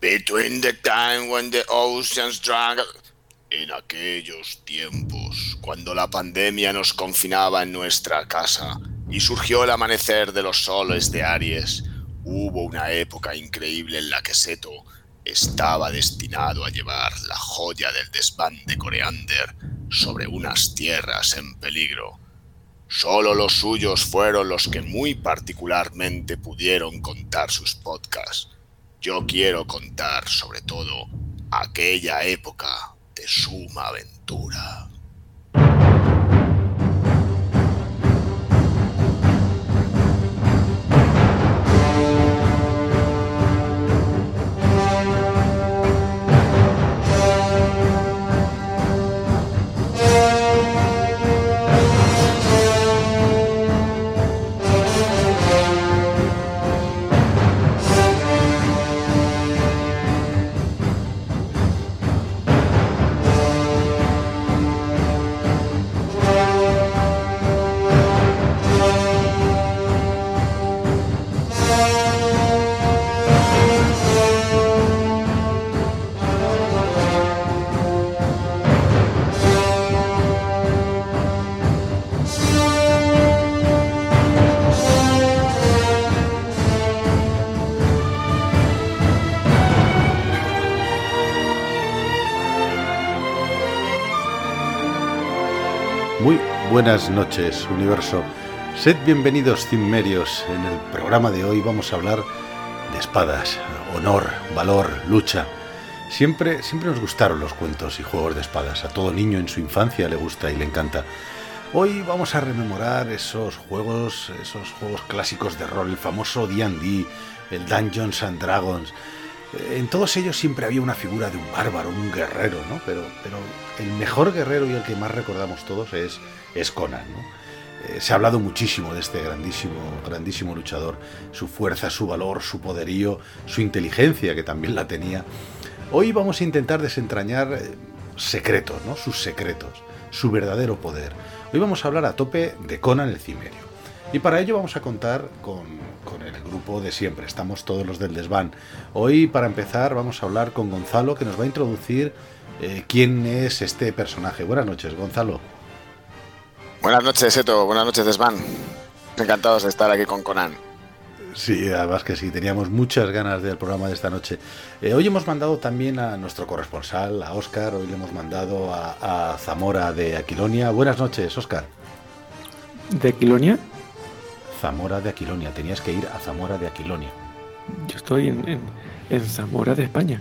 Between the time when the oceans drank. En aquellos tiempos, cuando la pandemia nos confinaba en nuestra casa y surgió el amanecer de los soles de Aries, hubo una época increíble en la que Seto estaba destinado a llevar la joya del desván de Coreander sobre unas tierras en peligro. Solo los suyos fueron los que muy particularmente pudieron contar sus podcasts. Yo quiero contar sobre todo aquella época de suma aventura. Noches, universo. Sed bienvenidos, cimmerios. En el programa de hoy vamos a hablar de espadas, honor, valor, lucha. Siempre, siempre nos gustaron los cuentos y juegos de espadas. A todo niño en su infancia le gusta y le encanta. Hoy vamos a rememorar esos juegos, esos juegos clásicos de rol, el famoso D&D, el Dungeons and Dragons. En todos ellos siempre había una figura de un bárbaro, un guerrero, ¿no? Pero, pero el mejor guerrero y el que más recordamos todos es es Conan. Eh, se ha hablado muchísimo de este grandísimo, grandísimo luchador, su fuerza, su valor, su poderío, su inteligencia, que también la tenía. Hoy vamos a intentar desentrañar eh, secretos, ¿no? sus secretos, su verdadero poder. Hoy vamos a hablar a tope de Conan el Cimerio. Y para ello vamos a contar con, con, el grupo de siempre, estamos todos los del desván. Hoy para empezar vamos a hablar con Gonzalo que nos va a introducir eh, quién es este personaje. Buenas noches, Gonzalo. Buenas noches, Eto. Buenas noches, Desvan. Encantados de estar aquí con Conan. Sí, además que sí, teníamos muchas ganas del programa de esta noche. Eh, hoy hemos mandado también a nuestro corresponsal, a Óscar, hoy le hemos mandado a, Zamora de Aquilonia. Buenas noches, Óscar. ¿De Aquilonia? Zamora de Aquilonia, tenías que ir a Zamora de Aquilonia. Yo estoy en, Zamora de España.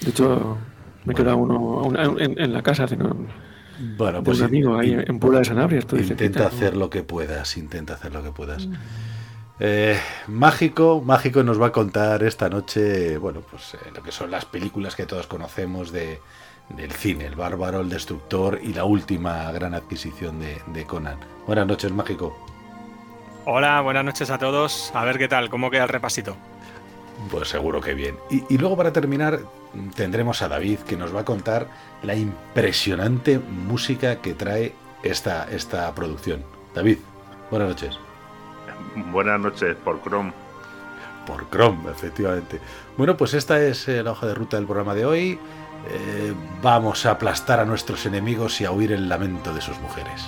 De hecho, me he quedado uno, en, la casa de, bueno, pues. Un amigo ahí en Puebla de Sanabria. Intenta hacer lo que puedas, intenta hacer lo que puedas. Mm. Eh, mágico, Mágico nos va a contar esta noche, bueno, pues eh, lo que son las películas que todos conocemos de, del cine, El Bárbaro, El Destructor y la última gran adquisición de, de Conan. Buenas noches, Mágico. Hola, buenas noches a todos. A ver qué tal, cómo queda el repasito. Pues seguro que bien. Y, luego para terminar tendremos a David que nos va a contar la impresionante música que trae esta, esta producción. David, buenas noches. Buenas noches por Chrome. Por Chrome, efectivamente. Bueno, pues esta es eh, la hoja de ruta del programa de hoy. Eh, vamos a aplastar a nuestros enemigos y a oír el lamento de sus mujeres.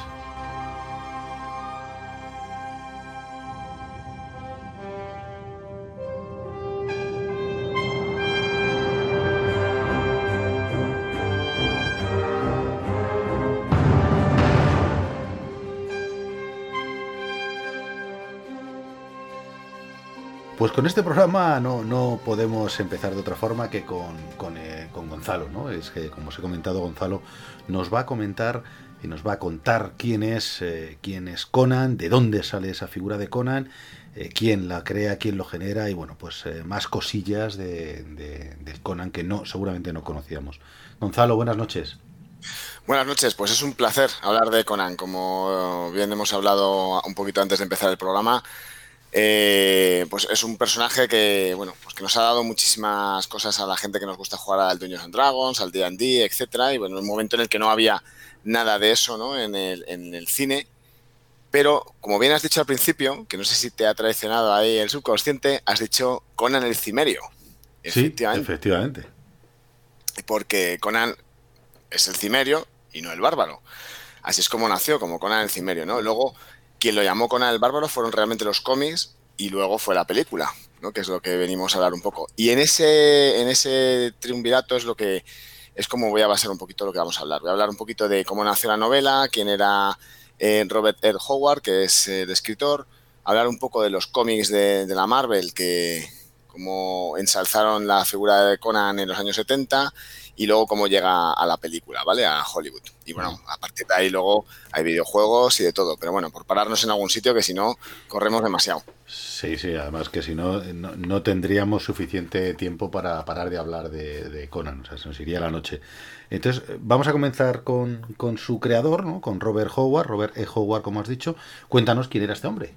Pues con este programa no, no, podemos empezar de otra forma que con, con, eh, Gonzalo, ¿no? Es que, como os he comentado, Gonzalo nos va a comentar y nos va a contar quién es, eh, quién es Conan, de dónde sale esa figura de Conan, eh, quién la crea, quién lo genera y, bueno, pues más cosillas de, de, Conan que no seguramente no conocíamos. Gonzalo, buenas noches. Buenas noches, pues es un placer hablar de Conan. Como bien hemos hablado un poquito antes de empezar el programa, eh, pues es un personaje que, bueno, pues que nos ha dado muchísimas cosas a la gente que nos gusta jugar al Dungeons and Dragons, al D&D, etcétera, y bueno, en un momento en el que no había nada de eso, ¿no? En el, en el cine, pero como bien has dicho al principio, que no sé si te ha traicionado ahí el subconsciente, has dicho Conan el Cimerio. Sí, efectivamente. Porque Conan es el cimerio y no el bárbaro. Así es como nació, como Conan el cimerio, ¿no? Luego, quien lo llamó Conan el bárbaro fueron realmente los cómics y luego fue la película, ¿no? Que es lo que venimos a hablar un poco. Y en ese, en ese triunvirato es lo que es como voy a basar un poquito lo que vamos a hablar. Voy a hablar un poquito de cómo nació la novela, quién era eh, Robert R. Howard, que es el escritor, hablar un poco de los cómics de, de la Marvel, que como ensalzaron la figura de Conan en los años 70 y luego cómo llega a la película, ¿vale? A Hollywood. Y bueno, a partir de ahí luego hay videojuegos y de todo. Pero bueno, por pararnos en algún sitio que si no, corremos demasiado. Sí, sí, además que si no, no, tendríamos suficiente tiempo para parar de hablar de, Conan, o sea, se nos iría la noche. Entonces, vamos a comenzar con, con su creador, ¿no? Con Robert Howard, Robert E. Howard, como has dicho. Cuéntanos quién era este hombre.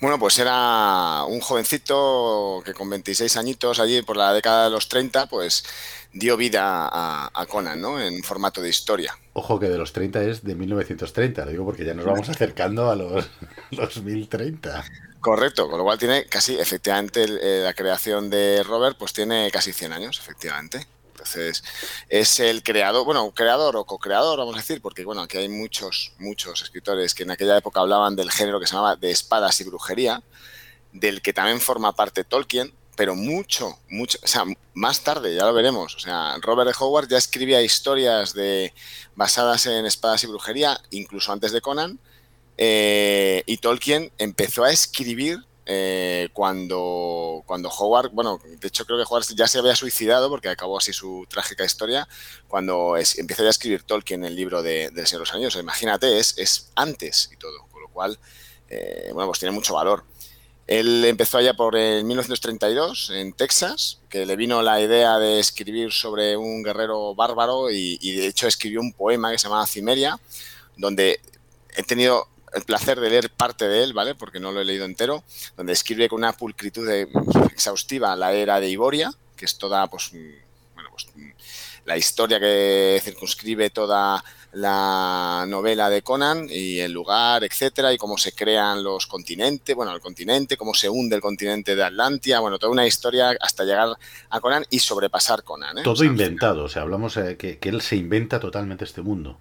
Bueno, pues era un jovencito que con 26 añitos allí por la década de los 30, pues dio vida a, Conan, ¿no? En formato de historia. Ojo que de los 30 es de 1930, lo digo porque ya nos vamos acercando a los, los 1030. Correcto, con lo cual tiene casi, efectivamente, eh, la creación de Robert, pues tiene casi 100 años, efectivamente. Entonces, es el creador, bueno, creador o co-creador, vamos a decir, porque bueno, aquí hay muchos, muchos escritores que en aquella época hablaban del género que se llamaba de espadas y brujería, del que también forma parte Tolkien, pero mucho, mucho, o sea, más tarde, ya lo veremos. O sea, Robert e. Howard ya escribía historias de, basadas en espadas y brujería, incluso antes de Conan, eh, y Tolkien empezó a escribir eh, cuando, cuando Howard, bueno, de hecho creo que Howard ya se había suicidado porque acabó así su trágica historia, cuando es, empieza ya a escribir Tolkien el libro de, de Señor de los Años. Imagínate, es, es antes y todo, con lo cual, eh, bueno, pues tiene mucho valor. Él empezó allá por el 1932 en Texas, que le vino la idea de escribir sobre un guerrero bárbaro y, y de hecho escribió un poema que se llama Cimeria, donde he tenido el placer de leer parte de él, ¿vale? Porque no lo he leído entero, donde escribe con una pulcritud exhaustiva la era de Iboria, que es toda, pues, bueno, pues la historia que circunscribe toda la novela de Conan y el lugar, etcétera, y cómo se crean los continentes, bueno, el continente, cómo se hunde el continente de Atlantia, bueno, toda una historia hasta llegar a Conan y sobrepasar Conan. ¿eh? Todo inventado, o sea, hablamos eh, que, que él se inventa totalmente este mundo.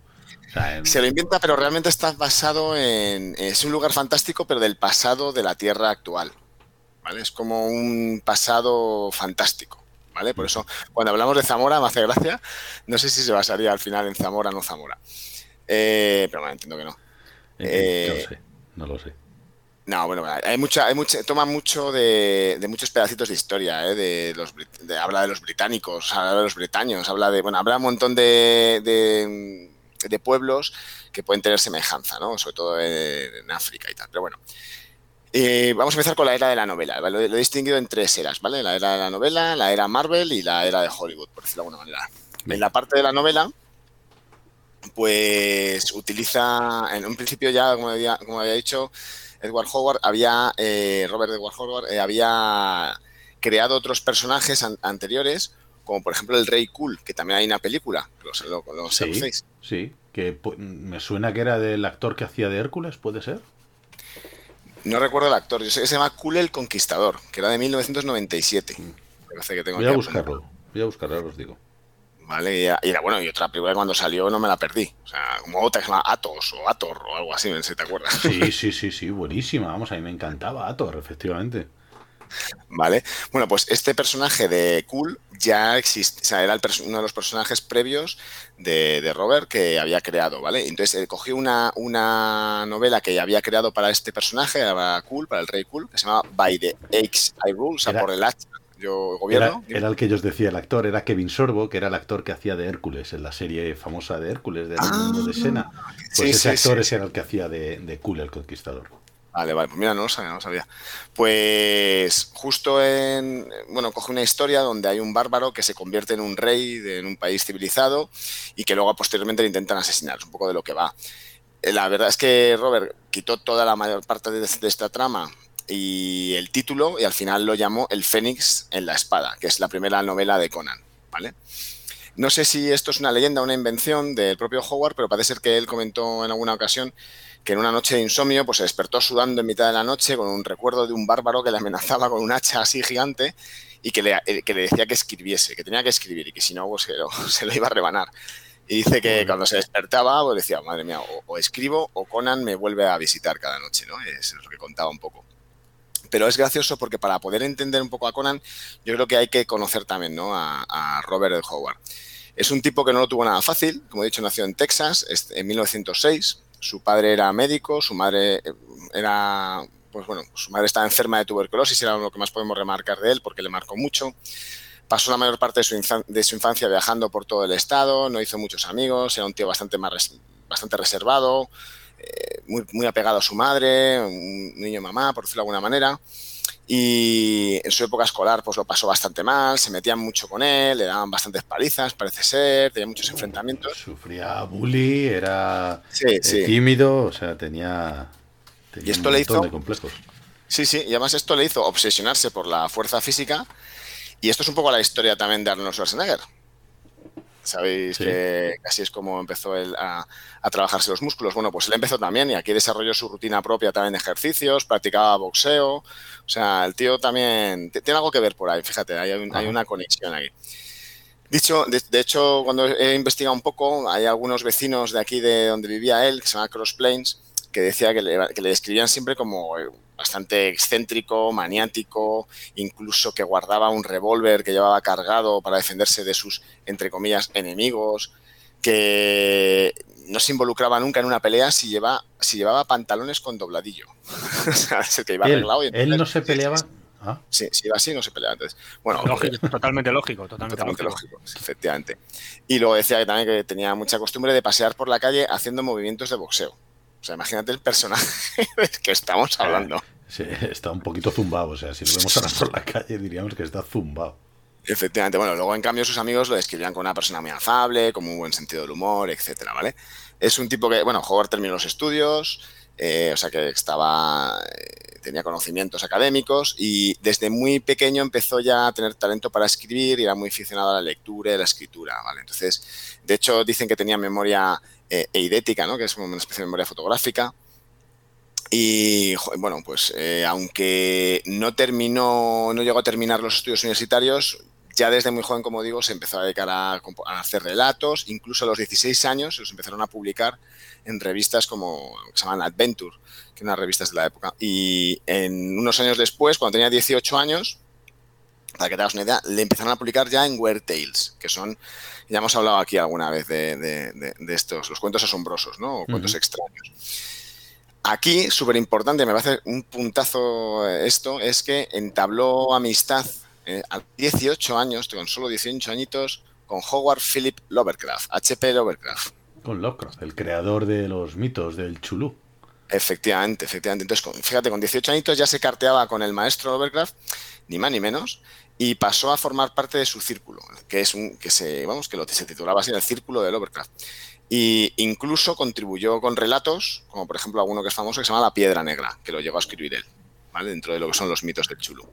Se lo inventa, pero realmente está basado en. Es un lugar fantástico, pero del pasado de la Tierra actual. ¿Vale? Es como un pasado fantástico. ¿Vale? Por eso, cuando hablamos de Zamora, me hace gracia. No sé si se basaría al final en Zamora o no Zamora. Eh, pero bueno, entiendo que no. Eh, no lo sé, no lo sé. No, bueno, hay mucha, hay mucha, toma mucho de, muchos pedacitos de historia, ¿eh? de los, habla de los británicos, habla de los britaños, habla de, bueno, habla un montón de de pueblos que pueden tener semejanza, ¿no? Sobre todo en, África y tal. Pero bueno. Eh, vamos a empezar con la era de la novela. Lo, he distinguido en tres eras, ¿vale? La era de la novela, la era Marvel y la era de Hollywood, por decirlo de alguna manera. En la parte de la novela, pues utiliza, en un principio ya, como había, como había dicho, Edward Howard había, eh, Robert Edward Howard eh, había creado otros personajes anteriores como por ejemplo el Rey Cool, que también hay una película, lo, lo, sí, Sí, que me suena que era del actor que hacía de Hércules, ¿puede ser? No recuerdo el actor, yo sé que se llama Cool el Conquistador, que era de 1997. Mm. que tengo voy a buscarlo, voy a buscarlo, os digo. Vale, y era, bueno, y otra película cuando salió no me la perdí. O sea, como otra que se llama Atos o Ator o algo así, si te acuerdas. Sí, sí, sí, sí, buenísima. Vamos, a mí me encantaba Ator, efectivamente. ¿Vale? Bueno, pues este personaje de Cool ya existe, o sea, era uno de los personajes previos de, Robert que había creado, ¿vale? Entonces él cogió una, una novela que había creado para este personaje, era Cool, para el rey Cool, que se llamaba By the X I Rule, o sea, por el hacha yo gobierno. Era, el que yo os decía, el actor, era Kevin Sorbo, que era el actor que hacía de Hércules en la serie famosa de Hércules, de mundo de ah, Sena. Pues ese actor era el que hacía de, de Cool, el conquistador. Vale, vale, pues mira, no sabía, no sabía. Pues justo en, bueno, coge una historia donde hay un bárbaro que se convierte en un rey en un país civilizado y que luego posteriormente le intentan asesinar, es un poco de lo que va. Eh, la verdad es que Robert quitó toda la mayor parte de, esta trama y el título y al final lo llamó El Fénix en la espada, que es la primera novela de Conan, ¿vale? No sé si esto es una leyenda una invención del propio Howard, pero parece ser que él comentó en alguna ocasión que en una noche de insomnio pues se despertó sudando en mitad de la noche con un recuerdo de un bárbaro que le amenazaba con un hacha así gigante y que le, eh, que le decía que escribiese, que tenía que escribir y que si no pues se, lo, se lo iba a rebanar. Y dice que cuando se despertaba, pues decía, madre mía, o, o, escribo o Conan me vuelve a visitar cada noche, ¿no? Es lo que contaba un poco. Pero es gracioso porque para poder entender un poco a Conan, yo creo que hay que conocer también, ¿no? A, a Robert Howard. Es un tipo que no lo tuvo nada fácil, como he dicho, nació en Texas en 1906. Su padre era médico, su madre era, pues bueno, su madre estaba enferma de tuberculosis, era lo que más podemos remarcar de él porque le marcó mucho. Pasó la mayor parte de su, de su infancia viajando por todo el estado, no hizo muchos amigos, era un tío bastante, más bastante reservado, eh, muy, muy apegado a su madre, un niño mamá, por decirlo de alguna manera y en su época escolar pues lo pasó bastante mal, se metían mucho con él, le daban bastantes palizas, parece ser, tenía muchos enfrentamientos. Sufría bully, era sí, eh, sí. tímido, o sea, tenía, tenía y esto un le hizo, de complejos. Sí, sí, y además esto le hizo obsesionarse por la fuerza física y esto es un poco la historia también de Arnold Schwarzenegger. Sabéis sí. que así es como empezó él a, a, trabajarse los músculos. Bueno, pues él empezó también y aquí desarrolló su rutina propia también de ejercicios, practicaba boxeo. O sea, el tío también tiene algo que ver por ahí, fíjate, hay, un, hay una conexión ahí. Dicho, de, de, hecho, cuando he investigado un poco, hay algunos vecinos de aquí de donde vivía él, que se llama Cross Plains, que decía que le, que le describían siempre como bastante excéntrico, maniático, incluso que guardaba un revólver que llevaba cargado para defenderse de sus, entre comillas, enemigos, que no se involucraba nunca en una pelea si, lleva, si llevaba pantalones con dobladillo. o sea, es que iba él, arreglado. Y entonces, ¿Él no se peleaba? ¿Ah? Sí, si iba así no se peleaba. Entonces, bueno, lógico, totalmente lógico. Totalmente, totalmente lógico. lógico, efectivamente. Y luego decía que también que tenía mucha costumbre de pasear por la calle haciendo movimientos de boxeo. O sea, imagínate el personaje del que estamos hablando. Sí, está un poquito zumbado. O sea, si lo vemos ahora por la calle diríamos que está zumbado. Efectivamente. Bueno, luego en cambio sus amigos lo describían como una persona muy afable, con un buen sentido del humor, etcétera, ¿vale? Es un tipo que, bueno, Howard terminó los estudios, eh, o sea que estaba, eh, tenía conocimientos académicos y desde muy pequeño empezó ya a tener talento para escribir y era muy aficionado a la lectura y a la escritura, ¿vale? Entonces, de hecho, dicen que tenía memoria eh, eidética, ¿no? Que es una especie de memoria fotográfica. Y bueno, pues eh, aunque no terminó, no llegó a terminar los estudios universitarios, ya desde muy joven, como digo, se empezó a dedicar a, hacer relatos, incluso a los 16 años los empezaron a publicar en revistas como que se llaman Adventure, que eran revistas de la época. Y en unos años después, cuando tenía 18 años, para que te hagas una idea, le empezaron a publicar ya en Weird Tales, que son, ya hemos hablado aquí alguna vez de, de, de, de estos, los cuentos asombrosos, ¿no? O cuentos uh -huh. extraños. Aquí, súper importante, me va a hacer un puntazo esto, es que entabló amistad eh, a 18 años, con solo 18 añitos, con Howard Philip Lovecraft, H.P. Lovecraft. Con Lovecraft, el creador de los mitos del Chulú. Efectivamente, efectivamente. Entonces, fíjate, con 18 añitos ya se carteaba con el maestro Lovecraft, ni más ni menos, y pasó a formar parte de su círculo, que es un, que se, vamos, que lo, se titulaba así el círculo de Lovecraft. Y incluso contribuyó con relatos, como por ejemplo alguno que es famoso que se llama La Piedra Negra, que lo llegó a escribir él, ¿vale? Dentro de lo que son los mitos del Chulu.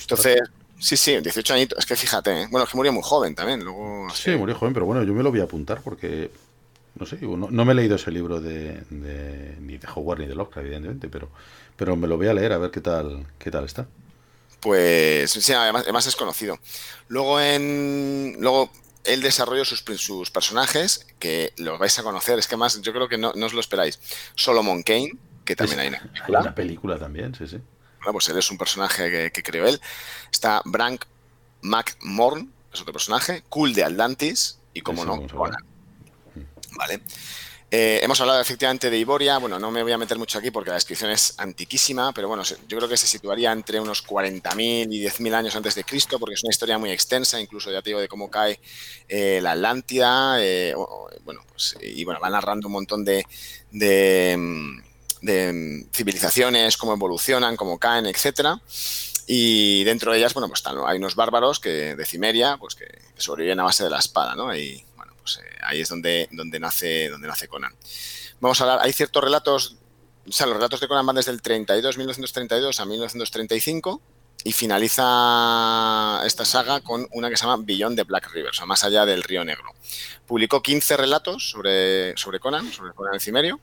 Entonces, sí, sí, 18 añitos, es que fíjate, ¿eh? bueno, es que murió muy joven también. Luego, sí, murió joven, pero bueno, yo me lo voy a apuntar porque, no sé, no, no me he leído ese libro de, de, ni de Howard ni de Lovecraft, evidentemente, pero, pero me lo voy a leer a ver qué tal, qué tal está. Pues sí, además, además es conocido. Luego en. Luego él desarrolló sus, sus, personajes, que los vais a conocer, es que más yo creo que no, no os lo esperáis. Solomon Kane, que también es, hay una película. Hay una película también, sí, sí. Bueno, pues él es un personaje que, que creó él. Está Brank McMorn, es otro personaje. Cool de Atlantis, y como no, Conan. Vale. Eh, hemos hablado efectivamente de Iboria, bueno, no me voy a meter mucho aquí porque la descripción es antiquísima, pero bueno, yo creo que se situaría entre unos 40.000 y 10.000 años antes de Cristo, porque es una historia muy extensa, incluso ya te digo de cómo cae eh, la Atlántida, eh, bueno, pues, y bueno, va narrando un montón de, de, de, civilizaciones, cómo evolucionan, cómo caen, etcétera. Y dentro de ellas, bueno, pues están, hay unos bárbaros que, de Cimeria, pues que, que sobreviven a base de la espada, ¿no? Y, pues eh, ahí es donde, donde, nace, donde nace Conan. Vamos a hablar, hay ciertos relatos, o sea, los relatos de Conan van desde el 32, 1932 a 1935 y finaliza esta saga con una que se llama Beyond the Black River, o sea, más allá del Río Negro. Publicó 15 relatos sobre, sobre Conan, sobre Conan el Cimerio,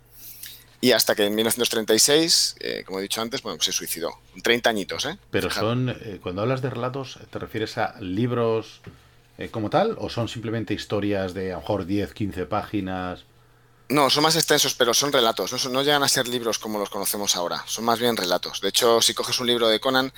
y hasta que en 1936, eh, como he dicho antes, bueno, se suicidó. 30 añitos, ¿eh? Pero son, eh, cuando hablas de relatos, ¿te refieres a libros eh, como tal o son simplemente historias de a lo mejor 10, 15 páginas? No, son más extensos, pero son relatos. No, llegan a ser libros como los conocemos ahora. Son más bien relatos. De hecho, si coges un libro de Conan,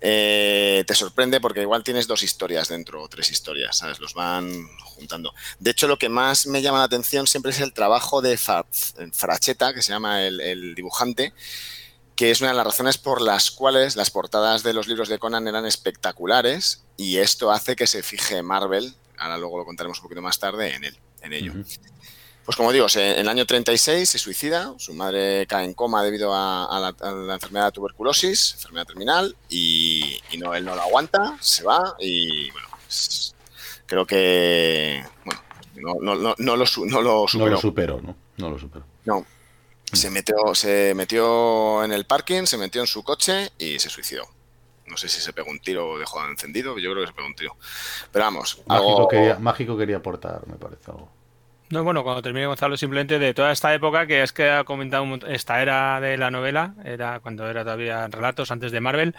eh, te sorprende porque igual tienes dos historias dentro o tres historias, ¿sabes? Los van juntando. De hecho, lo que más me llama la atención siempre es el trabajo de Fracheta, que se llama el dibujante, que es una de las razones por las cuales las portadas de los libros de Conan eran espectaculares y esto hace que se fije Marvel, ahora luego lo contaremos un poquito más tarde, en, él, en ello. Pues como digo, se- en el año 36 se suicida, su madre cae en coma debido a, a la, a la enfermedad de tuberculosis, enfermedad terminal, y, y no, él no lo aguanta, se va y bueno, pues, creo que bueno, no, no- no- no lo, su- no lo No superó. lo ¿no? No lo supero. No. Se metió, se metió en el parking, se metió en su coche y se suicidó. No sé si se pegó un tiro o dejó encendido, yo creo que se pegó un tiro. Pero vamos, Mágico, algo- quería, mágico quería aportar, me parece algo. No, bueno, cuando termine Gonzalo, simplemente de toda esta época que es que ha comentado esta era de la novela, era cuando era todavía relatos antes de Marvel.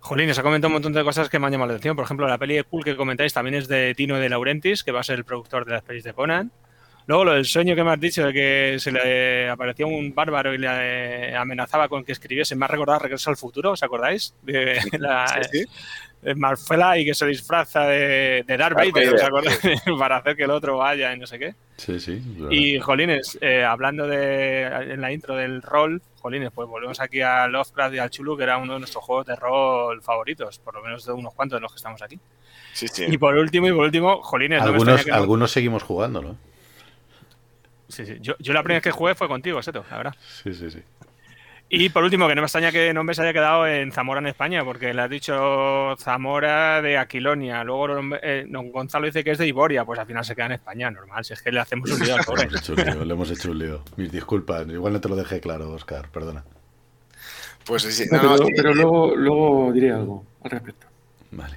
Jolín, os ha comentado un montón de cosas que me han llamado la atención. Por ejemplo, la peli de Cool que comentáis también es de Tino de Laurentiis, que va a ser el productor de las pelis de Conan. Luego lo del sueño que me has dicho de que se le apareció un bárbaro y le amenazaba con que escribiese. Me ha recordado Regreso al futuro, ¿os acordáis? De la, Sí, sí. Marfela y que se disfraza de, de Darth Vader, ¿os acordáis? Para hacer que el otro vaya y no sé qué. Sí, sí. Y Jolines, eh, hablando de en la intro del rol, Jolines, pues volvemos aquí a Lovecraft y al Chulu, que era uno de nuestros juegos de rol favoritos, por lo menos de unos cuantos de los que estamos aquí. Sí, sí. Y por último, y por último, Jolines, no me algunos, no- algunos seguimos jugándolo. ¿eh? Sí, sí. Yo, yo la primera vez que jugué fue contigo, Seto, la verdad. Sí, sí, sí. Y por último, que no me extraña que Nombres haya quedado en Zamora, en España, porque le has dicho Zamora de Aquilonia. Luego eh, don Gonzalo dice que es de Iboria, pues al final se queda en España, normal. Si es que le hacemos un lío al Le pobre. hemos hecho un lío, le hemos hecho un lío. Mis disculpas, igual no te lo dejé claro, Oscar, perdona. Pues sí, No, no, no, pero, sí, pero luego, luego diré algo al respecto. Vale.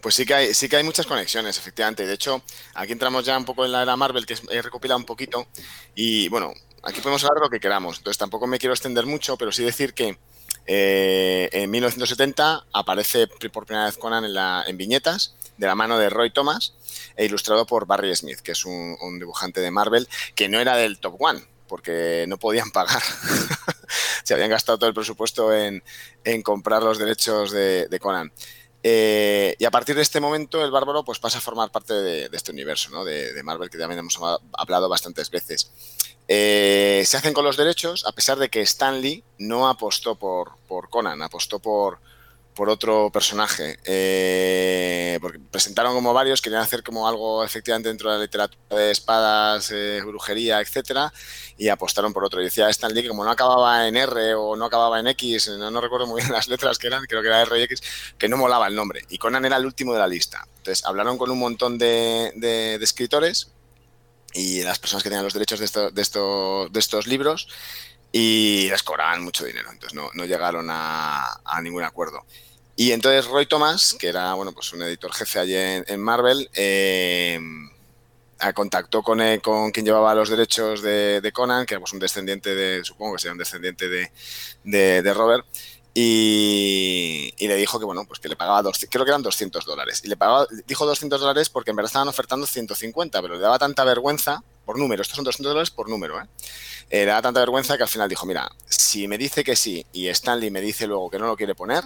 Pues sí que hay, sí que hay muchas conexiones, efectivamente. De hecho, aquí entramos ya un poco en la era Marvel, que he recopilado un poquito. Y bueno, aquí podemos hablar lo que queramos. Entonces tampoco me quiero extender mucho, pero sí decir que eh, en 1970 aparece por primera vez Conan en, la- en viñetas, de la mano de Roy Thomas, e ilustrado por Barry Smith, que es un, dibujante de Marvel que no era del Top One, porque no podían pagar. Se habían gastado todo el presupuesto en, comprar los derechos de, de Conan. Eh, y a partir de este momento, el bárbaro pues, pasa a formar parte de, este universo ¿no? de, Marvel, que también hemos ha- hablado bastantes veces. Eh, se hacen con los derechos, a pesar de que Stan Lee no apostó por, por Conan, apostó por, por otro personaje. Eh, porque presentaron como varios, querían hacer como algo efectivamente dentro de la literatura de espadas, eh, brujería, etcétera, y apostaron por otro. Y decía Stan Lee que como no acababa en R o no acababa en X, no, no recuerdo muy bien las letras que eran, creo que era R y X, que no molaba el nombre. Y Conan era el último de la lista. Entonces hablaron con un montón de, escritores y las personas que tenían los derechos de, esto- de, esto- de estos libros y les cobraban mucho dinero. Entonces no, no llegaron a, a ningún acuerdo. Y entonces Roy Thomas, que era bueno, pues un editor jefe allí en, en Marvel, eh, a- contactó con, con quien llevaba los derechos de, de Conan, que era pues, un descendiente de, supongo que sería un descendiente de, de- de Robert, y, y le dijo que bueno, pues que le pagaba, 200, creo que eran 200 dólares. Y le pagaba, dijo 200 dólares porque en verdad estaban ofertando 150, pero le daba tanta vergüenza, por número, estos son 200 dólares por número, ¿eh? Eh, daba tanta vergüenza que al final dijo, mira, si me dice que sí y Stanley me dice luego que no lo quiere poner,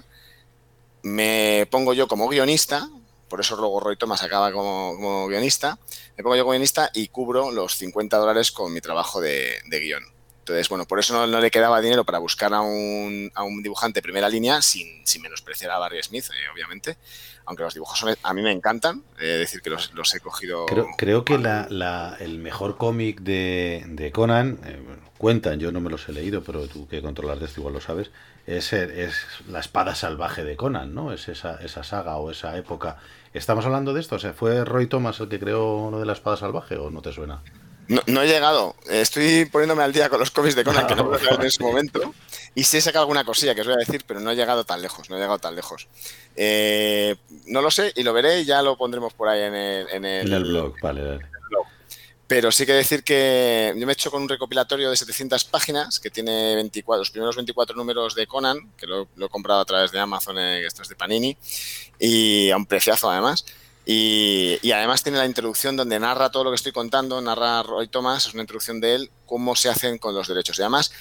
me pongo yo como guionista, por eso luego Roy Thomas acaba como, guionista, me pongo yo como guionista y cubro los 50 dólares con mi trabajo de, de guion. Entonces, bueno, por eso no, no le quedaba dinero para buscar a un, a un dibujante de primera línea sin, sin menospreciar a Barry Smith, eh, obviamente. Aunque los dibujos son- a mí me encantan, eh, decir que los, los he cogido. Creo, creo que la, la- el mejor cómic de, de Conan, eh, bueno, cuentan, yo no me los he leído, pero tú que controlas de esto igual lo sabes, es, es la espada salvaje de Conan, ¿no? Es esa, esa saga o esa época. ¿Estamos hablando de esto? O sea, ¿fue Roy Thomas el que creó lo de la espada salvaje o no te suena? No, no he llegado. Estoy poniéndome al día con los cómics de Conan, que no puedo leer en su momento. Y sí he sacado alguna cosilla que os voy a decir, pero no he llegado tan lejos. No he llegado tan lejos. Eh, no lo sé y lo veré y ya lo pondremos por ahí en el, en el, En el blog, vale, vale. Pero sí que decir que yo me he hecho con un recopilatorio de 700 páginas que tiene 24, los primeros 24 números de Conan, que lo, he comprado a través de Amazon, eh, esto es de Panini, y a un preciazo además. Y, y, además tiene la introducción donde narra todo lo que estoy contando, narra Roy Thomas, es una introducción de él, cómo se hacen con los derechos. Y además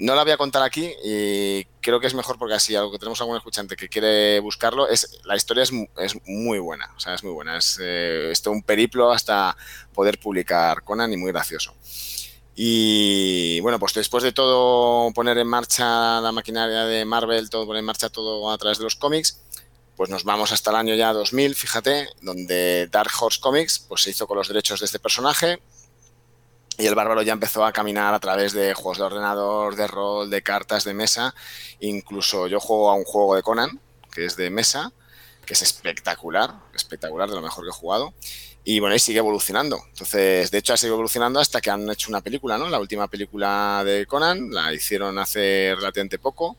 no la voy a contar aquí y creo que es mejor porque así, algo que tenemos algún escuchante que quiere buscarlo, es la historia es, es muy buena, o sea, es muy buena. Es, eh, un periplo hasta poder publicar Conan y muy gracioso. Y bueno, pues después de todo poner en marcha la maquinaria de Marvel, todo poner en marcha todo a través de los cómics, pues nos vamos hasta el año ya 2000, fíjate, donde Dark Horse Comics pues se hizo con los derechos de este personaje, y el bárbaro ya empezó a caminar a través de juegos de ordenador, de rol, de cartas, de mesa. Incluso yo juego a un juego de Conan, que es de mesa, que es espectacular, espectacular, de lo mejor que he jugado. Y bueno, y sigue evolucionando. Entonces, de hecho, ha seguido evolucionando hasta que han hecho una película, ¿no? La última película de Conan la hicieron hace relativamente poco.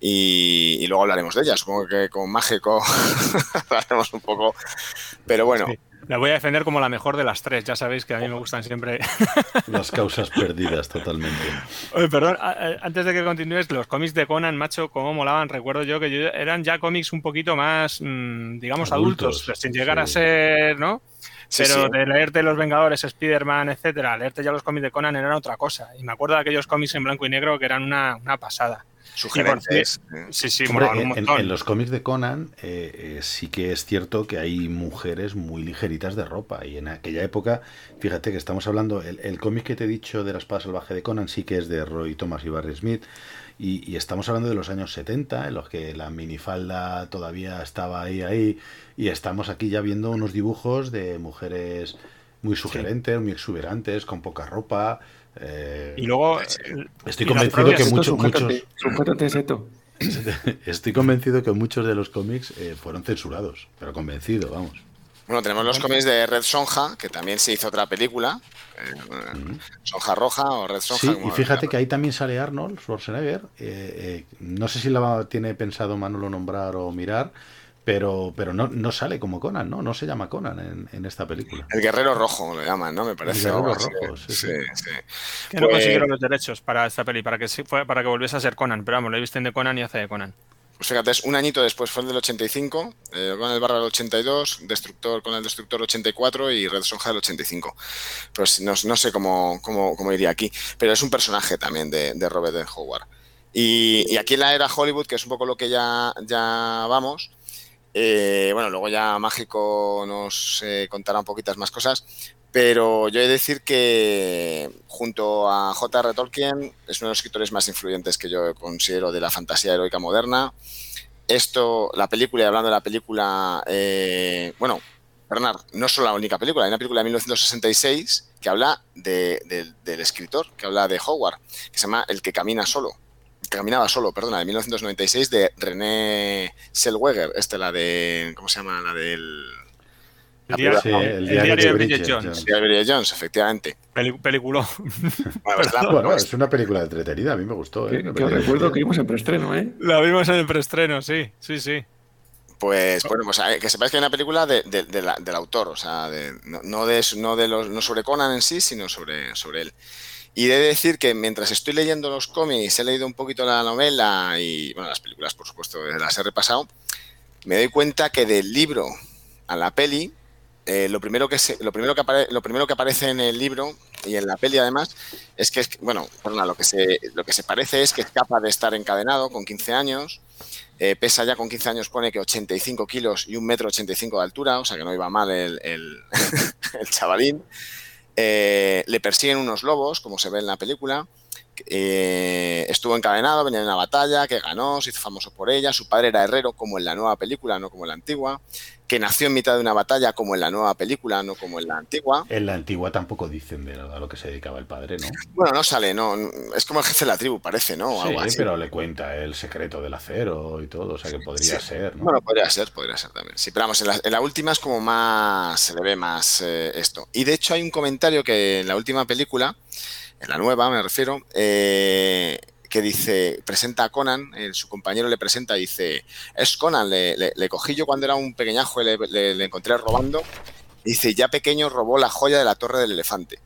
Y, luego hablaremos de ella. Supongo que con Mágico hablaremos un poco. Pero bueno, la voy a defender como la mejor de las tres. Ya sabéis que a mí me gustan siempre. Las causas perdidas, totalmente. Oye, perdón, antes de que continúes, los cómics de Conan, macho, cómo molaban. Recuerdo yo que eran ya cómics un poquito más, mm, digamos, adultos, sin llegar a ser, ¿no? Pero de leerte Los Vengadores, Spider-Man, etcétera, leerte ya los cómics de Conan era otra cosa. Y me acuerdo de aquellos cómics en blanco y negro que eran una, una pasada sugerencias. Sí, sí, en, los cómics de Conan eh, eh, sí que es cierto que hay mujeres muy ligeritas de ropa. Y en aquella época, fíjate que estamos hablando, el, cómic que te he dicho de la espada salvaje de Conan sí que es de Roy Thomas y Barry Smith. Y, estamos hablando de los años 70 en los que la minifalda todavía estaba ahí, ahí. Y estamos aquí ya viendo unos dibujos de mujeres muy sugerentes, muy exuberantes, con poca ropa. Eh, y luego estoy convencido que muchos, estoy convencido que muchos de los cómics eh, fueron censurados, pero convencido, vamos. Bueno, tenemos los cómics de Red Sonja, que también se hizo otra película, eh, Sonja Roja o Red Sonja. Sí, y fíjate que ahí también sale Arnold Schwarzenegger. no sé si la tiene pensado Manolo nombrar o mirar, pero, pero no, no sale como Conan, ¿no? No se llama Conan en, esta película. El Guerrero Rojo lo llaman, ¿no? Me parece. El Guerrero Rojo, sí, sí. Que no pues consiguieron los derechos para esta peli, para que, para que volviese a ser Conan, pero vamos, lo visten de Conan y hace de Conan. Pues fíjate, es un añito después, fue el del 85, eh, con el Barra del 82, Destructor con el Destructor 84 y Red Sonja del 85. Pues no, no sé cómo, cómo, cómo, iría aquí, pero es un personaje también de, de Robert de Howard. Y, y, aquí en la era Hollywood, que es un poco lo que ya, ya vamos, eh, bueno, luego ya Mágico nos eh, contará un poquitas más cosas, pero yo he de decir que junto a J.R. Tolkien es uno de los escritores más influyentes que yo considero de la fantasía heroica moderna. Esto, la película, y hablando de la película, eh, bueno, Bernard, no es solo la única película, hay una película de 1966 que habla del escritor, que habla de Howard, que se llama El que camina solo caminaba solo, perdona, de 1996 de René Selweger, esta la de, ¿cómo se llama? La del... El, diario, de Bridget Jones. El diario de Bridget Jones, efectivamente. peliculó. Bueno, es una película entretenida, a mí me gustó. ¿eh? Que, recuerdo que vimos en preestreno, ¿eh? La vimos en el preestreno, sí, sí, sí. Pues bueno, pues que sepáis que hay una película de, del autor, o sea, no, de, no, de los, no sobre Conan en sí, sino sobre, sobre él. Y de decir que mientras estoy leyendo los cómics, he leído un poquito la novela y, bueno, las películas, por supuesto, las he repasado, me doy cuenta que del libro a la peli, eh, lo, primero que lo, primero que lo primero que aparece en el libro y en la peli además es que, bueno, perdona, lo que, se, lo que se parece es que es capaz de estar encadenado con 15 años, eh, pesa ya con 15 años, pone que 85 kilos y un metro 85 de altura, o sea que no iba mal el, el chavalín. Eh, le persiguen unos lobos, como se ve en la película. Eh, estuvo encadenado, venía en una batalla, que ganó, se hizo famoso por ella. Su padre era herrero, como en la nueva película, no como en la antigua. Que nació en mitad de una batalla, como en la nueva película, no como en la antigua. En la antigua tampoco dicen de a lo que se dedicaba el padre, ¿no? Bueno, no sale, no. Es como el jefe de la tribu, parece, ¿no? sí, pero le cuenta el secreto del acero y todo, o sea que podría ser, ¿no? Bueno, podría ser, podría ser también. Sí, pero vamos, en la, última es como más. se le ve más eh, esto. Y de hecho, hay un comentario que en la última película en la nueva me refiero, eh, que dice, presenta a Conan, eh, su compañero le presenta dice, es Conan, le, cogí yo cuando era un pequeñajo y le, encontré robando dice, ya pequeño robó la joya de la torre del elefante.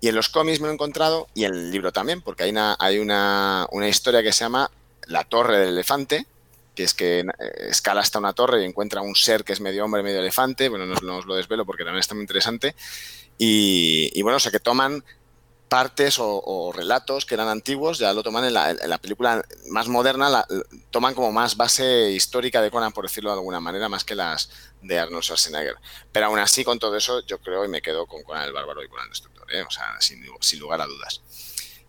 Y en los cómics me lo he encontrado, y en el libro también, porque hay una, hay una, una historia que se llama La torre del elefante, que es que eh, escala hasta una torre y encuentra un ser que es medio hombre, medio elefante. Bueno, no, no os lo desvelo porque también está muy interesante. Y, y bueno, o sea, que toman partes o, relatos que eran antiguos, ya lo toman en la, película más moderna, la, toman como más base histórica de Conan, por decirlo de alguna manera, más que las de Arnold Schwarzenegger. Pero aún así, con todo eso, yo creo y me quedo con Conan el Bárbaro y Conan el Destructor, ¿eh? o sea, sin, lugar a dudas.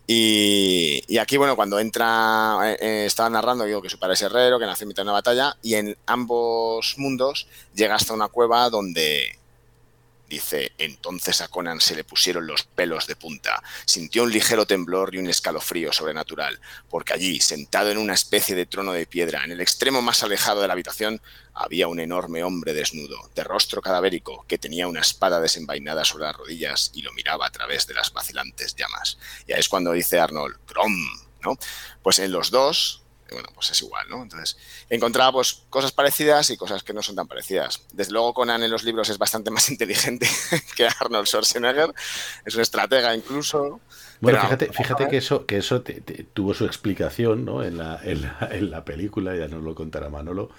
Y, aquí, bueno, cuando entra, eh, estaba narrando, digo que su padre es herrero, que nació en mitad de una batalla, y en ambos mundos llega hasta una cueva donde, dice, entonces a Conan se le pusieron los pelos de punta, sintió un ligero temblor y un escalofrío sobrenatural, porque allí, sentado en una especie de trono de piedra, en el extremo más alejado de la habitación, había un enorme hombre desnudo, de rostro cadavérico, que tenía una espada desenvainada sobre las rodillas y lo miraba a través de las vacilantes llamas. Y ahí es cuando dice Arnold, Grom, ¿no? Pues en los dos, bueno, pues es igual, ¿no? Entonces, encontraba pues, cosas parecidas y cosas que no son tan parecidas. Desde luego, Conan en los libros es bastante más inteligente que Arnold Schwarzenegger, es un estratega incluso. Bueno, pero, fíjate, fíjate que eso, que eso te, te, tuvo su explicación ¿no? en, la, en, la, en, la, película, ya nos lo contará Manolo,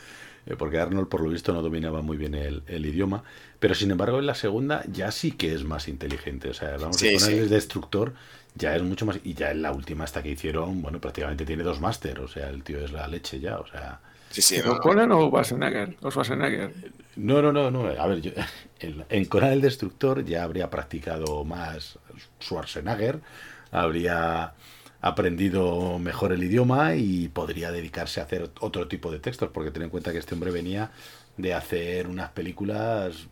eh, porque Arnold por lo visto no dominaba muy bien el, el, idioma, pero sin embargo en la segunda ya sí que es más inteligente, o sea, vamos sí, a poner sí. destructor ya es mucho más. Y ya en la última hasta que hicieron, bueno, prácticamente tiene dos máster, o sea, el tío es la leche ya, o sea. Sí, sí, no, ¿Conan o Schwarzenegger? ¿O Schwarzenegger? No, no, no, no. A ver, yo, en, en Conan el Destructor ya habría practicado más Schwarzenegger, habría aprendido mejor el idioma y podría dedicarse a hacer otro tipo de textos, porque ten en cuenta que este hombre venía de hacer unas películas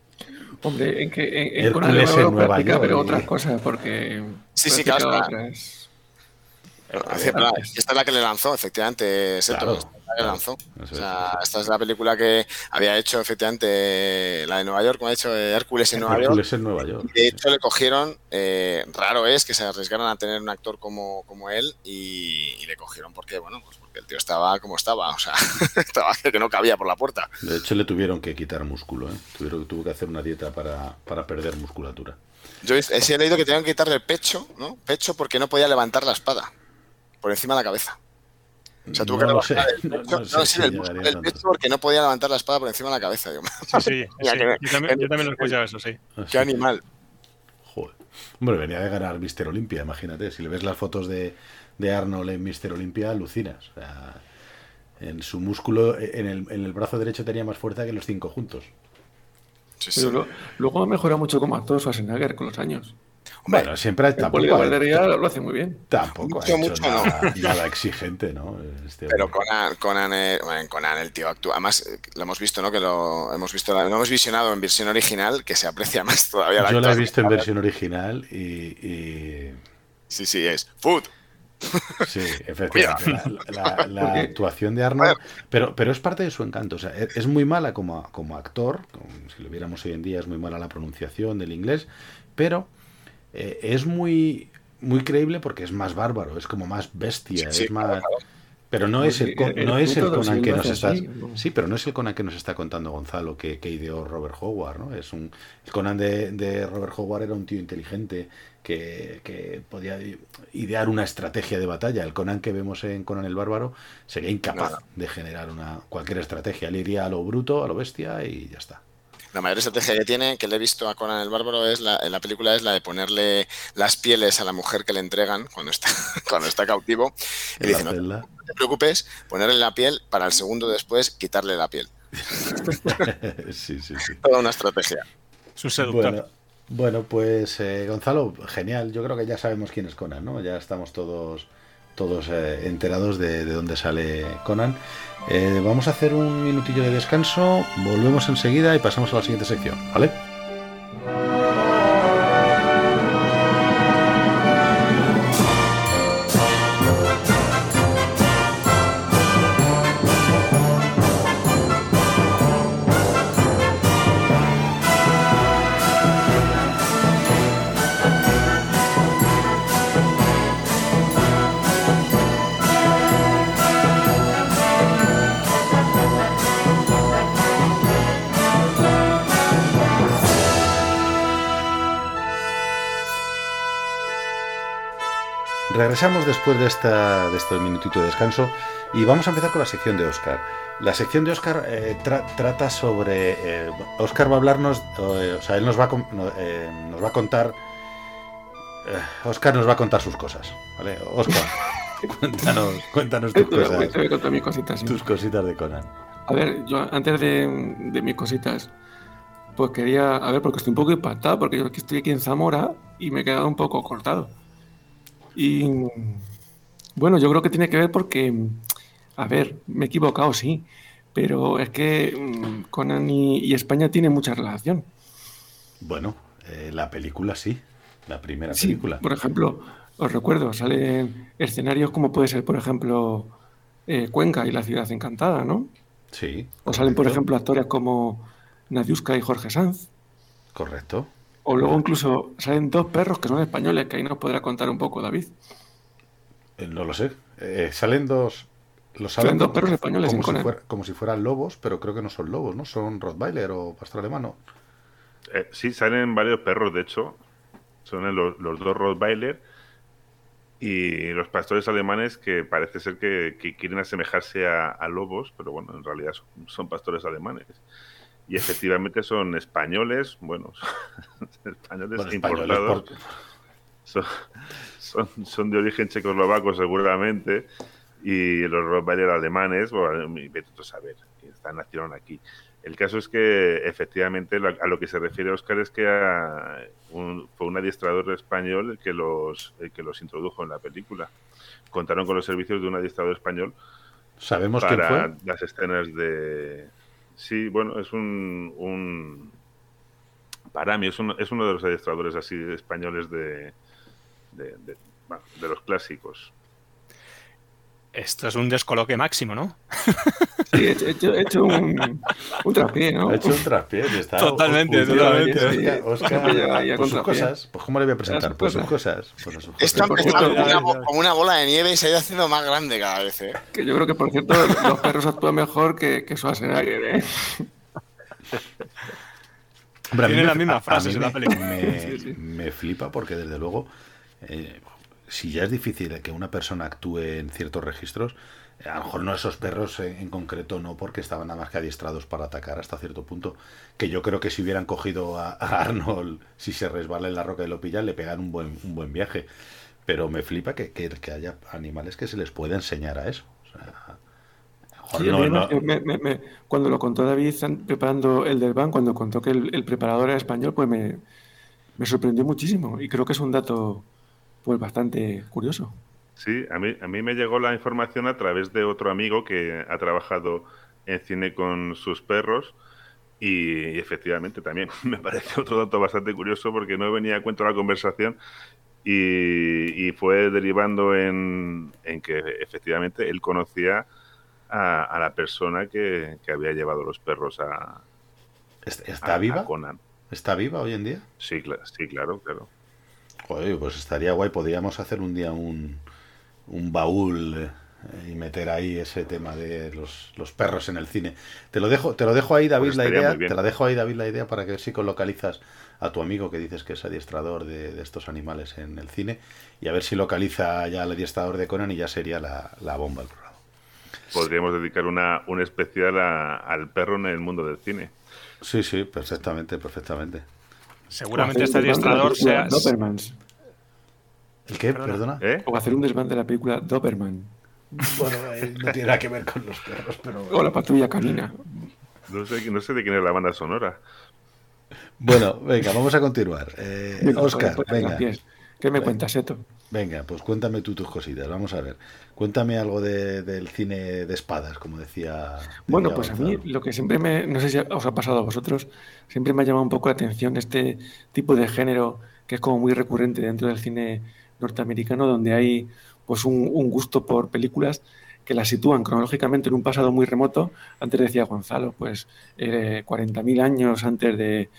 Hombre, en que en, en Conan en Nueva York, pero otras cosas, porque sí, sí, claro. Otras... Esta es la que le lanzó, efectivamente, claro, la que lanzó. O sea, esta es la película que había hecho, efectivamente, la de Nueva York, como ha dicho Hércules en Nueva Hércules York. en Nueva York. De hecho, le cogieron, eh, raro es que se arriesgaran a tener un actor como, como él y, y, le cogieron porque, bueno, pues porque el tío estaba como estaba, o sea, estaba que no cabía por la puerta. De hecho, le tuvieron que quitar músculo, ¿eh? Tuvieron, tuvo que hacer una dieta para, para perder musculatura. Yo he, he leído que tenían que quitarle el pecho, ¿no? Pecho porque no podía levantar la espada por encima de la cabeza. O sea, tuvo no que el pecho, no, no sé no, si sí, el, músculo del pecho porque no podía levantar la espada por encima de la cabeza. Digo, Sí, sí, sí. Yo, también, yo también lo he escuchado eso, sí. Qué animal. Joder. Hombre, venía de ganar Mister Olimpia, imagínate. Si le ves las fotos de, de Arnold en Mister Olimpia, alucinas. O sea, en su músculo, en el, en el brazo derecho tenía más fuerza que los cinco juntos. Sí, sí. Pero lo, luego ha mejorado mucho como actor Schwarzenegger con los años. Hombre, bueno, siempre el tampoco, guardería lo hace muy bien. Tampoco mucho, ha hecho mucho, nada, no. nada, exigente, ¿no? Este Pero Conan, Conan, eh, bueno, Conan el tío actúa. Además, lo hemos visto, ¿no? Que lo hemos visto, lo hemos visionado en versión original, que se aprecia más todavía. La Yo la he visto en versión original y, y... Sí, sí, es food. Sí, efectivamente. La, la, la actuación de Arnold, pero, pero es parte de su encanto. O sea, es muy mala como, como actor, como si lo viéramos hoy en día, es muy mala la pronunciación del inglés, pero eh, es muy, muy creíble porque es más bárbaro, es como más bestia, sí, sí, es más. Claro. Pero no es el, no es el Conan que nos está. Sí, pero no es el Conan que nos está contando Gonzalo que, que ideó Robert Howard, ¿no? Es un. El Conan de, de Robert Howard era un tío inteligente que, que, podía idear una estrategia de batalla. El Conan que vemos en Conan el Bárbaro sería incapaz de generar una cualquier estrategia. Él iría a lo bruto, a lo bestia y ya está la mayor estrategia que tiene, que le he visto a Conan el Bárbaro, es la, en la película es la de ponerle las pieles a la mujer que le entregan cuando está, cuando está cautivo. Y dice, no, no, te preocupes, ponerle la piel para el segundo después quitarle la piel. sí, sí, sí. Toda una estrategia. Seductor. Bueno, bueno pues eh, Gonzalo, genial. Yo creo que ya sabemos quién es Conan, ¿no? Ya estamos todos todos eh, enterados de, de, dónde sale Conan. Eh, vamos a hacer un minutillo de descanso, volvemos enseguida y pasamos a la siguiente sección, ¿vale? Regresamos después de, esta, de este minutito de descanso y vamos a empezar con la sección de Oscar. La sección de Oscar eh, trata sobre... Oscar va a hablarnos, o sea, él nos va a, nos va a contar... Oscar nos va a contar sus cosas, ¿vale? Oscar, cuéntanos, cuéntanos tus cosas. Tus cositas de Conan. A ver, yo antes de, de mis cositas, pues quería, a ver, porque estoy un poco impactado, porque yo estoy aquí en Zamora y me he quedado un poco cortado. Y bueno, yo creo que tiene que ver porque, a ver, me he equivocado, sí, pero es que mm, Conan y, España tienen mucha relación. Bueno, eh, la película sí, la primera película. Por ejemplo, os recuerdo, salen escenarios como puede ser, por ejemplo, eh, Cuenca y la ciudad encantada, ¿no? Sí. O salen, por ejemplo, actores como Nadiuska y Jorge Sanz. Correcto. O luego incluso salen dos perros que son españoles, que ahí nos podrá contar un poco David. Eh, no lo sé. Eh, salen dos... Los salen, dos perros españoles como, si como si fueran lobos, pero creo que no son lobos, ¿no? Son Rottweiler o pastor alemán. Eh, sí, salen varios perros, de hecho. Son los, dos Rottweiler y los pastores alemanes que parece ser que, quieren asemejarse a, lobos, pero bueno, en realidad son pastores alemanes y efectivamente son españoles, bueno, españoles importados. Son, son, de origen checoslovaco seguramente y los Rottweiler alemanes, bueno, vete a saber, están, nacieron aquí. El caso es que efectivamente a lo que se refiere Oscar es que fue un adiestrador español el que, los, el que los introdujo en la película. Contaron con los servicios de un adiestrador español ¿Sabemos para quién fue? las escenas de, Sí, bueno, es un, para mí es, es uno de los adiestradores así españoles de, de, de, los clásicos. Esto es un descoloque máximo, ¿no? Sí, he hecho, he hecho un, un, traspié, ¿no? Ha hecho un traspié. Está, totalmente, totalmente. Oscar, por sus cosas. Pues ¿cómo le voy a presentar? Por sus cosas. Por sus cosas. Esto como una bola de nieve y se ha ido haciendo más grande cada vez, ¿eh? Que yo creo que, por cierto, los perros actúan mejor que, que Schwarzenegger, ¿eh? Hombre, Tienen las mismas frases en la película. Me, me, flipa porque, desde luego, eh, si ya es difícil que una persona actúe en ciertos registros, a lo mejor no esos perros en, concreto, no porque estaban nada más que adiestrados para atacar hasta cierto punto. Que yo creo que si hubieran cogido a, Arnold, si se resbala en la roca y lo pillan, le pegan un buen, un buen viaje. Pero me flipa que, que, haya animales que se les pueda enseñar a eso. cuando lo contó David preparando el del ban, cuando contó que el, preparador era español, pues me, me sorprendió muchísimo. Y creo que es un dato pues bastante curioso. Sí, a mí, a mí me llegó la información a través de otro amigo que ha trabajado en cine con sus perros y, efectivamente también me parece otro dato bastante curioso porque no venía a cuento la conversación y, fue derivando en, que efectivamente él conocía a, la persona que, había llevado los perros a... ¿Está viva? ¿Está viva hoy en día? Sí, sí claro, claro. Joder, pues estaría guay. Podríamos hacer un día un, un baúl eh, y meter ahí ese tema de los, los, perros en el cine. Te lo dejo, te lo dejo ahí, David, pues la idea. Te la dejo ahí, David, la idea para que sí localizas a tu amigo que dices que es adiestrador de, de, estos animales en el cine y a ver si localiza ya al adiestrador de Conan y ya sería la, la bomba el programa. Podríamos dedicar una, un especial al perro en el mundo del cine. Sí, sí, perfectamente, perfectamente. Seguramente este adiestrador sea... ¿El qué? Perdona. ¿Eh? O hacer un desván de la película Doberman. Bueno, eh, no tiene nada que ver con los perros, pero. O la patrulla canina. No sé, no sé de quién es la banda sonora. Bueno, venga, vamos a continuar. Eh, Oscar, venga. ¿Qué me cuentas, Eto? Venga, pues cuéntame tú tus cositas. Vamos a ver. Cuéntame algo del cine de espadas, como decía. Bueno, pues a mí lo que siempre me. No sé si os ha pasado a vosotros. Siempre me ha llamado un poco la atención este tipo de género que es como muy recurrente dentro del cine norteamericano, donde hay pues un, gusto por películas que las sitúan cronológicamente en un pasado muy remoto. Antes decía Gonzalo, pues eh, 40.000 años antes de,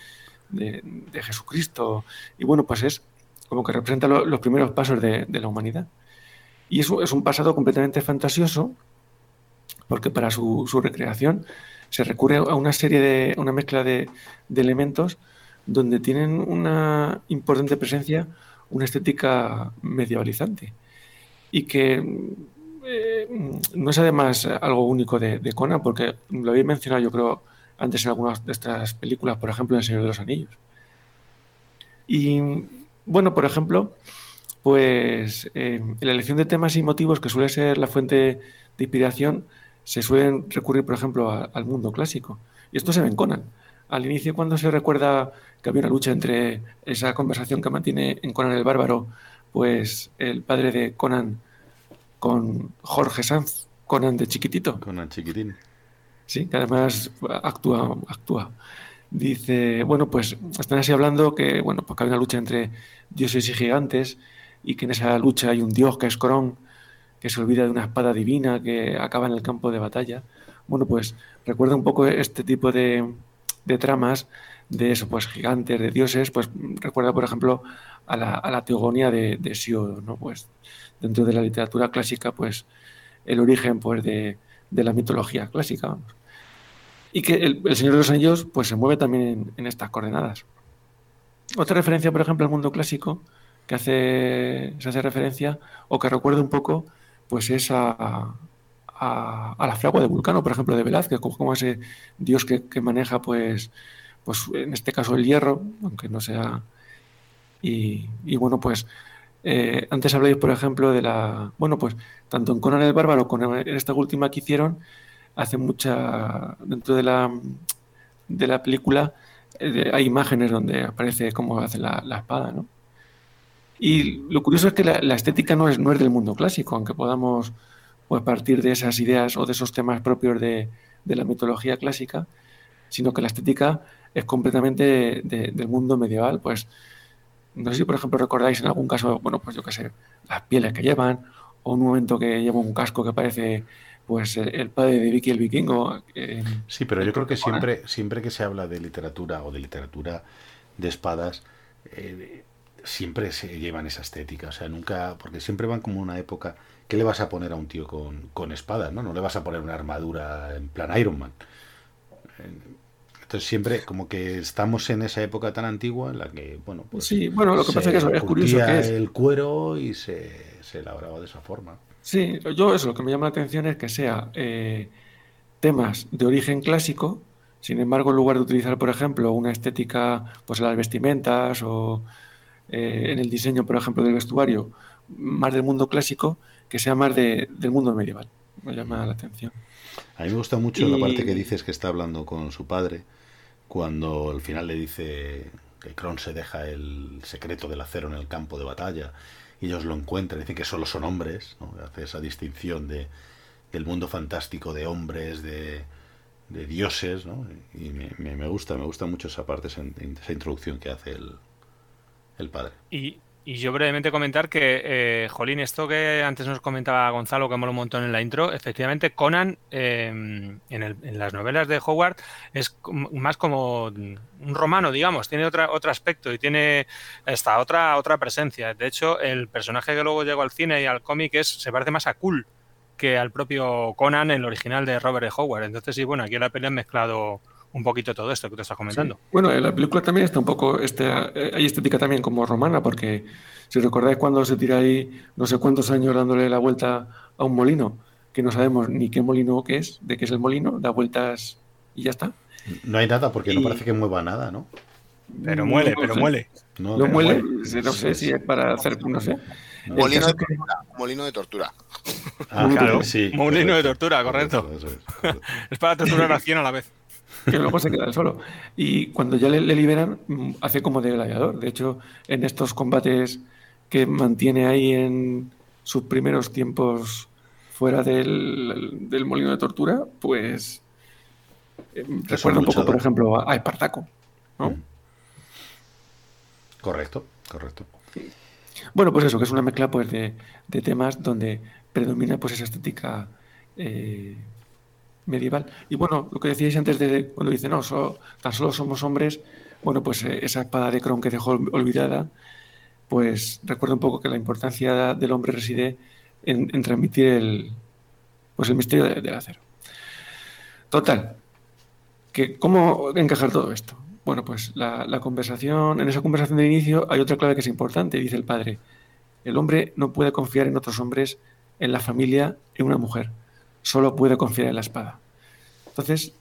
Jesucristo. Y bueno, pues es como que representa los primeros pasos de, la humanidad. Y eso es un pasado completamente fantasioso, porque para su, recreación se recurre a una serie de, una mezcla de, de elementos donde tienen una importante presencia una estética medievalizante. y que eh, no es además algo único de, Conan, porque lo había mencionado yo creo antes en algunas de estas películas, por ejemplo El Señor de los Anillos. Y bueno, por ejemplo, pues eh, en la elección de temas y motivos, que suele ser la fuente de inspiración, se suelen recurrir, por ejemplo, al mundo clásico. Y esto se ve en Conan. Al inicio, cuando se recuerda que había una lucha entre esa conversación que mantiene en Conan el Bárbaro, pues el padre de Conan con Jorge Sanz, Conan de chiquitito. Conan chiquitín. Sí, que además actúa, actúa. Dice, bueno, pues están así hablando que, bueno, porque hay una lucha entre dioses y gigantes y que en esa lucha hay un dios que es Corón, que se olvida de una espada divina que acaba en el campo de batalla. Bueno, pues recuerda un poco este tipo de, tramas de eso, pues gigantes, de dioses, pues recuerda, por ejemplo, a la, a la teogonía de, de ¿no? Pues dentro de la literatura clásica, pues el origen pues, de, la mitología clásica. Y que el, Señor de los Anillos pues, se mueve también en, estas coordenadas. Otra referencia, por ejemplo, al mundo clásico, que hace, se hace referencia, o que recuerda un poco, pues es a, la fragua de Vulcano, por ejemplo, de Velázquez, como ese dios que, maneja, pues, pues en este caso el hierro, aunque no sea... Y, y bueno, pues eh, antes habláis, por ejemplo, de la. Bueno, pues tanto en Conan el Bárbaro como en esta última que hicieron, hace mucha. Dentro de la, de la película eh, hay imágenes donde aparece cómo hace la, espada, ¿no? Y lo curioso es que la, estética no es, no es del mundo clásico, aunque podamos pues, partir de esas ideas o de esos temas propios de, la mitología clásica, sino que la estética es completamente del mundo medieval, pues no sé si, por ejemplo, recordáis en algún caso, bueno, pues yo qué sé, las pieles que llevan, o un momento que lleva un casco que parece pues el padre de Vicky el vikingo. Eh, sí, pero yo creo que siempre, siempre que se habla de literatura o de literatura de espadas, eh, siempre se llevan esa estética. O sea, nunca, porque siempre van como una época. ¿Qué le vas a poner a un tío con, con espadas? ¿no? no le vas a poner una armadura en plan Iron Man. Entonces siempre como que estamos en esa época tan antigua en la que, bueno, pues... Sí, bueno, lo que pasa es que es curioso que es... el cuero y se, se elaboraba de esa forma. Sí, yo eso, lo que me llama la atención es que sea eh, temas de origen clásico, sin embargo, en lugar de utilizar, por ejemplo, una estética pues en las vestimentas o eh, en el diseño, por ejemplo, del vestuario, más del mundo clásico, que sea más de, del mundo medieval. Me llama la atención. A mí me gusta mucho la parte que dices que está hablando con su padre, cuando al final le dice que Kron se deja el secreto del acero en el campo de batalla ellos lo encuentran, dicen que solo son hombres, hace esa distinción de, del mundo fantástico de hombres, de, dioses, ¿no? y me, gusta, me gusta mucho esa parte, esa, introducción que hace el, el padre. Y yo brevemente comentar que, eh, Jolín, esto que antes nos comentaba Gonzalo, que mola un montón en la intro, efectivamente Conan em, en, las novelas de Howard es más como un romano, digamos, tiene otra, otro aspecto y tiene esta otra, otra presencia. De hecho, el personaje que luego llegó al cine y al cómic es, se parece más a Cool que al propio Conan, el original de Robert E. Howard. Entonces, sí, bueno, aquí en la pelea han mezclado un poquito todo esto que te estás comentando. Bueno, en la película también está un poco, este, hay estética también como romana, porque si recordáis cuando se tira ahí no sé cuántos años dándole la vuelta a un molino, que no sabemos ni qué molino que es, de qué es el molino, da vueltas y ya está. No hay nada porque no parece que mueva nada, ¿no? Pero muele, pero muele. No, muele, no sé si es para hacer, no sé. Molino, de tortura, molino de tortura. Ah, claro, sí. Molino de tortura, correcto. es para torturar a 100 a la vez que luego se queda solo. Y cuando ya le, liberan, hace como de gladiador. De hecho, en estos combates que mantiene ahí en sus primeros tiempos fuera del, molino de tortura, pues eh, recuerda un poco, por ejemplo, a Espartaco. ¿no? Mm. Correcto, correcto. Bueno, pues eso, que es una mezcla pues, de, temas donde predomina pues esa estética eh, medieval. Y bueno, lo que decíais antes de cuando dice, no, tan solo somos hombres, bueno, pues eh, esa espada de Kron que dejó olvidada, pues recuerda un poco que la importancia del hombre reside en, transmitir el, pues el misterio del acero. Total, que ¿cómo encajar todo esto? Bueno, pues la, conversación, en esa conversación de inicio hay otra clave que es importante, dice el padre. el hombre no puede confiar en otros hombres, en la familia, en una mujer. Solo puede confiar en la espada. Entonces,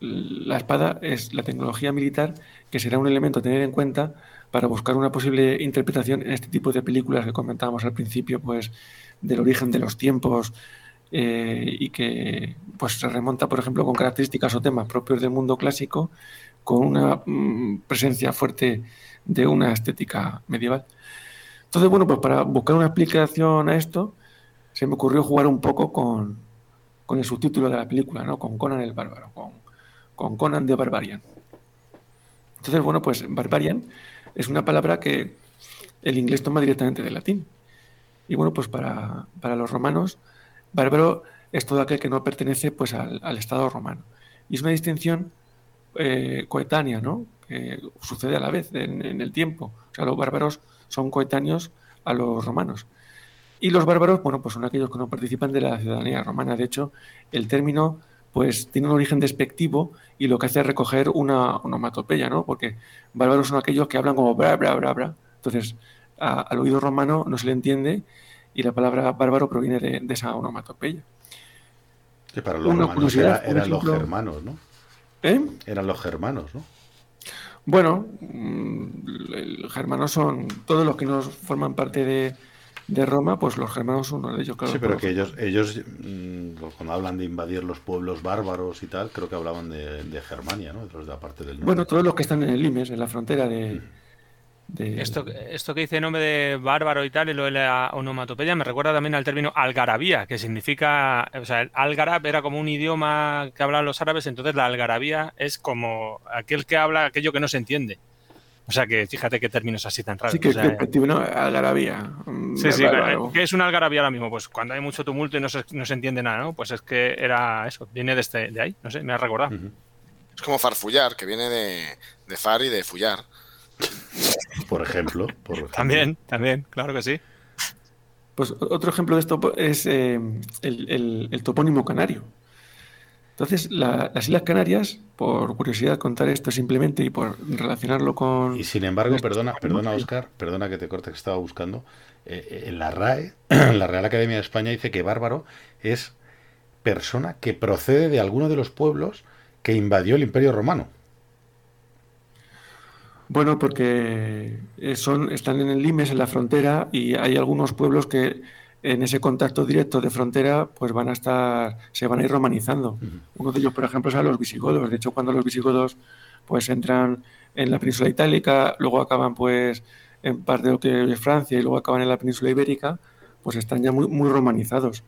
la espada es la tecnología militar que será un elemento a tener en cuenta para buscar una posible interpretación en este tipo de películas que comentábamos al principio, pues del origen de los tiempos eh, y que pues se remonta, por ejemplo, con características o temas propios del mundo clásico, con una mm, presencia fuerte de una estética medieval. Entonces, bueno, pues para buscar una explicación a esto, se me ocurrió jugar un poco con, con el subtítulo de la película, ¿no? Con Conan el Bárbaro, con, con Conan de Barbarian. Entonces, bueno, pues Barbarian es una palabra que el inglés toma directamente del latín. Y bueno, pues para, los romanos, bárbaro es todo aquel que no pertenece pues al, Estado romano. Y es una distinción eh, coetánea, ¿no? Que sucede a la vez en, en, el tiempo. O sea, los bárbaros son coetáneos a los romanos. Y los bárbaros, bueno, pues son aquellos que no participan de la ciudadanía romana. De hecho, el término pues tiene un origen despectivo y lo que hace es recoger una onomatopeya, ¿no? Porque bárbaros son aquellos que hablan como bra, bra, bra, bra. Entonces, al oído romano no se le entiende y la palabra bárbaro proviene de, esa onomatopeya. Que para los romanos eran los germanos, ¿no? ¿Eh? Eran los germanos, ¿no? Bueno, mm, los germanos son todos los que nos forman parte de, de Roma, pues los germanos son uno de ellos, claro. Sí, pero que ellos, ellos mm, cuando hablan de invadir los pueblos bárbaros y tal, creo que hablaban de, Germania, ¿no? De la parte del Bueno, todos los que están en el Limes, en la frontera de... Mm. Esto, esto que dice el nombre de bárbaro y tal, y lo de la onomatopeya, me recuerda también al término algarabía, que significa, o sea, el algarab era como un idioma que hablan los árabes, entonces la algarabía es como aquel que habla aquello que no se entiende. O sea que fíjate qué términos así tan raros. Sí, que, es que ¿no? Algarabía. Sí, sí, ¿qué es una algarabía ahora mismo? Pues cuando hay mucho tumulto y no se, no se entiende nada, ¿no? Pues es que era eso, viene de, este, de ahí, no sé, me ha recordado. Es como farfullar, que viene de, de far y de fullar. Por ejemplo, También, también, claro que sí. Pues otro ejemplo de esto es eh, el, el topónimo canario. Entonces, las Islas Canarias, por curiosidad contar esto simplemente y por relacionarlo con... Y sin embargo, perdona, perdona Oscar, perdona que te corte que estaba buscando, eh, eh, en la RAE, la Real Academia de España dice que bárbaro es persona que procede de alguno de los pueblos que invadió el Imperio Romano. Bueno, porque son, están en el Limes, en la frontera, y hay algunos pueblos que en ese contacto directo de frontera, pues van a estar, se van a ir romanizando. Uno de ellos, por ejemplo, son los visigodos. De hecho, cuando los visigodos pues entran en la península itálica, luego acaban pues en parte de lo que es Francia y luego acaban en la península ibérica, pues están ya muy, muy romanizados.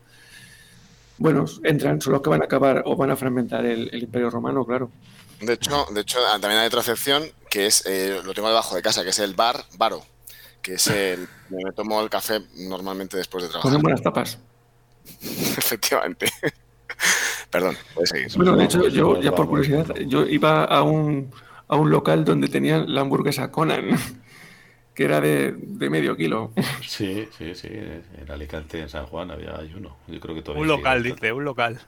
Bueno, entran, solo que van a acabar o van a fragmentar el, imperio romano, claro. De hecho, de hecho, también hay otra excepción que es, eh, lo tengo debajo de casa, que es el bar baro que es el. Me tomo el café normalmente después de trabajar. Con buenas tapas. Efectivamente. Perdón, puedes seguir. Bueno, de hecho, yo, ya por curiosidad, yo iba a un, a un local donde tenían la hamburguesa Conan, que era de, de, medio kilo. Sí, sí, sí. En Alicante, en San Juan, había uno. Yo creo que todavía un local, dice, un local.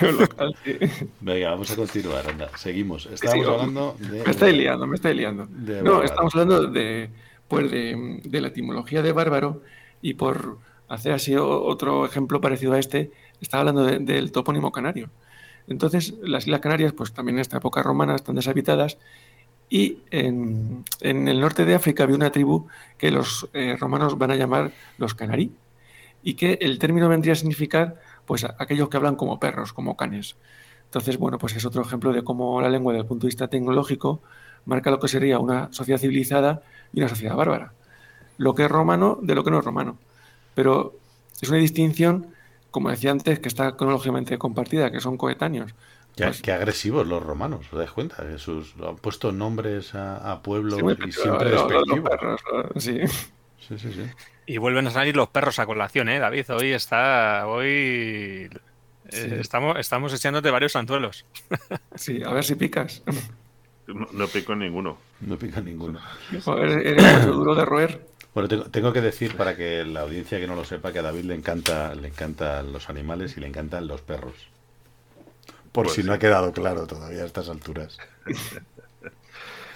un local, sí. Venga, vamos a continuar, anda, seguimos. Estábamos hablando de. Me estáis liando, me estáis liando. no, estamos hablando de pues de, la etimología de bárbaro y por hacer así otro ejemplo parecido a este, estaba hablando del topónimo canario. Entonces, las Islas Canarias, pues también en esta época romana están deshabitadas y en, el norte de África había una tribu que los eh, romanos van a llamar los canarí y que el término vendría a significar pues aquellos que hablan como perros, como canes. Entonces, bueno, pues es otro ejemplo de cómo la lengua desde el punto de vista tecnológico marca lo que sería una sociedad civilizada y una sociedad bárbara. Lo que es romano de lo que no es romano. Pero es una distinción, como decía antes, que está cronológicamente compartida, que son coetáneos. Ya, pues qué agresivos los romanos, ¿os dais cuenta? Sus, han puesto nombres a, pueblos y siempre despectivos. sí. Sí, sí, sí. Y vuelven a salir los perros a colación, ¿eh, David? Hoy está. Hoy. Eh, estamos, estamos echándote varios anzuelos. Sí, a ver si picas. No, pico ninguno. No pica ninguno. eres duro de roer. Bueno, tengo, que decir para que la audiencia que no lo sepa que a David le encanta, le encantan los animales y le encantan los perros. Por pues si no ha quedado claro todavía a estas alturas.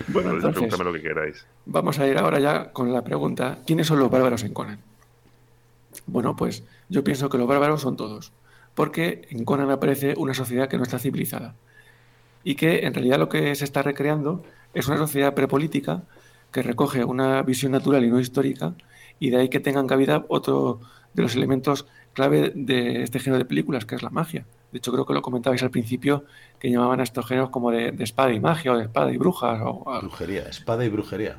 Bueno, entonces, lo que queráis. Vamos a ir ahora ya con la pregunta: ¿quiénes son los bárbaros en Conan? Bueno, pues yo pienso que los bárbaros son todos, porque en Conan aparece una sociedad que no está civilizada y que en realidad lo que se está recreando es una sociedad prepolítica que recoge una visión natural y no histórica y de ahí que tengan cabida otro de los elementos clave de este género de películas, que es la magia. De hecho, creo que lo comentabais al principio, que llamaban a estos géneros como de, espada y magia, o de espada y brujas. O, brujería, espada y brujería.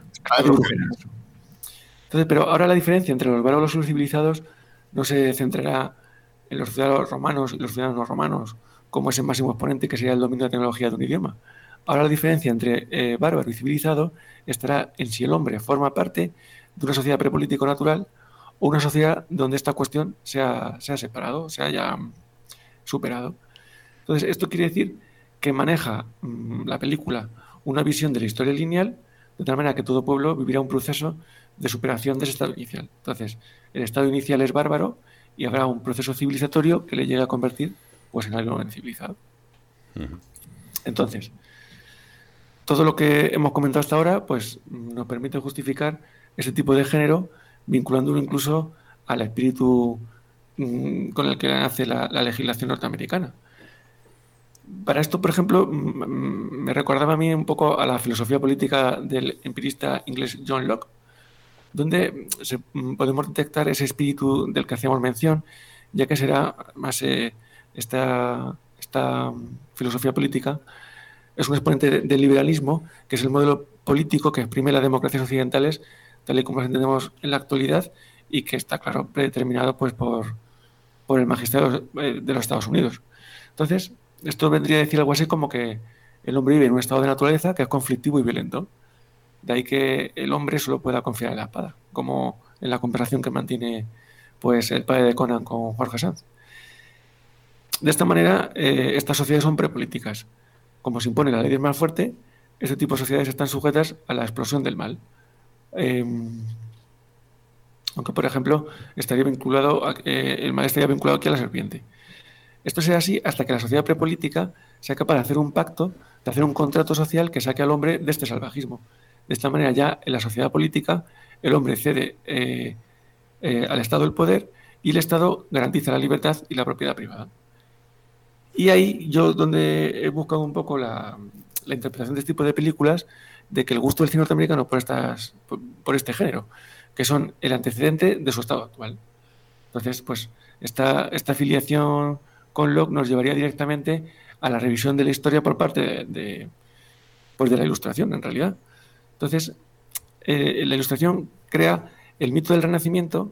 Entonces, pero ahora la diferencia entre los bárbaros y los civilizados no se centrará en los ciudadanos romanos y los ciudadanos romanos como ese máximo exponente que sería el dominio de la tecnología de un idioma. Ahora la diferencia entre eh, bárbaro y civilizado estará en si el hombre forma parte de una sociedad prepolítico natural o una sociedad donde esta cuestión se ha, separado, se haya superado. Entonces, esto quiere decir que maneja mm, la película una visión de la historia lineal, de tal manera que todo pueblo vivirá un proceso de superación de ese estado inicial. Entonces, el estado inicial es bárbaro y habrá un proceso civilizatorio que le llegue a convertir pues, en algo civilizado. Entonces, todo lo que hemos comentado hasta ahora pues, nos permite justificar ese tipo de género vinculándolo incluso al espíritu mm, con el que nace la, legislación norteamericana. Para esto, por ejemplo, me recordaba a mí un poco a la filosofía política del empirista inglés John Locke, donde podemos detectar ese espíritu del que hacíamos mención, ya que será más eh, esta, esta filosofía política es un exponente del liberalismo, que es el modelo político que exprime las democracias occidentales tal y como las entendemos en la actualidad y que está, claro, predeterminado pues, por, por el magistrado eh, de los Estados Unidos. Entonces, esto vendría a decir algo así como que el hombre vive en un estado de naturaleza que es conflictivo y violento. De ahí que el hombre solo pueda confiar en la espada, como en la comparación que mantiene pues, el padre de Conan con Jorge Sanz. De esta manera, eh, estas sociedades son prepolíticas. Como se impone la ley del más fuerte, este tipo de sociedades están sujetas a la explosión del mal. Em, aunque, por ejemplo, estaría vinculado eh, el mal estaría vinculado aquí a la serpiente. Esto será así hasta que la sociedad prepolítica sea capaz de hacer un pacto, de hacer un contrato social que saque al hombre de este salvajismo. De esta manera, ya en la sociedad política, el hombre cede eh, al Estado el poder y el Estado garantiza la libertad y la propiedad privada. Y ahí yo donde he buscado un poco la, interpretación de este tipo de películas de que el gusto del cine norteamericano por, estas, por, este género, que son el antecedente de su estado actual. Entonces, pues esta, esta afiliación con Locke nos llevaría directamente a la revisión de la historia por parte de, pues de la ilustración, en realidad. Entonces, eh, la ilustración crea el mito del renacimiento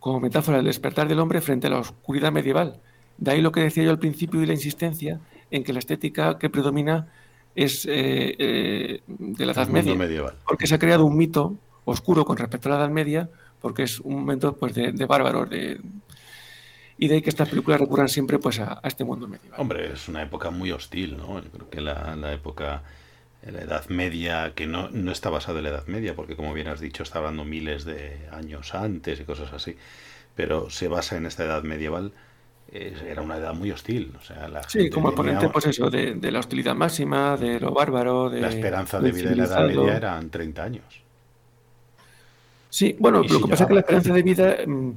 como metáfora del despertar del hombre frente a la oscuridad medieval. De ahí lo que decía yo al principio y la insistencia en que la estética que predomina es eh, eh, de la Edad Media. Medieval. Porque se ha creado un mito oscuro con respecto a la Edad Media, porque es un momento pues, de, bárbaros. De, y de ahí que estas películas recurran siempre pues, a, este mundo medieval. Hombre, es una época muy hostil, ¿no? Yo creo que la, la época, la Edad Media, que no, no está basada en la Edad Media, porque como bien has dicho, está hablando miles de años antes y cosas así, pero se basa en esta Edad medieval era una edad muy hostil. O sea, la sí, como exponente, pues eso, de, la hostilidad máxima, de lo bárbaro. De, la esperanza de vida en la Edad Media eran 30 años. Sí, bueno, lo que pasa es que la esperanza de vida, mm,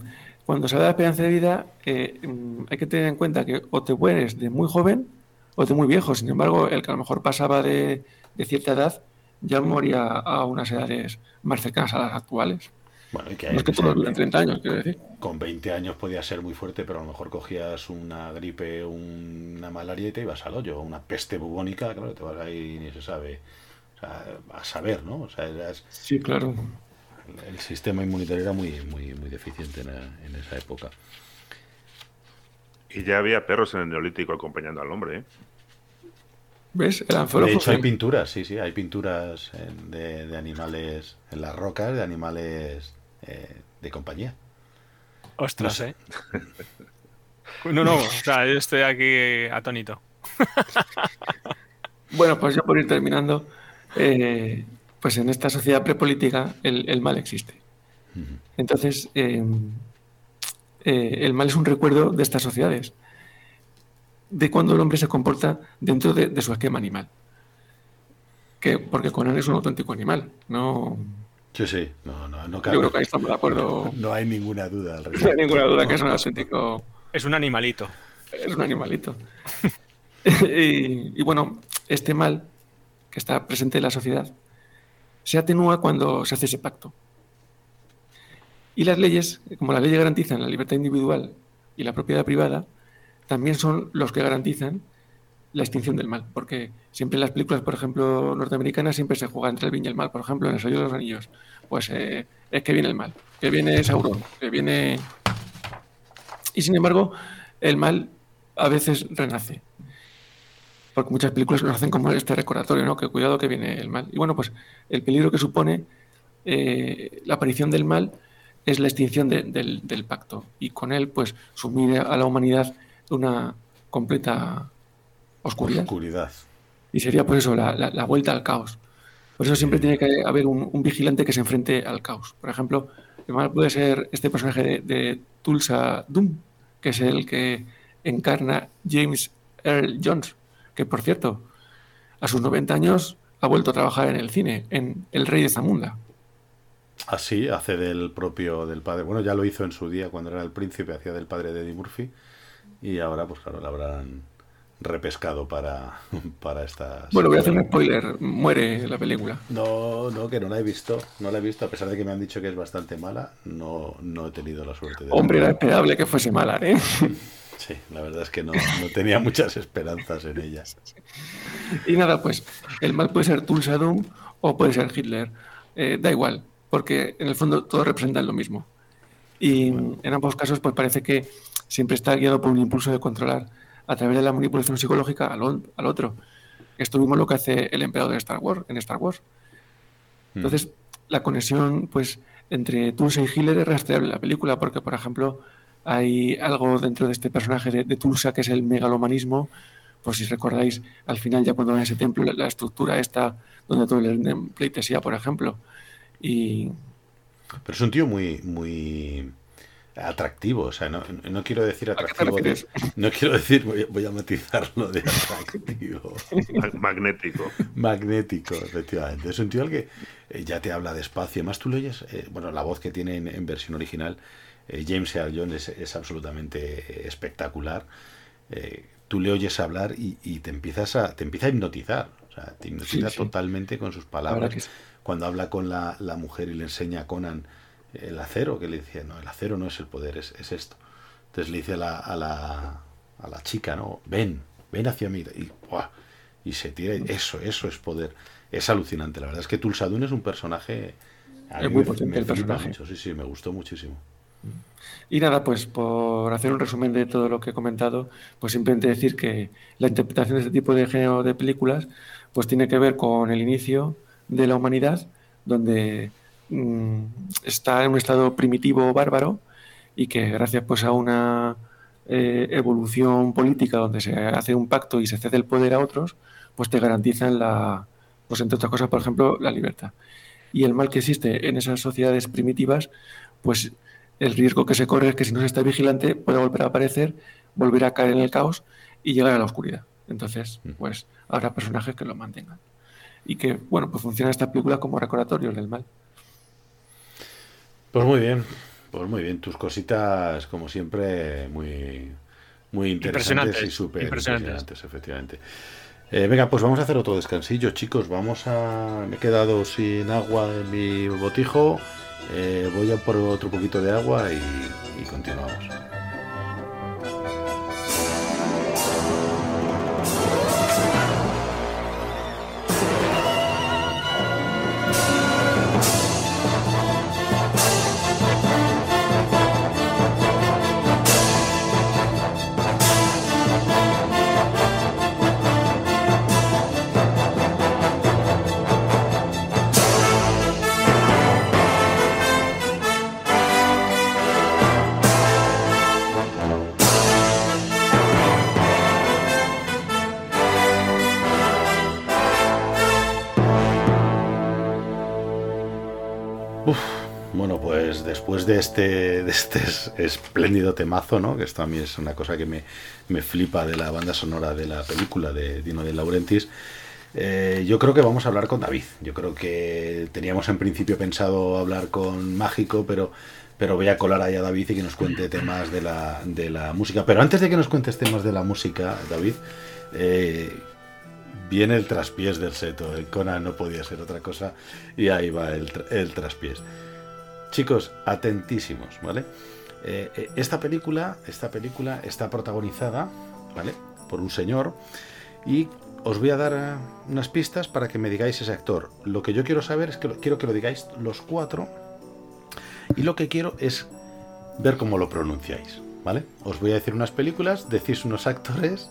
cuando se habla de esperanza de vida, eh, mm, hay que tener en cuenta que o te mueres de muy joven o de muy viejo. Sin embargo, el que a lo mejor pasaba de, de cierta edad ya moría a unas edades más cercanas a las actuales. Bueno, y que, no es que todos 30 años, quiero decir. Con 20 años podía ser muy fuerte, pero a lo mejor cogías una gripe, una malaria y te ibas al hoyo. Una peste bubónica, claro, te vas ahí y ni se sabe. O sea, a saber, ¿no? O sea, sí, claro. El, sistema inmunitario era muy, muy, muy deficiente en, esa época. Y ya había perros en el Neolítico acompañando al hombre, ¿eh? ¿Ves? de hecho, hay pinturas, sí, sí, hay pinturas de, de, animales en las rocas, de animales eh, de compañía. Ostras, ¿eh? no, no, o sea, yo estoy aquí atónito. bueno, pues ya por ir terminando, eh, pues en esta sociedad prepolítica el, mal existe. Entonces, eh, el mal es un recuerdo de estas sociedades, de cuando el hombre se comporta dentro de su esquema animal que porque Conan es un auténtico animal, no... Sí, sí, no, no, no Yo creo que ahí estamos de acuerdo. No hay ninguna duda al No hay respecto. ninguna duda que es un auténtico... Es un animalito. Es un animalito. y, y bueno, este mal que está presente en la sociedad se atenúa cuando se hace ese pacto. Y las leyes, como las leyes garantizan la libertad individual y la propiedad privada, también son los que garantizan la extinción del mal. Porque siempre en las películas, por ejemplo, norteamericanas, siempre se juega entre el bien y el mal. Por ejemplo, en El Señor de los Anillos, pues eh, es que viene el mal, que viene Sauron, que viene... Y sin embargo, el mal a veces renace. Porque muchas películas nos hacen como este recordatorio, ¿no? Que cuidado que viene el mal. Y bueno, pues el peligro que supone eh, la aparición del mal es la extinción de- del, del pacto. Y con él, pues, sumir a la humanidad una completa oscuridad. Oscuridad. Y sería, pues eso, la, la- la vuelta al caos. Por eso siempre tiene que haber un, un vigilante que se enfrente al caos. Por ejemplo, mal puede ser este personaje de, de Tulsa Doom, que es el que encarna James Earl Jones, que por cierto, a sus 90 años ha vuelto a trabajar en el cine, en El Rey de Zamunda. Así hace del propio del padre. Bueno, ya lo hizo en su día cuando era el príncipe, hacía del padre de Eddie Murphy. Y ahora, pues claro, lo habrán repescado para, para estas. Bueno, voy a hacer un spoiler, muere la película. No, no, que no la he visto. No la he visto, a pesar de que me han dicho que es bastante mala. No, no he tenido la suerte de. Hombre, era esperable que fuese mala, ¿eh? Sí, la verdad es que no, no tenía muchas esperanzas en ella. Y nada, pues el mal puede ser Tulsa Doom o puede ser Hitler. Eh, da igual, porque en el fondo todos representan lo mismo. Y en ambos casos, pues parece que siempre está guiado por un impulso de controlar a través de la manipulación psicológica al, otro. Esto mismo es lo que hace el emperador de Star Wars, en Star Wars. Entonces, la conexión pues, entre Tulsa y Hitler es rastreable en la película, porque, por ejemplo, hay algo dentro de este personaje de, de Tulsa que es el megalomanismo. Pues si recordáis, al final, ya cuando van a ese templo, la, la estructura está donde todo rinden pleitesía, por ejemplo. Y Pero es un tío muy, muy atractivo. O sea, no, no quiero decir qué te atractivo. de- no quiero decir, voy a, voy a matizarlo de atractivo. Ma- Magnético. Magnético, efectivamente. Es un tío al que eh, ya te habla despacio. Además, tú le oyes, eh, bueno, la voz que tiene en, en versión original, eh, James Earl Jones es, es absolutamente espectacular. Eh, tú le oyes hablar y, y te empiezas a, te empieza a hipnotizar. O sea, te hipnotiza Sí, sí. totalmente con sus palabras. sí. Cuando habla con la, la mujer y le enseña a Conan el acero, que le dice, no, el acero no es el poder, es, es esto. Entonces le dice a la, a la, a la chica, ¿no? Ven, ven hacia mí. Y, ¡buah! y se tira. Eso, eso es poder. Es alucinante. La verdad es que Tulsa Dun es un personaje. Es muy me- potente me el personaje. mucho, Sí, sí, me gustó muchísimo. Y nada, pues por hacer un resumen de todo lo que he comentado, pues simplemente decir que la interpretación de este tipo de género de películas, pues tiene que ver con el inicio de la humanidad, donde está en un estado primitivo bárbaro y que gracias pues a una eh, evolución política donde se hace un pacto y se cede el poder a otros, pues te garantizan la, pues entre otras cosas, por ejemplo, la libertad. Y el mal que existe en esas sociedades primitivas, pues el riesgo que se corre es que si no se está vigilante puede volver a aparecer, volver a caer en el caos y llegar a la oscuridad. Entonces, pues habrá personajes que lo mantengan. Y que, bueno, pues funciona esta película como recordatorio del mal. Pues muy bien. Pues muy bien. Tus cositas, como siempre, muy, muy interesantes y súper impresionantes. impresionantes, efectivamente. Eh, venga, pues vamos a hacer otro descansillo, chicos. Vamos a. Me he quedado sin agua en mi botijo. Eh, voy a por otro poquito de agua y, y continuamos. Después de este, de este es- espléndido temazo, ¿no? Que esto a mí es una cosa que me, me flipa de la banda sonora de la película de Dino de Laurentiis. Eh, yo creo que vamos a hablar con David. Yo creo que teníamos en principio pensado hablar con Mágico, pero, pero voy a colar ahí a David y que nos cuente temas de la, de la música. Pero antes de que nos cuentes temas de la música, David, eh, viene el traspiés del seto. El Conan no podía ser otra cosa y ahí va el, el traspiés. Chicos, atentísimos, ¿vale? Eh, eh, esta película, esta película está protagonizada, ¿vale? Por un señor y os voy a dar eh, unas pistas para que me digáis ese actor. Lo que yo quiero saber es que lo- quiero que lo digáis los cuatro y lo que quiero es ver cómo lo pronunciáis, ¿vale? Os voy a decir unas películas, decís unos actores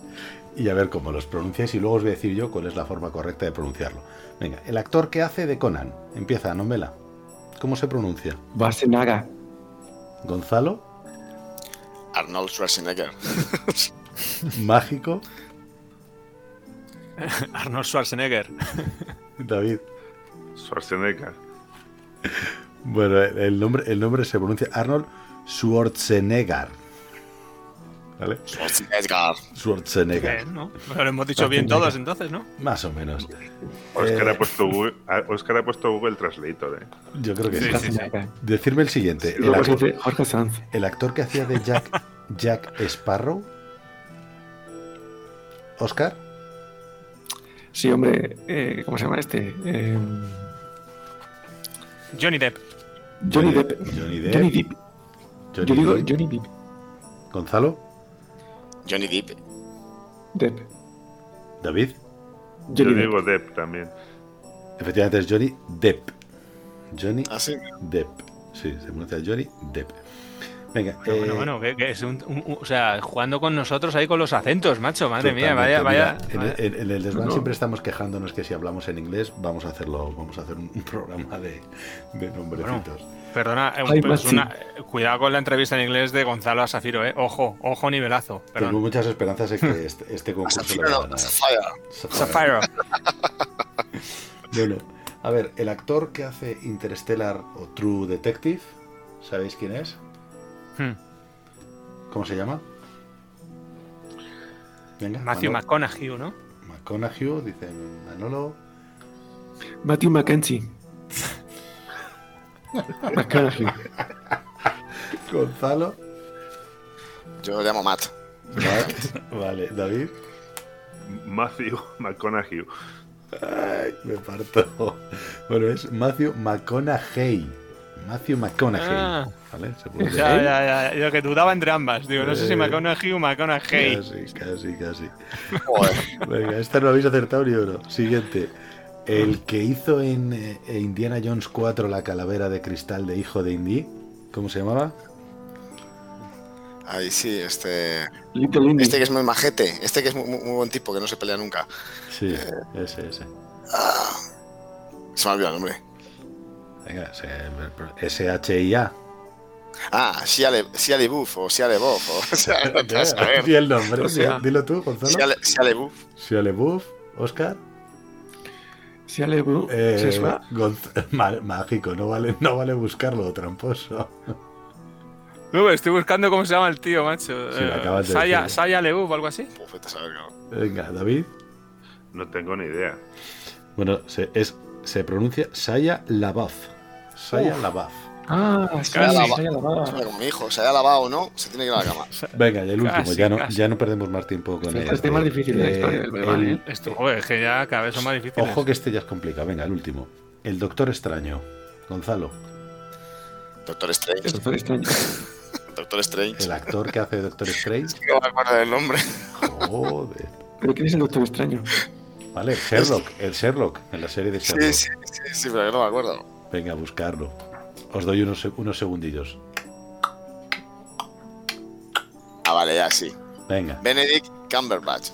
y a ver cómo los pronunciáis y luego os voy a decir yo cuál es la forma correcta de pronunciarlo. Venga, el actor que hace de Conan, empieza, Nomela. ¿Cómo se pronuncia? Barcenaga. Gonzalo, Arnold Schwarzenegger. Mágico, Arnold Schwarzenegger. David. Schwarzenegger. Bueno, el nombre, el nombre se pronuncia Arnold Schwarzenegger. ¿Vale? Schwarzenegger. Schwarzenegger. Bien, ¿no? Lo hemos dicho bien todos entonces, ¿no? Más o menos. Oscar, Eh, ha puesto Google, a- Oscar ha puesto Google Translator, ¿eh? Yo creo que Sí, sí. sí, sí. Barcenaga. Decirme el siguiente. El, actor, Jorge Sanz. el actor que hacía de Jack, Jack Sparrow. Oscar. Sí, hombre, eh, ¿cómo se llama este? Eh, Johnny Depp. Johnny Depp. Johnny Depp. Johnny Depp. Johnny Yo digo Depp. Johnny Depp. Gonzalo. Johnny Depp. Depp. David. Yo Johnny Depp. digo Depp también. Efectivamente es Johnny Depp. Johnny ¿Ah, sí? Depp. Sí, se pronuncia Johnny Depp. Venga. Bueno, eh, bueno, bueno, que, que es un, un- un- O sea, jugando con nosotros ahí con los acentos, macho. Madre mía, vaya, vaya. Mira, en, en- en el desván No. siempre estamos quejándonos que si hablamos en inglés vamos a hacerlo, vamos a hacer un, un programa de, de nombrecitos. Perdona, eh, pues una- eh, cuidado con la entrevista en inglés de Gonzalo a Zafiro, ¿eh? Ojo, ojo, nivelazo. Tengo Perdón. muchas esperanzas de que este, este concurso lo Sapphire, va a no. Sapphire. Zafiro. Bueno, a ver, el actor que hace Interstellar o True Detective, ¿sabéis quién es? Hmm. ¿Cómo se llama? Venga, Matthew Manolo. McConaughey, ¿no? McConaughey, dice Manolo. Matthew McKenzie. McConaughey. Gonzalo. Yo lo llamo Matt. Vale, vale, David. Matthew McConaughey. Ay, me parto. Bueno, es Matthew McConaughey. Matthew McConaughey. Ah. ¿Vale? Se Ya, ya, ya. Yo que dudaba entre ambas. Digo, no sé si Eh, McConaughey o McConaughey. Casi, casi, casi. Venga, esta no habéis acertado ni uno. Siguiente. El que hizo en eh, Indiana Jones 4 la calavera de cristal de hijo de Indy. ¿Cómo se llamaba? Ahí sí, este. Little Indy. Este que es muy majete. Este que es muy, muy- buen tipo, que no se pelea nunca. Sí, ese, ese. Ah, se me ha olvidado el nombre. Venga, S-H-I-A. Ah, Shia Le- Shia o Shia LaBeouf. O, sea, no te vas a ver. Di el nombre. O sea, Dilo tú, Gonzalo. Shia Le- Shia Oscar. Si ale Bru- Eh, se suena- Gonz- ma- mágico, no vale, no vale buscarlo, tramposo. No, estoy buscando cómo se llama el tío, macho. Sí, Eh, Saya. Saya Leuf o algo así. Venga, David. No tengo ni idea. Bueno, se, es, se pronuncia Saya Labaf. Saya Uf. Labaf. Ah, sí, Calla la sí, va- calla la va. Suena como mi hijo. Se haya lavado no, se tiene que ir a la cama. Venga, y el último, Casi, ya, no, casi. ya no perdemos más tiempo con Este es este. el más difícil de la historia del Brevan, el- ¿eh? Esto, joder, es que ya cada vez son más difíciles. Ojo que este ya es complicado. Venga, el último. El Doctor Extraño. Gonzalo, Doctor Strange. El Doctor Extraño. Doctor Strange. el actor que hace Doctor Strange. No me acuerdo del nombre. Joder. ¿Pero quién es el Doctor Extraño? Vale, Sherlock, el Sherlock, en la serie de Sí, Sherlock. sí, sí, sí, pero yo no me acuerdo. Venga, a buscarlo. Os doy unos, unos segundillos. Ah, vale, ya sí. Venga, Benedict Cumberbatch.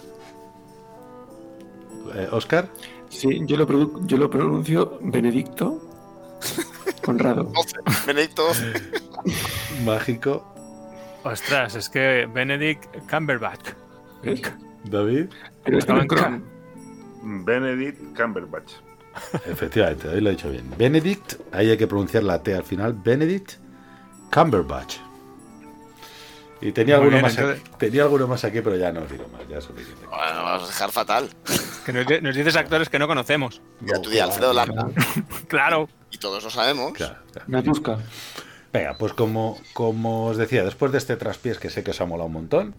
eh, Oscar. Sí, yo lo, yo lo pronuncio Benedicto Conrado. 12. Benedicto 12. Mágico. Ostras, es que Benedict Cumberbatch. David. Pero en Estaba Chrome. Benedict Cumberbatch. Efectivamente, ahí lo he dicho bien. Benedict, ahí hay que pronunciar la T al final. Benedict Cumberbatch. Y tenía Muy alguno, bien, más entonces- aquí, tenía alguno más aquí, pero ya no os digo más, ya es suficiente. Bueno, vamos a dejar fatal. Que nos, nos dices actores que no conocemos. Ya tú di Alfredo Landa. Claro. Y todos lo sabemos. Claro, claro. Venga, pues como, como os decía, después de este traspiés que sé que os ha molado un montón,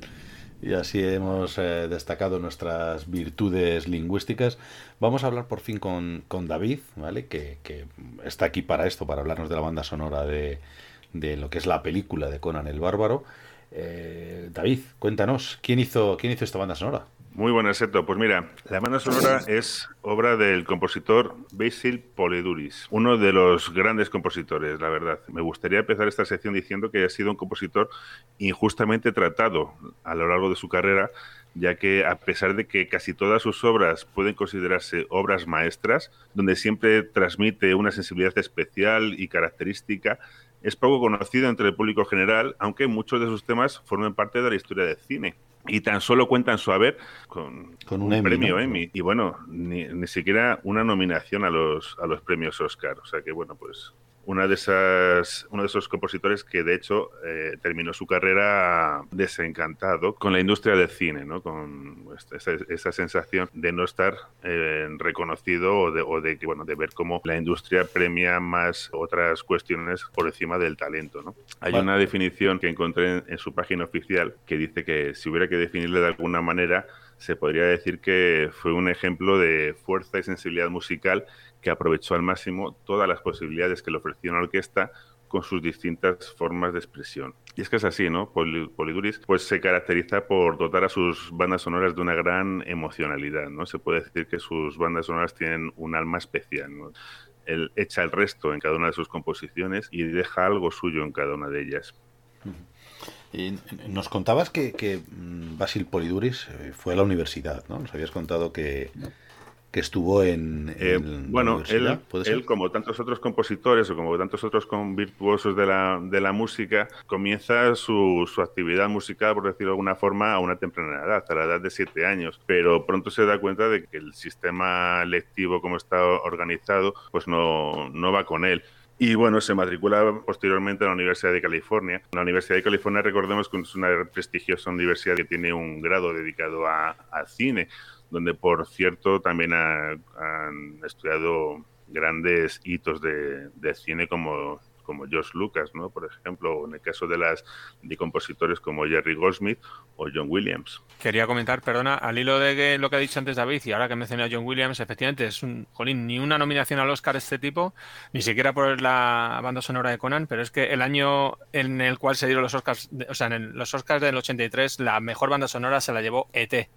y así hemos eh, destacado nuestras virtudes lingüísticas, vamos a hablar por fin con, con David, ¿vale? Que, que está aquí para esto, para hablarnos de la banda sonora de, de lo que es la película de Conan el Bárbaro. Eh, David, cuéntanos, ¿quién hizo, ¿quién hizo esta banda sonora? Muy buenas, Seto. Pues mira, la banda sonora es obra del compositor Basil Poliduris, uno de los grandes compositores, la verdad. Me gustaría empezar esta sección diciendo que ha sido un compositor injustamente tratado a lo largo de su carrera, ya que a pesar de que casi todas sus obras pueden considerarse obras maestras, donde siempre transmite una sensibilidad especial y característica, es poco conocido entre el público general, aunque muchos de sus temas formen parte de la historia del cine. Y tan solo cuentan su haber con, Con un un Emmy, premio ¿no? Emmy. Y bueno, ni, ni siquiera una nominación a los, a los premios Oscar. O sea que bueno, pues una de esas, uno de esos compositores que de hecho eh, terminó su carrera desencantado con la industria del cine, ¿no? Con esta- esa, esa sensación de no estar eh, reconocido o de, o de bueno de ver cómo la industria premia más otras cuestiones por encima del talento, ¿no? Hay Vale. una definición que encontré en, en su página oficial que dice que si hubiera que definirle de alguna manera se podría decir que fue un ejemplo de fuerza y sensibilidad musical que aprovechó al máximo todas las posibilidades que le ofrecía una orquesta con sus distintas formas de expresión. Y es que es así, ¿no? Poli- Poliduris pues se caracteriza por dotar a sus bandas sonoras de una gran emocionalidad, ¿no? Se puede decir que sus bandas sonoras tienen un alma especial, ¿no? Él echa el resto en cada una de sus composiciones y deja algo suyo en cada una de ellas. Y nos contabas que, que mm, Basil Poliduris eh, fue a la universidad, ¿no? Nos habías contado que, que estuvo en, Eh, en bueno, él, él, como tantos otros compositores o como tantos otros con virtuosos de la, de la música, comienza su, su actividad musical, por decirlo de alguna forma, a una temprana edad, a la edad de siete años. Pero pronto se da cuenta de que el sistema lectivo, como está organizado, pues no, no va con él. Y bueno, se matricula posteriormente a la Universidad de California. La Universidad de California, recordemos que es una prestigiosa universidad que tiene un grado dedicado a, al cine, donde por cierto también ha- han estudiado grandes hitos de, cine como, como George Lucas, ¿no? por ejemplo, o en el caso de las de compositores como Jerry Goldsmith o John Williams. Quería comentar, perdona, al hilo de que lo que ha dicho antes David y ahora que mencioné a John Williams, efectivamente es un, jolín, ni una nominación al Oscar este tipo, ni siquiera por la banda sonora de Conan, pero es que el año en el cual se dieron los Oscars, o sea, en el- los Oscars del 83, la mejor banda sonora se la llevó ET.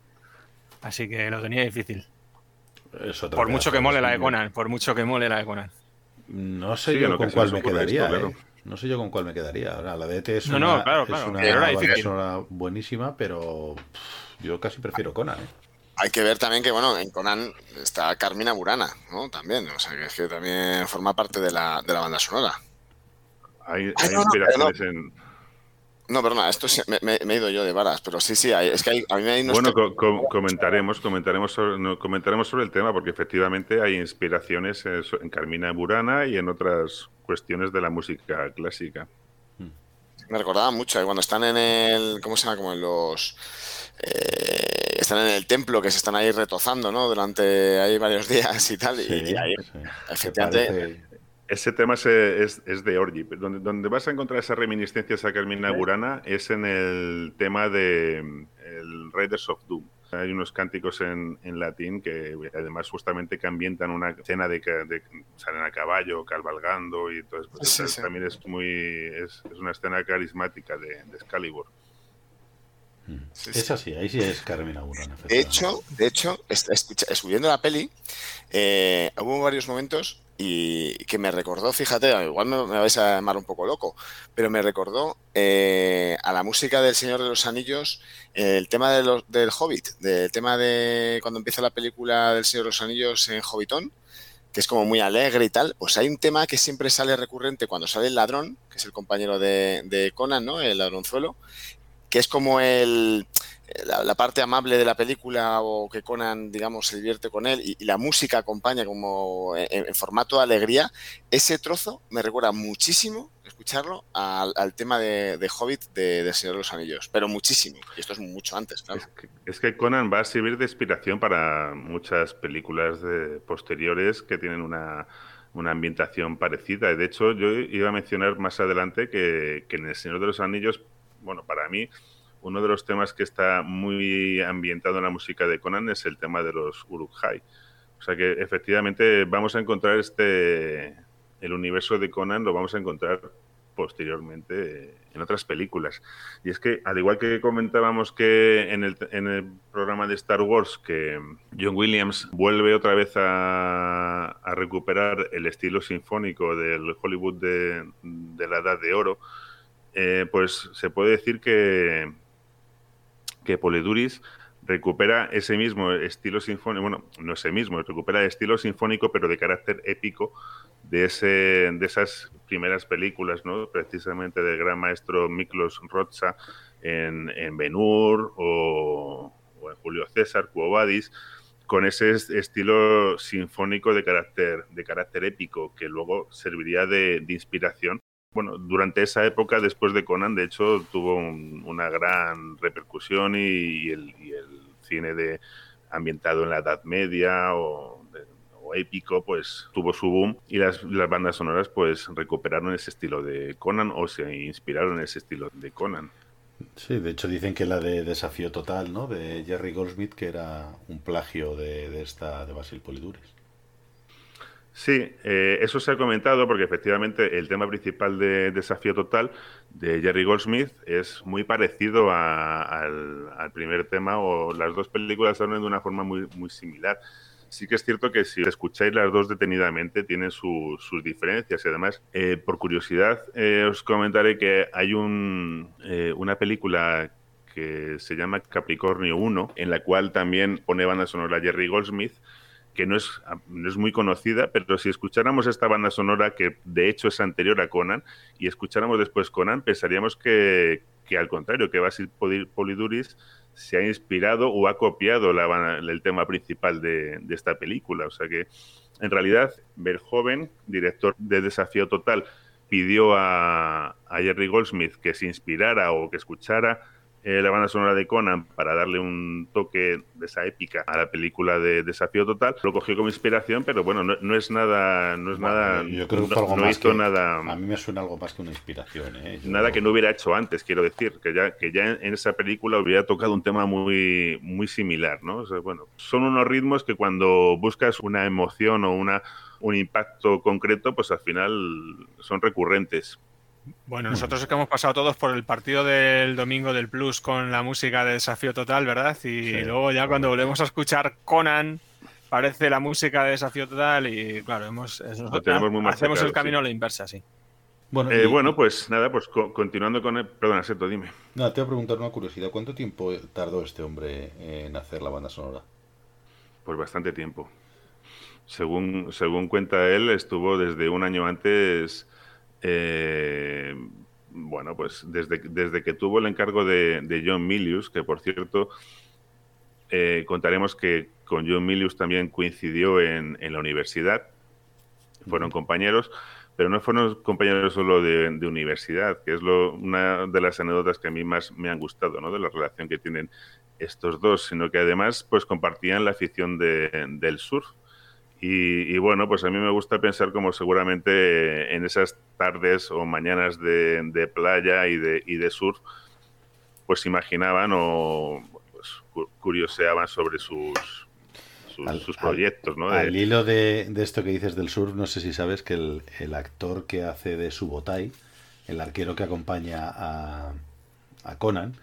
Así que lo tenía difícil. Es Por mucho que mole la de. Conan, por mucho que mole la de Conan. No sé Sí, yo con cuál me quedaría, esto, claro. ¿eh? No sé yo con cuál me quedaría. Ahora, la de ET es No, una, no, claro, es claro. una Pero era banda difícil. sonora buenísima, pero yo casi prefiero Conan, ¿eh? Hay que ver también que, bueno, en Conan está Carmina Burana, ¿no? También, o sea, que es que también forma parte de la, de la banda sonora. Hay, Ay, hay no, no, inspiraciones en, No, perdona, esto sí- me, me- me he ido yo de varas, pero sí, sí, hay- es que hay- a mí me hay Bueno, co- co- comentaremos, comentaremos sobre, no, comentaremos sobre el tema porque efectivamente hay inspiraciones en, en Carmina Burana y en otras cuestiones de la música clásica. me recordaba mucho, ¿eh? cuando están en el, ¿cómo se llama? Como en los... eh, están en el templo, que se están ahí retozando, ¿no? Durante ahí varios días y tal, y- Sí, y, ahí, sí. Efectivamente, Ese tema se- es, es de Orgy. Donde, donde vas a encontrar esas reminiscencias a Carmina Burana es en el tema de mm, el Raiders of Doom. Hay unos cánticos en, en latín que además justamente que ambientan una escena de salen a caballo, cabalgando y todo eso. Pues Sí, esa sí. También es muy es, es una escena carismática de, de Excalibur. sí, sí. Esa sí, ahí sí es Carmina Burana. De hecho, de hecho, escucha- escuchando la peli, eh, hubo varios momentos y que me recordó, fíjate, igual me, me vais a llamar un poco loco, pero me recordó eh, a la música del Señor de los Anillos el tema de los- del Hobbit, del tema de cuando empieza la película del Señor de los Anillos en Hobbitón, que es como muy alegre y tal, pues hay un tema que siempre sale recurrente cuando sale el ladrón, que es el compañero de, de Conan, ¿no? El ladronzuelo, que es como el, la, parte amable de la película o que Conan, digamos, se divierte con él y, la música acompaña como en, formato de alegría, ese trozo me recuerda muchísimo escucharlo al, tema de, Hobbit de, Señor de los Anillos, pero muchísimo. Y esto es mucho antes, claro. Es que, Conan va a servir de inspiración para muchas películas posteriores que tienen una, ambientación parecida. De hecho, yo iba a mencionar más adelante que, que en El Señor de los Anillos, bueno, para mí uno de los temas que está muy ambientado en la música de Conan es el tema de los Uruk-hai. O sea que efectivamente vamos a encontrar este, el universo de Conan lo vamos a encontrar posteriormente en otras películas. Y es que, al igual que comentábamos que en el, en el programa de Star Wars, que John Williams vuelve otra vez a, recuperar el estilo sinfónico del Hollywood de, la Edad de Oro, eh, pues se puede decir que, que Poliduris recupera ese mismo estilo sinfónico, bueno, no ese mismo, recupera el estilo sinfónico, pero de carácter épico de, ese, de esas primeras películas, ¿no? precisamente del gran maestro Miklos Rocha en, en Benur o, en Julio César, Cuobadis, con ese estilo sinfónico de carácter, de carácter épico que luego serviría de inspiración bueno, durante esa época, después de Conan, de hecho, tuvo una gran repercusión y, el, cine de ambientado en la Edad Media o, épico, pues tuvo su boom y las, bandas sonoras pues recuperaron ese estilo de Conan o se inspiraron en ese estilo de Conan. Sí, de hecho dicen que la de Desafío Total, ¿no? De Jerry Goldsmith, que era un plagio de, de esta de Basil Poliduris. Sí, eh, eso se ha comentado porque efectivamente el tema principal de Desafío Total de Jerry Goldsmith es muy parecido al, primer tema o las dos películas hablan de una forma muy, muy similar. Sí que es cierto que si escucháis las dos detenidamente tienen sus diferencias y además, eh, por curiosidad, eh, os comentaré que hay un, una película que se llama Capricornio 1, en la cual también pone banda sonora Jerry Goldsmith, que no es, no es muy conocida, pero si escucháramos esta banda sonora, que de hecho es anterior a Conan, y escucháramos después Conan, pensaríamos que, que al contrario, que Basil Poliduris se ha inspirado o ha copiado el tema principal de, de, esta película. O sea que, en realidad, Verhoeven, director de Desafío Total, pidió a, a Jerry Goldsmith que se inspirara o que escuchara eh, la banda sonora de Conan para darle un toque de esa épica a la película de Desafío Total. Lo cogió como inspiración, pero bueno, no, es nada, no es nada. Yo creo que algo más nada. A mí me suena algo más que una inspiración. ¿eh? Nada que no hubiera hecho antes, quiero decir, que ya que ya en, esa película hubiera tocado un tema muy muy similar, ¿no? bueno, son unos ritmos que cuando buscas una emoción o una un impacto concreto, pues al final son recurrentes. Bueno, nosotros es que hemos pasado todos por el partido del domingo del Plus con la música de Desafío Total, ¿verdad? Y luego ya cuando volvemos a escuchar Conan, parece la música de Desafío Total y claro, hemos, hacemos el camino a la inversa, sí. Bueno, eh, bueno, pues nada, pues continuando con el... Perdona, Seto, dime. No, te voy a preguntar una curiosidad. ¿Cuánto tiempo tardó este hombre en hacer la banda sonora? Pues bastante tiempo. Según, según cuenta él, estuvo desde un año antes eh, bueno, pues desde, desde, que tuvo el encargo de, John Milius, que por cierto, eh, contaremos que con John Milius también coincidió en, la universidad, fueron compañeros, pero no fueron compañeros solo de, universidad, que es lo, una de las anécdotas que a mí más me han gustado, ¿no? de la relación que tienen estos dos, sino que además pues compartían la afición del surf. Y, bueno, pues a mí me gusta pensar como seguramente en esas tardes o mañanas de, playa y de, y de surf, pues imaginaban o pues, curioseaban sobre sus, sus, proyectos. ¿no? Al hilo de, esto que dices del surf, no sé si sabes que el, actor que hace de Subotai, el arquero que acompaña a, a Conan,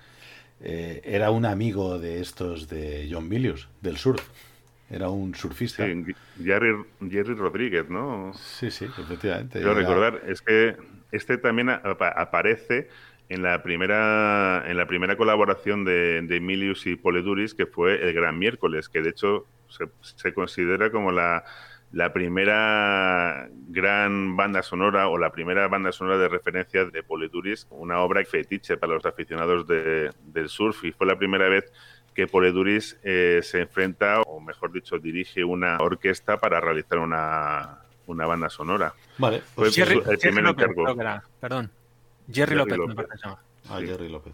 eh, era un amigo de estos de John Milius, del surf. Era un surfista. Jerry, Jerry Rodríguez, ¿no? Sí, sí, efectivamente. Quiero recordar, es que este también aparece en la primera en la primera colaboración de, de, Emilius y Poleduris, que fue el Gran Miércoles, que de hecho se, considera como la, la primera gran banda sonora o la primera banda sonora de referencia de Poleduris, una obra fetiche para los aficionados del surf y fue la primera vez que Poleduris eh, se enfrenta, o mejor dicho, dirige una orquesta para realizar una, una banda sonora. Vale, pues Jerry, el primer López, Perdón. Jerry, López, Ah, Jerry López.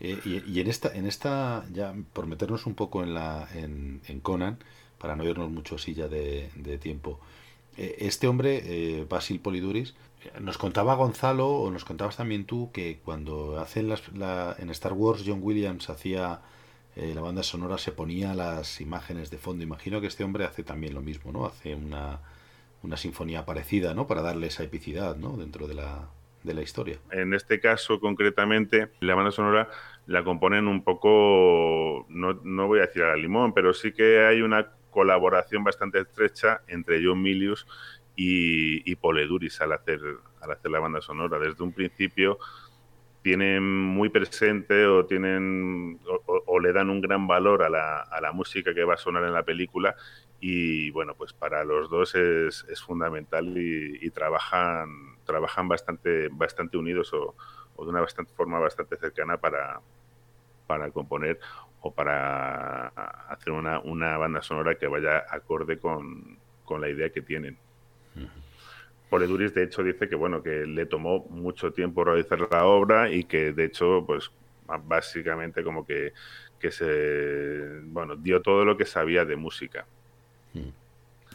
Eh, y, en esta, en esta, ya por meternos un poco en la, en, Conan, para no irnos mucho ya de, tiempo. Eh, este hombre, eh, Basil Poliduris, nos contaba Gonzalo, o nos contabas también tú, que cuando hacen las, en Star Wars John Williams hacía la banda sonora, se ponía las imágenes de fondo. Imagino que este hombre hace también lo mismo, ¿no? Hace una, una sinfonía parecida, ¿no? Para darle esa epicidad, ¿no? Dentro de la, de la historia. En este caso, concretamente, la banda sonora la componen un poco, no, no voy a decir a la limón, pero sí que hay una colaboración bastante estrecha entre John Milius y, y Poleduris al hacer, al hacer la banda sonora. Desde un principio tienen muy presente o tienen o, le dan un gran valor a la, a la, música que va a sonar en la película y bueno pues para los dos es, es fundamental y, y, trabajan trabajan bastante, bastante unidos o, de una bastante forma bastante cercana para, para componer o para hacer una, una banda sonora que vaya acorde con, la idea que tienen. Poleduris, de hecho, dice que bueno, que le tomó mucho tiempo realizar la obra y que de hecho, pues básicamente como que, que se bueno, dio todo lo que sabía de música.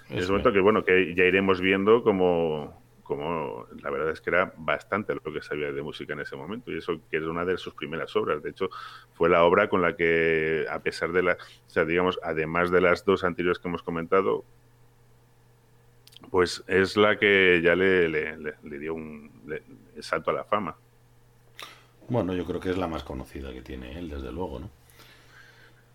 Es momento que bueno, que ya iremos viendo como como la verdad es que era bastante lo que sabía de música en ese momento y eso que es una de sus primeras obras. De hecho, fue la obra con la que, a pesar de la, o sea, digamos, además de las dos anteriores que hemos comentado, pues es la que ya le, le, dio un salto a la fama. Bueno, yo creo que es la más conocida que tiene él, desde luego, ¿no?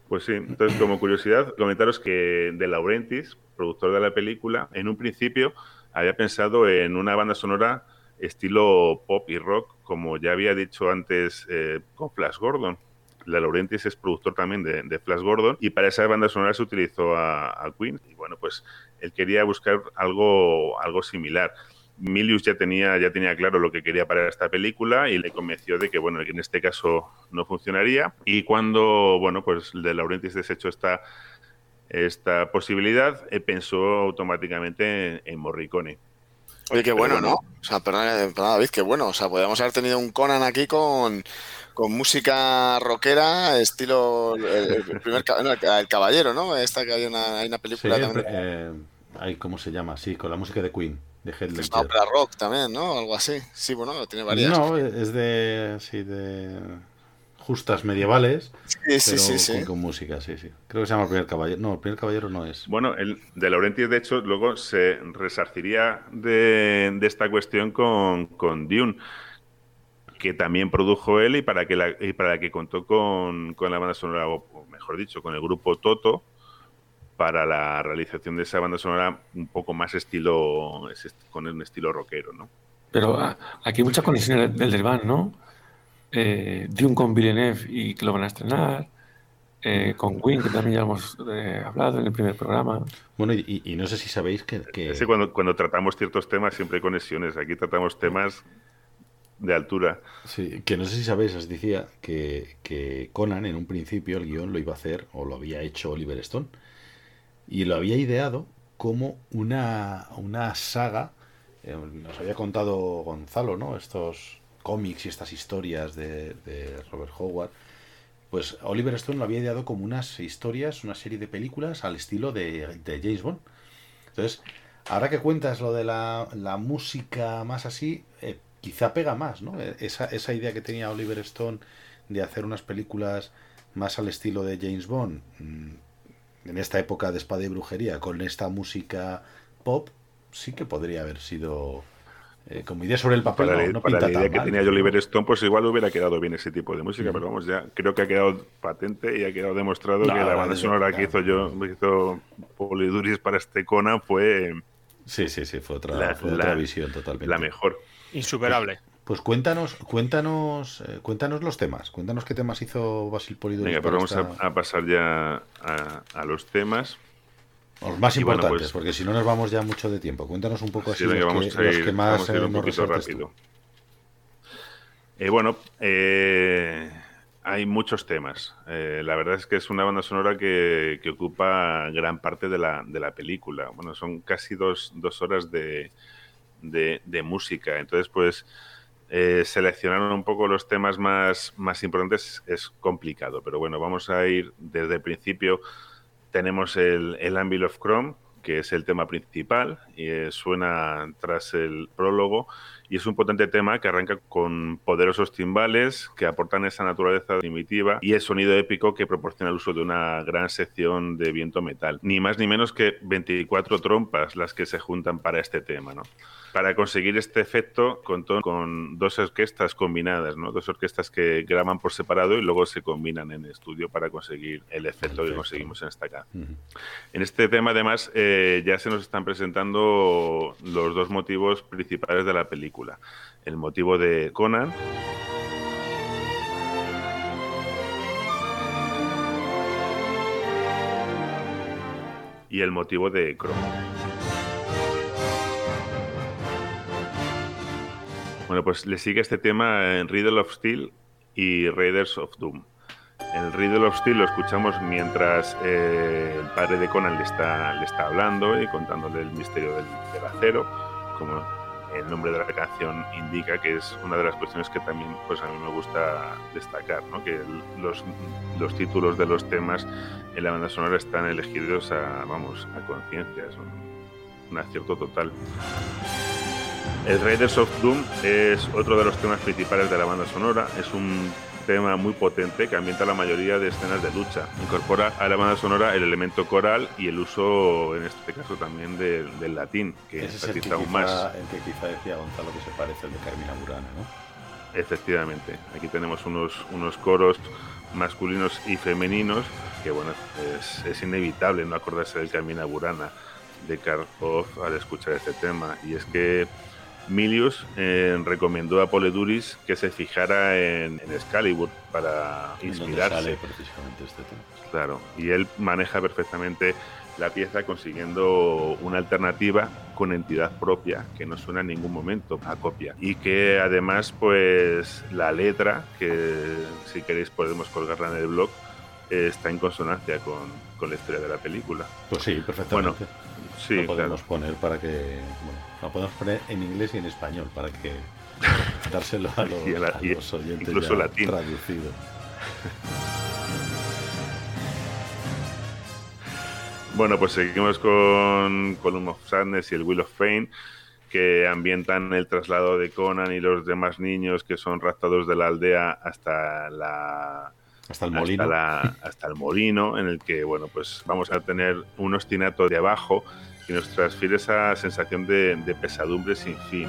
Pues sí, entonces como curiosidad, comentaros que De Laurentiis, productor de la película, en un principio había pensado en una banda sonora estilo pop y rock, como ya había dicho antes eh, con Flash Gordon. La Laurentiis es productor también de, Flash Gordon y para esa banda sonora se utilizó a, Queen. Y bueno, pues él quería buscar algo, algo similar. Milius ya tenía, ya tenía claro lo que quería para esta película y le convenció de que, bueno, en este caso no funcionaría. Y cuando, bueno, pues de Laurentiis desechó esta esta posibilidad, eh, pensó automáticamente en, Morricone. Oye, qué bueno, ¿no? O sea, perdón, David, qué bueno. O sea, podríamos haber tenido un Conan aquí con, música rockera, estilo el, primer el caballero, ¿no? Esta que hay una, hay una película también. Eh, ¿Cómo se llama? Sí, con la música de Queen. De Head es una rock también, ¿no? Algo así. Sí, bueno, tiene varias. No, es de. Sí, de justas medievales, pero Con, música, sí, sí. Creo que se llama el primer caballero. No, el primer caballero no es. Bueno, el de Laurentiis, de hecho, luego se resarciría de, esta cuestión con, con, Dune, que también produjo él y para que, la, y para que contó con, con la banda sonora, o mejor dicho, con el grupo Toto, para la realización de esa banda sonora un poco más estilo, con un estilo rockero, ¿no? Pero ah, aquí hay muchas conexiones del Derban, ¿no? eh, Dune con Villeneuve y que lo van a estrenar, eh, con Queen, que también ya hemos eh, hablado en el primer programa. Bueno, y, no sé si sabéis que... que... cuando, cuando tratamos ciertos temas siempre hay conexiones, aquí tratamos temas de altura. Sí, que no sé si sabéis, os decía que, que Conan en un principio el guion lo iba a hacer, o lo había hecho Oliver Stone, y lo había ideado como una, una saga, eh, nos había contado Gonzalo, ¿no? Estos cómics y estas historias de, Robert Howard, pues Oliver Stone lo había ideado como unas historias, una serie de películas al estilo de, James Bond. Entonces, ahora que cuentas lo de la, música más así, eh, quizá pega más, ¿no? Esa, esa idea que tenía Oliver Stone de hacer unas películas más al estilo de James Bond, mm, en esta época de espada y brujería, con esta música pop, sí que podría haber sido eh, como idea sobre el papel. Para, no, la idea que tenía Oliver Stone, pues igual hubiera quedado bien ese tipo de música, pero vamos, ya creo que ha quedado patente y ha quedado demostrado que la banda sonora que hizo yo, hizo Poliduris para este Conan fue. Sí, sí, sí, fue otra, otra visión totalmente. La mejor. Insuperable. Pues, pues cuéntanos, cuéntanos, eh, cuéntanos los temas. Cuéntanos qué temas hizo Basil Poliduris. Venga, pues vamos a, pasar ya a, a los temas. Los más Y bueno, importantes, pues- porque si no nos vamos ya mucho de tiempo. Cuéntanos un poco así Sí, venga, los, vamos que, a los ir- que más vamos a ir eh, un poquito rápido. Eh, bueno, eh, hay muchos temas. Eh, la verdad es que es una banda sonora que, que ocupa gran parte de la, de la película. Bueno, son casi dos, dos horas de, de- música. Entonces, pues, eh, seleccionar un poco los temas más, más importantes es complicado. Pero bueno, vamos a ir desde el principio. Tenemos el, el Anvil of Chrome, que es el tema principal, y eh, suena tras el prólogo. Y es un potente tema que arranca con poderosos timbales que aportan esa naturaleza primitiva y el sonido épico que proporciona el uso de una gran sección de viento metal. Ni más ni menos que 24 trompas las que se juntan para este tema, ¿no? Para conseguir este efecto contó con dos orquestas combinadas, ¿no? Dos orquestas que graban por separado y luego se combinan en estudio para conseguir el efecto que conseguimos en esta canción. En este tema, además, eh, ya se nos están presentando los dos motivos principales de la película. El motivo de Conan. Y el motivo de Cromo. Bueno, pues le sigue este tema en Riddle of Steel y Raiders of Doom. El Riddle of Steel lo escuchamos mientras eh, el padre de Conan le está, le está hablando y contándole el misterio del, del acero, como el nombre de la canción indica, que es una de las cuestiones que también pues, a mí me gusta destacar, ¿no? que los, los títulos de los temas en la banda sonora están elegidos a, vamos, a conciencia, es un, un acierto total. El Raiders of Doom es otro de los temas principales de la banda sonora. Es un tema muy potente que ambienta la mayoría de escenas de lucha. Incorpora a la banda sonora el elemento coral y el uso, en este caso también, del, del latín, que es el que, aún quizá, más. el que quizá decía Gonzalo que se parece al de Carmina Burana, ¿no? Efectivamente, aquí tenemos unos, unos coros masculinos y femeninos que, bueno, es, es inevitable no acordarse del Carmina Burana de Karpov al escuchar este tema. Y es que Milius eh, recomendó a Poleduris que se fijara en, en Excalibur para inspirarse. sale precisamente este tema. Claro, y él maneja perfectamente la pieza consiguiendo una alternativa con entidad propia que no suena en ningún momento a copia y que además pues la letra que si queréis podemos colgarla en el blog eh, está en consonancia con, con la historia de la película. Pues sí, perfectamente. Sí, claro. podemos poner para que. Bueno, lo podemos poner en inglés y en español para que. dárselo a los, Y a la- a y los oyentes incluso ya latín. traducido. Bueno, pues seguimos con Column of Sadness y el Wheel of Fame, que ambientan el traslado de Conan y los demás niños que son raptados de la aldea hasta la Hasta el molino. hasta, la- hasta el molino, en el que bueno, pues vamos a tener un ostinato de abajo que nos transfiere esa sensación de, pesadumbre sin fin.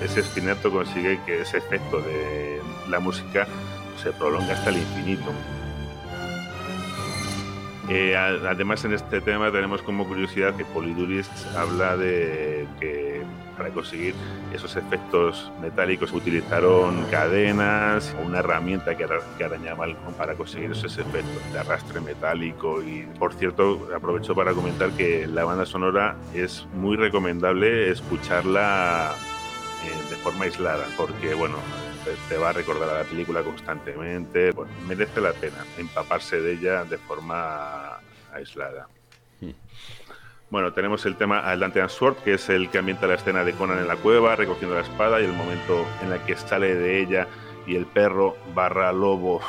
Ese ostinato consigue que ese efecto de la música se prolonga hasta el infinito. Eh, además, en este tema tenemos como curiosidad que Poliduris habla de que para conseguir esos efectos metálicos utilizaron cadenas o una herramienta que, ara- que arañaba para conseguir esos efectos de arrastre metálico. Y por cierto, aprovecho para comentar que la banda sonora es muy recomendable escucharla eh, de forma aislada, porque bueno, te, va a recordar a la película constantemente. Merece la pena empaparse de ella de forma aislada. Bueno, tenemos el tema Atlantean Sword, que es el que ambienta la escena de Conan en la cueva, recogiendo la espada, y el momento en el que sale de ella y el perro barra lobo,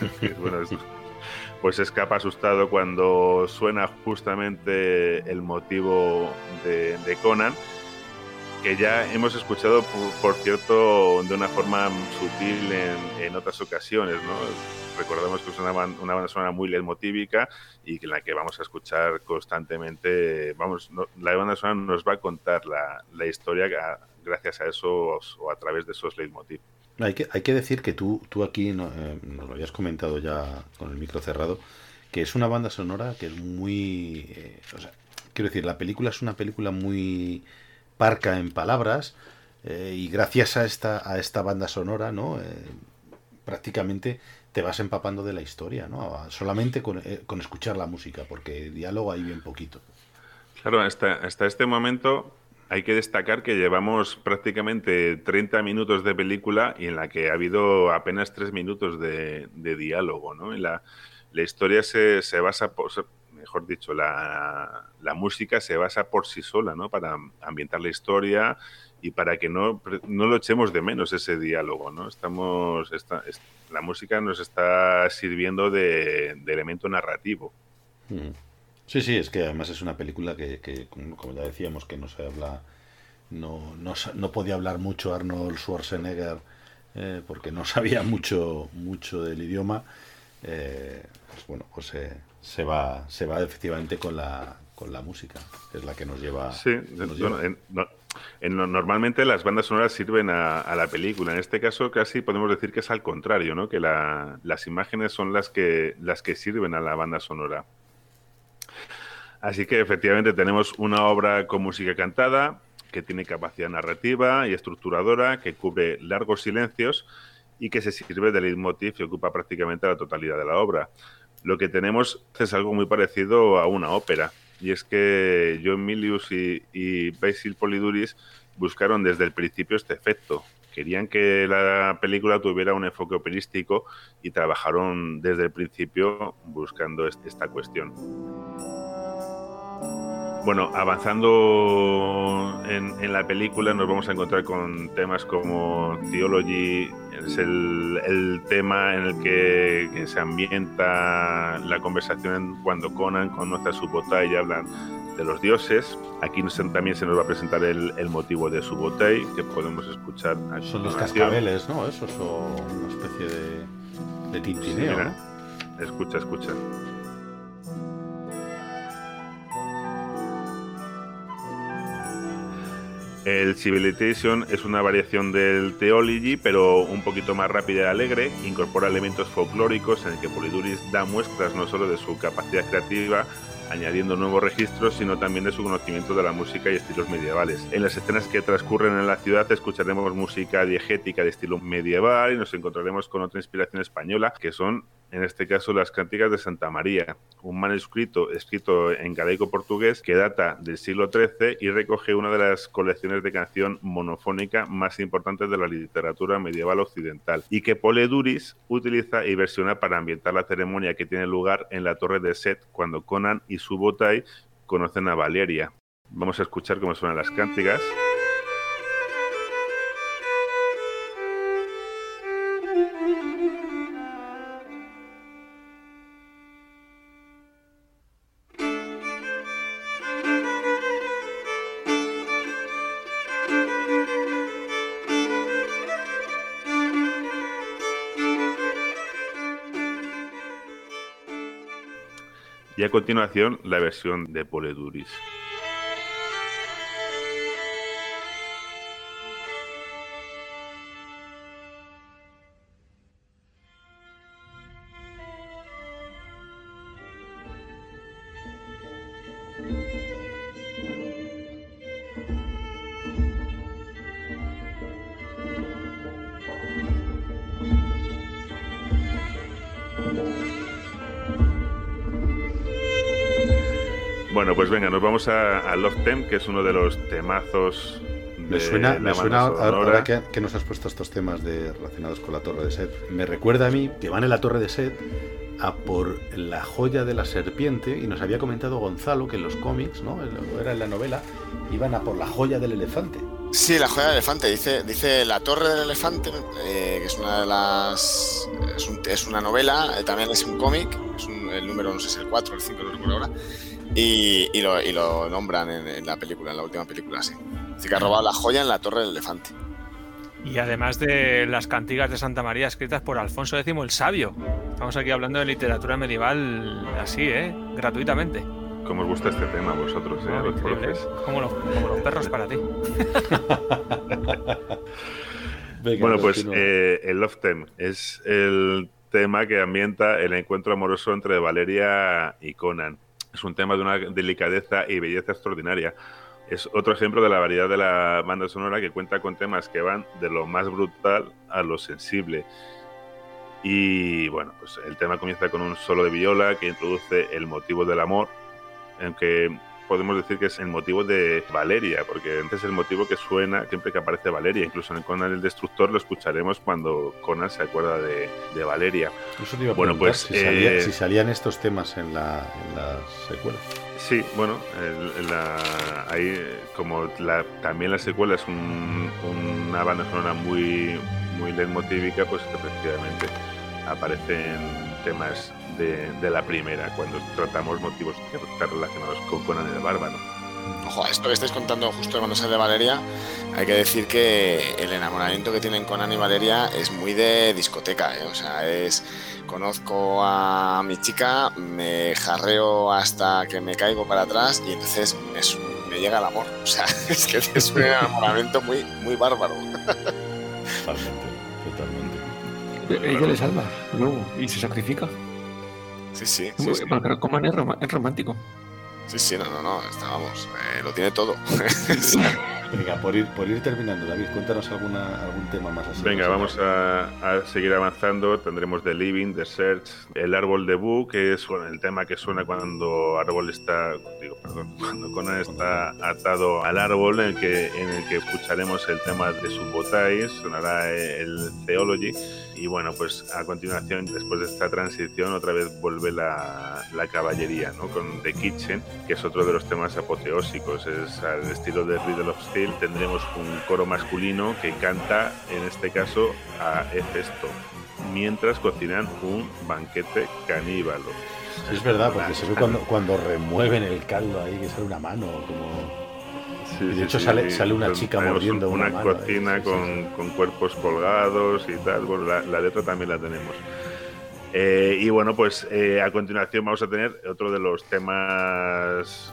pues escapa asustado cuando suena justamente el motivo de, de Conan, que ya hemos escuchado, por, cierto, de una forma sutil en, otras ocasiones, ¿no? Recordamos que es una, ban- una banda sonora muy leitmotívica y en la que vamos a escuchar constantemente, vamos, no- la banda sonora nos va a contar la, la historia gracias a esos o a través de esos leitmotiv. Hay que, hay que decir que tú, tú aquí eh, nos lo habías comentado ya con el micro cerrado, que es una banda sonora que es muy... eh, o sea, quiero decir, la película es una película muy parca en palabras eh, y gracias a esta, a esta banda sonora, ¿no? Eh, prácticamente te vas empapando de la historia, ¿no? Solamente con, eh, con escuchar la música, porque diálogo hay bien poquito. Claro, hasta, hasta este momento hay que destacar que llevamos prácticamente 30 minutos de película y en la que ha habido apenas 3 minutos de, diálogo. ¿no? la, la historia se, se basa, por, mejor dicho, la, la, música se basa por sí sola ¿no? para ambientar la historia y para que no, no lo echemos de menos ese diálogo. ¿no? Estamos, la música nos está sirviendo de, elemento narrativo. Sí, sí, es que además es una película que, como ya decíamos, que no se habla, no, no, no podía hablar mucho Arnold Schwarzenegger eh, porque no sabía mucho, mucho del idioma. Eh, pues bueno, pues eh, se va, se va efectivamente con la, con la música, es la que nos lleva. Sí, normalmente las bandas sonoras sirven a, la película. En este caso, casi podemos decir que es al contrario, ¿no? Que las imágenes son las que, las que sirven a la banda sonora. Así que efectivamente tenemos una obra con música cantada, que tiene capacidad narrativa y estructuradora, que cubre largos silencios y que se sirve del leitmotiv y ocupa prácticamente la totalidad de la obra. Lo que tenemos es algo muy parecido a una ópera, y es que John Milius y, Basil Poliduris buscaron desde el principio este efecto. Querían que la película tuviera un enfoque operístico y trabajaron desde el principio buscando esta cuestión. Bueno, avanzando en, la película nos vamos a encontrar con temas como Theology, es el, tema en el que, se ambienta la conversación cuando Conan conoce a su botay y hablan de los dioses. Aquí también se nos va a presentar el, motivo de su botay, que podemos escuchar a Son los cascabeles, ¿no? Eso son una especie de, de tintineo. Escucha, escucha. El Civilization es una variación del Theology, pero un poquito más rápida y alegre. Incorpora elementos folclóricos en el que Poliduris da muestras no solo de su capacidad creativa, añadiendo nuevos registros, sino también de su conocimiento de la música y estilos medievales. En las escenas que transcurren en la ciudad escucharemos música diegética de estilo medieval y nos encontraremos con otra inspiración española, que son en este caso las Cánticas de Santa María, un manuscrito escrito en galaico portugués que data del siglo XIII y recoge una de las colecciones de canción monofónica más importantes de la literatura medieval occidental y que Pole Duris utiliza y versiona para ambientar la ceremonia que tiene lugar en la torre de Set cuando Conan y su botai conocen a Valeria. Vamos a escuchar cómo suenan las cánticas. Continuación la versión de Poleduris. Pues venga, nos vamos a, Love Them, que es uno de los temazos. me suena, me suena ahora que, nos has puesto estos temas de, relacionados con la Torre de Set. Me recuerda a mí que van en la Torre de Set a por la joya de la serpiente y nos había comentado Gonzalo que en los cómics, ¿no? Era en la novela, iban a por la joya del elefante. Sí, la joya del elefante. Dice, dice la torre del elefante, eh, que es una de las. Es, una novela, eh, también es un cómic, es el número, no sé si es el 4 o el 5, no recuerdo ahora. Y, lo, nombran en, la película, en la última película, sí. Dice que ha robado la joya en la Torre del Elefante. Y además de las cantigas de Santa María escritas por Alfonso X el Sabio. Estamos aquí hablando de literatura medieval así, ¿eh? Gratuitamente. ¿Cómo os gusta este tema a vosotros, eh? ¿eh? Como, los, perros para ti. bueno, pues eh, el Love Theme es el tema que ambienta el encuentro amoroso entre Valeria y Conan. Es un tema de una delicadeza y belleza extraordinaria. Es otro ejemplo de la variedad de la banda sonora que cuenta con temas que van de lo más brutal a lo sensible. Y bueno, pues el tema comienza con un solo de viola que introduce el motivo del amor, aunque podemos decir que es el motivo de Valeria, porque es el motivo que suena siempre que aparece Valeria. Incluso en Conan el Destructor lo escucharemos cuando Conan se acuerda de, Valeria. bueno, pues si, si, salían estos temas en la, en la secuela. Sí, bueno, la, ahí como la, también la secuela es una banda sonora muy, muy leitmotívica, pues efectivamente aparecen temas de, la primera, cuando tratamos motivos que están relacionados con Conan el Bárbaro. Ojo, esto que estáis contando justo cuando sale de Valeria, hay que decir que el enamoramiento que tienen con y Valeria es muy de discoteca, ¿eh? o sea, es conozco a mi chica, me jarreo hasta que me caigo para atrás y entonces me, llega el amor, o sea, es que es un enamoramiento muy, muy bárbaro. Totalmente, totalmente. Ella le salva, luego, y se sacrifica. Sí, sí. Pero como es romántico. Sí, sí, no, no, no, estábamos, eh, lo tiene todo. Venga, por ir, por ir terminando, David, cuéntanos alguna, algún tema más así. Venga, vamos a, seguir avanzando. Tendremos The Living, The Search, El Árbol de Boo, que es el tema que suena cuando Árbol está, digo, perdón, cuando Conan está atado al árbol, en el que, en el que escucharemos el tema de Subotai, sonará el Theology y bueno, pues a continuación, después de esta transición, otra vez vuelve la, la caballería, ¿no? Con The Kitchen, que es otro de los temas apoteósicos. Es al estilo de Riddle of Steel. Tendremos un coro masculino que canta, en este caso, a Hefesto, mientras cocinan un banquete caníbalo. es verdad, porque se ve cuando, cuando remueven el caldo ahí, que sale una mano, como de hecho sale, sale una chica mordiendo una, una cocina con, con, cuerpos colgados y tal. la, letra también la tenemos. Eh, y bueno, pues eh, a continuación vamos a tener otro de los temas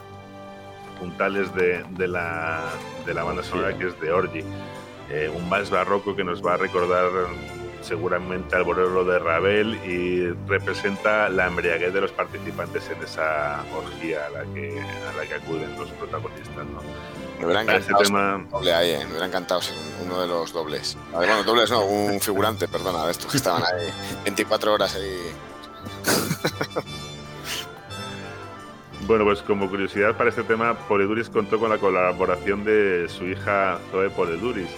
puntales de, de, la, de la, banda sonora, que es de Orgy. Eh, un vals barroco que nos va a recordar seguramente al bolero de Ravel y representa la embriaguez de los participantes en esa orgía a la que, a la que acuden los protagonistas. ¿no? Me hubiera encantado tema... doble ahí, me hubiera encantado ser uno de los dobles. Bueno, dobles no, un figurante, perdona, de estos que estaban ahí 24 horas ahí. Bueno, pues como curiosidad para este tema, Poleduris contó con la colaboración de su hija Zoe Poleduris,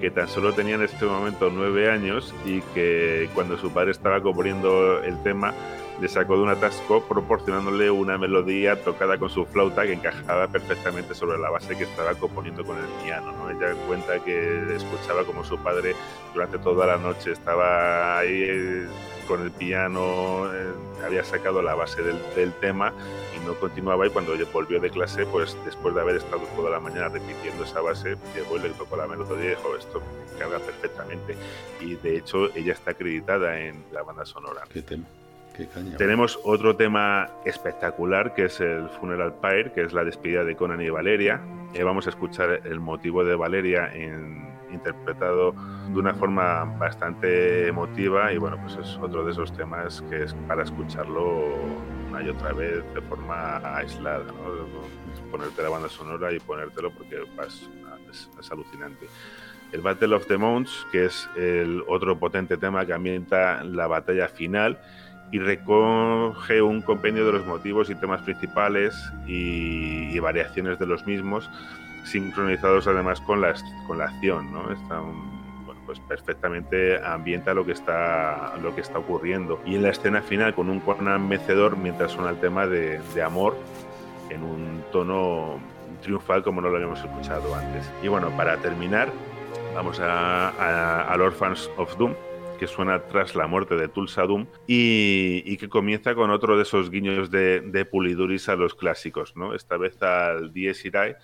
que tan solo tenía en este momento nueve años y que cuando su padre estaba componiendo el tema, le sacó de un atasco proporcionándole una melodía tocada con su flauta que encajaba perfectamente sobre la base que estaba componiendo con el piano. ¿no? Ella cuenta que escuchaba como su padre durante toda la noche estaba ahí eh, con el piano, eh, había sacado la base del, del, tema y no continuaba y cuando volvió de clase, pues después de haber estado toda la mañana repitiendo esa base, llegó y le tocó la melodía y dijo, esto carga perfectamente. Y de hecho ella está acreditada en la banda sonora. ¿Qué tema? Tenemos otro tema espectacular que es el Funeral Pyre, que es la despedida de Conan y Valeria. Eh, vamos a escuchar el motivo de Valeria interpretado de una forma bastante emotiva y bueno, pues es otro de esos temas que es para escucharlo una y otra vez de forma aislada, ¿no? ponerte la banda sonora y ponértelo porque es, es alucinante. El Battle of the Mounts, que es el otro potente tema que ambienta la batalla final y recoge un compendio de los motivos y temas principales y, variaciones de los mismos, sincronizados además con la, con la acción, ¿no? Está bueno, pues perfectamente ambienta lo que está lo que está ocurriendo. Y en la escena final con un Conan mecedor mientras suena el tema de, de amor en un tono triunfal como no lo habíamos escuchado antes. Y bueno, para terminar, vamos a, a, al Orphans of Doom, que suena tras la muerte de Tulsa Doom y, que comienza con otro de esos guiños de, Puliduris a los clásicos, ¿no? Esta vez al Dies Irae,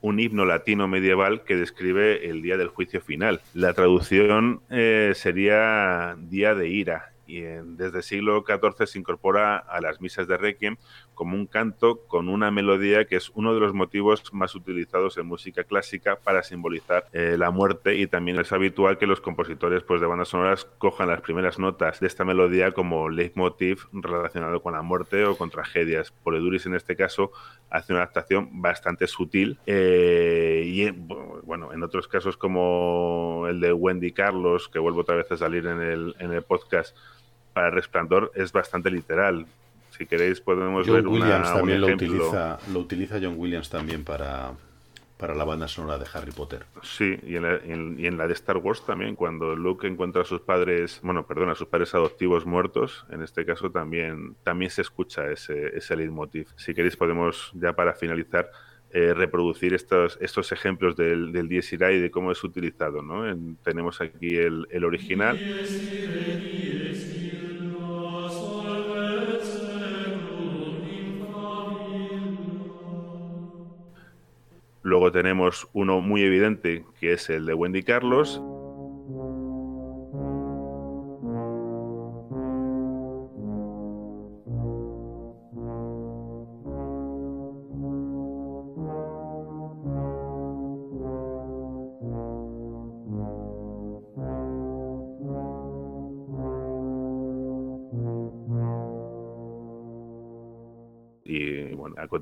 un himno latino medieval que describe el día del juicio final. La traducción eh, sería Día de Ira y desde el siglo XIV se incorpora a las misas de Requiem como un canto con una melodía que es uno de los motivos más utilizados en música clásica para simbolizar eh, la muerte y también es habitual que los compositores pues, de bandas sonoras cojan las primeras notas de esta melodía como leitmotiv relacionado con la muerte o con tragedias. Poleduris en este caso hace una adaptación bastante sutil eh, y bueno, en otros casos como el de Wendy Carlos, que vuelvo otra vez a salir en el, en el podcast, para Resplandor es bastante literal. Si queréis podemos John ver Williams una, también un lo ejemplo. utiliza, lo utiliza John Williams también para, para la banda sonora de Harry Potter. Sí, y en, la, en- y en la de Star Wars también, cuando Luke encuentra a sus padres, bueno, perdón, a sus padres adoptivos muertos, en este caso también, también se escucha ese, ese leitmotiv. Si queréis podemos, ya para finalizar, eh, reproducir estos, estos ejemplos del, del Dies Irae y de cómo es utilizado. ¿no? En- tenemos aquí el, el original. Luego tenemos uno muy evidente, que es el de Wendy Carlos.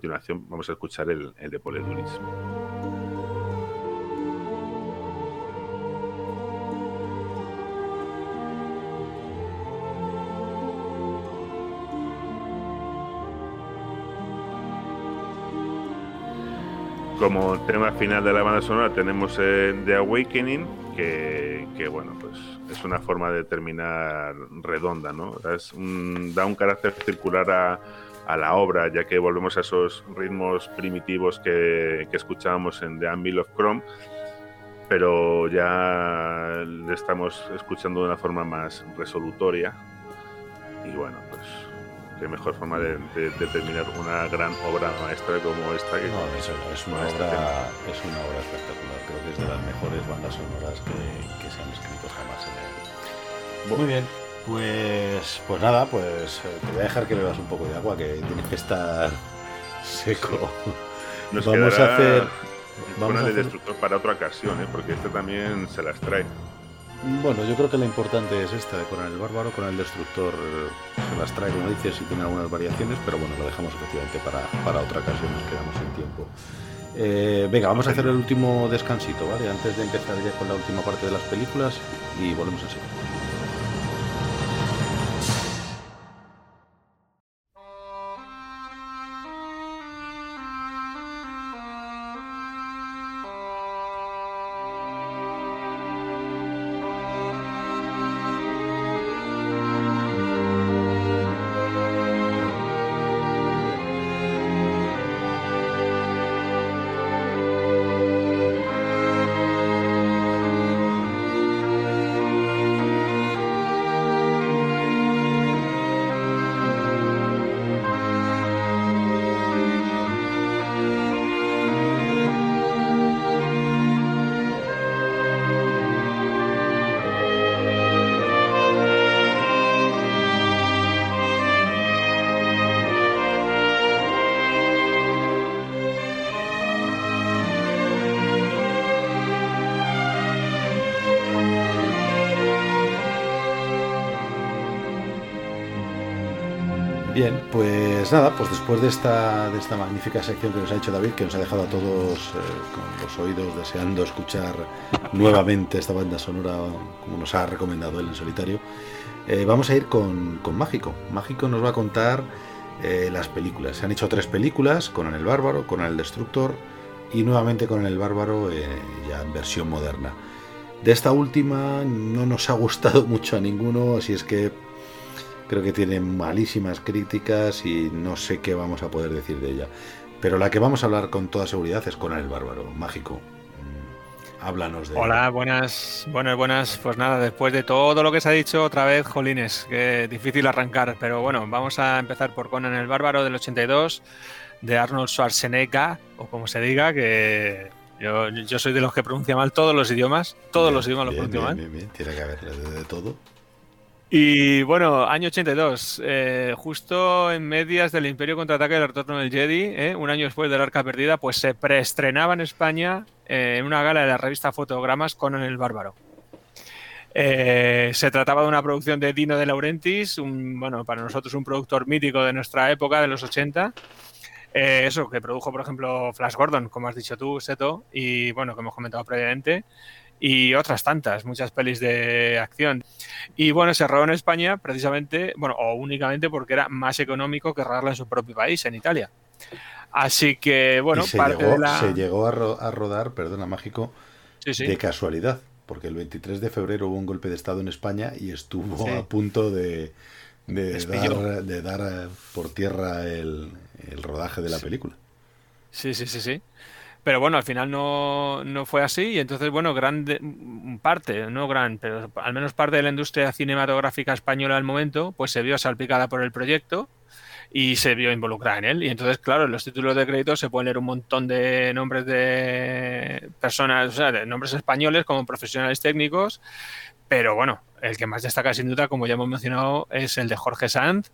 Vamos a escuchar el, de Poleduris. Como tema final de la banda sonora tenemos eh, The Awakening, que, bueno, pues es una forma de terminar redonda, ¿no? Da un carácter circular a, a la obra, ya que volvemos a esos ritmos primitivos que, que escuchábamos en The Anvil of Chrome, pero ya le estamos escuchando de una forma más resolutoria. Y bueno, pues qué mejor forma de, de- de terminar una gran obra maestra como esta que No, con- es, es una con obra, tema. es una obra espectacular. Creo que es de las mejores bandas sonoras que, que se han escrito jamás en el. Muy bien. Pues, pues nada, pues eh, te voy a dejar que bebas un poco de agua, que tienes que estar seco. Nos Vamos a hacer- vamos a hacer- Destructor para otra ocasión, ¿eh? porque este también se las trae. Bueno, yo creo que lo importante es esta de Conan el Bárbaro. Conan el Destructor eh, se las trae, como dices, y tiene algunas variaciones, pero bueno, lo dejamos efectivamente para, para otra ocasión, nos quedamos sin tiempo. Eh, venga, vamos a hacer el último descansito, ¿vale? Antes de empezar ya con la última parte de las películas y volvemos a pues después de esta, de esta magnífica sección que nos ha hecho David, que nos ha dejado a todos eh, con los oídos deseando escuchar nuevamente esta banda sonora como nos ha recomendado él en solitario, eh, vamos a ir con, con Mágico. Mágico nos va a contar eh, las películas. Se han hecho tres películas, con el Bárbaro, con el Destructor y nuevamente con el Bárbaro ya en versión moderna. De esta última no nos ha gustado mucho a ninguno, así es que creo que tiene malísimas críticas y no sé qué vamos a poder decir de ella. Pero la que vamos a hablar con toda seguridad es Conan el Bárbaro, mágico. Mm, Háblanos de Hola, buenas, buenas, buenas. Pues nada, después de todo lo que se ha dicho, otra vez, jolines, que difícil arrancar. Pero bueno, vamos a empezar por Conan el Bárbaro del 82, de Arnold Schwarzenegger, o como se diga, que yo, yo soy de los que pronuncia mal todos los idiomas. Todos Bien, los idiomas los bien, pronuncio mal. bien. Tiene que haber de todo. Y bueno, año 82, eh, justo en medias del Imperio Contraataque del Retorno del Jedi, eh, un año después del Arca Perdida, pues se preestrenaba en España eh, en una gala de la revista Fotogramas Conan el Bárbaro. Eh, se trataba de una producción de Dino de Laurentiis, un, bueno, para nosotros un productor mítico de nuestra época, de los 80. Eh, eso, que produjo, por ejemplo, Flash Gordon, como has dicho tú, Seto, y bueno, que hemos comentado previamente. Y otras tantas, muchas pelis de acción. Y bueno, se rodó en España precisamente, bueno, o únicamente porque era más económico que rodarla en su propio país, en Italia. Así que, bueno, se, llegó, a, rodar, perdona, mágico, de casualidad, porque el 23 de febrero hubo un golpe de Estado en España y estuvo a punto de, de dar, por tierra el, rodaje de la película. Sí, sí, sí, sí. Pero bueno, al final no, fue así y entonces, bueno, grande parte, no gran, pero al menos parte de la industria cinematográfica española al momento, pues se vio salpicada por el proyecto y se vio involucrada en él. Y entonces, claro, en los títulos de crédito se pueden leer un montón de nombres de personas, o sea, de nombres españoles como profesionales técnicos, pero bueno, el que más destaca sin duda, como ya hemos mencionado, es el de Jorge Sanz,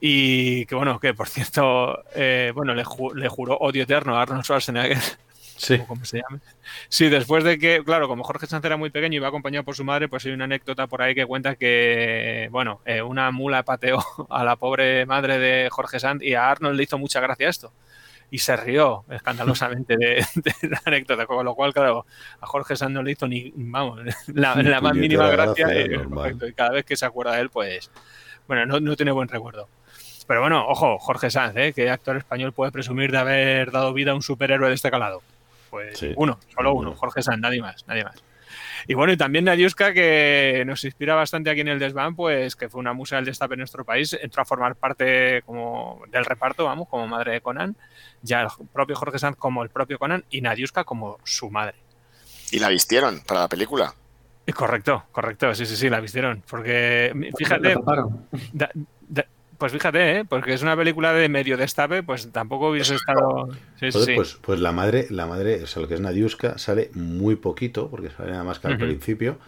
y que bueno, que por cierto, eh, bueno, le, le, juró odio eterno a Arnold Schwarzenegger. Sí. Como se llame. Sí, después de que, claro, como Jorge Sanz era muy pequeño y iba acompañado por su madre, pues hay una anécdota por ahí que cuenta que, bueno, eh, una mula pateó a la pobre madre de Jorge Sanz y a Arnold le hizo mucha gracia esto. Y se rió escandalosamente de, la anécdota, con lo cual, claro, a Jorge Sanz no le hizo ni, vamos, la, más mínima gracia. y, cada vez que se acuerda de él, pues, bueno, no, no tiene buen recuerdo. Pero bueno, ojo, Jorge Sanz, ¿eh? ¿Qué actor español puede presumir de haber dado vida a un superhéroe de este calado? Pues uno, solo uno, Jorge Sanz, nadie más, nadie más. Y bueno, y también Nadiuska, que nos inspira bastante aquí en el Desván, pues que fue una musa del destape en nuestro país, entró a formar parte como del reparto, vamos, como madre de Conan, ya el propio Jorge Sanz como el propio Conan y Nadiuska como su madre. ¿Y la vistieron para la película? Correcto, correcto, sí, sí, sí, la vistieron. Porque, fíjate, pues fíjate, ¿eh? porque es una película de medio destape, pues tampoco hubiese estado. Pues, pues, la madre, la madre, o sea, lo que es Nadiuska, sale muy poquito, porque sale nada más que al principio,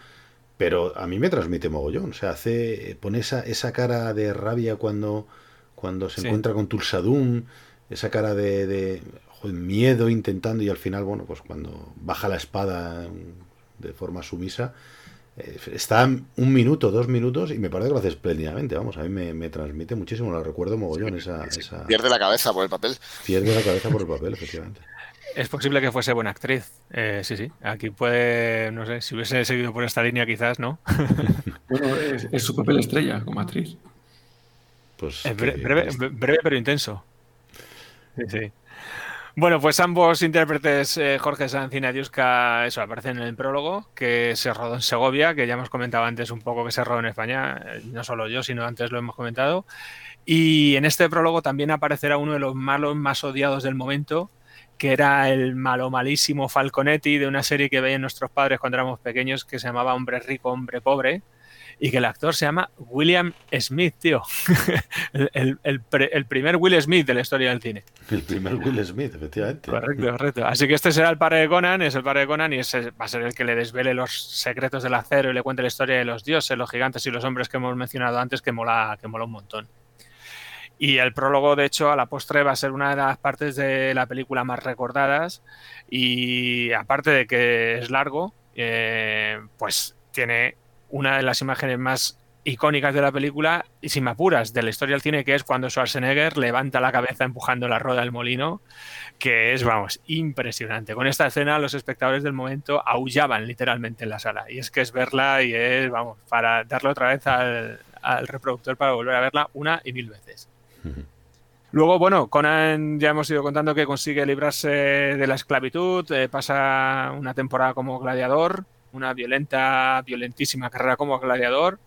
pero a mí me transmite mogollón. O sea, hace, pone esa, esa cara de rabia cuando, cuando se encuentra con Tulsadum, esa cara de, de miedo intentando, y al final, bueno, pues cuando baja la espada de forma sumisa, está un minuto, dos minutos y me parece que lo hace espléndidamente. Vamos, a mí me, transmite muchísimo, lo recuerdo mogollón. Esa, Pierde la cabeza por el papel. Pierde la cabeza por el papel, efectivamente. Es posible que fuese buena actriz. Eh, sí, sí. Aquí puede, no sé, si hubiese seguido por esta línea, quizás, ¿no? bueno, es, su papel estrella como actriz. Pues breve, breve, pero intenso. Sí, sí. Bueno, pues ambos intérpretes, eh, Jorge Sanz y Nadiuska, eso, aparecen en el prólogo, que se rodó en Segovia, que ya hemos comentado antes un poco que se rodó en España, eh, no solo yo, sino antes lo hemos comentado. Y en este prólogo también aparecerá uno de los malos más odiados del momento, que era el malo malísimo Falconetti de una serie que veían nuestros padres cuando éramos pequeños, que se llamaba Hombre Rico, Hombre Pobre, y que el actor se llama William Smith, tío. el, primer Will Smith de la historia del cine. El primer Will Smith, efectivamente. Correcto, correcto. Así que este será el padre de Conan, es el padre de Conan y ese va a ser el que le desvele los secretos del acero y le cuente la historia de los dioses, los gigantes y los hombres que hemos mencionado antes, que mola, que mola un montón. Y el prólogo, de hecho, a la postre va a ser una de las partes de la película más recordadas. Y aparte de que es largo, eh, pues tiene una de las imágenes más icónicas de la película y sin apuras de la historia del cine, que es cuando Schwarzenegger levanta la cabeza empujando la rueda del molino, que es, vamos, impresionante. Con esta escena los espectadores del momento aullaban literalmente en la sala. Y es que es verla y es, vamos, para darle otra vez al, reproductor para volver a verla una y mil veces. Luego, bueno, Conan ya hemos ido contando que consigue librarse de la esclavitud, eh, pasa una temporada como gladiador, una violenta, violentísima carrera como gladiador,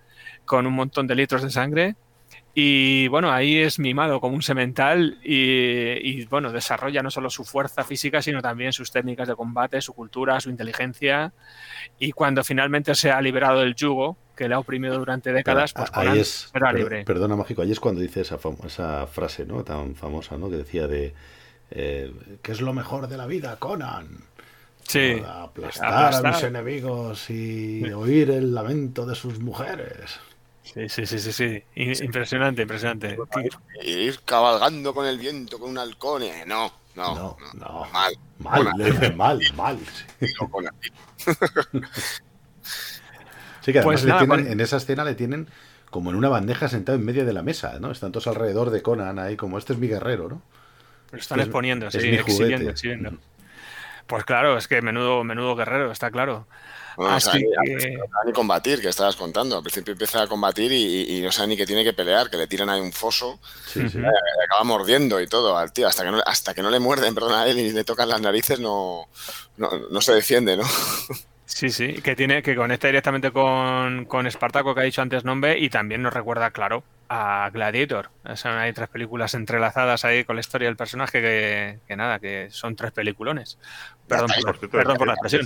con un montón de litros de sangre. Y bueno, ahí es mimado como un semental y, bueno, desarrolla no solo su fuerza física, sino también sus técnicas de combate, su cultura, su inteligencia. Y cuando finalmente se ha liberado del yugo que le ha oprimido durante décadas, pues ahí es, libre. Perdona, Mágico, ahí es cuando dice esa, esa frase ¿no? tan famosa, ¿no? que decía de eh, ¿qué es lo mejor de la vida, Conan? Sí. Aplastar, a mis enemigos y oír el lamento de sus mujeres. Sí, sí, sí, sí, sí. Impresionante, impresionante. Ir cabalgando con el viento con un halcón. Eh, no, no, no, no. Mal. Mal, le dice mal, mal. Sí, que además pues en esa escena le tienen como en una bandeja sentado en medio de la mesa, ¿no? Están todos alrededor de Conan ahí, como este es mi guerrero, ¿no? Lo están exponiendo, sí, exhibiendo, exhibiendo. Pues claro, es que menudo, menudo guerrero, está claro. No, sabe ni, combatir, que estabas contando. Al principio empieza a combatir y, no sabe ni que tiene que pelear, que le tiran ahí un foso, sí, sí. acaba mordiendo y todo al tío. Hasta que no, hasta que no le muerden, perdón, a él y le tocan las narices, no, no, se defiende, ¿no? Sí, sí, que tiene que conecta directamente con, con Espartaco, que ha dicho antes nombre, y también nos recuerda, claro, a Gladiator. Son, hay tres películas entrelazadas ahí con la historia del personaje que, nada, que son tres peliculones. Perdón, por, la expresión.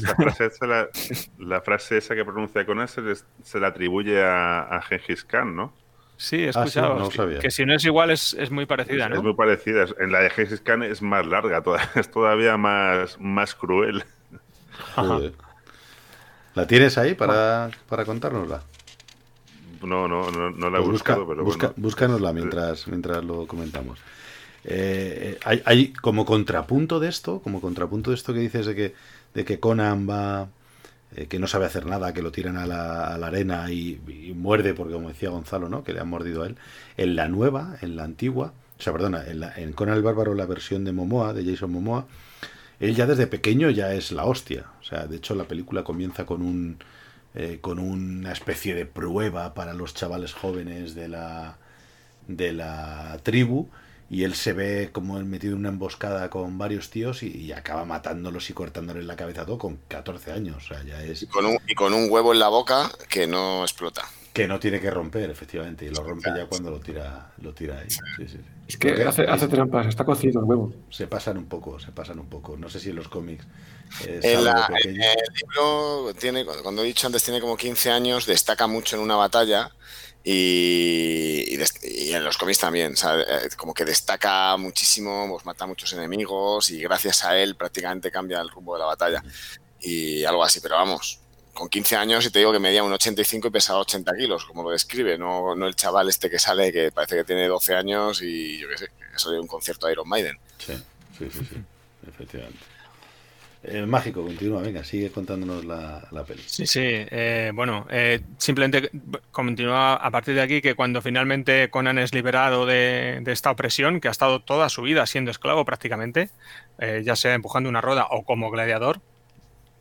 La frase, esa que pronuncia con se, se la atribuye a, a Gengis Khan, ¿no? Sí, he ah, escuchado que, si no es igual es, muy parecida, ¿no? Es muy parecida. En la de Gengis Khan es más larga, es todavía más, más cruel. ¿La tienes ahí para, para contárnosla? No, no, no, la he pues buscado, pero busca, Búscanosla mientras, mientras lo comentamos. Eh, hay, hay, como contrapunto de esto, como contrapunto de esto que dices de que, de que Conan va, eh, que no sabe hacer nada, que lo tiran a la, arena y, muerde, porque como decía Gonzalo, ¿no? Que le han mordido a él. En la nueva, en la antigua, o sea, perdona, en, en Conan el Bárbaro, la versión de Momoa, de Jason Momoa, él ya desde pequeño ya es la hostia. O sea, de hecho la película comienza con un eh, con una especie de prueba para los chavales jóvenes de la, de la tribu y él se ve como metido en una emboscada con varios tíos y, acaba matándolos y cortándoles la cabeza todo con 14 años. O sea, ya es... y, con un, y con un huevo en la boca que no explota. Que no tiene que romper, efectivamente, y lo rompe ya cuando lo tira, lo tira ahí. Es que hace, hace, trampas, está cocido el huevo. Se pasan un poco, se pasan un poco. No sé si en los cómics. en, el libro, tiene, cuando he dicho antes, tiene como 15 años, destaca mucho en una batalla y, en los cómics también, eh, como que destaca muchísimo, pues mata a muchos enemigos y gracias a él prácticamente cambia el rumbo de la batalla. Y algo así, pero vamos, con 15 años y te digo que medía un 85 y pesaba 80 kilos, como lo describe, no, no el chaval este que sale que parece que tiene 12 años y yo qué sé, que sale de un concierto de Iron Maiden. Sí, sí, sí, sí efectivamente. El mágico, continúa, venga, sigue contándonos la, la peli. Sí, sí, eh, bueno, eh, simplemente continúa a partir de aquí que cuando finalmente Conan es liberado de, esta opresión, que ha estado toda su vida siendo esclavo prácticamente, eh, ya sea empujando una rueda o como gladiador,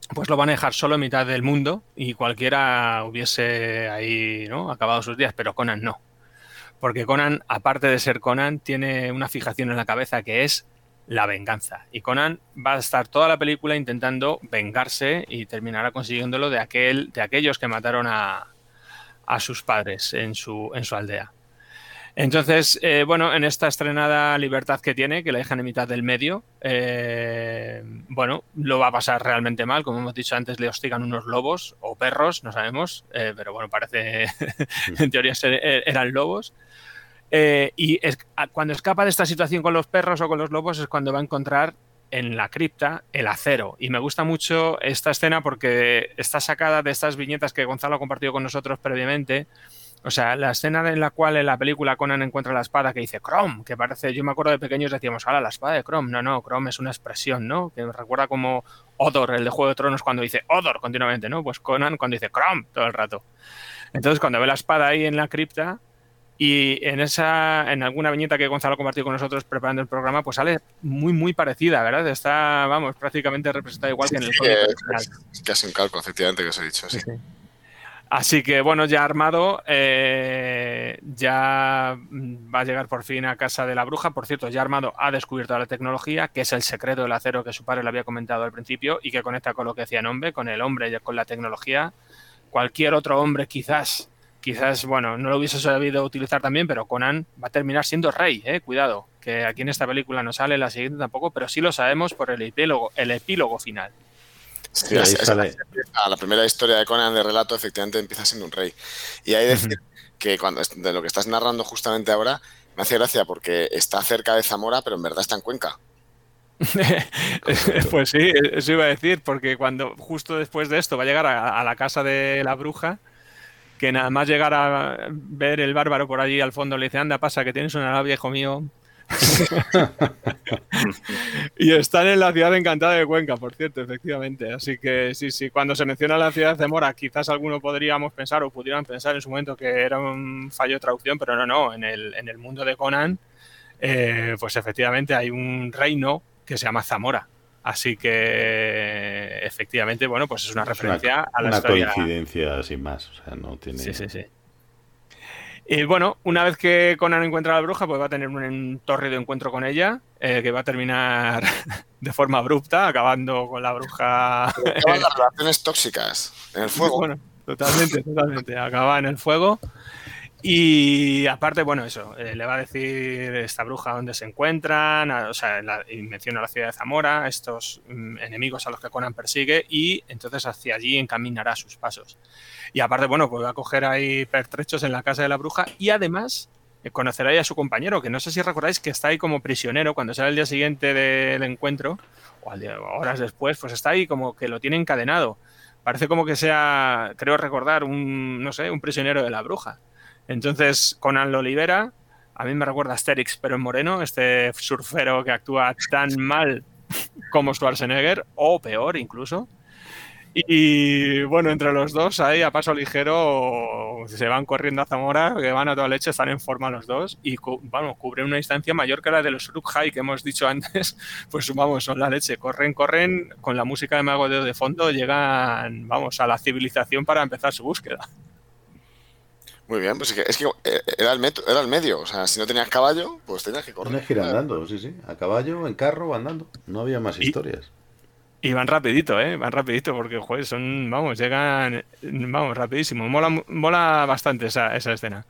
pues lo van a dejar solo en mitad del mundo y cualquiera hubiese ahí ¿no? acabado sus días, pero Conan no. Porque Conan, aparte de ser Conan, tiene una fijación en la cabeza que es la venganza. Y Conan va a estar toda la película intentando vengarse y terminará consiguiéndolo de, aquel, de aquellos que mataron a, a sus padres en su, en su aldea. Entonces, eh, bueno, en esta estrenada libertad que tiene, que la dejan en mitad del medio, eh, bueno, lo va a pasar realmente mal. Como hemos dicho antes, le hostigan unos lobos o perros, no sabemos, eh, pero bueno, parece, en teoría eran lobos. y cuando escapa de esta situación con los perros o con los lobos es cuando va a encontrar en la cripta el acero. Y me gusta mucho esta escena porque está sacada de estas viñetas que Gonzalo ha compartido con nosotros previamente o sea, la escena en la cual en la película Conan encuentra la espada que dice Chrome, que parece, yo me acuerdo de pequeños decíamos, ahora la espada de Chrome. No, no, Chrome es una expresión, ¿no? Que me recuerda como Odor, el de Juego de Tronos, cuando dice Odor continuamente, ¿no? Pues Conan cuando dice Chrome todo el rato. Entonces, cuando ve la espada ahí en la cripta, y en esa, en alguna viñeta que Gonzalo compartió con nosotros preparando el programa, pues sale muy, muy parecida, ¿verdad? Está, vamos, prácticamente representada igual que en el sí, es, casi un calco, efectivamente, que os he dicho, sí. Así que bueno, ya armado, eh, ya va a llegar por fin a casa de la bruja. Por cierto, ya armado ha descubierto la tecnología, que es el secreto del acero que su padre le había comentado al principio y que conecta con lo que decía Nombre, con el hombre y con la tecnología. Cualquier otro hombre quizás, quizás, bueno, no lo hubiese sabido utilizar también, pero Conan va a terminar siendo rey, eh, cuidado, que aquí en esta película no sale, la siguiente tampoco, pero sí lo sabemos por el epílogo, el epílogo final. Sí, la primera historia de Conan de relato efectivamente empieza siendo un rey. Y hay que decir que cuando de lo que estás narrando justamente ahora, me hace gracia porque está cerca de Zamora, pero en verdad está en Cuenca. pues sí, eso iba a decir, porque cuando justo después de esto va a llegar a, a, la casa de la bruja, que nada más llegar a ver el bárbaro por allí al fondo le dice, anda, pasa que tienes una nave, viejo mío, y están en la ciudad encantada de Cuenca, por cierto, efectivamente. Así que sí, sí, cuando se menciona la ciudad de Mora, quizás alguno podríamos pensar o pudieran pensar en su momento que era un fallo de traducción, pero no, no. En el, en el mundo de Conan, eh, pues efectivamente hay un reino que se llama Zamora. Así que efectivamente, bueno, pues es una referencia a la una historia. coincidencia sin más, o sea, no tiene... Sí, sí, sí. Y bueno, una vez que Conan encuentra a la bruja, pues va a tener un tórrido encuentro con ella, eh, que va a terminar de forma abrupta, acabando con la bruja. Acaban las relaciones tóxicas en el fuego. Bueno, totalmente, totalmente. Acaba en el fuego. Y aparte, bueno, eso, eh, le va a decir esta bruja dónde se encuentran, o sea, menciona la ciudad de Zamora, estos mm, enemigos a los que Conan persigue, y entonces hacia allí encaminará sus pasos. Y aparte, bueno, pues va a coger ahí pertrechos en la casa de la bruja y además eh, conocerá ahí a su compañero, que no sé si recordáis que está ahí como prisionero cuando sale el día siguiente del encuentro, o horas después, pues está ahí como que lo tiene encadenado. Parece como que sea, creo recordar, un, no sé, un prisionero de la bruja. Entonces Conan lo libera. A mí me recuerda a Asterix, pero en moreno, este surfero que actúa tan mal como Schwarzenegger, o peor incluso. Y bueno, entre los dos ahí a paso ligero se van corriendo a Zamora, que van a toda leche, están en forma los dos y vamos, cubren una distancia mayor que la de los Uruk-hai que hemos dicho antes, pues vamos, son la leche, corren, corren, con la música de Mago de fondo llegan, vamos, a la civilización para empezar su búsqueda. Muy bien, pues es que, es que, eh, era, el metro, era el medio. O sea, si no tenías caballo, pues tenías que correr. Tienes que ir andando, sí, sí. A caballo, en carro, andando. No había más Y- historias. Y van rapidito, ¿eh? Van rapidito porque, joder, son, vamos, llegan, vamos, rapidísimo. Mola, mola bastante esa, esa escena.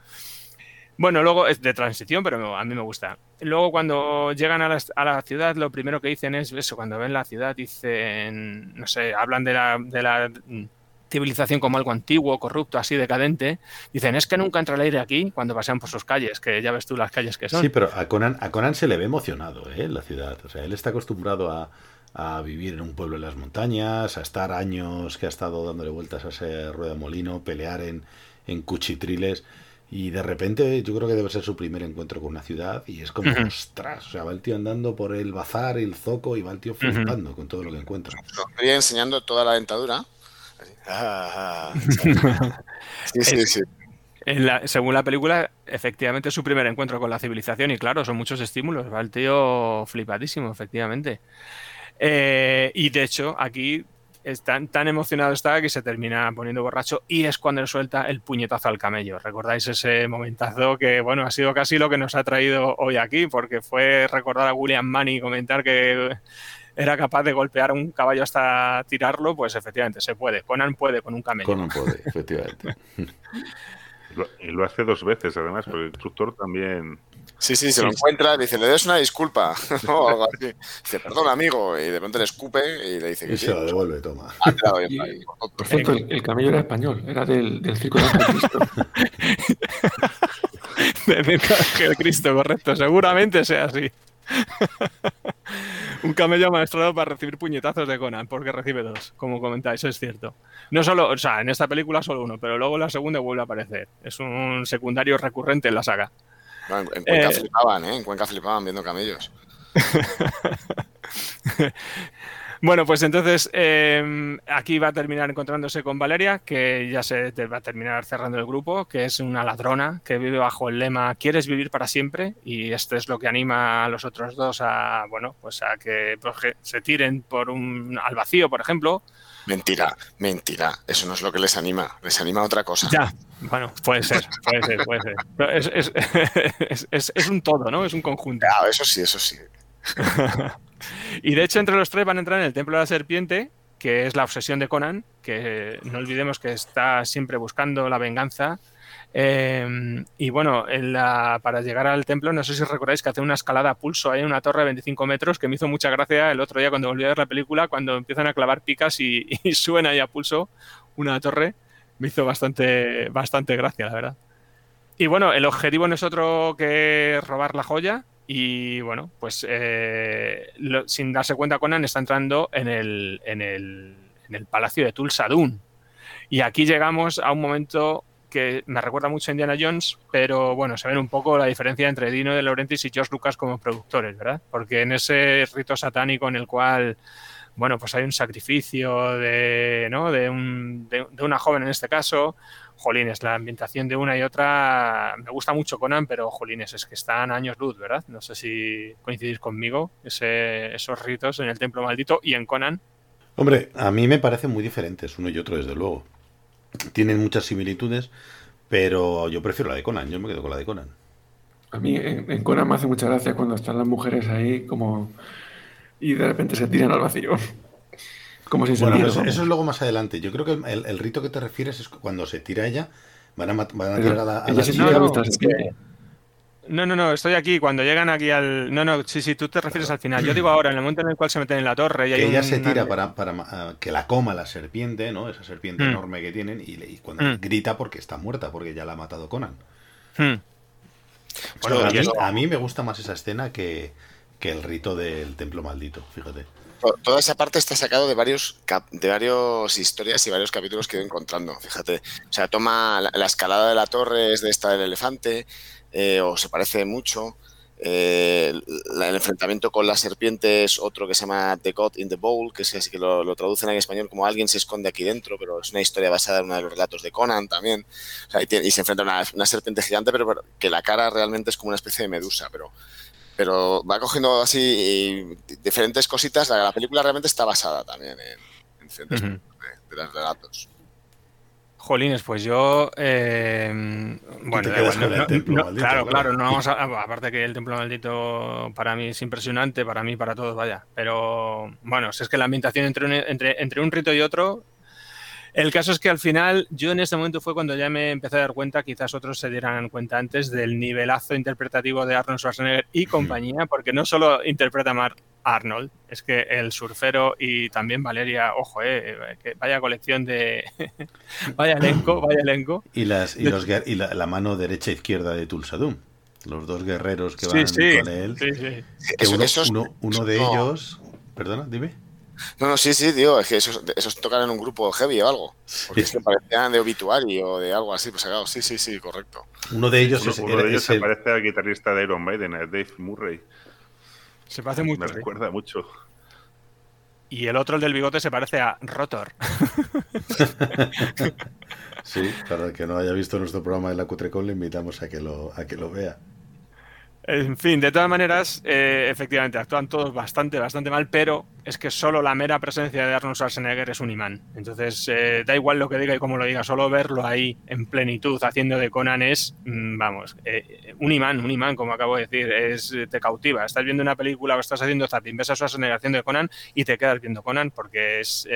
Bueno, luego es de transición, pero a mí me gusta. Luego cuando llegan a la, a la ciudad, lo primero que dicen es eso, cuando ven la ciudad dicen, no sé, hablan de la, de la civilización como algo antiguo, corrupto, así decadente. Dicen, es que nunca entra el aire aquí cuando pasean por sus calles, que ya ves tú las calles que son. Sí, pero a Conan, a Conan se le ve emocionado, ¿eh? En la ciudad. O sea, él está acostumbrado a, a vivir en un pueblo en las montañas, a estar años que ha estado dándole vueltas a ese rueda molino, pelear en, en cuchitriles. Y de repente yo creo que debe ser su primer encuentro con una ciudad y es como, Ujú. ostras, o sea, va el tío andando por el bazar, el zoco y va el tío flipando con todo lo que encuentra. Lo estoy enseñando toda la dentadura. Así. Ah, sí, sí, sí. En la- según la película, efectivamente es su primer encuentro con la civilización y claro, son muchos estímulos. Va el tío flipadísimo, efectivamente. Eh, y de hecho, aquí es tan, tan emocionado está que se termina poniendo borracho y es cuando le suelta el puñetazo al camello. ¿Recordáis ese momentazo que, bueno, ha sido casi lo que nos ha traído hoy aquí? Porque fue recordar a William Manny comentar que era capaz de golpear a un caballo hasta tirarlo, pues efectivamente se puede. Conan puede con un camello. Conan puede, efectivamente. Lo- Y lo hace dos veces, además, porque el instructor también. Sí, sí, se lo Sí. encuentra, dice, le des una disculpa. o algo así. Dice, perdón, amigo. Y de pronto le escupe y le dice que Y sí. se lo devuelve, toma. Ah, claro, y- Y- Por cierto, el, el camello era español, era del, del circo de Cristo. de Ángel Cristo, correcto. Seguramente sea así. Un camello maestrado para recibir puñetazos de Conan, porque recibe dos, como comentáis, es cierto. No solo, o sea, en esta película solo uno, pero luego la segunda vuelve a aparecer. Es un secundario recurrente en la saga. No, en, en Cuenca Eh. flipaban, ¿eh? En Cuenca flipaban viendo camellos. Bueno, pues entonces eh, aquí va a terminar encontrándose con Valeria, que ya se va a terminar cerrando el grupo, que es una ladrona que vive bajo el lema ¿Quieres vivir para siempre? Y esto es lo que anima a los otros dos a, bueno, pues a que se tiren por un al vacío, por ejemplo. Mentira, mentira. Eso no es lo que les anima. Les anima otra cosa. Ya, bueno, puede ser, puede ser, puede ser. Es, es- es- es- es un todo, ¿no? Es un conjunto. Ah, eso sí, eso sí. Y de hecho, entre los tres van a entrar en el Templo de la Serpiente, que es la obsesión de Conan, que no olvidemos que está siempre buscando la venganza. Eh, y bueno, para llegar al templo, no sé si recordáis que hace una escalada a pulso, hay una torre de 25 metros que me hizo mucha gracia el otro día cuando volví a ver la película, cuando empiezan a clavar picas y, y suben ahí a pulso una torre, me hizo bastante, bastante gracia, la verdad. Y bueno, el objetivo no es otro que robar la joya. Y bueno, pues eh, sin darse cuenta, Conan está entrando en el, en el, en el palacio de Tulsadun. Y aquí llegamos a un momento que me recuerda mucho a Indiana Jones, pero bueno, se ven un poco la diferencia entre Dino de Laurentiis y George Lucas como productores, ¿verdad? Porque en ese rito satánico en el cual bueno, pues hay un sacrificio de, ¿no? de, un- de una joven en este caso, jolines, la ambientación de una y otra, me gusta mucho Conan, pero jolines, es que están años luz, ¿verdad? No sé si coincidís conmigo, ese, esos ritos en el Templo Maldito y en Conan. Hombre, a mí me parecen muy diferentes uno y otro, desde luego. Tienen muchas similitudes, pero yo prefiero la de Conan, yo me quedo con la de Conan. A mí en, Conan me hace mucha gracia cuando están las mujeres ahí como y de repente se tiran al vacío. Como si bueno, eso, es luego más adelante. Yo creo que el, rito que te refieres es cuando se tira ella, van a, van a tirar a la... no, no, no, estoy aquí. Cuando llegan aquí al. No, no, sí, sí, tú te refieres al final. Yo digo ahora, en el momento en el cual se meten en la torre. Y que ella se tira para, para ah, que la coma la serpiente, ¿no? Esa serpiente mm. enorme que tienen. Y, cuando mm. grita porque está muerta, porque ya la ha matado Conan. Mm. Bueno, a, mí, me gusta más esa escena que, que el rito del templo maldito, fíjate toda esa parte está sacado de varios de varias historias y varios capítulos que he ido encontrando. Fíjate, o sea, toma la, escalada de la torre es de esta del elefante, eh, o se parece mucho. Eh, el enfrentamiento con la serpiente es otro que se llama The God in the Bowl, que es así que lo, traducen en español como alguien se esconde aquí dentro, pero es una historia basada en uno de los relatos de Conan también. y, se enfrenta a una, serpiente gigante, pero, que la cara realmente es como una especie de medusa, pero pero va cogiendo así diferentes cositas. La, película realmente está basada también en, diferentes de, los relatos. Jolines, pues yo. Eh, bueno, claro, claro, no vamos a. Aparte que el Templo Maldito para mí es impresionante, para mí, para todos, vaya. Pero bueno, es que la ambientación entre un, entre, entre un rito y otro el caso es que al final, yo en ese momento fue cuando ya me empecé a dar cuenta, quizás otros se dieran cuenta antes, del nivelazo interpretativo de Arnold Schwarzenegger y compañía, porque no solo interpreta a Mark Arnold, es que el surfero y también Valeria, ojo, eh, que vaya colección de. vaya elenco, vaya elenco. Y, las, y, los, y la, mano derecha e izquierda de Tulsadum. Los dos guerreros que van con él. Sí, sí. Que uno, uno, de ellos. Perdona, dime. No, no, sí, sí, tío, es que esos, esos tocan en un grupo heavy o algo. Porque se parecían de obituario o de algo así, pues claro, sí, sí, sí, correcto. Uno de ellos, es, uno de ellos se parece al guitarrista de Iron Maiden, a Dave Murray. Se parece mucho. Me recuerda mucho. Y el otro, el del bigote, se parece a Rotor. sí, para el que no haya visto nuestro programa de la Cutrecon, le invitamos a que lo, a que lo vea. En fin, de todas maneras, eh, efectivamente, actúan todos bastante, bastante mal, pero es que solo la mera presencia de Arnold Schwarzenegger es un imán. Entonces, eh, da igual lo que diga y cómo lo diga, solo verlo ahí en plenitud haciendo de Conan es, mm, vamos, eh, un imán, un imán, como acabo de decir, es, te cautiva. Estás viendo una película o estás haciendo zapping, ves a Schwarzenegger haciendo de Conan y te quedas viendo Conan porque es,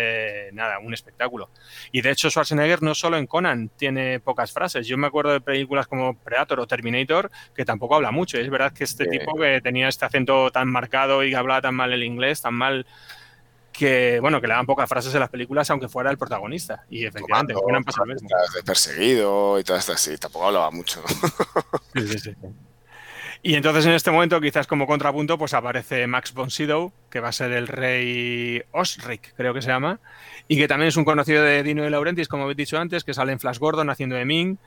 nada, un espectáculo. Y de hecho, Schwarzenegger no solo en Conan tiene pocas frases. Yo me acuerdo de películas como Predator o Terminator que tampoco habla mucho. Es verdad que este tipo que tenía este acento tan marcado y que hablaba tan mal el inglés, tan mal que bueno, que le dan pocas frases en las películas aunque fuera el protagonista. Y efectivamente, Conan pasa lo mismo. De perseguido y todo esto así, tampoco hablaba mucho. sí, sí, sí. Y entonces en este momento, quizás como contrapunto, pues aparece Max von Sydow, que va a ser el rey Osric, creo que se llama, y que también es un conocido de Dino de Laurentiis, como habéis dicho antes, que sale en Flash Gordon haciendo de Ming,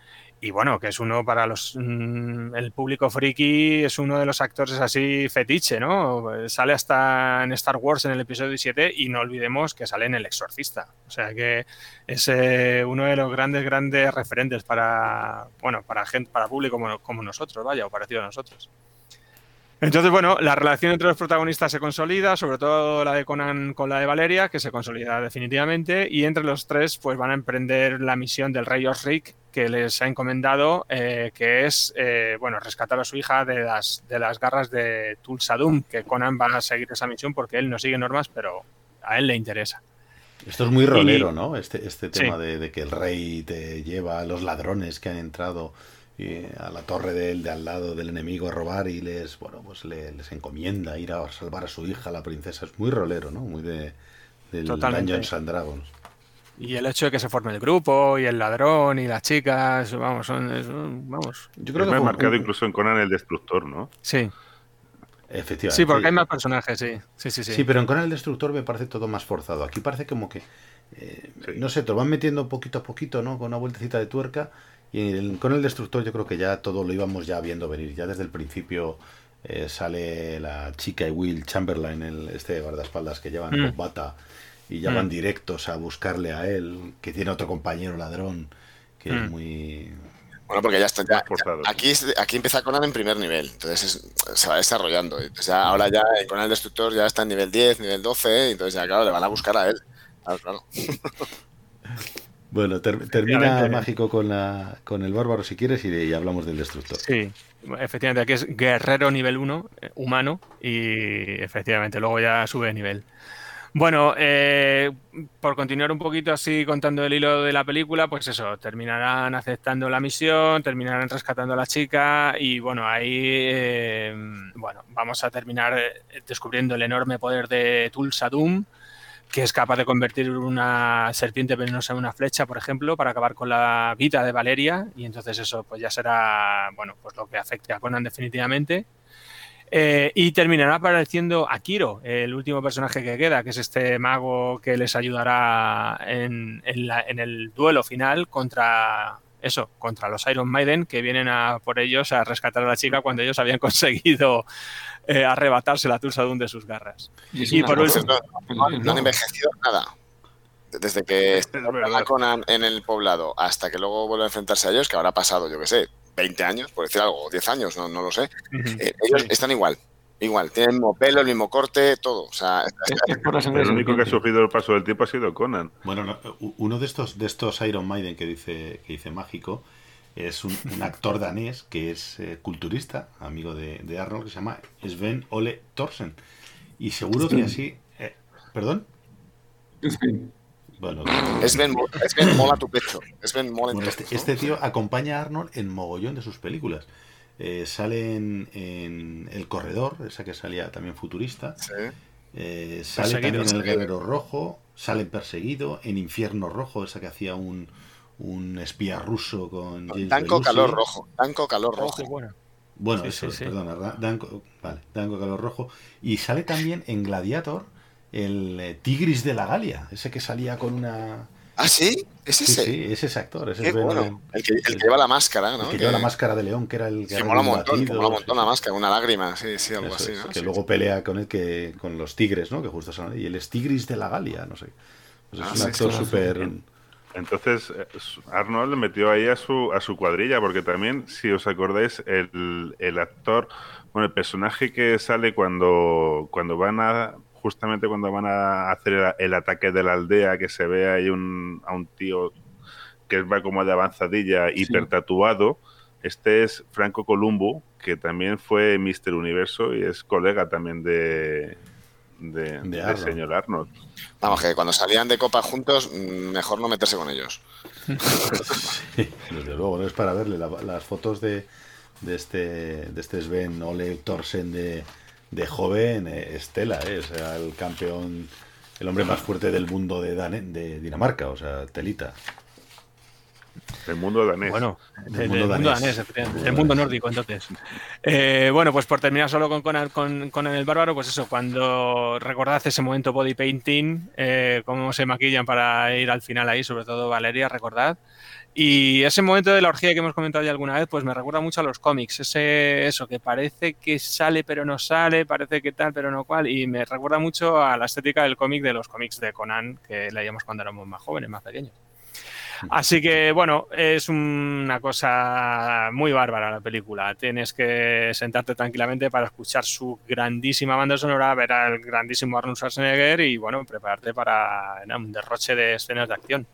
y bueno, que es uno para los mm, el público friki, es uno de los actores así fetiche, ¿no? Sale hasta en Star Wars en el episodio 7 y no olvidemos que sale en El Exorcista. O sea que es eh, uno de los grandes, grandes referentes para, bueno, para gente, para público como, como nosotros, vaya, o parecido a nosotros. Entonces, bueno, la relación entre los protagonistas se consolida, sobre todo la de Conan con la de Valeria, que se consolida definitivamente, y entre los tres pues van a emprender la misión del rey Osric que les ha encomendado, eh, que es, eh, bueno, rescatar a su hija de las, de las garras de Tulsadum, que Conan va a seguir esa misión porque él no sigue normas, pero a él le interesa. Esto es muy rolero, ¿no? Este, este tema de, de, que el rey te lleva a los ladrones que han entrado a la torre de, de al lado del enemigo a robar y les, bueno, pues les encomienda ir a salvar a su hija, la princesa. Es muy rolero, ¿no? Muy de, del Dungeons and Dragons. Y el hecho de que se forme el grupo y el ladrón y las chicas, vamos, son, vamos. Yo creo que fue marcado incluso en Conan el Destructor, ¿no? Sí. Efectivamente. Sí, porque hay más personajes, sí. Sí, sí, sí. sí pero en Conan el Destructor me parece todo más forzado. Aquí parece como que, eh, no sé, te lo van metiendo poquito a poquito, ¿no? Con una vueltecita de tuerca y con el destructor yo creo que ya todo lo íbamos ya viendo venir. Ya desde el principio eh, sale la chica y Will Chamberlain, el, este guardaespaldas que llevan mm. bata y ya van mm. directos a buscarle a él, que tiene otro compañero ladrón que es mm. muy... Bueno, porque ya está. aquí, aquí empieza Conan en primer nivel, entonces se va desarrollando. ahora ya Conan el Destructor ya está en nivel 10, nivel 12, entonces ya, claro, le van a buscar a él. Claro, Bueno, termina mágico con, la, con el bárbaro si quieres y, hablamos del destructor. Sí, efectivamente, aquí es guerrero nivel 1, eh, humano, y efectivamente luego ya sube de nivel. Bueno, eh, por continuar un poquito así contando el hilo de la película, pues eso, terminarán aceptando la misión, terminarán rescatando a la chica y bueno, ahí eh, bueno, vamos a terminar descubriendo el enorme poder de Tulsa Doom, que es capaz de convertir una serpiente venenosa en una flecha, por ejemplo, para acabar con la vida de Valeria. Y entonces eso pues ya será, bueno, pues lo que afecte a Conan definitivamente. Eh, y terminará apareciendo Akiro, el último personaje que queda, que es este mago que les ayudará en, en el duelo final contra eso, contra los Iron Maiden, que vienen a por ellos a rescatar a la chica cuando ellos habían conseguido eh, arrebatarse la Tulsadun de sus garras. Y, por último, no, han envejecido nada. Desde que está Conan en el poblado hasta que luego vuelve a enfrentarse a ellos, que habrá pasado, yo que sé, 20 años, por decir algo, 10 años, no, no lo sé. Eh, ellos están igual. Igual, tienen el mismo pelo, el mismo corte, todo. O sea, el único que ha sufrido el paso del tiempo ha sido Conan. Bueno, uno de estos, de estos Iron Maiden que dice, que dice mágico es un, actor danés que es eh, culturista, amigo de, Arnold, que se llama Sven Ole Thorsen. Y seguro que así. Eh, ¿Perdón? Bueno, Sven, Sven mola tu pecho. Sven mola bueno, este, este, tío acompaña a Arnold en mogollón de sus películas. Eh, sale en, El Corredor, esa que salía también futurista. Eh, sale también en El Guerrero Rojo, sale en Perseguido, en Infierno Rojo, esa que hacía un, un espía ruso con James Danco Calor Rojo. Danco Calor Rojo. Bueno, eso, perdona, Danco, vale, Danco Calor Rojo. Y sale también en Gladiator el eh, Tigris de la Galia, ese que salía con una ¿Ah, sí? ¿Es ese? Sí, sí, es ese actor. el, que, lleva la máscara, ¿no? El que, lleva la máscara de león, que era el que. Se mola un montón, mola un montón la máscara, una lágrima, sí, sí, algo así. ¿no? Que luego pelea con el que, con los tigres, ¿no? Que justo son. Y el es Tigris de la Galia, no sé. Pues es ah, un actor súper. Entonces, eh, Arnold le metió ahí a su, a su cuadrilla, porque también, si os acordáis, el, el actor, bueno, el personaje que sale cuando, cuando van a justamente cuando van a hacer el, ataque de la aldea, que se ve ahí un, a un tío que va como de avanzadilla, hiper tatuado. Este es Franco Columbo, que también fue Mister Universo y es colega también de, de, señor Arnold. Vamos, que cuando salían de copa juntos, mejor no meterse con ellos. desde luego, no es para verle las fotos de, de, este, de este Sven Ole Torsen de, de joven eh, Estela, eh, o sea, el campeón, el hombre más fuerte del mundo de, de Dinamarca, o sea, Telita. El mundo danés. Bueno, el, mundo, danés, el mundo nórdico, entonces. Eh, bueno, pues por terminar solo con, con, con, el bárbaro, pues eso, cuando recordad ese momento body painting, cómo se maquillan para ir al final ahí, sobre todo Valeria, recordad. Y ese momento de la orgía que hemos comentado ya alguna vez, pues me recuerda mucho a los cómics. Ese, eso, que parece que sale pero no sale, parece que tal pero no cual. Y me recuerda mucho a la estética del cómic de los cómics de Conan que leíamos cuando éramos más jóvenes, más pequeños. Así que, bueno, es una cosa muy bárbara la película. Tienes que sentarte tranquilamente para escuchar su grandísima banda sonora, ver al grandísimo Arnold Schwarzenegger y, bueno, prepararte para un derroche de escenas de acción.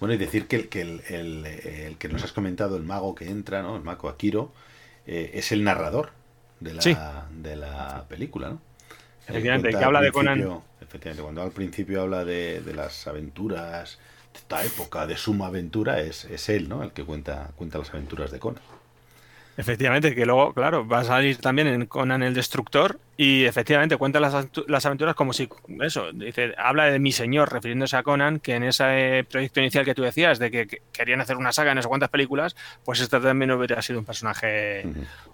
Bueno, y decir que, el, que el, que nos has comentado, el mago que entra, ¿no? El mago Akiro, eh, es el narrador de la, de la película, ¿no? Efectivamente, que habla de Conan. Efectivamente, cuando al principio habla de, las aventuras de esta época, de suma aventura, es, es él, ¿no? El que cuenta, cuenta las aventuras de Conan. Efectivamente, que luego, claro, va a salir también en Conan el Destructor y efectivamente cuenta las, las, aventuras como si, eso, dice, habla de mi señor, refiriéndose a Conan, que en ese proyecto inicial que tú decías, de que, querían hacer una saga en no sé cuántas películas, pues este también hubiera sido un personaje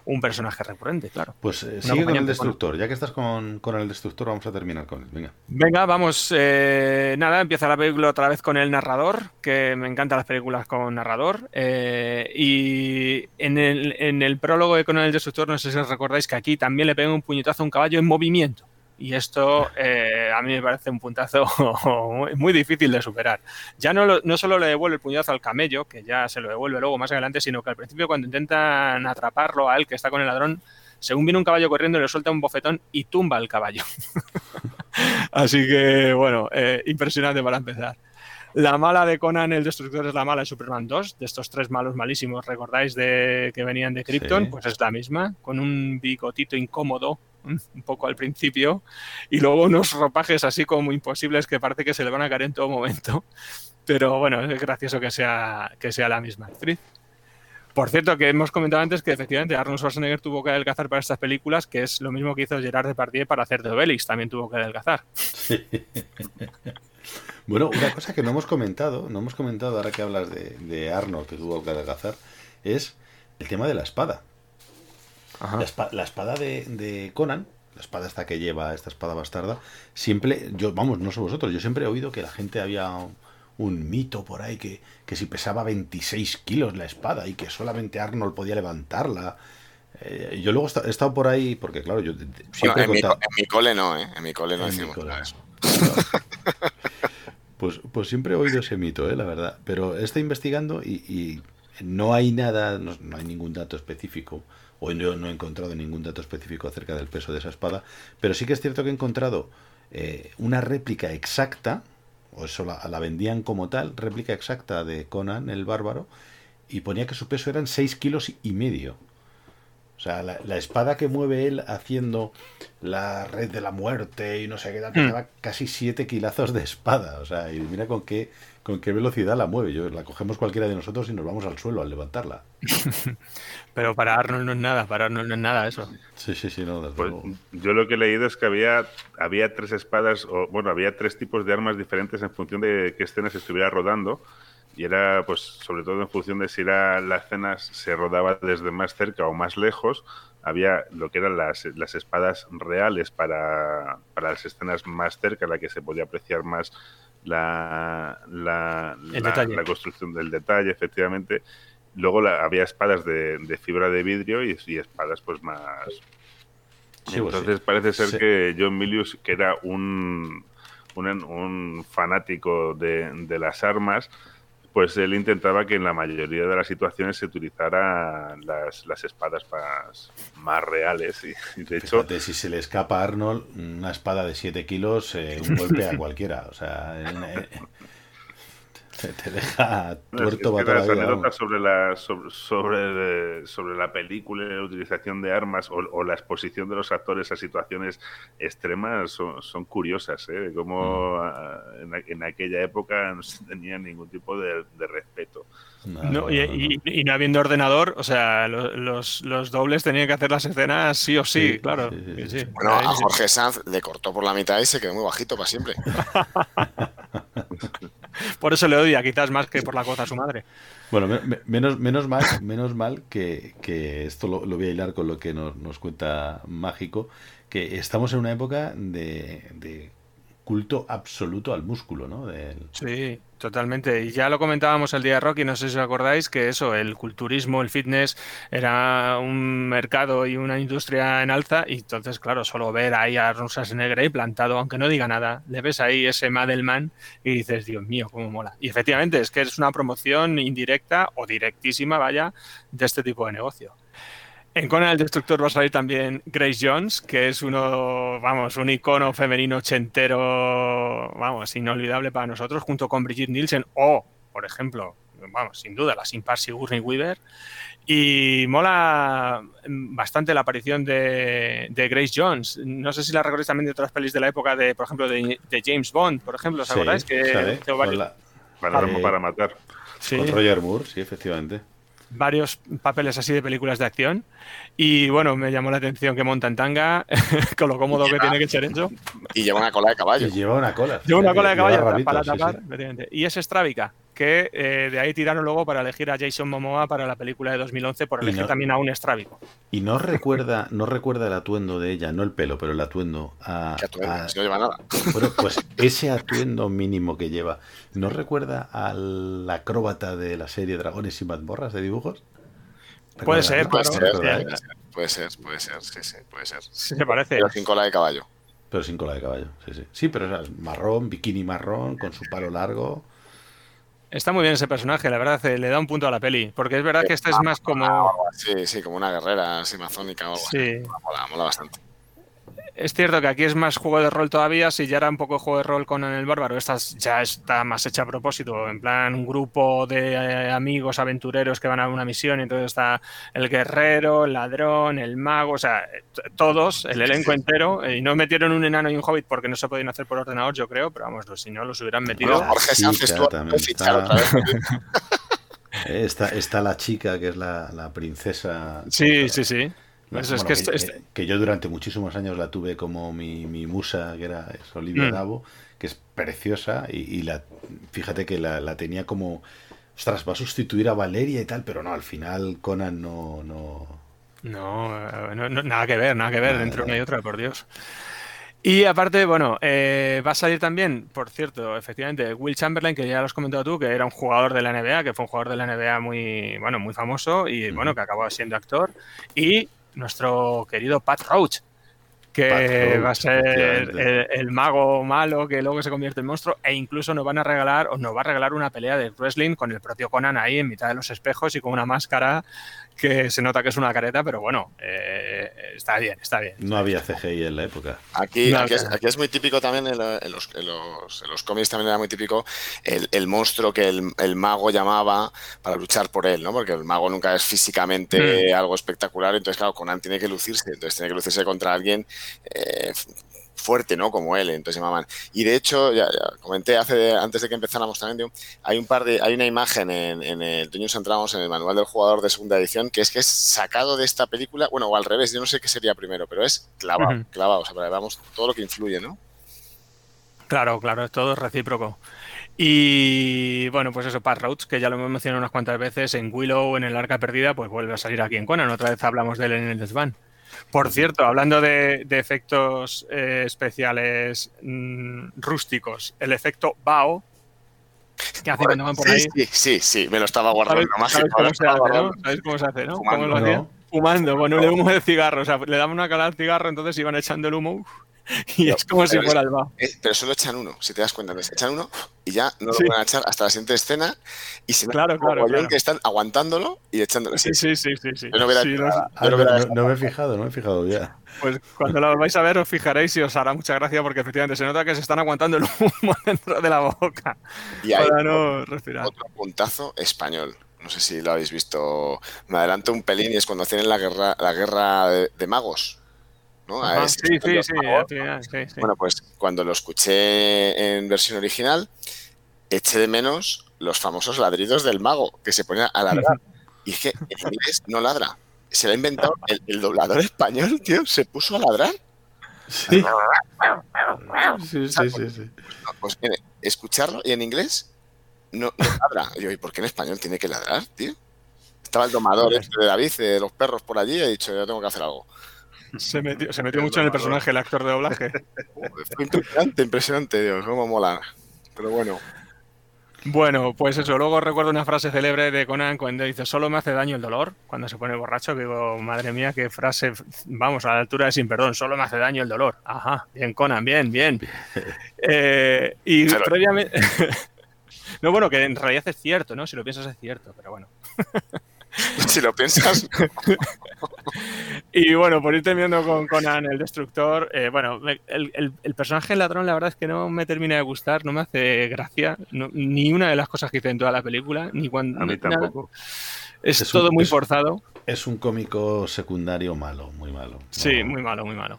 un personaje recurrente, claro. Pues eh, sigue con el Destructor, ya que estás con, con, el Destructor, vamos a terminar con él, venga. Venga, vamos, eh, nada, empieza la película otra vez con el narrador, que me encantan las películas con narrador, eh, y en el, en el prólogo de Conan el Destructor, no sé si os recordáis que aquí también le pega un puñetazo a un caballo en movimiento. Y esto eh, a mí me parece un puntazo muy, difícil de superar. Ya no, no solo le devuelve el puñazo al camello, que ya se lo devuelve luego más adelante, sino que al principio cuando intentan atraparlo a él que está con el ladrón, según viene un caballo corriendo, le suelta un bofetón y tumba el caballo. Así que, bueno, eh, impresionante para empezar. La mala de Conan el Destructor es la mala de Superman 2, de estos tres malos malísimos, ¿recordáis de que venían de Krypton? Pues es la misma, con un bigotito incómodo un poco al principio y luego unos ropajes así como imposibles que parece que se le van a caer en todo momento. Pero bueno, es gracioso que sea, que sea la misma actriz. Por cierto, que hemos comentado antes que efectivamente Arnold Schwarzenegger tuvo que adelgazar para estas películas, que es lo mismo que hizo Gerard Depardieu para hacer de Obelix, también tuvo que adelgazar. Bueno, una cosa que no hemos comentado, no hemos comentado ahora que hablas de, Arnold que tuvo que adelgazar, es el tema de la espada. La, espada de, Conan, la espada esta que lleva, esta espada bastarda, siempre, yo, vamos, no sé vosotros, yo siempre he oído que la gente había un, mito por ahí que, que si pesaba 26 kilos la espada y que solamente Arnold podía levantarla. Eh, yo luego he estado por ahí, porque claro, yo siempre en, mi, cole no, ¿eh? En mi cole no decimos eso. Pues, pues siempre he oído ese mito, ¿eh? la verdad. Pero he estado investigando y, no hay nada, no, hay ningún dato específico, o yo no he encontrado ningún dato específico acerca del peso de esa espada, pero sí que es cierto que he encontrado eh, una réplica exacta, o eso la, la, vendían como tal, réplica exacta de Conan el Bárbaro, y ponía que su peso eran 6 kilos y medio. O sea, la, espada que mueve él haciendo la red de la muerte y no sé qué, mm. casi siete kilazos de espada. O sea, y mira con qué, con qué velocidad la mueve. Yo, la cogemos cualquiera de nosotros y nos vamos al suelo al levantarla. Pero para Arnold no es nada, para Arnold no es nada eso. Sí, sí, sí, no. Pues, yo lo que he leído es que había, había tres espadas, o bueno, había tres tipos de armas diferentes en función de qué escenas estuviera rodando y era pues sobre todo en función de si era la escena se rodaba desde más cerca o más lejos había lo que eran las, las espadas reales para, para, las escenas más cerca la que se podía apreciar más la, la, la, construcción del detalle efectivamente. Luego había espadas de, de, fibra de vidrio y, y espadas pues más. Pues entonces parece ser que John Milius que era un un, un fanático de, de las armas pues él intentaba que en la mayoría de las situaciones se utilizaran las, las espadas más, más reales. Y, de hecho, si se le escapa a Arnold una espada de 7 kilos, eh, un golpe a cualquiera. O sea, te, deja tuerto es Las anécdotas sobre la, sobre, sobre, sobre, la película y la utilización de armas o, la exposición de los actores a situaciones extremas son, son curiosas. ¿eh? Como mm. en, aquella época no se tenía ningún tipo de, respeto. No, y, no habiendo ordenador, o sea, los, los, dobles tenían que hacer las escenas sí o sí, claro. bueno, a Jorge Sanz le cortó por la mitad y se quedó muy bajito para siempre. por eso le odia, quizás más que por la cosa a su madre. Bueno, menos, menos mal, menos mal que, esto lo, voy a hilar con lo que nos, nos, cuenta Mágico, que estamos en una época de culto absoluto al músculo, ¿no? Sí, totalmente. Y ya lo comentábamos el día de Rocky, no sé si os acordáis, que eso, el culturismo, el fitness, era un mercado y una industria en alza. Y entonces, claro, solo ver ahí a Rosas Negre plantado, aunque no diga nada, le ves ahí ese Madelman y dices, Dios mío, cómo mola. Y efectivamente, es que es una promoción indirecta o directísima, vaya, de este tipo de negocio. En Conan el Destructor va a salir también Grace Jones, que es uno, vamos, un icono femenino ochentero, vamos, inolvidable para nosotros, junto con Brigitte Nielsen o, por ejemplo, vamos, sin duda, la sin par Sigourney Weaver. Y mola bastante la aparición de, Grace Jones. No sé si la recordáis también de otras pelis de la época, de, por ejemplo, de, James Bond, por ejemplo, ¿os acordáis? que para, matar. Con Roger Moore, sí, efectivamente varios papeles así de películas de acción. Y bueno, me llamó la atención que monta en tanga, con lo cómodo que tiene que ser eso. Y lleva una cola de caballo. Y lleva una cola. Lleva una cola de caballo para, tapar. Y es Strávica, que eh, de ahí tiraron luego para elegir a Jason Momoa para la película de 2011 por elegir también a un estrábico. Y no recuerda, no recuerda el atuendo de ella, no el pelo, pero el atuendo. A, atuendo? no lleva nada. Bueno, pues ese atuendo mínimo que lleva, ¿no recuerda al acróbata de la serie Dragones y mazmorras de dibujos? Puede ser, puede, ser, puede ser, puede ser, sí, sí, puede ser. Sí, se parece. Pero sin cola de caballo. pero sin cola de caballo. Sí, sí. Sí, pero es marrón, bikini marrón, con su palo largo. Está muy bien ese personaje, la verdad, eh, le da un punto a la peli. Porque es verdad que este es más como. Sí, sí, como una guerrera así amazónica o algo así. Sí. Mola, mola bastante. Es cierto que aquí es más juego de rol todavía, si ya era un poco juego de rol con el bárbaro, esta ya está más hecha a propósito, en plan un grupo de eh, amigos aventureros que van a una misión, y entonces está el guerrero, el ladrón, el mago, o sea, todos, el elenco entero, y no metieron un enano y un hobbit porque no se podían hacer por ordenador, yo creo, pero vamos, si no los hubieran metido. Bueno, Jorge chica Sánchez, tú también puedes fichar está. otra vez. Eh, Está, está la chica, que es la, la princesa. Sí, sí, sí. Pues es que que, que yo durante muchísimos años la tuve como mi, mi musa, que era Olivia Mm. Davo, que es preciosa, y, y la fíjate que la, la tenía como. Ostras, va a sustituir a Valeria y tal, pero no, al final Conan no. no... No, eh, no- no- nada que ver, nada que ver Nada, entre una y otra, por Dios. Y aparte, bueno, eh, va a salir también, por cierto, efectivamente, Will Chamberlain, que ya lo has comentado tú, que era un jugador de la NBA, que fue un jugador de la NBA muy, bueno, muy famoso y, bueno, que acabó siendo actor. Y nuestro querido Pat Roach, que Pat Roach, va a ser el, el mago malo que luego se convierte en monstruo e incluso nos van a regalar, o nos va a regalar una pelea de wrestling con el propio Conan ahí en mitad de los espejos y con una máscara que se nota que es una careta, pero bueno, eh, está bien, está bien. No había CGI en la época. Aquí, No, aquí, es, claro. aquí es muy típico también, en, lo- en los, en, los, en los cómics también era muy típico el, el monstruo que el, el mago llamaba para luchar por él, ¿no? Porque el mago nunca es físicamente algo espectacular, entonces claro, Conan tiene que lucirse, entonces tiene que lucirse contra alguien eh, fuerte, ¿no? Como él, entonces llamaban. Y de hecho, ya, ya comenté hace, antes de que empezáramos también, digo, hay un par de, hay una imagen en, en el Dungeons and Dragons, en el manual del jugador de segunda edición, que es que es sacado de esta película, bueno, o al revés, yo no sé qué sería primero, pero es clavado, Ujú. clavado, o sea, para que veamos todo lo que influye, ¿no? Claro, claro, todo es recíproco. Y bueno, pues eso, Pat Roach, que ya lo hemos mencionado unas cuantas veces en Willow, en el Arca Perdida, pues vuelve a salir aquí en Conan. Otra vez hablamos de él en el desván. Por cierto, hablando de, de efectos eh, especiales mm, rústicos, el efecto Bao, que hace cuando van por ahí. Sí, sí, sí, sí, me lo estaba guardando. ¿Sabes, mágico, sabes no? ¿Sabes cómo se hace, no? Fumando. ¿Cómo lo hacían? No. Fumando, con un humo de cigarro. O sea, le daban una cala al cigarro, entonces iban echando el humo uf, y es como si pero fuera es- el Bao. Eh, pero solo echan uno, si te das cuenta. entonces echan uno y ya no lo Sí. van a echar hasta la siguiente escena y se Claro, claro, claro. que están aguantándolo y echándolo. Sí, sí, sí, sí. no Sí, me he fijado, no me he fijado ya. Pues cuando lo vais a ver os fijaréis y os hará mucha gracia porque efectivamente se nota que se están aguantando el humo dentro de la boca Y hay para no respirar. otro puntazo español. No sé si lo habéis visto. Me adelanto un pelín y es cuando hacen la guerra, la guerra de, de magos. ¿No? A sí, sí, sí, final, sí, sí. Bueno, pues cuando lo escuché en versión original, eché de menos los famosos ladridos del mago que se ponía a ladrar. Y es que en inglés no ladra. Se lo ha inventado el, el doblador español, tío, se puso a ladrar. Sí, sí, sí, sí, sí. Pues mire, escucharlo y en inglés no, no ladra. Y yo, ¿y por qué en español tiene que ladrar, tío? Estaba el domador este de David, de los perros por allí, y he dicho, yo tengo que hacer algo. Se metió, se metió mucho en el personaje el actor de doblaje. Fue impresionante, impresionante, Dios, cómo mola. Pero bueno, Bueno, pues eso. Luego recuerdo una frase célebre de Conan cuando dice: Solo me hace daño el dolor. Cuando se pone borracho, que digo, madre mía, qué frase. Vamos, a la altura de sin perdón. Solo me hace daño el dolor. Ajá, bien, Conan, bien, bien. Eh, y Pero- previamente. no, bueno, que en realidad es cierto, ¿no? Si lo piensas es cierto, pero bueno. si lo piensas, Y bueno, por ir terminando con Conan el Destructor, eh, bueno, me- el, el- el personaje del ladrón la verdad es que no me termina de gustar, no me hace gracia, no- ni una de las cosas que hice en toda la película, ni cuando... A mí nada. tampoco. Es, un- todo muy es- forzado. Es un cómico secundario malo, muy malo. Sí, No- muy malo, muy malo.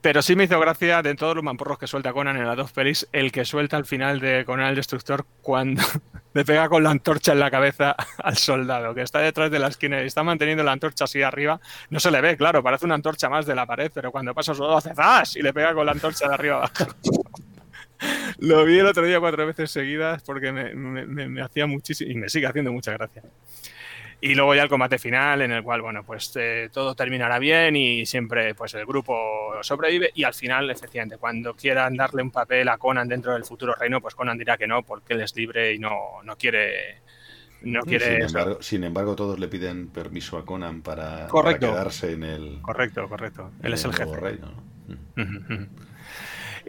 Pero sí me hizo gracia de todos los mamporros que suelta Conan en las dos pelis, el que suelta al final de Conan el Destructor cuando le pega con la antorcha en la cabeza al soldado, que está detrás de la esquina y está manteniendo la antorcha así arriba. No se le ve, claro, parece una antorcha más de la pared, pero cuando pasa soldado hace ¡zas! y le pega con la antorcha de arriba abajo. Lo vi el otro día cuatro veces seguidas porque me hacía muchísimo y me sigue haciendo mucha gracia. Y luego ya el combate final, en el cual, bueno, pues eh, todo terminará bien y siempre pues el grupo sobrevive. Y al final, efectivamente, cuando quieran darle un papel a Conan dentro del futuro reino, pues Conan dirá que no, porque él es libre y no, no quiere. No quiere. sin, embargo, sin embargo, todos le piden permiso a Conan para, quedarse en el, correcto, correcto. Él es el jefe. reino. ¿no?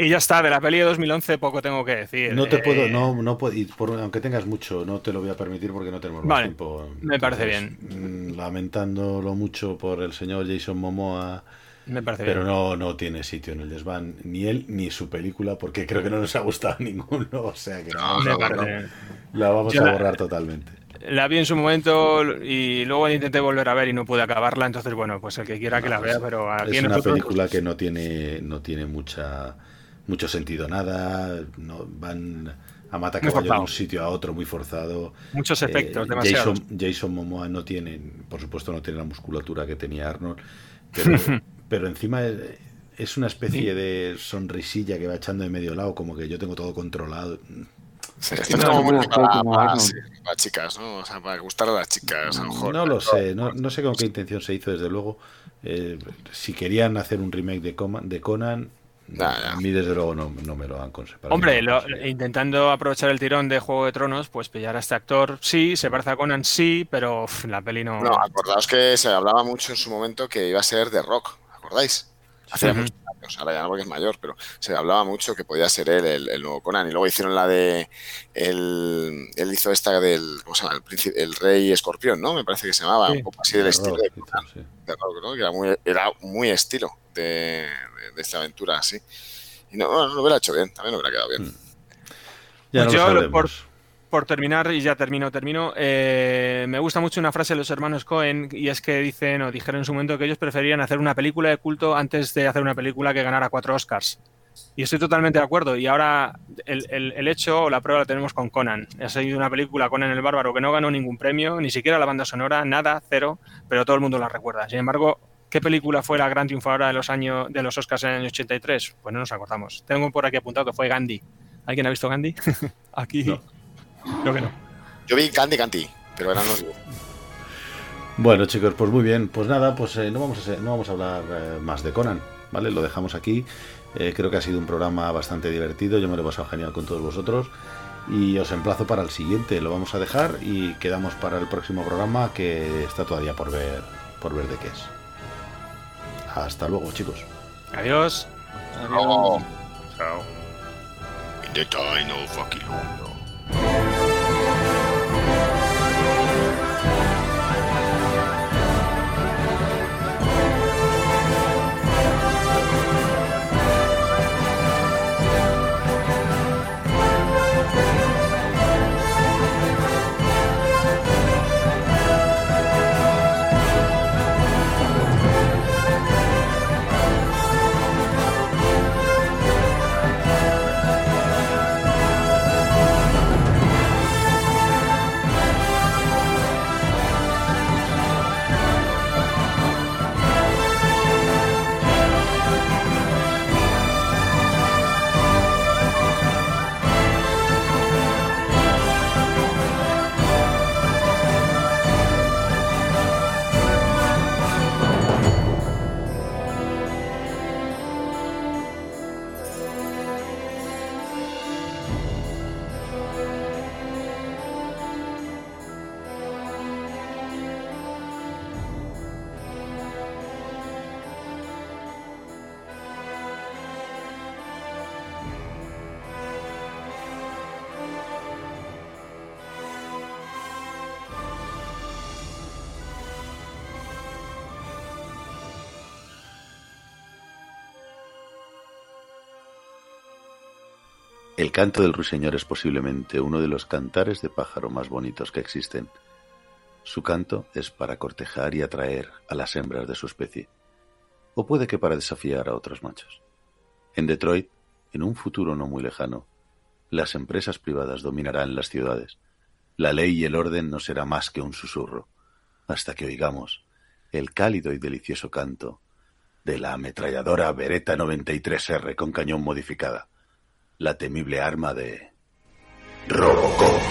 Y ya está, de la peli de 2011 poco tengo que decir. No te Eh, puedo, no, no puedo, y por- aunque tengas mucho, no te lo voy a permitir porque no tenemos más Vale, tiempo. me parece bien. Lamentándolo mucho por el señor Jason Momoa, Me parece pero bien. no, no tiene sitio en el desván, ni él ni su película, porque creo que no nos ha gustado ninguno, o sea que No, Me no, parece- la vamos Yo a la- borrar totalmente. La vi en su momento y luego intenté volver a ver y no pude acabarla, entonces bueno, pues el que quiera que la vea, pero aquí Es una nosotros- película que no tiene, no tiene mucha, mucho sentido nada, no, van a matar caballo de un sitio a otro muy forzado. muchos efectos, Eh, demasiados. Jason, Jason Momoa no tiene, por supuesto, no tiene la musculatura que tenía Arnold, pero, pero encima es, es una especie de sonrisilla que va echando de medio lado, como que yo tengo todo controlado. Sí, es no muy para, como para- Arnold. sí, para chicas, ¿no? O sea, para gustar a las chicas, a lo mejor. No lo sé, no, no sé con qué intención se hizo, desde luego. Eh, si querían hacer un remake de Conan, A mí desde luego no, no me lo han conseguido. Hombre, lo- intentando aprovechar el tirón de Juego de Tronos, pues pillar a este actor, sí, se parece a Conan, sí, pero uf, la peli no... No, acordaos que se hablaba mucho en su momento que iba a ser de rock, ¿acordáis? Hace Ujú. muchos años, ahora ya no porque es mayor, pero se hablaba mucho que podía ser él el, el nuevo Conan. Y luego hicieron la de. El, él hizo esta del. ¿Cómo se llama? El, príncipe- el Rey Escorpión, ¿no? Me parece que se llamaba, Sí. un poco así del estilo de, Conan, Sí. de rock, ¿no? Que era muy, era muy estilo de, de- de esta aventura así. Y no, no, lo hubiera hecho bien, también lo hubiera quedado bien. Ya Pues no yo, lo por- Por terminar, y ya termino, termino, eh, me gusta mucho una frase de los hermanos Cohen, y es que dicen, o dijeron en su momento, que ellos preferían hacer una película de culto antes de hacer una película que ganara cuatro Oscars. Y estoy totalmente de acuerdo. Y ahora el, el- hecho o la prueba la tenemos con Conan. Ha sido una película, Conan el Bárbaro, que no ganó ningún premio, ni siquiera la banda sonora, nada, cero, pero todo el mundo la recuerda. Sin embargo, ¿qué película fue la gran triunfadora de los años de los Oscars en el año 83? Pues no nos acordamos. Tengo por aquí apuntado que fue Gandhi. ¿Alguien ha visto Gandhi? aquí. Creo que no. Yo vi Candy Candy, pero eran los. Bueno, chicos, pues muy bien. Pues nada, pues eh, no, vamos a, ser- no vamos a hablar eh, más de Conan, ¿vale? Lo dejamos aquí. Eh, creo que ha sido un programa bastante divertido. Yo me lo he pasado genial con todos vosotros. Y os emplazo para el siguiente. Lo vamos a dejar y quedamos para el próximo programa que está todavía por ver, por ver de qué es. Hasta luego, chicos. Adiós. Oh, Chao. in the canto del ruiseñor es posiblemente uno de los cantares de pájaro más bonitos que existen. Su canto es para cortejar y atraer a las hembras de su especie, o puede que para desafiar a otros machos. En Detroit, en un futuro no muy lejano, las empresas privadas dominarán las ciudades. La ley y el orden no será más que un susurro, hasta que oigamos el cálido y delicioso canto de la ametralladora Beretta 93R con cañón modificada la temible arma de Robocop.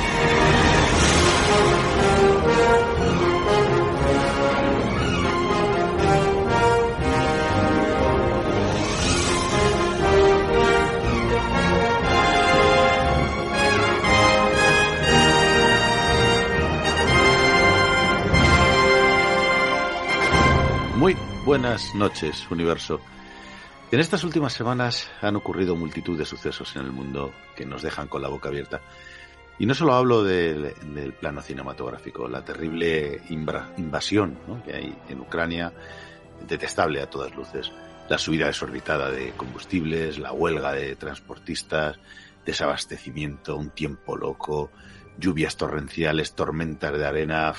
Muy buenas noches, universo. En estas últimas semanas han ocurrido multitud de sucesos en el mundo que nos dejan con la boca abierta. Y no solo hablo del, plano cinematográfico, la terrible invasión que hay en Ucrania, detestable a todas luces, la subida desorbitada de combustibles, la huelga de transportistas, desabastecimiento, un tiempo loco, lluvias torrenciales, tormentas de arena.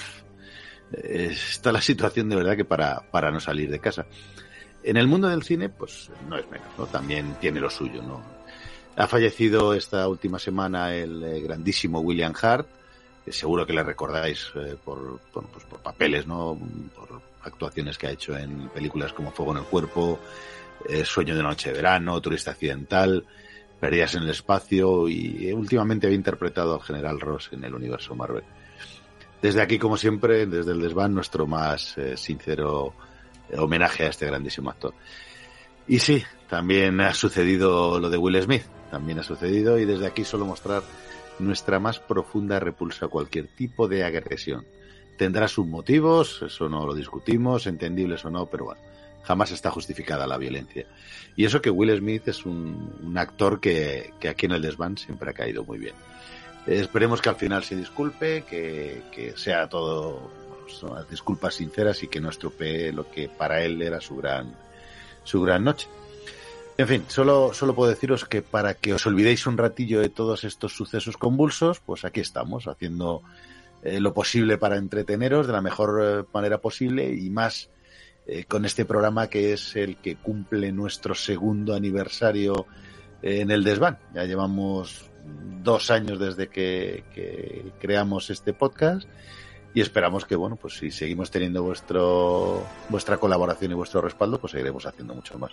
Está la situación de verdad que para, para no salir de casa. En el mundo del cine, pues no es menos, ¿no? También tiene lo suyo, ¿no? Ha fallecido esta última semana el eh, grandísimo William Hart, seguro que le recordáis eh, por, pues por papeles, ¿no? Por actuaciones que ha hecho en películas como Fuego en el Cuerpo, eh, Sueño de Noche de Verano, Turista Accidental, Perdidas en el Espacio y últimamente había interpretado al General Ross en el universo Marvel. Desde aquí, como siempre, desde el desván, nuestro más sincero homenaje a este grandísimo actor. Y sí, también ha sucedido lo de Will Smith, también ha sucedido y desde aquí solo mostrar nuestra más profunda repulsa a cualquier tipo de agresión. Tendrá sus motivos, eso no lo discutimos, entendibles o no, pero bueno, jamás está justificada la violencia. Y eso que Will Smith es un, actor que, aquí en el desván siempre ha caído muy bien. esperemos que al final se disculpe, que, que sea todo disculpas sinceras y que no estropee lo que para él era su gran, su gran noche. En fin, solo, solo puedo deciros que para que os olvidéis un ratillo de todos estos sucesos convulsos, pues aquí estamos, haciendo eh, lo posible para entreteneros de la mejor eh, manera posible y más eh, con este programa que es el que cumple nuestro segundo aniversario en el desván. Ya llevamos dos años desde que creamos este podcast y esperamos que bueno pues si seguimos teniendo vuestro vuestra colaboración y vuestro respaldo pues seguiremos haciendo mucho más.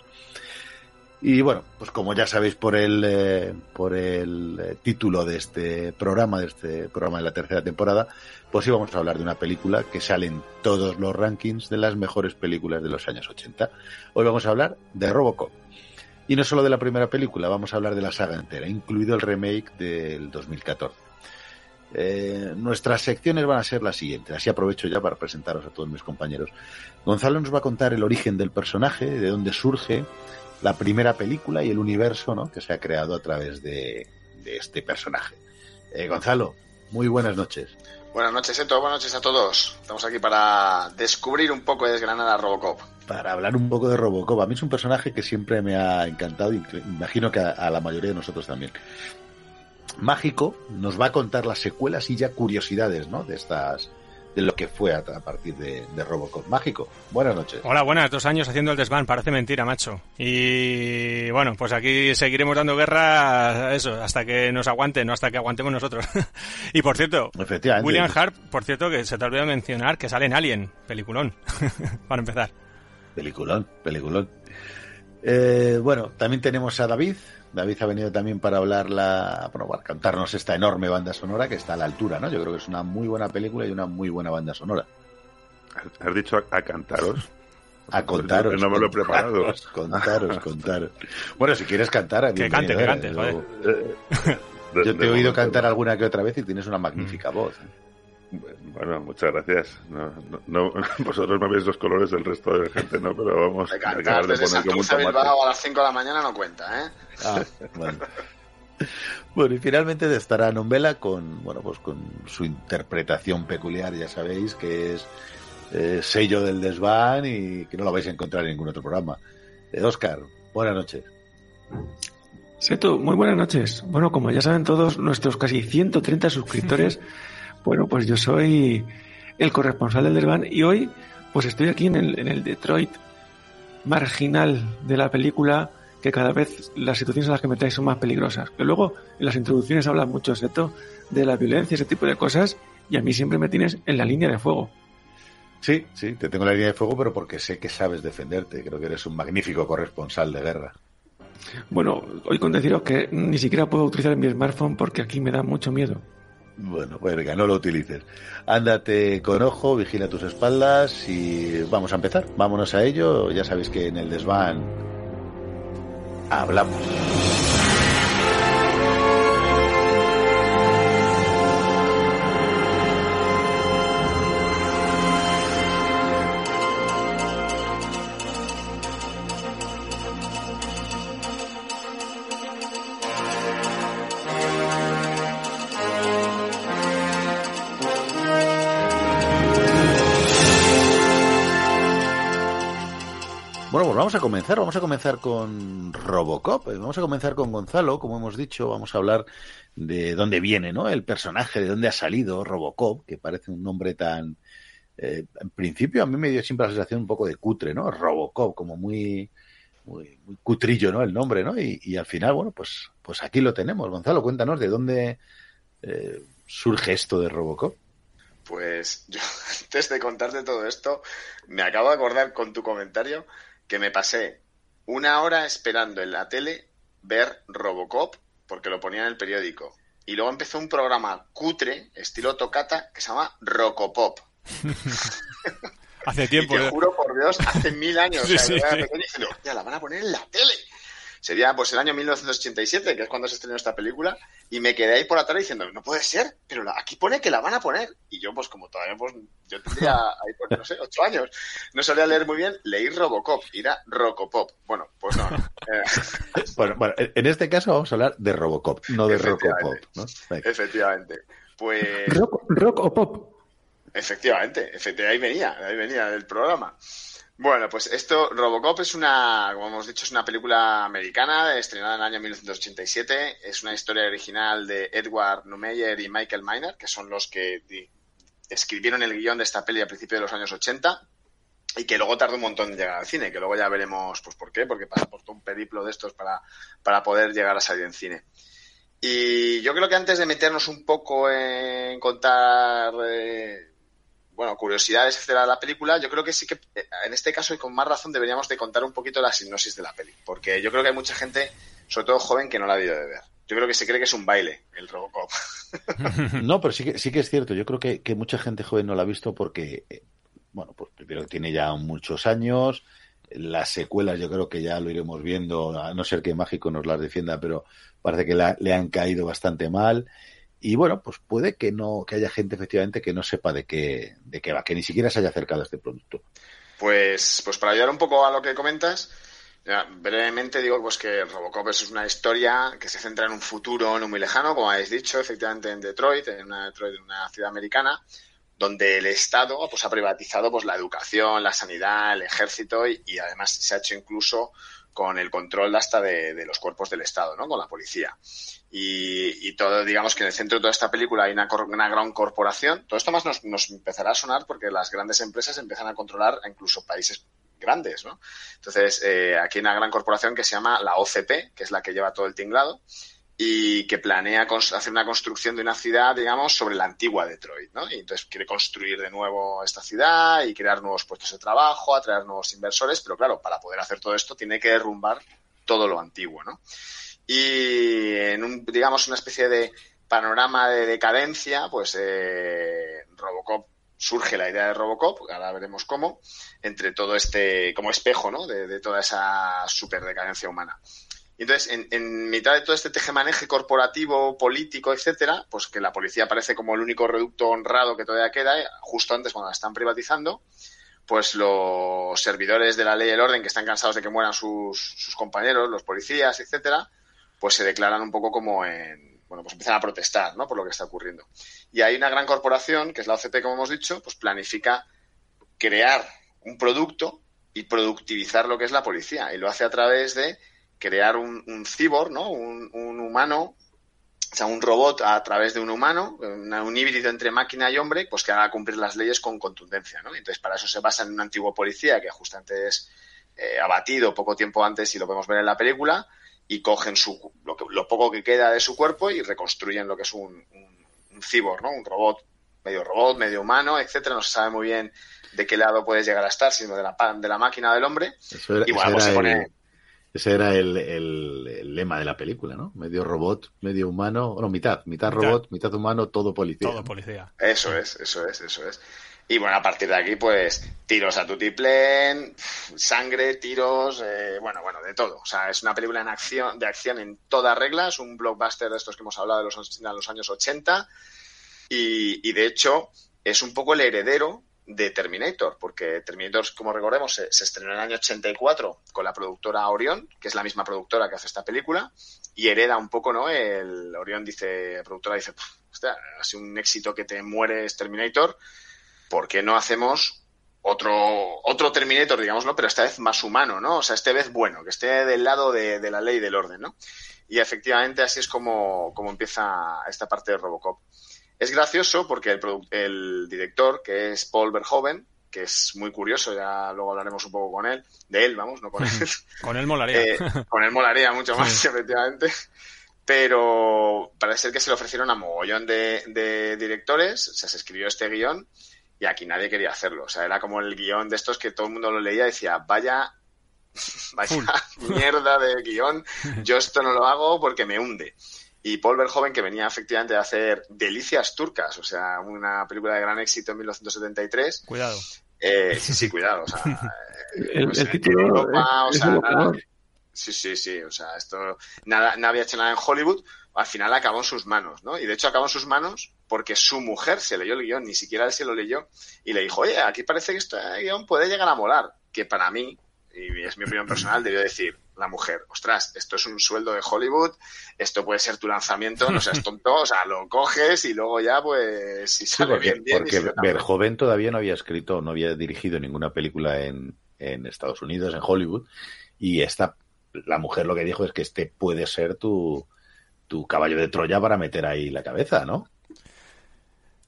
Y bueno pues como ya sabéis por el eh, por el eh, título de este programa de este programa de la tercera temporada pues íbamos a hablar de una película que sale en todos los rankings de las mejores películas de los años 80 hoy vamos a hablar de Robocop. Y no solo de la primera película vamos a hablar de la saga entera incluido el remake del 2014 eh, nuestras secciones van a ser las siguientes, así aprovecho ya para presentaros a todos mis compañeros. Gonzalo nos va a contar el origen del personaje, de dónde surge la primera película y el universo ¿no? que se ha creado a través de, este personaje. Eh, Gonzalo, muy buenas noches. Buenas noches, Eto. Buenas noches a todos. Estamos aquí para descubrir un poco y desgranar a Robocop. Para hablar un poco de Robocop. A mí es un personaje que siempre me ha encantado y imagino que a la mayoría de nosotros también. Mágico nos va a contar las secuelas y ya curiosidades, ¿no? De estas, de lo que fue a, partir de, Robocop. Mágico, buenas noches. Hola, buenas, dos años haciendo el desván, parece mentira, macho. Y bueno, pues aquí seguiremos dando guerra, eso, hasta que nos aguante, no hasta que aguantemos nosotros. y por cierto, William Hart, por cierto, que se te olvidó mencionar que sale en Alien, peliculón, para empezar. Peliculón, peliculón. Eh, bueno, también tenemos a David, David ha venido también para hablar la, bueno, para cantarnos esta enorme banda sonora que está a la altura, ¿no? Yo creo que es una muy buena película y una muy buena banda sonora. ¿Has dicho a, cantaros? A contaros. No me lo he preparado. Contaros, contaros. Bueno, si quieres cantar, que cante, que cante. Yo te he oído cantar alguna que otra vez y tienes una magnífica voz. ¿eh? Bueno, muchas gracias. No, no, vosotros me veis los colores, del resto de gente no, pero vamos. a cantar desde Santurce Bilbao a las 5 de la mañana no cuenta, ¿eh? Ah, bueno. bueno. y finalmente estará Nombela con, bueno, pues con su interpretación peculiar, ya sabéis, que es eh, sello del desván y que no lo vais a encontrar en ningún otro programa. Eh, Oscar, buenas noches. Seto, muy buenas noches. Bueno, como ya saben todos nuestros casi 130 suscriptores, Bueno, pues yo soy el corresponsal del Derban y hoy pues estoy aquí en el, en el Detroit marginal de la película que cada vez las situaciones en las que metáis son más peligrosas. Que luego en las introducciones hablan mucho esto de la violencia, ese tipo de cosas, y a mí siempre me tienes en la línea de fuego. Sí, sí, te tengo en la línea de fuego, pero porque sé que sabes defenderte. Creo que eres un magnífico corresponsal de guerra. Bueno, hoy con deciros que ni siquiera puedo utilizar mi smartphone porque aquí me da mucho miedo. Bueno, venga, no lo utilices. Ándate con ojo, vigila tus espaldas y vamos a empezar. Vámonos a ello. Ya sabéis que en el desván hablamos. Bueno, pues vamos a comenzar, vamos a comenzar con Robocop, eh, vamos a comenzar con Gonzalo, como hemos dicho, vamos a hablar de dónde viene, ¿no? El personaje, de dónde ha salido Robocop, que parece un nombre tan... Eh, en principio a mí me dio siempre la sensación un poco de cutre, ¿no? Robocop, como muy, muy, cutrillo, ¿no? El nombre, ¿no? Y, al final, bueno, pues, pues aquí lo tenemos. Gonzalo, cuéntanos de dónde eh, surge esto de Robocop. Pues yo, antes de contarte todo esto, me acabo de acordar con tu comentario que me pasé una hora esperando en la tele ver Robocop, porque lo ponía en el periódico. Y luego empezó un programa cutre, estilo tocata, que se llama Rocopop. hace tiempo. te juro por Dios, hace mil años. ya la van a poner en la tele sería pues el año 1987, que es cuando se estrenó esta película, y me quedé ahí por atrás diciendo, no puede ser, pero aquí pone que la van a poner. Y yo, pues como todavía, pues yo tendría ahí, pues, no sé, ocho años, no sabía leer muy bien, leí Robocop, y era Rocopop. Bueno, pues no. Eh, bueno, bueno, en este caso vamos a hablar de Robocop, no de Rocopop. ¿no? Efectivamente. Pues... Rock, rock o pop. Efectivamente, efectivamente, ahí venía, ahí venía el programa. Bueno, pues esto, Robocop es una, como hemos dicho, es una película americana estrenada en el año 1987. Es una historia original de Edward Neumeyer y Michael Miner, que son los que escribieron el guion de esta peli a principios de los años 80 y que luego tardó un montón en llegar al cine, que luego ya veremos pues por qué, porque pasa por todo un periplo de estos para, para poder llegar a salir en cine. Y yo creo que antes de meternos un poco en contar eh, bueno, curiosidades, etcétera, de la película, yo creo que sí que eh, en este caso y con más razón deberíamos de contar un poquito la sinopsis de la peli, porque yo creo que hay mucha gente, sobre todo joven, que no la ha debido de ver. Yo creo que se cree que es un baile el Robocop. no, pero sí que, sí que es cierto. Yo creo que, mucha gente joven no la ha visto porque, eh, bueno, pues primero que tiene ya muchos años. Las secuelas yo creo que ya lo iremos viendo, a no ser que Mágico nos las defienda, pero parece que le han caído bastante mal. Y bueno, pues puede que no, que haya gente efectivamente que no sepa de qué, de qué va, que ni siquiera se haya acercado a este producto. Pues, pues para ayudar un poco a lo que comentas, brevemente digo pues que Robocop es una historia que se centra en un futuro no muy lejano, como habéis dicho, efectivamente en Detroit, en una, Detroit, una ciudad americana, donde el Estado pues, ha privatizado pues, la educación, la sanidad, el ejército y además se ha hecho incluso con el control hasta de, los cuerpos del Estado, ¿no? Con la policía. Y, y, todo, digamos que en el centro de toda esta película hay una, una gran corporación. Todo esto más nos, nos, empezará a sonar porque las grandes empresas empiezan a controlar incluso países grandes, ¿no? Entonces, eh, aquí hay una gran corporación que se llama la OCP, que es la que lleva todo el tinglado y que planea hacer una construcción de una ciudad, digamos, sobre la antigua Detroit, ¿no? Y entonces quiere construir de nuevo esta ciudad y crear nuevos puestos de trabajo, atraer nuevos inversores, pero claro, para poder hacer todo esto tiene que derrumbar todo lo antiguo, ¿no? Y en un, digamos, una especie de panorama de decadencia, pues eh, Robocop surge la idea de Robocop, ahora veremos cómo, entre todo este, como espejo, ¿no? De, de toda esa super decadencia humana. Entonces, en, en, mitad de todo este tejemaneje corporativo, político, etcétera, pues que la policía aparece como el único reducto honrado que todavía queda, eh, justo antes cuando la están privatizando, pues los servidores de la ley y el orden que están cansados de que mueran sus, sus compañeros, los policías, etcétera, pues se declaran un poco como en, bueno, pues empiezan a protestar, ¿no? Por lo que está ocurriendo. Y hay una gran corporación, que es la OCP, como hemos dicho, pues planifica crear un producto y productivizar lo que es la policía. Y lo hace a través de crear un, un cyborg, ¿no? Un, un, humano, o sea, un robot a través de un humano, un híbrido entre máquina y hombre, pues que haga cumplir las leyes con contundencia, ¿no? Entonces, para eso se basa en un antiguo policía que justamente es eh, abatido poco tiempo antes, y lo podemos ver en la película, y cogen su, lo, que, lo poco que queda de su cuerpo y reconstruyen lo que es un, un, un cyborg, ¿no? Un robot, medio robot, medio humano, etcétera. No se sabe muy bien de qué lado puedes llegar a estar, sino de la, de la máquina del hombre. Eso era, y bueno, pues se pone... El ese era el, el, el, lema de la película, ¿no? Medio robot, medio humano, no, mitad, mitad, mitad robot, mitad humano, todo policía. Todo policía. Eso es, eso es, eso es. Y bueno, a partir de aquí, pues, tiros a tutiplén, sangre, tiros, eh, bueno, bueno, de todo. O sea, es una película en acción, de acción en toda regla, es un blockbuster de estos que hemos hablado de los, de los años 80. Y, y de hecho, es un poco el heredero de Terminator, porque Terminator, como recordemos, se, estrenó en el año 84 con la productora Orion, que es la misma productora que hace esta película, y hereda un poco, ¿no? El Orion dice, la productora dice, hostia, ha sido un éxito que te mueres Terminator, ¿por qué no hacemos otro, otro Terminator, digámoslo, pero esta vez más humano, ¿no? O sea, esta vez bueno, que esté del lado de, de la ley y del orden, ¿no? Y efectivamente así es como, como empieza esta parte de Robocop. Es gracioso porque el, el director, que es Paul Verhoeven, que es muy curioso, ya luego hablaremos un poco con él, de él, vamos, no con él. con él molaría. Eh, con él molaría mucho más, efectivamente. Pero parece ser que se le ofrecieron a mogollón de, de directores, o sea, se escribió este guion y aquí nadie quería hacerlo. O sea, era como el guion de estos que todo el mundo lo leía y decía, vaya, vaya mierda de guion, yo esto no lo hago porque me hunde. Y Paul Verhoeven, que venía efectivamente a hacer Delicias Turcas, o sea, una película de gran éxito en 1973. Cuidado. Eh, sí, sí, cuidado. O sea, el, pues, el título Europa, o sea, nada, sí, sí, sí. O sea, esto nada, no había hecho nada en Hollywood. Al final acabó en sus manos, ¿no? Y de hecho acabó en sus manos porque su mujer se leyó el guion, ni siquiera él se lo leyó, y le dijo, oye, aquí parece que este guion puede llegar a molar. Que para mí, y es mi opinión personal, debió decir la mujer, ostras, esto es un sueldo de Hollywood, esto puede ser tu lanzamiento, no seas tonto, o sea, lo coges y luego ya, pues, si sale porque, bien, bien. Porque Verjoven todavía no había escrito, no había dirigido ninguna película en, en Estados Unidos, en Hollywood, y esta, la mujer lo que dijo es que este puede ser tu, tu caballo de Troya para meter ahí la cabeza, ¿no?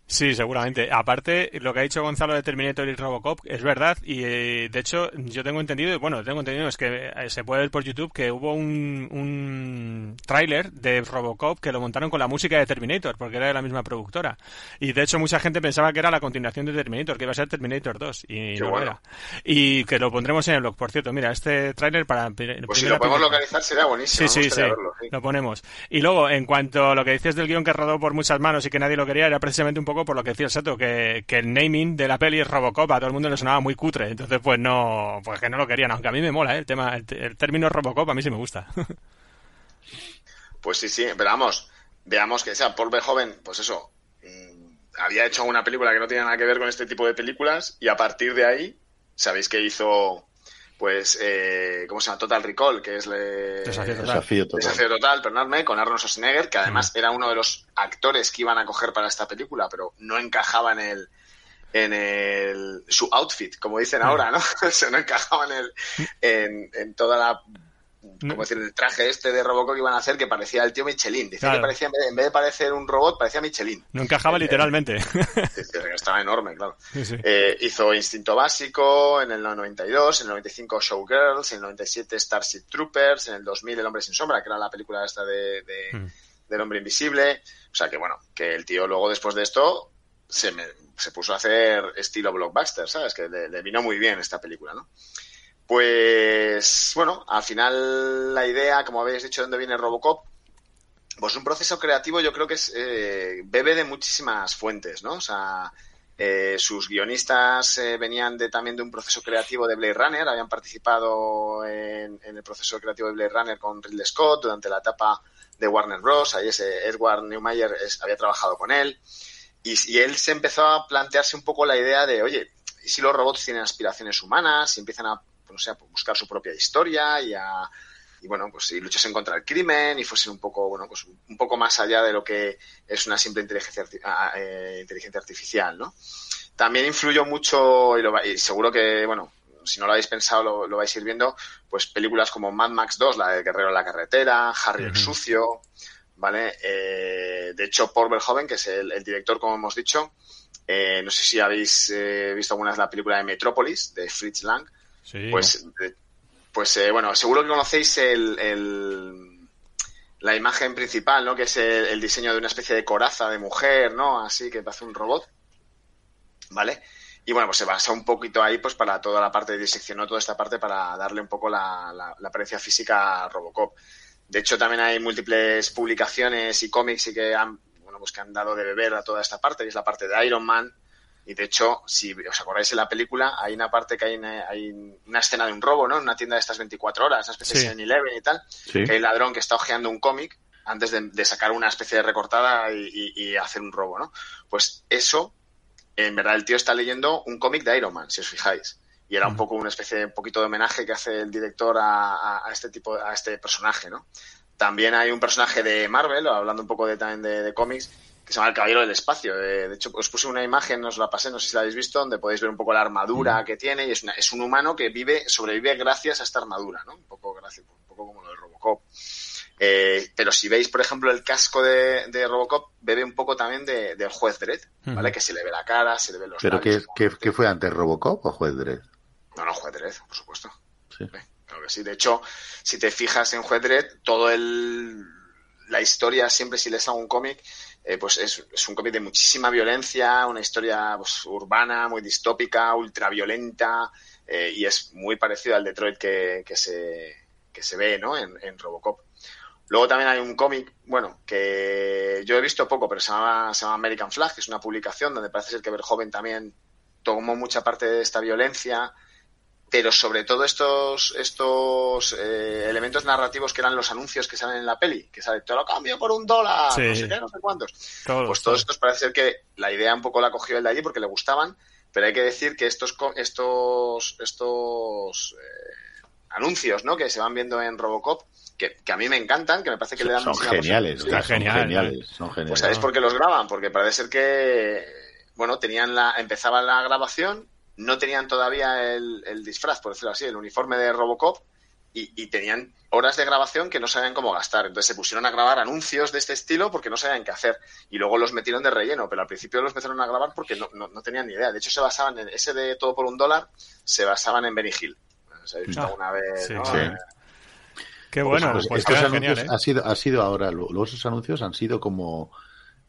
Sí, seguramente. Aparte, lo que ha dicho Gonzalo de Terminator y Robocop es verdad y eh, de hecho yo tengo entendido, bueno, tengo entendido es que eh, se puede ver por YouTube que hubo un, un tráiler de Robocop que lo montaron con la música de Terminator porque era de la misma productora y de hecho mucha gente pensaba que era la continuación de Terminator, que iba a ser Terminator 2 y Qué no bueno. era. Y que lo pondremos en el blog, por cierto. Mira, este tráiler para... Pues si lo podemos localizar sería buenísimo. Sí, sí, sí, verlo, sí. lo ponemos. Y luego, en cuanto a lo que dices del guion que rodó por muchas manos y que nadie lo quería, era precisamente un poco por lo que decía el Sato, que, que el naming de la peli es Robocop, a todo el mundo le sonaba muy cutre, entonces pues no, pues que no lo querían, aunque a mí me mola, ¿eh? el tema, el, término Robocop a mí sí me gusta. Pues sí, sí, pero vamos, veamos que sea Paul Verhoeven, pues eso, mm, había hecho una película que no tenía nada que ver con este tipo de películas y a partir de ahí, sabéis que hizo, pues, eh, ¿cómo se llama? Total Recall, que es le... Desafío total. Desafío total. Desafío Total, perdonadme, con Arnold Schwarzenegger, que además era uno de los actores que iban a coger para esta película, pero no encajaba en el en el su outfit, como dicen ahora, ¿no? o sea, no encajaba en el en, en toda la como decir, el traje este de Robocop que iban a hacer que parecía el tío Michelin. Dice Claro. que parecía, en vez, de, parecer un robot, parecía Michelin. No encajaba Eh, literalmente. Sí, Estaba enorme, claro. Sí, sí. Eh, hizo Instinto Básico en el 92, en el 95 Showgirls, en el 97 Starship Troopers, en el 2000 El Hombre Sin Sombra, que era la película esta de, de- Mm. del Hombre Invisible. O sea que bueno, que el tío luego después de esto se, me- se puso a hacer estilo blockbuster, ¿sabes? Que le, le vino muy bien esta película, ¿no? Pues bueno, al final la idea, como habéis dicho, de dónde viene Robocop, pues un proceso creativo yo creo que es, eh, bebe de muchísimas fuentes, ¿no? O sea, eh, sus guionistas eh, venían de, también de un proceso creativo de Blade Runner, habían participado en, en el proceso creativo de Blade Runner con Ridley Scott durante la etapa de Warner Bros. Ahí ese Edward Neumayer había trabajado con él. Y, y él se empezó a plantearse un poco la idea de, oye, ¿y si los robots tienen aspiraciones humanas? Si empiezan a, no sé, a buscar su propia historia y a, y bueno, pues si luchasen contra el crimen y fuesen un poco, bueno, pues un poco más allá de lo que es una simple inteligencia, arti- eh, inteligencia artificial, ¿no? También influyó mucho, y, lo y seguro que, bueno, si no lo habéis pensado, lo, lo vais a ir viendo, pues películas como Mad Max 2, la de Guerrero en la carretera, Harry el sucio, ¿vale? Eh, de hecho, Paul Verhoeven, que es el, el director, como hemos dicho, eh, no sé si habéis eh, visto alguna vez la película de Metrópolis, de Fritz Lang, Sí. pues, eh, pues eh, bueno, seguro que conocéis el, el- la imagen principal, ¿no? Que es el, el diseño de una especie de coraza de mujer, ¿no? Así que parece un robot, ¿vale? Y bueno, pues se basa un poquito ahí, pues para toda la parte, diseccionó toda esta parte para darle un poco la, la, la apariencia física a Robocop. De hecho, también hay múltiples publicaciones y cómics y que han, bueno, pues que han dado de beber a toda esta parte, que es la parte de Iron Man, y de hecho, si os acordáis en la película, hay una parte que hay una, hay una escena de un robo, ¿no? En una tienda de estas 24 horas, una especie Sí. de 7-Eleven y tal, Sí. que hay un ladrón que está hojeando un cómic antes de, de sacar una especie de recortada y, y- y hacer un robo, ¿no? Pues eso, en verdad, el tío está leyendo un cómic de Iron Man, si os fijáis. Y era un poco una especie de un poquito de homenaje que hace el director a, este tipo, a este personaje, ¿no? También hay un personaje de Marvel, hablando un poco de, también de, de cómics, que se llama El Caballero del Espacio. Eh, de hecho, os puse una imagen, os la pasé, no sé si la habéis visto, donde podéis ver un poco la armadura que tiene y es, una- es un humano que vive, sobrevive gracias a esta armadura, ¿no? Un poco, gracias, un poco como lo de Robocop. Eh, pero si veis, por ejemplo, el casco de, de Robocop, bebe un poco también de- del juez Dredd, ¿vale? Que se le ve la cara, se le ven los ¿Pero qué, qué fue antes, Robocop o Juez Dredd? No, no, juez Dredd, por supuesto. Sí. Eh, Claro que sí. De hecho, si te fijas en Juez Dredd, todo el la historia, siempre si lees algún cómic, eh, pues es, es un cómic de muchísima violencia, una historia pues, urbana, muy distópica, ultraviolenta, eh, y es muy parecido al Detroit que, que se, que se ve ¿no? en, en Robocop. Luego también hay un cómic, bueno, que yo he visto poco, pero se llama, se llama American Flag, que es una publicación donde parece ser que Verhoeven también tomó mucha parte de esta violencia, pero sobre todo estos estos eh, elementos narrativos que eran los anuncios que salen en la peli, que sale, te lo cambio por un dólar, Sí. no sé qué, no sé cuántos. Todos, Pues todos. estos parece ser que la idea un poco la cogió el de allí porque le gustaban, pero hay que decir que estos co- estos estos eh, anuncios, ¿no? Que se van viendo en Robocop, que, que a mí me encantan, que me parece que le dan Son geniales, o sea, son genial, geniales, son geniales. Pues sabéis por qué los graban, porque parece ser que, bueno, tenían la, empezaban la grabación, no tenían todavía el, el disfraz, por decirlo así, el uniforme de Robocop, y, y tenían horas de grabación que no sabían cómo gastar. Entonces se pusieron a grabar anuncios de este estilo porque no sabían qué hacer. Y luego los metieron de relleno, pero al principio los empezaron a grabar porque no, no, no tenían ni idea. De hecho, se basaban en ese de todo por un dólar, se basaban en Benny Hill. ¿Os habéis visto Ah, alguna vez? sí, ¿no? sí. Eh, Qué Pues, bueno, pues pues estos queda anuncios genial, ¿eh? ha sido, ha sido ahora, lo- luego esos anuncios han sido como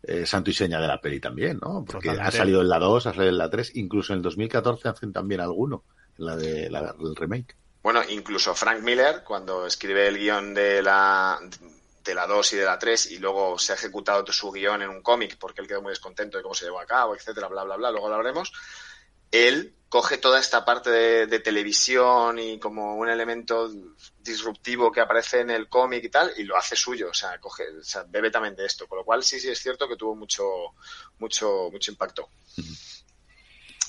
eh, santo y seña de la peli también, ¿no? Porque ha Totalmente. salido en la 2, ha salido en la 3, incluso en el 2014 hacen también alguno, en la de la, el remake. Bueno, incluso Frank Miller, cuando escribe el guion de la, de la 2 y de la 3 y luego se ha ejecutado su guion en un cómic porque él quedó muy descontento de cómo se llevó a cabo, etcétera, bla, bla, bla, luego lo hablaremos, él coge toda esta parte de, de televisión y como un elemento disruptivo que aparece en el cómic y tal y lo hace suyo, o sea, coge, o sea, bebe también de esto, con lo cual sí, sí es cierto que tuvo mucho, mucho, mucho impacto.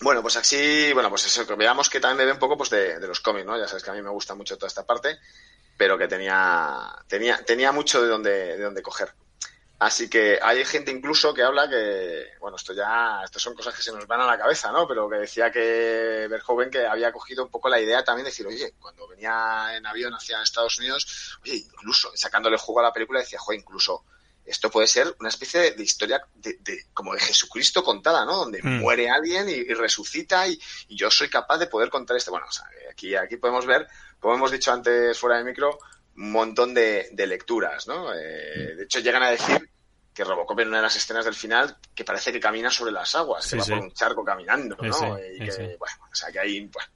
Bueno, pues así, bueno, pues eso, que veamos que también bebe un poco pues de, de los cómics, ¿no? Ya sabes que a mí me gusta mucho toda esta parte, pero que tenía, tenía, tenía mucho de donde, de donde coger. Así que hay gente incluso que habla que, bueno, esto ya, esto son cosas que se nos van a la cabeza, ¿no? Pero que decía que Verhoeven que había cogido un poco la idea también de decir, oye, cuando venía en avión hacia Estados Unidos, oye, incluso sacándole jugo a la película decía, joder, incluso esto puede ser una especie de, de historia de, de- como de Jesucristo contada, ¿no? Donde Mm. muere alguien y, y resucita y, y yo soy capaz de poder contar esto. Bueno, o sea, aquí, aquí podemos ver, como hemos dicho antes fuera de micro, un montón de, de lecturas, ¿no? Eh, de hecho, llegan a decir que Robocop en una de las escenas del final que parece que camina sobre las aguas, Sí, que va sí. por un charco caminando, ¿no? sí, y que, sí. bueno, o sea, que ahí, bueno,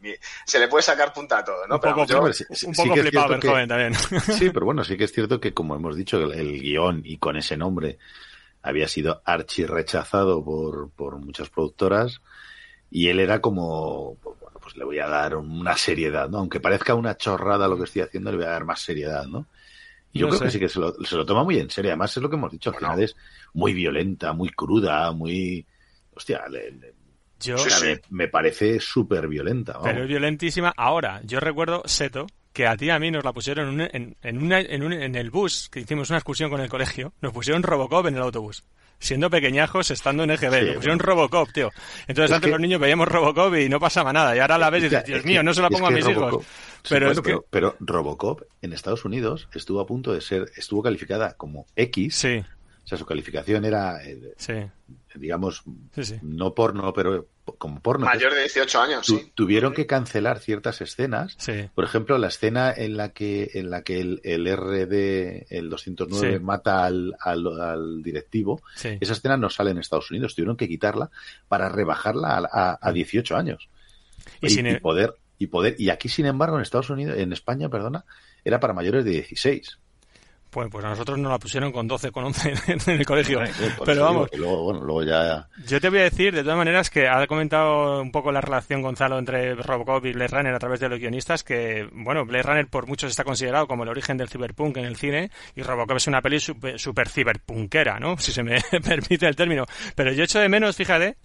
mi- mi- se le puede sacar punta a todo, ¿no? un Pero poco, yo- sí- un poco flipado que- Verhoeven también. Sí, pero bueno, sí que es cierto que, como hemos dicho, el, el guion y con ese nombre había sido archi rechazado por, por muchas productoras y él era como, pues, pues le voy a dar una seriedad, ¿no? Aunque parezca una chorrada lo que estoy haciendo, le voy a dar más seriedad, ¿no? Y yo No creo sé. que sí que se lo, se lo toma muy en serio. Además, es lo que hemos dicho, al final es muy violenta, muy cruda, muy... Hostia, le- le- Yo, o sea, sí. me, me parece súper violenta. vamos. pero es violentísima. Ahora, yo recuerdo, Seto, que a ti y a mí nos la pusieron en, un- en, en una- en un- en el bus, que hicimos una excursión con el colegio, nos pusieron Robocop en el autobús. Siendo pequeñajos, estando en EGB, Sí, pusieron. Robocop, tío. Entonces Es antes que- los niños veíamos Robocop y no pasaba nada. Y ahora la ves y dices, Dios mío, no se la pongo a mis Robocop- hijos. sí, Pero bueno, es que... pero, pero Robocop en Estados Unidos estuvo a punto de ser, estuvo calificada como X, Sí, o sea, su calificación era, eh, sí, digamos, sí, sí. no porno, pero como porno. mayor de 18 años, Tu- sí. Tuvieron que cancelar ciertas escenas. Sí, Por ejemplo, la escena en la que, en la que el, el RD, el 209, Sí. mata al, al, al directivo, sí. esa escena no sale en Estados Unidos. Tuvieron que quitarla para rebajarla a, a, a 18 años. Y y, sin y el- poder y poder y aquí sin embargo en Estados Unidos en España perdona era para mayores de 16 Pues, pues a nosotros nos la pusieron con 12, con 11 en el colegio. Pero vamos, que luego bueno luego ya Yo te voy a decir, de todas maneras, que ha comentado un poco la relación Gonzalo entre Robocop y Blade Runner a través de los guionistas, que, bueno, Blade Runner por muchos está considerado como el origen del cyberpunk en el cine, y Robocop es una peli super, super ciberpunkera, ¿no? Si se me permite el término. Pero yo echo de menos, fíjate,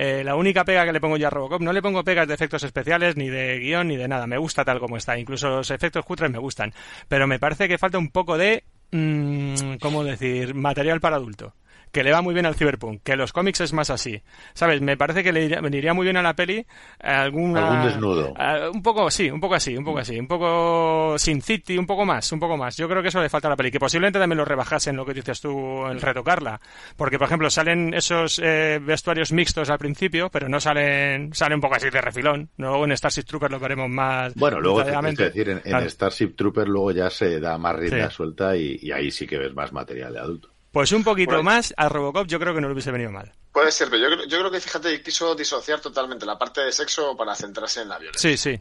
eh, la única pega que le pongo yo a Robocop, no le pongo pegas de efectos especiales, ni de guion, ni de nada. Me gusta tal como está. Incluso los efectos cutres me gustan. Pero me parece que falta un poco de, mm, ¿cómo decir?, material para adulto. Que le va muy bien al Cyberpunk, que los cómics es más así. ¿Sabes? Me parece que le iría, muy bien a la peli alguna, algún desnudo. un poco, sí, un poco así, un poco así, un poco Sin City, un poco más, un poco más. Yo creo que eso le falta a la peli, que posiblemente también lo rebajasen lo que dices tú, el retocarla. Porque, por ejemplo, salen esos eh, vestuarios mixtos al principio, pero no salen, sale un poco así de refilón. Luego en Starship Trooper lo veremos más. Bueno, luego, es decir, en, Starship Trooper luego ya se da más rienda suelta y, ahí sí que ves más material de adulto. Pues un poquito pues- más a Robocop yo creo que no le hubiese venido mal. Puede ser, pero yo, yo creo que fíjate, quiso disociar totalmente la parte de sexo para centrarse en la violencia. Sí, sí.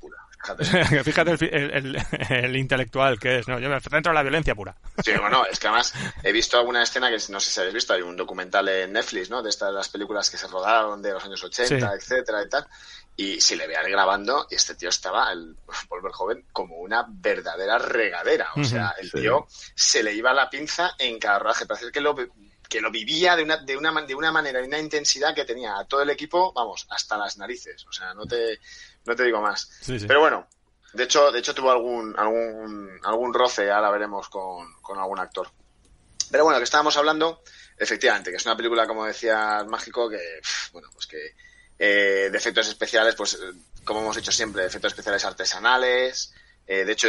Fíjate, el, intelectual que es, ¿no? Yo me centro en la violencia pura. Sí, bueno, es que además he visto alguna escena que no sé si habéis visto, hay un documental en Netflix, ¿no? De estas las películas que se rodaron de los años 80, etcétera y tal. Y si le vean grabando, y este tío estaba, el volver joven, como una verdadera regadera. O sea, el tío se le iba la pinza en cada rodaje. Parece que lo, que lo vivía de una, de una, de una manera y una intensidad que tenía a todo el equipo, vamos, hasta las narices. O sea, no te, no te digo más. Pero bueno, de hecho, de hecho tuvo algún, algún, algún roce, ahora veremos con, con algún actor. Pero bueno, que estábamos hablando, efectivamente, que es una película, como decía Mágico, que, bueno, pues que eh, de efectos especiales, pues eh, como hemos dicho siempre, efectos especiales artesanales. Eh, de hecho,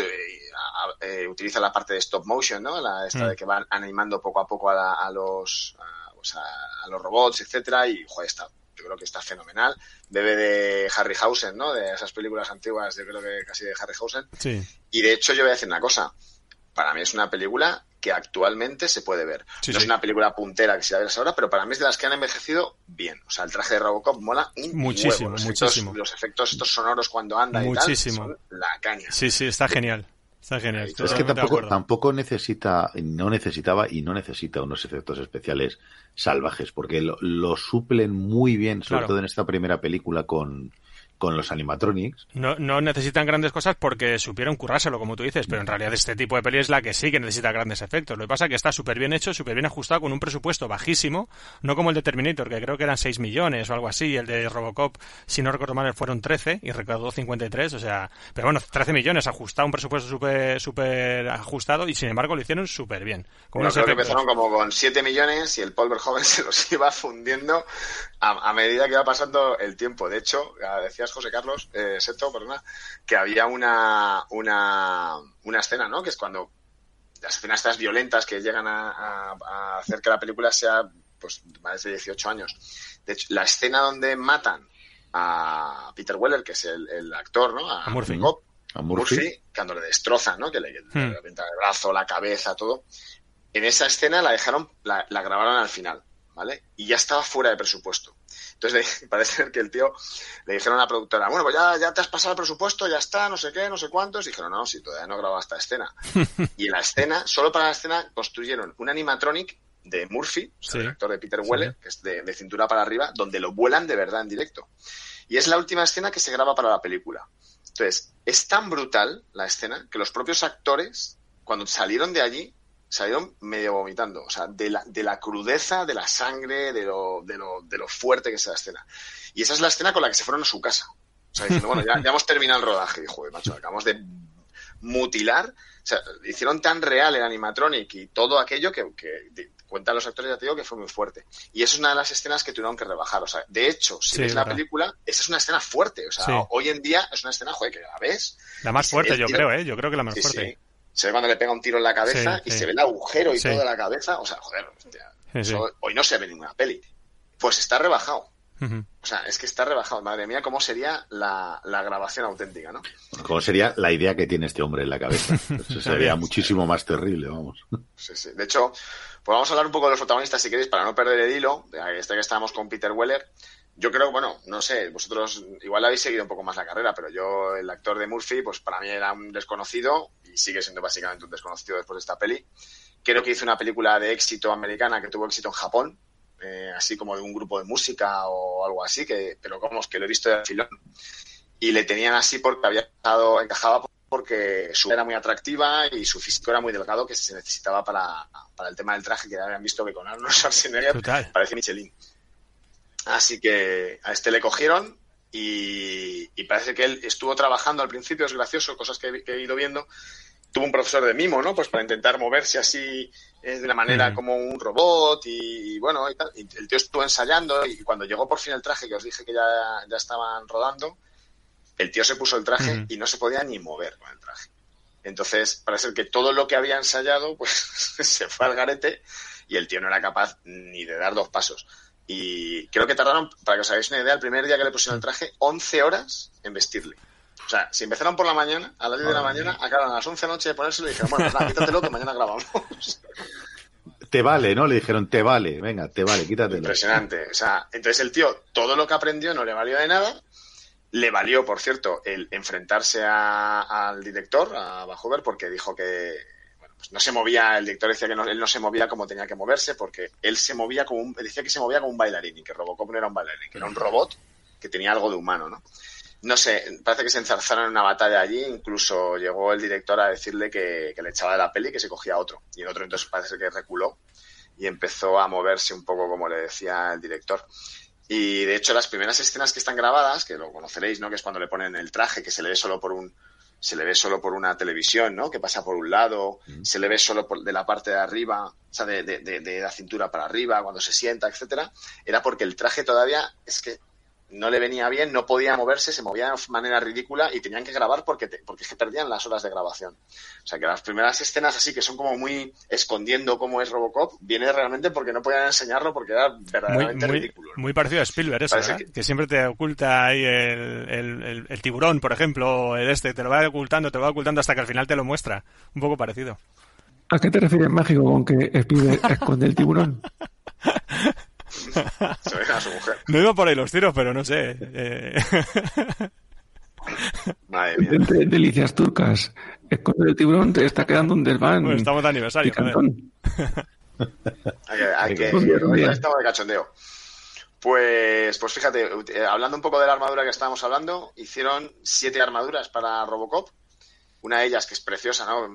utiliza la parte de stop motion, ¿no? La esta mm. de que van animando poco a poco a, los pues a, los robots, etcétera, y joder, está, yo creo que está fenomenal. Bebe de Harryhausen, ¿no? De esas películas antiguas, yo creo que casi de Harryhausen. Sí. Y de hecho, yo voy a decir una cosa. Para mí es una película que actualmente se puede ver. no es una película puntera que se va a ver ahora, pero para mí es de las que han envejecido bien. O sea, el traje de Robocop mola muchísimo, Los muchísimo. Efectos, los efectos estos sonoros cuando anda muchísimo. y tal son la caña. Sí, sí, está genial. Está genial. Es que tampoco, tampoco necesita, no necesitaba y no necesita unos efectos especiales salvajes, porque lo, lo suplen muy bien, sobre todo en esta primera película con, con los animatronics. No, no necesitan grandes cosas porque supieron currárselo, como tú dices, pero en realidad este tipo de peli es la que sí que necesita grandes efectos. Lo que pasa es que está súper bien hecho, súper bien ajustado, con un presupuesto bajísimo, no como el de Terminator, que creo que eran 6 millones o algo así, el de Robocop, si no recuerdo mal, fueron 13 y recaudó 53, o sea, pero bueno, 13 millones, ajustado, un presupuesto súper super ajustado y sin embargo lo hicieron súper bien. creo que empezaron como con 7 millones y el Paul Verhoeven se los iba fundiendo a, medida que iba pasando el tiempo. De hecho, decía José Carlos, eh, Seto, perdona, que había una, una, una escena, ¿no? Que es cuando las escenas estas violentas que llegan a, hacer que la película sea, pues, más de 18 años. De hecho, la escena donde matan a Peter Weller, que es el, actor, ¿no? A, Murphy. a Murphy. cuando le destrozan, ¿no? Que le, hmm. el brazo, la cabeza, todo. En esa escena la dejaron, la grabaron al final. ¿vale? Y ya estaba fuera de presupuesto. Entonces parece ser que el tío le dijeron a la productora, bueno, pues ya, ya te has pasado el presupuesto, ya está, no sé qué, no sé cuántos. Y dijeron, no, si todavía no grabado esta escena. y en la escena, solo para la escena, construyeron un animatronic de Murphy, el actor de Peter Weller, que es de, cintura para arriba, donde lo vuelan de verdad en directo. Y es la última escena que se graba para la película. Entonces, es tan brutal la escena que los propios actores, cuando salieron de allí, salieron medio vomitando, o sea, de la, de la crudeza, de la sangre, de lo, de, lo, de lo fuerte que es la escena. Y esa es la escena con la que se fueron a su casa. O sea, diciendo, bueno, ya, ya hemos terminado el rodaje. Y, joder, macho, acabamos de mutilar. O sea, hicieron tan real el animatronic y todo aquello que, que cuentan los actores, ya te digo, que fue muy fuerte. Y eso es una de las escenas que tuvieron que rebajar. O sea, de hecho, si ves la película, esa es una escena fuerte. O sea, hoy en día es una escena, joder, que la ves. La más fuerte, yo creo, ¿eh? Yo creo que la más fuerte se ve cuando le pega un tiro en la cabeza y se ve el agujero y toda la cabeza. O sea, joder, hoy no se ve ninguna peli. Pues está rebajado. O sea, es que está rebajado. Madre mía, ¿cómo sería la, grabación auténtica, no? ¿Cómo sería la idea que tiene este hombre en la cabeza? Eso sería muchísimo más terrible, vamos. Sí, sí. De hecho, pues vamos a hablar un poco de los protagonistas, si queréis, para no perder el hilo. Este que estábamos con Peter Weller. Yo creo, bueno, no sé, vosotros igual habéis seguido un poco más la carrera, pero yo, el actor de Murphy, pues para mí era un desconocido y sigue siendo básicamente un desconocido después de esta peli. Creo que hizo una película de éxito americana que tuvo éxito en Japón, eh, así como de un grupo de música o algo así, que, pero como es que lo he visto de filón. Y le tenían así porque había estado, encajaba porque su era muy atractiva y su físico era muy delgado que se necesitaba para, para el tema del traje, que ya habían visto que con Arnold Schwarzenegger parece Michelin. Así que a este le cogieron y, parece que él estuvo trabajando al principio, es gracioso, cosas que, he ido viendo, tuvo un profesor de mimo, ¿no? Pues para intentar moverse así eh, de una manera como un robot y, bueno, y, tal. Y el tío estuvo ensayando y cuando llegó por fin el traje, que os dije que ya, ya estaban rodando, el tío se puso el traje y no se podía ni mover con el traje. Entonces, parece que todo lo que había ensayado, pues se fue al garete y el tío no era capaz ni de dar dos pasos. Y creo que tardaron, para que os hagáis una idea, el primer día que le pusieron el traje, 11 horas en vestirle. O sea, si empezaron por la mañana, a las 10 de la mañana, acabaron a las 11 de la noche de ponérselo y dijeron, bueno, nada, quítatelo que mañana grabamos. Te vale, ¿no? Le dijeron, te vale, venga, te vale, quítatelo. Impresionante. O sea, entonces el tío, todo lo que aprendió no le valió de nada. Le valió, por cierto, el enfrentarse al director, a Vancouver, porque dijo que pues no se movía, el director decía que no, él no se movía como tenía que moverse, porque él se movía como un, decía que se movía como un bailarín y que Robocop no era un bailarín, que era un robot que tenía algo de humano, ¿no? no sé, parece que se enzarzaron en una batalla allí, incluso llegó el director a decirle que, le echaba de la peli y que se cogía otro. Y el otro entonces parece que reculó y empezó a moverse un poco como le decía el director. Y de hecho las primeras escenas que están grabadas, que lo conoceréis, ¿no? Que es cuando le ponen el traje, que se le ve solo por un se le ve solo por una televisión, ¿no? Que pasa por un lado, se le ve solo por, de la parte de arriba, o sea, de, de, de, la cintura para arriba, cuando se sienta, etcétera, era porque el traje todavía es que no le venía bien, no podía moverse, se movía de manera ridícula y tenían que grabar porque, porque es que perdían las horas de grabación. O sea que las primeras escenas así que son como muy escondiendo cómo es Robocop, viene realmente porque no podían enseñarlo porque era verdaderamente muy, ridículo. Muy parecido a Spielberg eso, que... siempre te oculta ahí el, el, tiburón, por ejemplo, el este, te lo va ocultando, te lo va ocultando hasta que al final te lo muestra. Un poco parecido. ¿A qué te refieres mágico con que Spielberg esconde el tiburón? Se a su mujer. No iba por ahí los tiros, pero no sé. Eh... Madre mía. delicias turcas. Esconde el tiburón te está quedando un desván. Bueno, estamos de aniversario. hay, hay que. Estamos de cachondeo. Pues, pues fíjate, eh, hablando un poco de la armadura que estábamos hablando, hicieron siete armaduras para Robocop una de ellas que es preciosa, ¿no?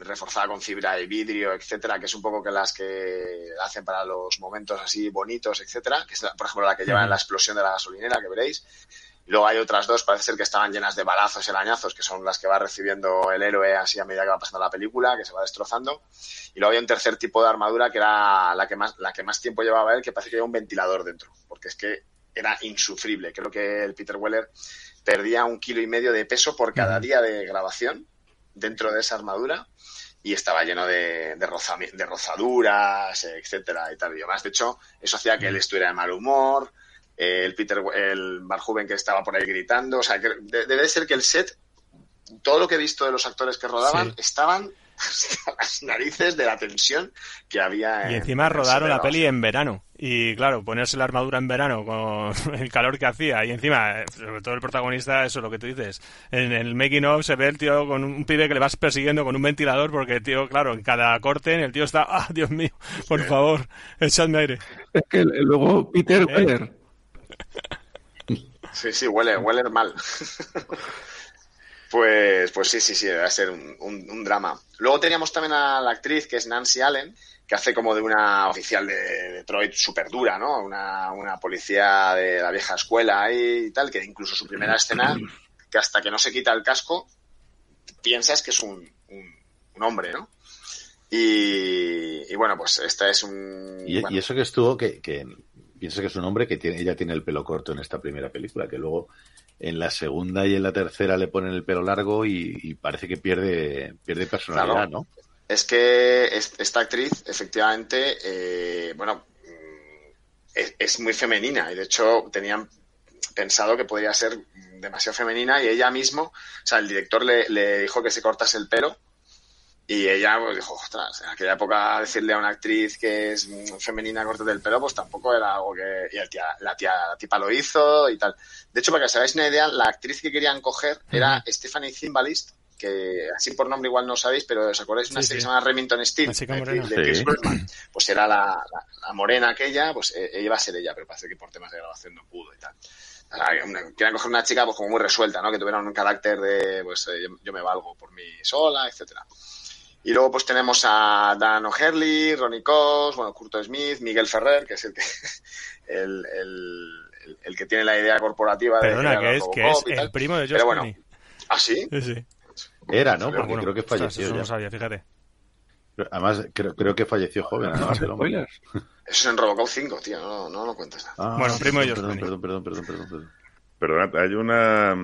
reforzada con fibra de vidrio, etcétera, que es un poco que las que hacen para los momentos así bonitos, etcétera, que es por ejemplo la que lleva en la explosión de la gasolinera, que veréis. Luego hay otras dos, parece ser que estaban llenas de balazos y arañazos, que son las que va recibiendo el héroe así a medida que va pasando la película, que se va destrozando. Y luego hay un tercer tipo de armadura que era la que más, la que más tiempo llevaba él, que parece que lleva un ventilador dentro, porque es que era insufrible. Creo que el Peter Weller perdía un kilo y medio de peso por cada día de grabación dentro de esa armadura y estaba lleno de, de, rozaduras, etcétera y tal y demás. De hecho, eso hacía que él estuviera de mal humor, el Peter, el Barjuven que estaba por ahí gritando, o sea, que debe ser que el set, todo lo que he visto de los actores que rodaban, estaban las narices de la tensión que había. y encima rodaron la peli en verano. Y claro, ponerse la armadura en verano con el calor que hacía. Y encima, sobre todo el protagonista, eso es lo que tú dices. En el making of se ve el tío con un pibe que le vas persiguiendo con un ventilador porque el tío, claro, en cada corte el tío está, ah, Dios mío, por favor, echadme aire. Es que luego Peter ¿Eh? Weller. Sí, sí, huele, huele mal. Pues, pues sí, sí, sí, debe ser un, un, drama. Luego teníamos también a la actriz que es Nancy Allen, que hace como de una oficial de Detroit súper dura, ¿no? Una, una, policía de la vieja escuela y tal, que incluso su primera escena, que hasta que no se quita el casco, piensas que es un, un, hombre, ¿no? Y, y, bueno, pues esta es un... Y, eso que estuvo, que, que piensa que es un hombre que tiene, ella tiene el pelo corto en esta primera película, que luego en la segunda y en la tercera le ponen el pelo largo y, parece que pierde, pierde personalidad, ¿no? Es que esta actriz, efectivamente, eh, bueno, mm, es, muy femenina y de hecho tenían pensado que podría ser demasiado femenina y ella mismo, o sea, el director le, le dijo que se cortase el pelo y ella pues, dijo, ostras, en aquella época decirle a una actriz que es femenina corte del pelo, pues tampoco era algo que... Y el tía, la tía, la tipa lo hizo y tal. De hecho, para que os hagáis una idea, la actriz que querían coger era Stephanie Zimbalist, que así por nombre igual no sabéis, pero ¿os acordáis? Una serie que se llama Remington Steel, de, pues era la, la, morena aquella, pues eh, iba a ser ella, pero parece que por temas de grabación no pudo y tal. querían coger una chica pues como muy resuelta, ¿no? Que tuviera un carácter de, pues eh, yo, me valgo por mí sola, etcétera. Y luego pues tenemos a Dan O'Herlihy, Ronnie Cox, bueno, Curto Smith, Miguel Ferrer, que es el que el, el, que tiene la idea corporativa Perdona, de que es, que es el primo de Josh Pero bueno, ¿ah, sí? Sí, sí. Era, ¿no? Porque bueno, creo que ostras, falleció eso no ya. sabía, fíjate. Además, creo, creo que falleció joven. además, el hombre. Spoilers. Eso es en Robocop 5, tío, no, no lo cuentes nada. Ah, Bueno, primo de George perdón, perdón, perdón, perdón, perdón, perdón. Perdonad, hay una.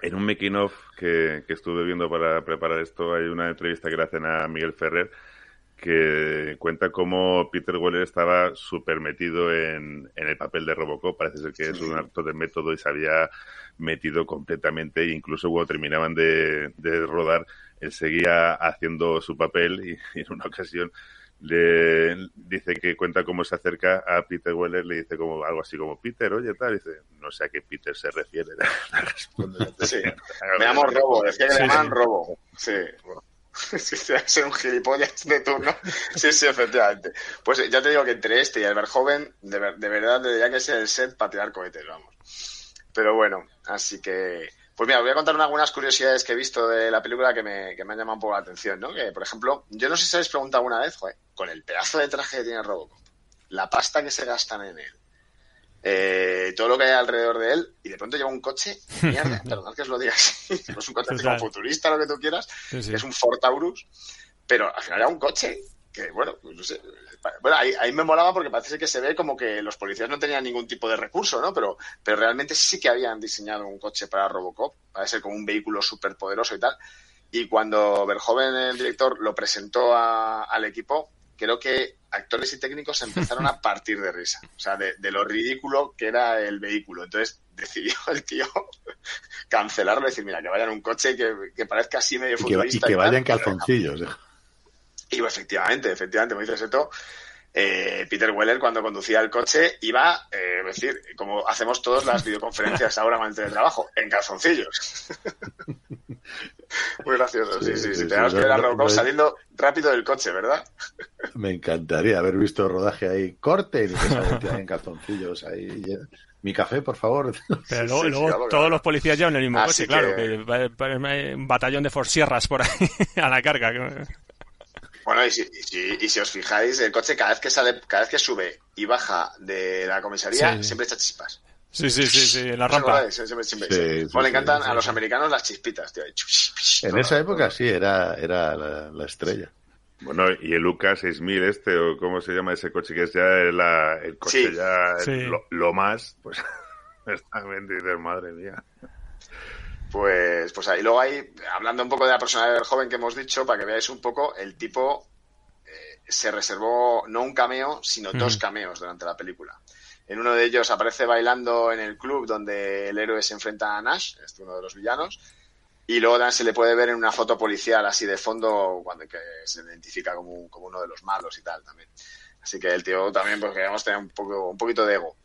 En un making of que, que estuve viendo para preparar esto, hay una entrevista que le hacen a Miguel Ferrer que cuenta cómo Peter Weller estaba súper metido en, en el papel de Robocop. Parece ser que es un acto de método y se había metido completamente. Incluso cuando terminaban de, de rodar, él seguía haciendo su papel y, y en una ocasión le dice que cuenta cómo se acerca a Peter Weller, le dice como algo así como Peter, oye tal, dice, no sé a qué Peter se refiere. Responde, Sí. Me llamo Robo, decía que Sí, le llaman sí. Robo. Sí. Sí, sí, ser un gilipollas de turno. Sí, sí, efectivamente. Pues ya te digo que entre este y el Verjoven, de, ver- de verdad tendría que ser el set para tirar cohetes, vamos. Pero bueno, así que. Pues mira, voy a contar algunas curiosidades que he visto de la película que me, que me han llamado un poco la atención, ¿no? Que, por ejemplo, yo no sé si habéis preguntado alguna vez, joder, con el pedazo de traje que tiene Robocop, la pasta que se gastan en él, eh, todo lo que hay alrededor de él, y de pronto lleva un coche, mierda, perdonad que os lo diga así, es un coche tipo futurista, lo que tú quieras, Sí, sí. que es un Ford Taurus, pero al final era un coche que, bueno, pues no sé. Bueno, ahí, ahí me molaba porque parece que se ve como que los policías no tenían ningún tipo de recurso, ¿no? Pero, pero realmente sí que habían diseñado un coche para Robocop, para ser como un vehículo súper poderoso y tal. Y cuando Verhoeven, el director, lo presentó a- al equipo, creo que actores y técnicos empezaron a partir de risa. O sea, de, de lo ridículo que era el vehículo. Entonces decidió el tío cancelarlo y decir, mira, que vaya en un coche que, que parezca así medio Y que, y que tal. vaya en calzoncillos. ¿eh? Y efectivamente, efectivamente, como dice Seto, eh, Peter Weller cuando conducía el coche iba, eh, es decir, como hacemos todas las videoconferencias ahora en el teletrabajo, en calzoncillos. Muy gracioso, sí, Sí, sí, sí. sí, Tenemos sí, que ver a no- Robocop saliendo rápido del coche, ¿verdad? Me encantaría haber visto rodaje ahí. Corte y que en calzoncillos ahí. Mi café, por favor. Pero luego, sí, luego claro, todos claro. los policías llevan el mismo Así coche, claro. que- Que va- va- un batallón de forsierras por ahí a la carga. Bueno, y si, y si, y si os fijáis, el coche cada vez que sale, cada vez que sube y baja de la comisaría, Sí. siempre echa chispas. Sí, sí, sí, sí, en la ¿No os rampa. Sí, sí. sí, Bueno, le encantan sí, a los americanos las chispitas, tío. En esa época sí, era, era la, la estrella. Bueno, y el Lucas 6000 este, o cómo se llama ese coche, que es ya la- el coche Sí. ya Sí. Lo, lo más, pues también dices, madre mía. Pues, pues ahí. Luego ahí, hablando un poco de la personalidad del joven que hemos dicho, para que veáis un poco, el tipo eh, se reservó no un cameo, sino dos cameos durante la película. En uno de ellos aparece bailando en el club donde el héroe se enfrenta a Nash, este uno de los villanos, y luego también se le puede ver en una foto policial así de fondo cuando que se identifica como, un- como uno de los malos y tal también. Así que el tío también, pues queríamos tener un, poco, un poquito de ego.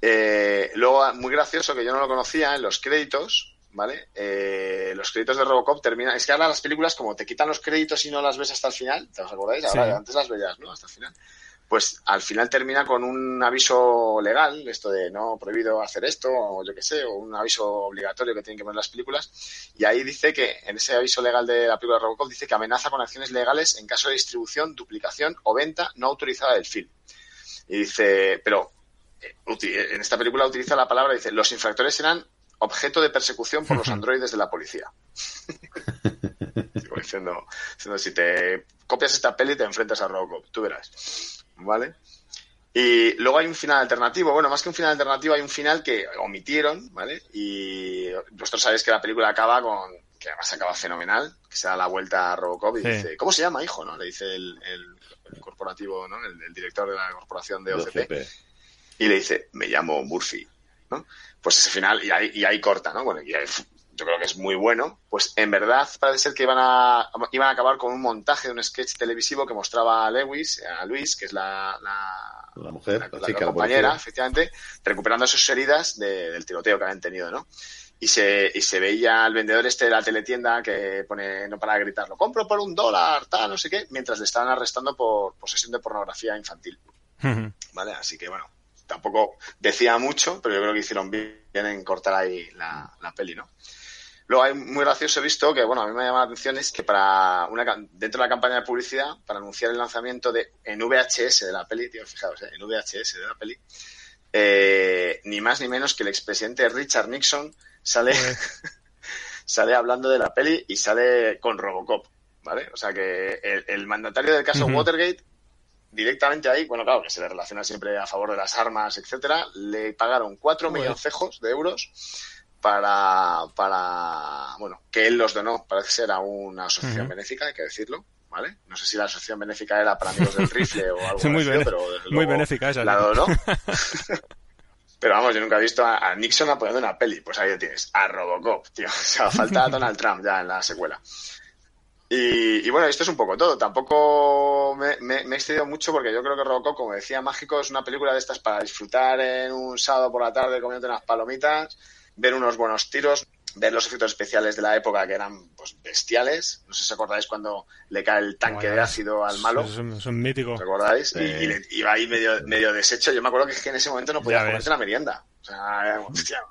Eh, luego, muy gracioso, que yo no lo conocía, en los créditos, ¿vale? Eh, los créditos de Robocop terminan... Es que ahora las películas, como te quitan los créditos y no las ves hasta el final, ¿te os acordáis? Ahora, Sí. antes las veías, ¿no? Hasta el final. Pues al final termina con un aviso legal, esto de no prohibido hacer esto, o yo qué sé, o un aviso obligatorio que tienen que poner las películas. Y ahí dice que, en ese aviso legal de la película de Robocop, dice que amenaza con acciones legales en caso de distribución, duplicación o venta no autorizada del film. Y dice, pero eh, en esta película utiliza la palabra, dice, los infractores serán objeto de persecución por los androides de la policía. Diciendo, diciendo, si te copias esta peli te enfrentas a Robocop, tú verás. ¿Vale? Y luego hay un final alternativo. Bueno, más que un final alternativo, hay un final que omitieron, ¿vale? Y vosotros sabéis que la película acaba con. que además acaba fenomenal, que se da la vuelta a Robocop y Sí. dice: ¿Cómo se llama, hijo? ¿no? Le dice el, el- el corporativo, ¿no? El, el director de la corporación de OCP OCP. y le dice, me llamo Murphy, ¿no? Pues ese final, y ahí, y ahí corta, ¿no? Bueno, y ahí, yo creo que es muy bueno. Pues en verdad parece ser que iban a, iban a acabar con un montaje de un sketch televisivo que mostraba a Lewis, a Luis, que es la, la, La mujer, la- la la chica, la compañera, efectivamente, recuperando sus heridas de- del tiroteo que habían tenido, ¿no? Y se, y se veía al vendedor este de la teletienda que pone, no para de gritar, lo compro por un dólar, tal, no sé qué, mientras le estaban arrestando por posesión de pornografía infantil. ¿vale? Así que bueno, tampoco decía mucho, pero yo creo que hicieron bien en cortar ahí la, la peli, ¿no? Luego hay muy gracioso he visto que, bueno, a mí me llama la atención es que para una dentro de la campaña de publicidad, para anunciar el lanzamiento de en VHS de la peli, tío, fijaos, ¿eh? en VHS de la peli, eh, ni más ni menos que el expresidente Richard Nixon sale, sale hablando de la peli y sale con Robocop, ¿vale? O sea que el, el mandatario del caso. Watergate, directamente ahí, bueno, claro, que se le relaciona siempre a favor de las armas, etcétera, le pagaron cuatro Joder. milloncejos de euros para, para, bueno, que él los donó, parece ser a una asociación benéfica, hay que decirlo, ¿vale? No sé si la asociación benéfica era para amigos del rifle o algo muy parecido, pero Muy benéfica esa. la donó. Pero vamos, yo nunca he visto a, a Nixon apoyando una peli. Pues ahí lo tienes, a Robocop, tío. O sea, falta Donald Trump ya en la secuela. Y, y bueno, esto es un poco todo. Tampoco me, me- me he excedido mucho porque yo creo que Robocop, como decía Mágico, es una película de estas para disfrutar en un sábado por la tarde comiendo unas palomitas, ver unos buenos tiros, ver los efectos especiales de la época que eran pues bestiales. No sé si os acordáis cuando le cae el tanque Bueno, de ácido al malo. Es un, es un mítico. Sí. Y, y le iba ahí medio, medio deshecho. Yo me acuerdo que, es que en ese momento no ves. comerte la merienda. O sea, hostia,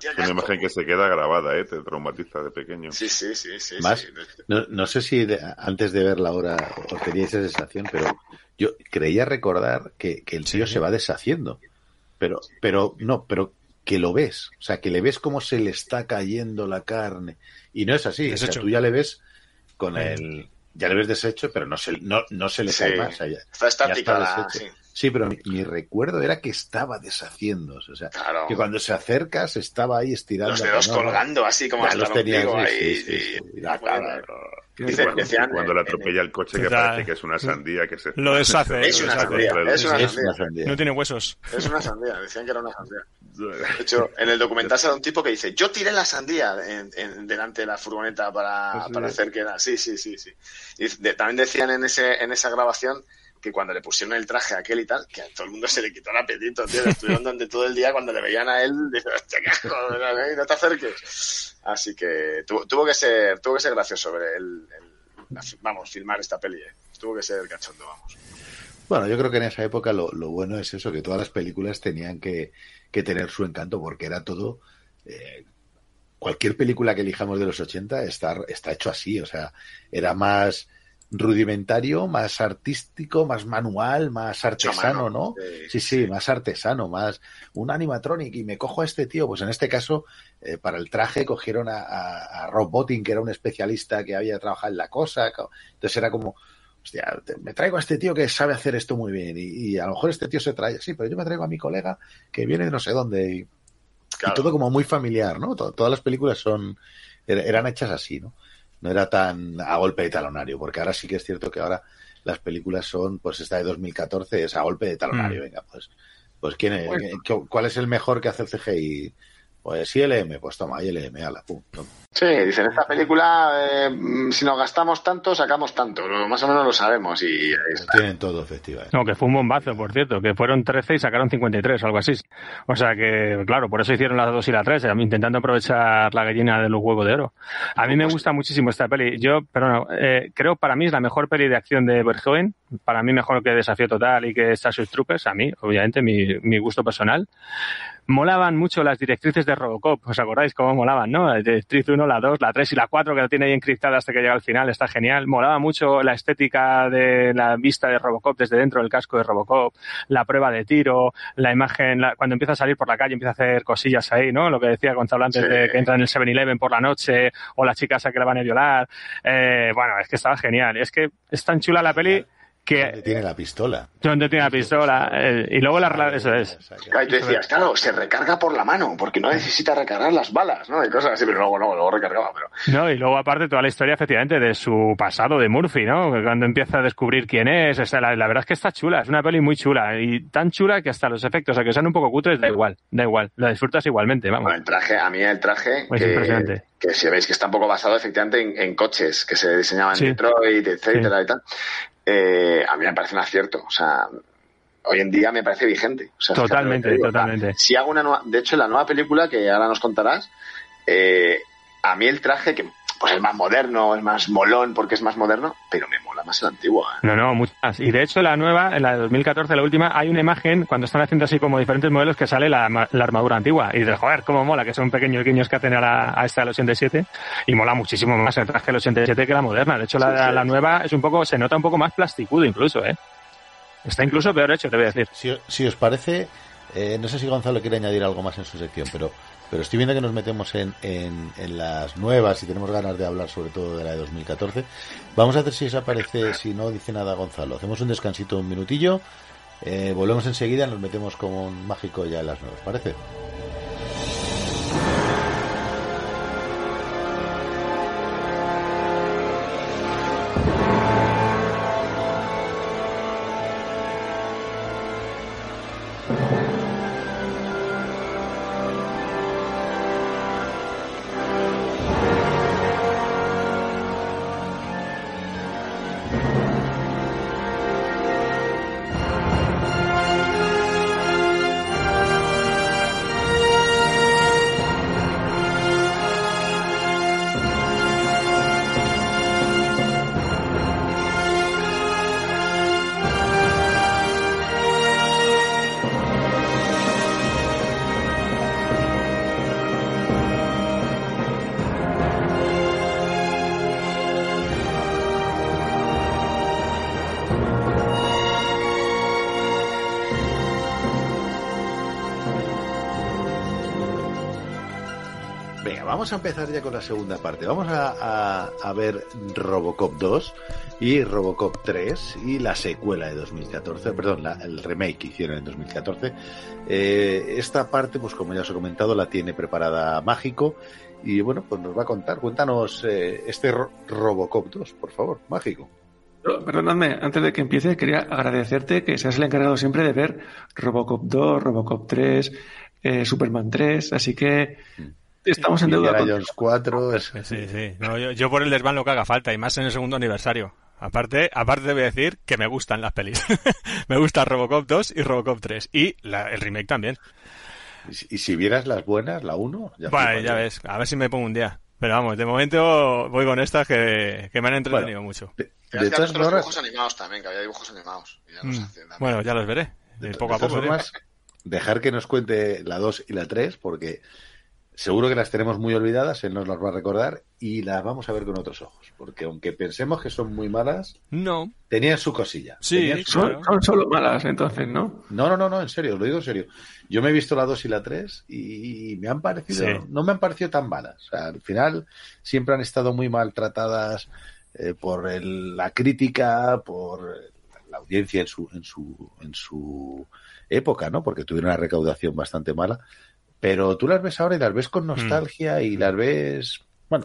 Es una imagen que se queda grabada, ¿eh? Te traumatiza de pequeño. Sí, sí, sí, sí. Más, sí. No, no sé si de- antes de verla ahora os teníais esa sensación, pero yo creía recordar que, que el tío Sí. se va deshaciendo. Pero, pero, no, pero que lo ves. O sea, que le ves cómo se le está cayendo la carne. Y no es así. O sea, tú ya le ves con el. Ya le ves deshecho, pero no se, no, no se le Sí. cae más. O sea, ya- Está estática Ya la. está Sí, pero mi, mi recuerdo era que estaba deshaciéndose. O sea, claro. que cuando se acerca se estaba ahí estirando. Los dedos no, colgando así como hasta los tenía, ahí. sí, sí, sí. y- Y la y- cara, Dice- Cuando, decían, cuando le atropella el coche que parece que es una sandía que se... Lo deshace. Es una sandía, es una. No tiene huesos. Es una sandía, decían que era una sandía. De hecho, en el documental sale un tipo que dice, yo tiré la sandía en, en- delante de la furgoneta para, Sí. para hacer que era... Sí, sí, sí, sí. Y de- también decían en, ese, en esa grabación que cuando le pusieron el traje a aquel y tal, que a todo el mundo se le quitó el apetito, tío. Estuvieron donde todo el día cuando le veían a él, ¿verdad? no te acerques. Así que tuvo, tuvo que ser tuvo que ser gracioso el, el- vamos, filmar esta peli, eh. Tuvo que ser cachondo, vamos. Bueno, yo creo que en esa época lo, lo bueno es eso, que todas las películas tenían que, que tener su encanto, porque era todo. eh, cualquier película que elijamos de los 80 está, está hecho así, o sea, era más rudimentario, más artístico, más manual, más artesano, ¿no? sí. Sí, más artesano, más un animatronic y me cojo a este tío. Pues en este caso, eh, para el traje cogieron a, a, a Rob Bottin, que era un especialista que había trabajado en la cosa. Entonces era como, hostia, me traigo a este tío que sabe hacer esto muy bien. Y, y a lo mejor este tío se trae, sí, pero yo me traigo a mi colega que viene de no sé dónde. Y, Claro. y todo como muy familiar, ¿no? To- todas las películas son er- eran hechas así, ¿no? No era tan a golpe de talonario, porque ahora sí que es cierto que ahora las películas son, pues esta de 2014 es a golpe de talonario, Mm. venga, pues, pues ¿quién es, Bueno. qué- ¿cuál es el mejor que hace el CGI? Pues ILM, pues toma, ILM, ala, pum, toma. Sí, dicen, esta película, eh, si nos gastamos tanto, sacamos tanto. Lo- más o menos lo sabemos y ahí está. Tienen todo, efectivamente. No, que fue un bombazo, por cierto, que fueron 13 y sacaron 53, algo así. O sea que, claro, por eso hicieron las 2 y la 3, eh, intentando aprovechar la gallina de los huevos de oro. A mí me gusta muchísimo esta peli. Yo, perdón, eh, creo para mí es la mejor peli de acción de Verhoeven. Para mí mejor que Desafío Total y que Starship Troopers, a mí, obviamente, mi, mi gusto personal. Molaban mucho las directrices de Robocop, ¿os acordáis cómo molaban, no? La directriz 1, la 2, la 3 y la 4 que la tiene ahí encriptada hasta que llega al final, está genial. Molaba mucho la estética de la vista de Robocop desde dentro del casco de Robocop, la prueba de tiro, la imagen, la- cuando empieza a salir por la calle empieza a hacer cosillas ahí, ¿no? Lo que decía Gonzalo antes Sí. de que entra en el 7-Eleven por la noche o la chica esa que la van a violar. Eh, bueno, es que estaba genial. Es que es tan chula la peli ¿Dónde que tiene la pistola? donde tiene la pistola eh, y luego la eso es. Claro, y tú decías, claro, se recarga por la mano, porque no necesita recargar las balas, ¿no? Y cosas así, pero luego, luego, luego recargaba, pero... No, y luego aparte toda la historia efectivamente de su pasado de Murphy, ¿no? Que Cuando empieza a descubrir quién es, la, la verdad es que está chula, es una peli muy chula y tan chula que hasta los efectos, a que sean un poco cutres, da igual, da igual, la disfrutas igualmente, vamos. Bueno, el traje, a mí el traje, Es impresionante. que, que si veis que está un poco basado efectivamente en, en coches que se diseñaban Sí. en Detroit, etcétera y tal, eh, a mí me parece un acierto. O sea, hoy en día me parece vigente. O sea, Totalmente, digo. totalmente. O sea, si hago una nueva, de hecho, la nueva película que ahora nos contarás, eh, a mí el traje que pues es más moderno, es más molón porque es más moderno, pero me mola más el antiguo. ¿eh? No, no, muchas. Y de hecho, la nueva, en la de 2014, la última, hay una imagen cuando están haciendo así como diferentes modelos que sale la, la armadura antigua. Y dices, joder, cómo mola, que son pequeños guiños que hacen a, la, a esta del 87. Y mola muchísimo más el traje del 87 que la moderna. De hecho, la, Sí, sí. la nueva es un poco, se nota un poco más plasticudo incluso, ¿eh? Está incluso peor hecho, te voy a decir. Si, si os parece, eh, no sé si Gonzalo quiere añadir algo más en su sección, pero pero estoy viendo que nos metemos en, en, las nuevas y tenemos ganas de hablar sobre todo de la de 2014. Vamos a hacer si desaparece, si no dice nada Gonzalo. Hacemos un descansito un minutillo, eh, volvemos enseguida, nos metemos como un mágico ya en las nuevas, ¿parece? Vamos a empezar ya con la segunda parte. Vamos a, a, ver Robocop 2 y Robocop 3 y la secuela de 2014, perdón, la, el remake que hicieron en 2014. Eh, esta parte, pues como ya os he comentado, la tiene preparada Mágico y bueno, pues nos va a contar. Cuéntanos eh, este Robocop 2, por favor, Mágico. Perdóname, antes de que empiece, quería agradecerte que seas el encargado siempre de ver Robocop 2, Robocop 3, eh, Superman 3, así que mm. Estamos en deuda. Jones 4. Sí, sí. No, yo, yo, por el desván lo que haga falta, y más en el segundo aniversario. Aparte, aparte te voy a decir que me gustan las pelis. me gusta Robocop 2 y Robocop 3. Y la, el remake también. ¿Y si vieras las buenas, la 1? Ya, bueno, ya ves. A ver si me pongo un día. Pero vamos, de momento voy con estas que, que me han entretenido mucho. De, de todas dibujos animados también, que había dibujos animados. Ya mm. bueno, ya los veré. De, poco a poco. dejar que nos cuente la 2 y la 3, porque Seguro que las tenemos muy olvidadas, él nos las va a recordar y las vamos a ver con otros ojos. Porque aunque pensemos que son muy malas, no. tenían su cosilla. Sí, son, solo malas entonces, ¿no? No, no, no, no, en serio, lo digo en serio. Yo me he visto la 2 y la 3 y me han parecido, no me han parecido tan malas. al final siempre han estado muy maltratadas eh, por la crítica, por la audiencia en su, en su, en su época, ¿no? Porque tuvieron una recaudación bastante mala pero tú las ves ahora y las ves con mm. nostalgia y las ves... Bueno,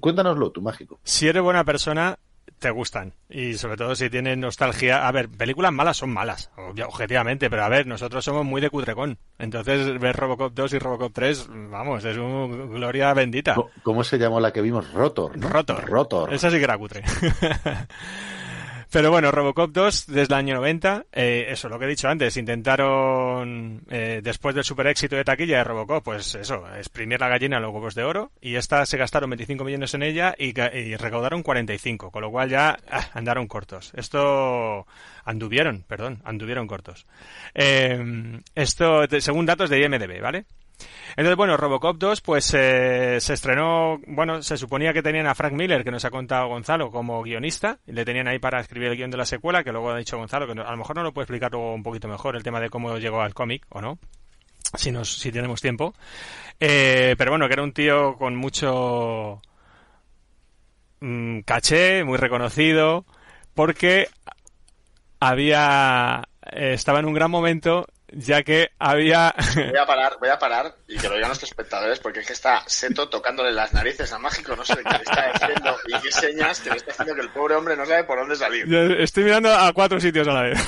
cuéntanoslo, tú mágico. Si eres buena persona, te gustan. Y sobre todo si tienes nostalgia. A ver, películas malas son malas, objetivamente, pero a ver, nosotros somos muy de cutrecón. Entonces, ver Robocop 2 y Robocop 3, vamos, es una gloria bendita. ¿Cómo se llamó la que vimos? Rotor. Rotor. Rotor. Esa sí que era cutre. Pero bueno, Robocop 2 desde el año 90, eh, eso, lo que he dicho antes, intentaron, eh, después del super éxito de taquilla de Robocop, pues eso, exprimir la gallina a los huevos de oro, y esta se gastaron 25 millones en ella y, recaudaron 45, con lo cual ya ah, andaron cortos. Esto, anduvieron, perdón, anduvieron cortos. Eh, esto, según datos de IMDB, ¿vale? Entonces, bueno, Robocop 2, pues eh, se estrenó, bueno, se suponía que tenían a Frank Miller, que nos ha contado Gonzalo, como guionista, y le tenían ahí para escribir el guion de la secuela, que luego ha dicho Gonzalo, que a lo mejor no lo puede explicar luego un poquito mejor el tema de cómo llegó al cómic, o no, si, nos, si tenemos tiempo. Eh, pero bueno, que era un tío con mucho mm, caché, muy reconocido, porque había estaba en un gran momento ya que había... Voy a parar, voy a parar y que lo digan los espectadores porque es que está Seto tocándole las narices a Mágico, no sé qué le está haciendo y qué señas que le está haciendo que el pobre hombre no sabe por dónde salir. estoy mirando a cuatro sitios a la vez.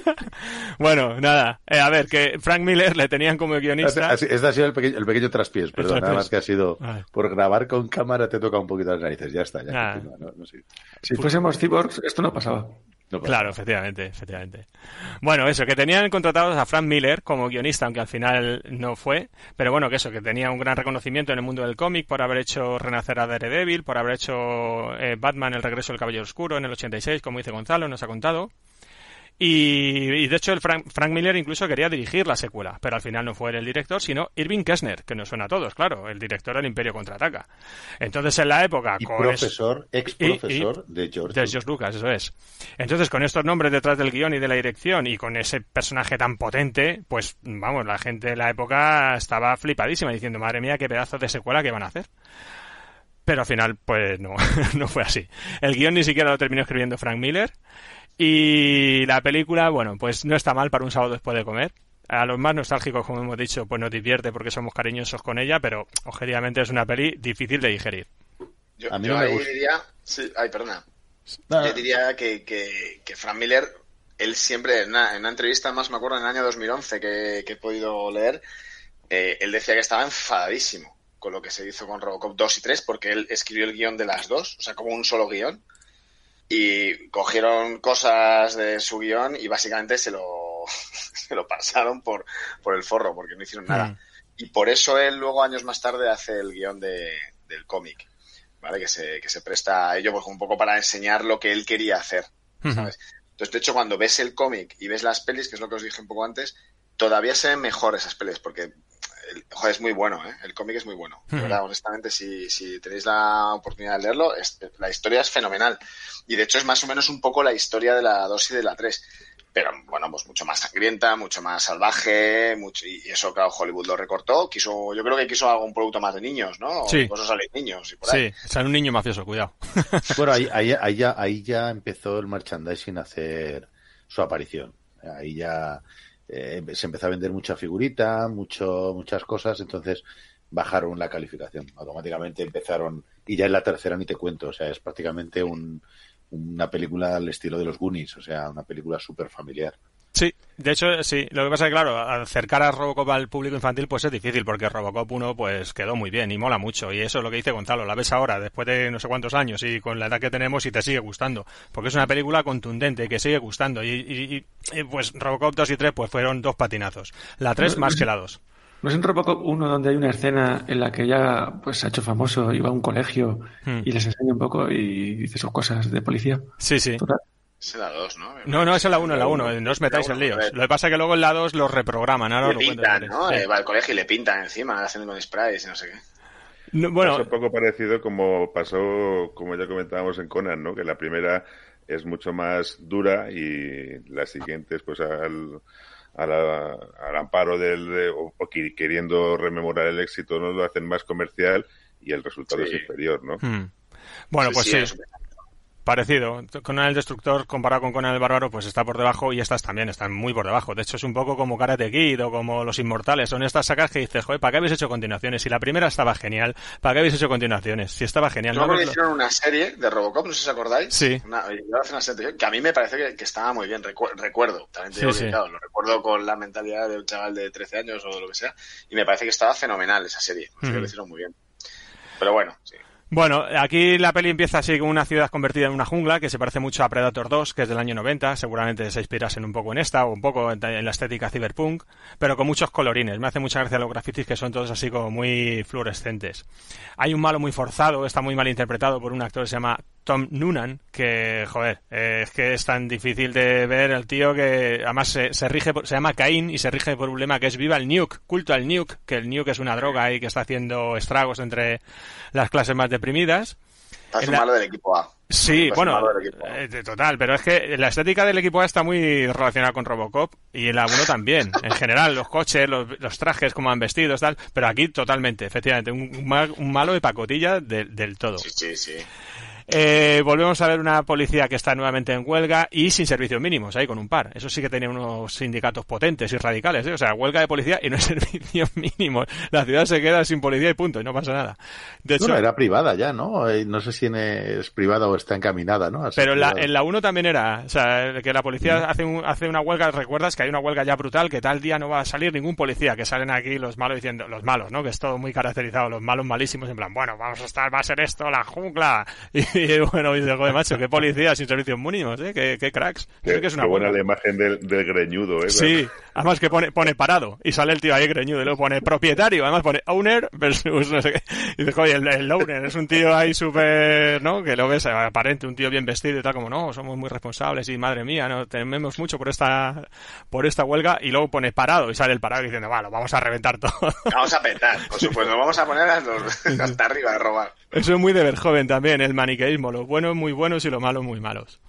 bueno, nada, eh, a ver, que Frank Miller le tenían como guionista... Este ha sido el pequeño, el pequeño traspiés, perdón, nada más que ha sido por grabar con cámara te toca un poquito las narices, ya está, ya. Si fuésemos cyborgs, esto no pasaba claro, efectivamente, efectivamente. Bueno, eso, que tenían contratados a Frank Miller como guionista, aunque al final no fue, pero bueno, que eso, que tenía un gran reconocimiento en el mundo del cómic por haber hecho renacer a Daredevil, por haber hecho eh, Batman, el regreso del Caballero Oscuro en el 86, como dice Gonzalo, nos ha contado. Y, y de hecho el Frank, Frank, Miller incluso quería dirigir la secuela, pero al final no fue él el director, sino Irving Kessner, que nos suena a todos, claro, el director del Imperio Contraataca. Entonces en la época... Y con profesor, ex profesor de George, de George Lucas, eso es. Entonces con estos nombres detrás del guion y de la dirección y con ese personaje tan potente, pues vamos, la gente de la época estaba flipadísima diciendo, madre mía, qué pedazo de secuela que van a hacer. Pero al final, pues no, no fue así. El guion ni siquiera lo terminó escribiendo Frank Miller. Y la película, bueno, pues no está mal para un sábado después de comer. A los más nostálgicos, como hemos dicho, pues nos divierte porque somos cariñosos con ella, pero objetivamente es una peli difícil de digerir. Yo, a mí no me gusta. diría, sí, ay, perdona. Yo diría que, que, que, Frank Miller, él siempre, en una, en una, entrevista más, me acuerdo, en el año 2011 que, que he podido leer, eh, él decía que estaba enfadadísimo con lo que se hizo con Robocop 2 y 3, porque él escribió el guion de las dos, o sea, como un solo guion, y cogieron cosas de su guion y básicamente se lo, se lo pasaron por, por el forro, porque no hicieron nada. Mm. Y por eso él luego, años más tarde, hace el guion de, del cómic, ¿vale? Que se, que se presta a ello pues, un pojo para enseñar lo que él quería hacer, ¿sabes? Entonces, de hecho, cuando ves el cómic y ves las pelis, que es lo que os dije un poco antes, todavía se ven mejor esas pelis, porque el, joder, es muy bueno, ¿eh? el cómic es muy bueno. De verdad, honestamente, si, si, tenéis la oportunidad de leerlo, es, la historia es fenomenal. Y de hecho es más o menos un poco la historia de la 2 y de la 3. Pero bueno, pues mucho más sangrienta, mucho más salvaje, mucho, y eso, claro, Hollywood lo recortó. Quiso, yo creo que quiso algún producto más de niños, ¿no? O sí. Cosas a los niños y por ahí. Sí, sale un niño mafioso, cuidado. bueno, ahí, ahí, ahí, ya, ahí ya empezó el merchandising a hacer su aparición. Ahí ya eh, se empezó a vender mucha figurita, mucho, muchas cosas, entonces bajaron la calificación. Automáticamente empezaron, y ya en la tercera ni te cuento, o sea, es prácticamente un, una película al estilo de los Goonies, o sea, una película súper familiar. Sí, de hecho, sí. Lo que pasa es que, claro, acercar a Robocop al público infantil pues es difícil porque Robocop 1 pues quedó muy bien y mola mucho. Y eso es lo que dice Gonzalo. La ves ahora, después de no sé cuántos años y con la edad que tenemos y te sigue gustando. Porque es una película contundente que sigue gustando. Y, y, y pues Robocop 2 y 3 pues fueron dos patinazos. La 3 más que la 2. ¿No es en Robocop 1 donde hay una escena en la que ella pues se ha hecho famoso va a un colegio hmm. y les enseña un poco y dice sus cosas de policía? Sí, sí. Total. Es la 2, ¿no? No, no, es en la 1, en la 1. No os metáis en líos. Lo que pasa es que luego en la 2 los reprograman. Ahora le lo pintan, ¿no? Sí. Va al colegio y le pintan encima, haciendo con sprays y no sé qué. No, bueno, es un poco parecido como pasó, como ya comentábamos en Conan, ¿no? Que la primera es mucho más dura y las siguientes, pues al, al, al amparo del, de, o, o, queriendo rememorar el éxito, ¿no? Lo hacen más comercial y el resultado Sí. es inferior, ¿no? hmm. bueno, pues sí. Parecido. Conan el Destructor comparado con Conan el Bárbaro pues está por debajo y estas también están muy por debajo. De hecho es un poco como Karate Kid o como Los Inmortales. Son estas sacas que dices, joder, ¿para qué habéis hecho continuaciones? Si la primera estaba genial, ¿para qué habéis hecho continuaciones? Si estaba genial. Yo ¿no? me acuerdo que hicieron una serie de Robocop, no sé si os acordáis. Sí. Una, yo hace una serie que a mí me parece que, que estaba muy bien, recu recuerdo. También te Sí, digo sí. que, claro, lo recuerdo con la mentalidad de un chaval de 13 años o lo que sea. Y me parece que estaba fenomenal esa serie. Así que lo hicieron muy bien. Pero bueno, sí. Bueno, aquí la peli empieza así con una ciudad convertida en una jungla que se parece mucho a Predator 2, que es del año 90. Seguramente se inspirasen un poco en esta o un poco en, la estética cyberpunk, pero con muchos colorines. Me hace mucha gracia los grafitis que son todos así como muy fluorescentes. Hay un malo muy forzado, está muy mal interpretado por un actor que se llama Tom Noonan, que, joder, eh, es que es tan difícil de ver el tío que además se, se rige, por- se llama Caín y se rige por un lema que es viva el nuke, culto al nuke, que el nuke es una droga y que está haciendo estragos entre las clases más deprimidas. Parece En la- malo del equipo A. Sí, bueno, eh, total, pero es que la estética del equipo A está muy relacionada con Robocop y en la 1 también. En general, los coches, los, los trajes, cómo han vestido, tal, pero aquí totalmente, efectivamente, un, un malo de pacotilla de- del todo. Sí, sí, sí. Eh, volvemos a ver una policía que está nuevamente en huelga y sin servicios mínimos, ahí con un par. Eso sí que tiene unos sindicatos potentes y radicales, ¿eh? O sea, huelga de policía y no hay servicios mínimos. La ciudad se queda sin policía y punto, y no pasa nada. De hecho, Bueno, era privada ya, ¿no? Eh, No sé si en- es privada o está encaminada, ¿no? Pero en la, en la 1 también era, o sea, que la policía hace, un- hace una huelga, recuerdas que hay una huelga ya brutal, que tal día no va a salir ningún policía, que salen aquí los malos diciendo, los malos, ¿no? Que es todo muy caracterizado, los malos malísimos, en plan, bueno, vamos a estar, va a ser esto, la jungla, y Y bueno, dice, joder, macho, qué policía sin servicios mínimos, ¿eh? Qué, qué cracks. Qué, Eso que es una qué buena la imagen del, del greñudo, ¿eh? Sí, además que pone, pone parado y sale el tío ahí greñudo y luego pone propietario, además pone owner versus no sé qué. Y dice, oye, el, el owner es un tío ahí súper, ¿no? Que lo ves aparente, un tío bien vestido y tal, como no, somos muy responsables y madre mía, no tememos mucho por esta, por esta huelga y luego pone parado y sale el parado diciendo, bueno, vamos a reventar todo. Vamos a petar, por supuesto, nos vamos a poner a los- hasta arriba de robar. Eso es muy de ver joven también, el maniqueísmo, los buenos muy buenos y los malos muy malos.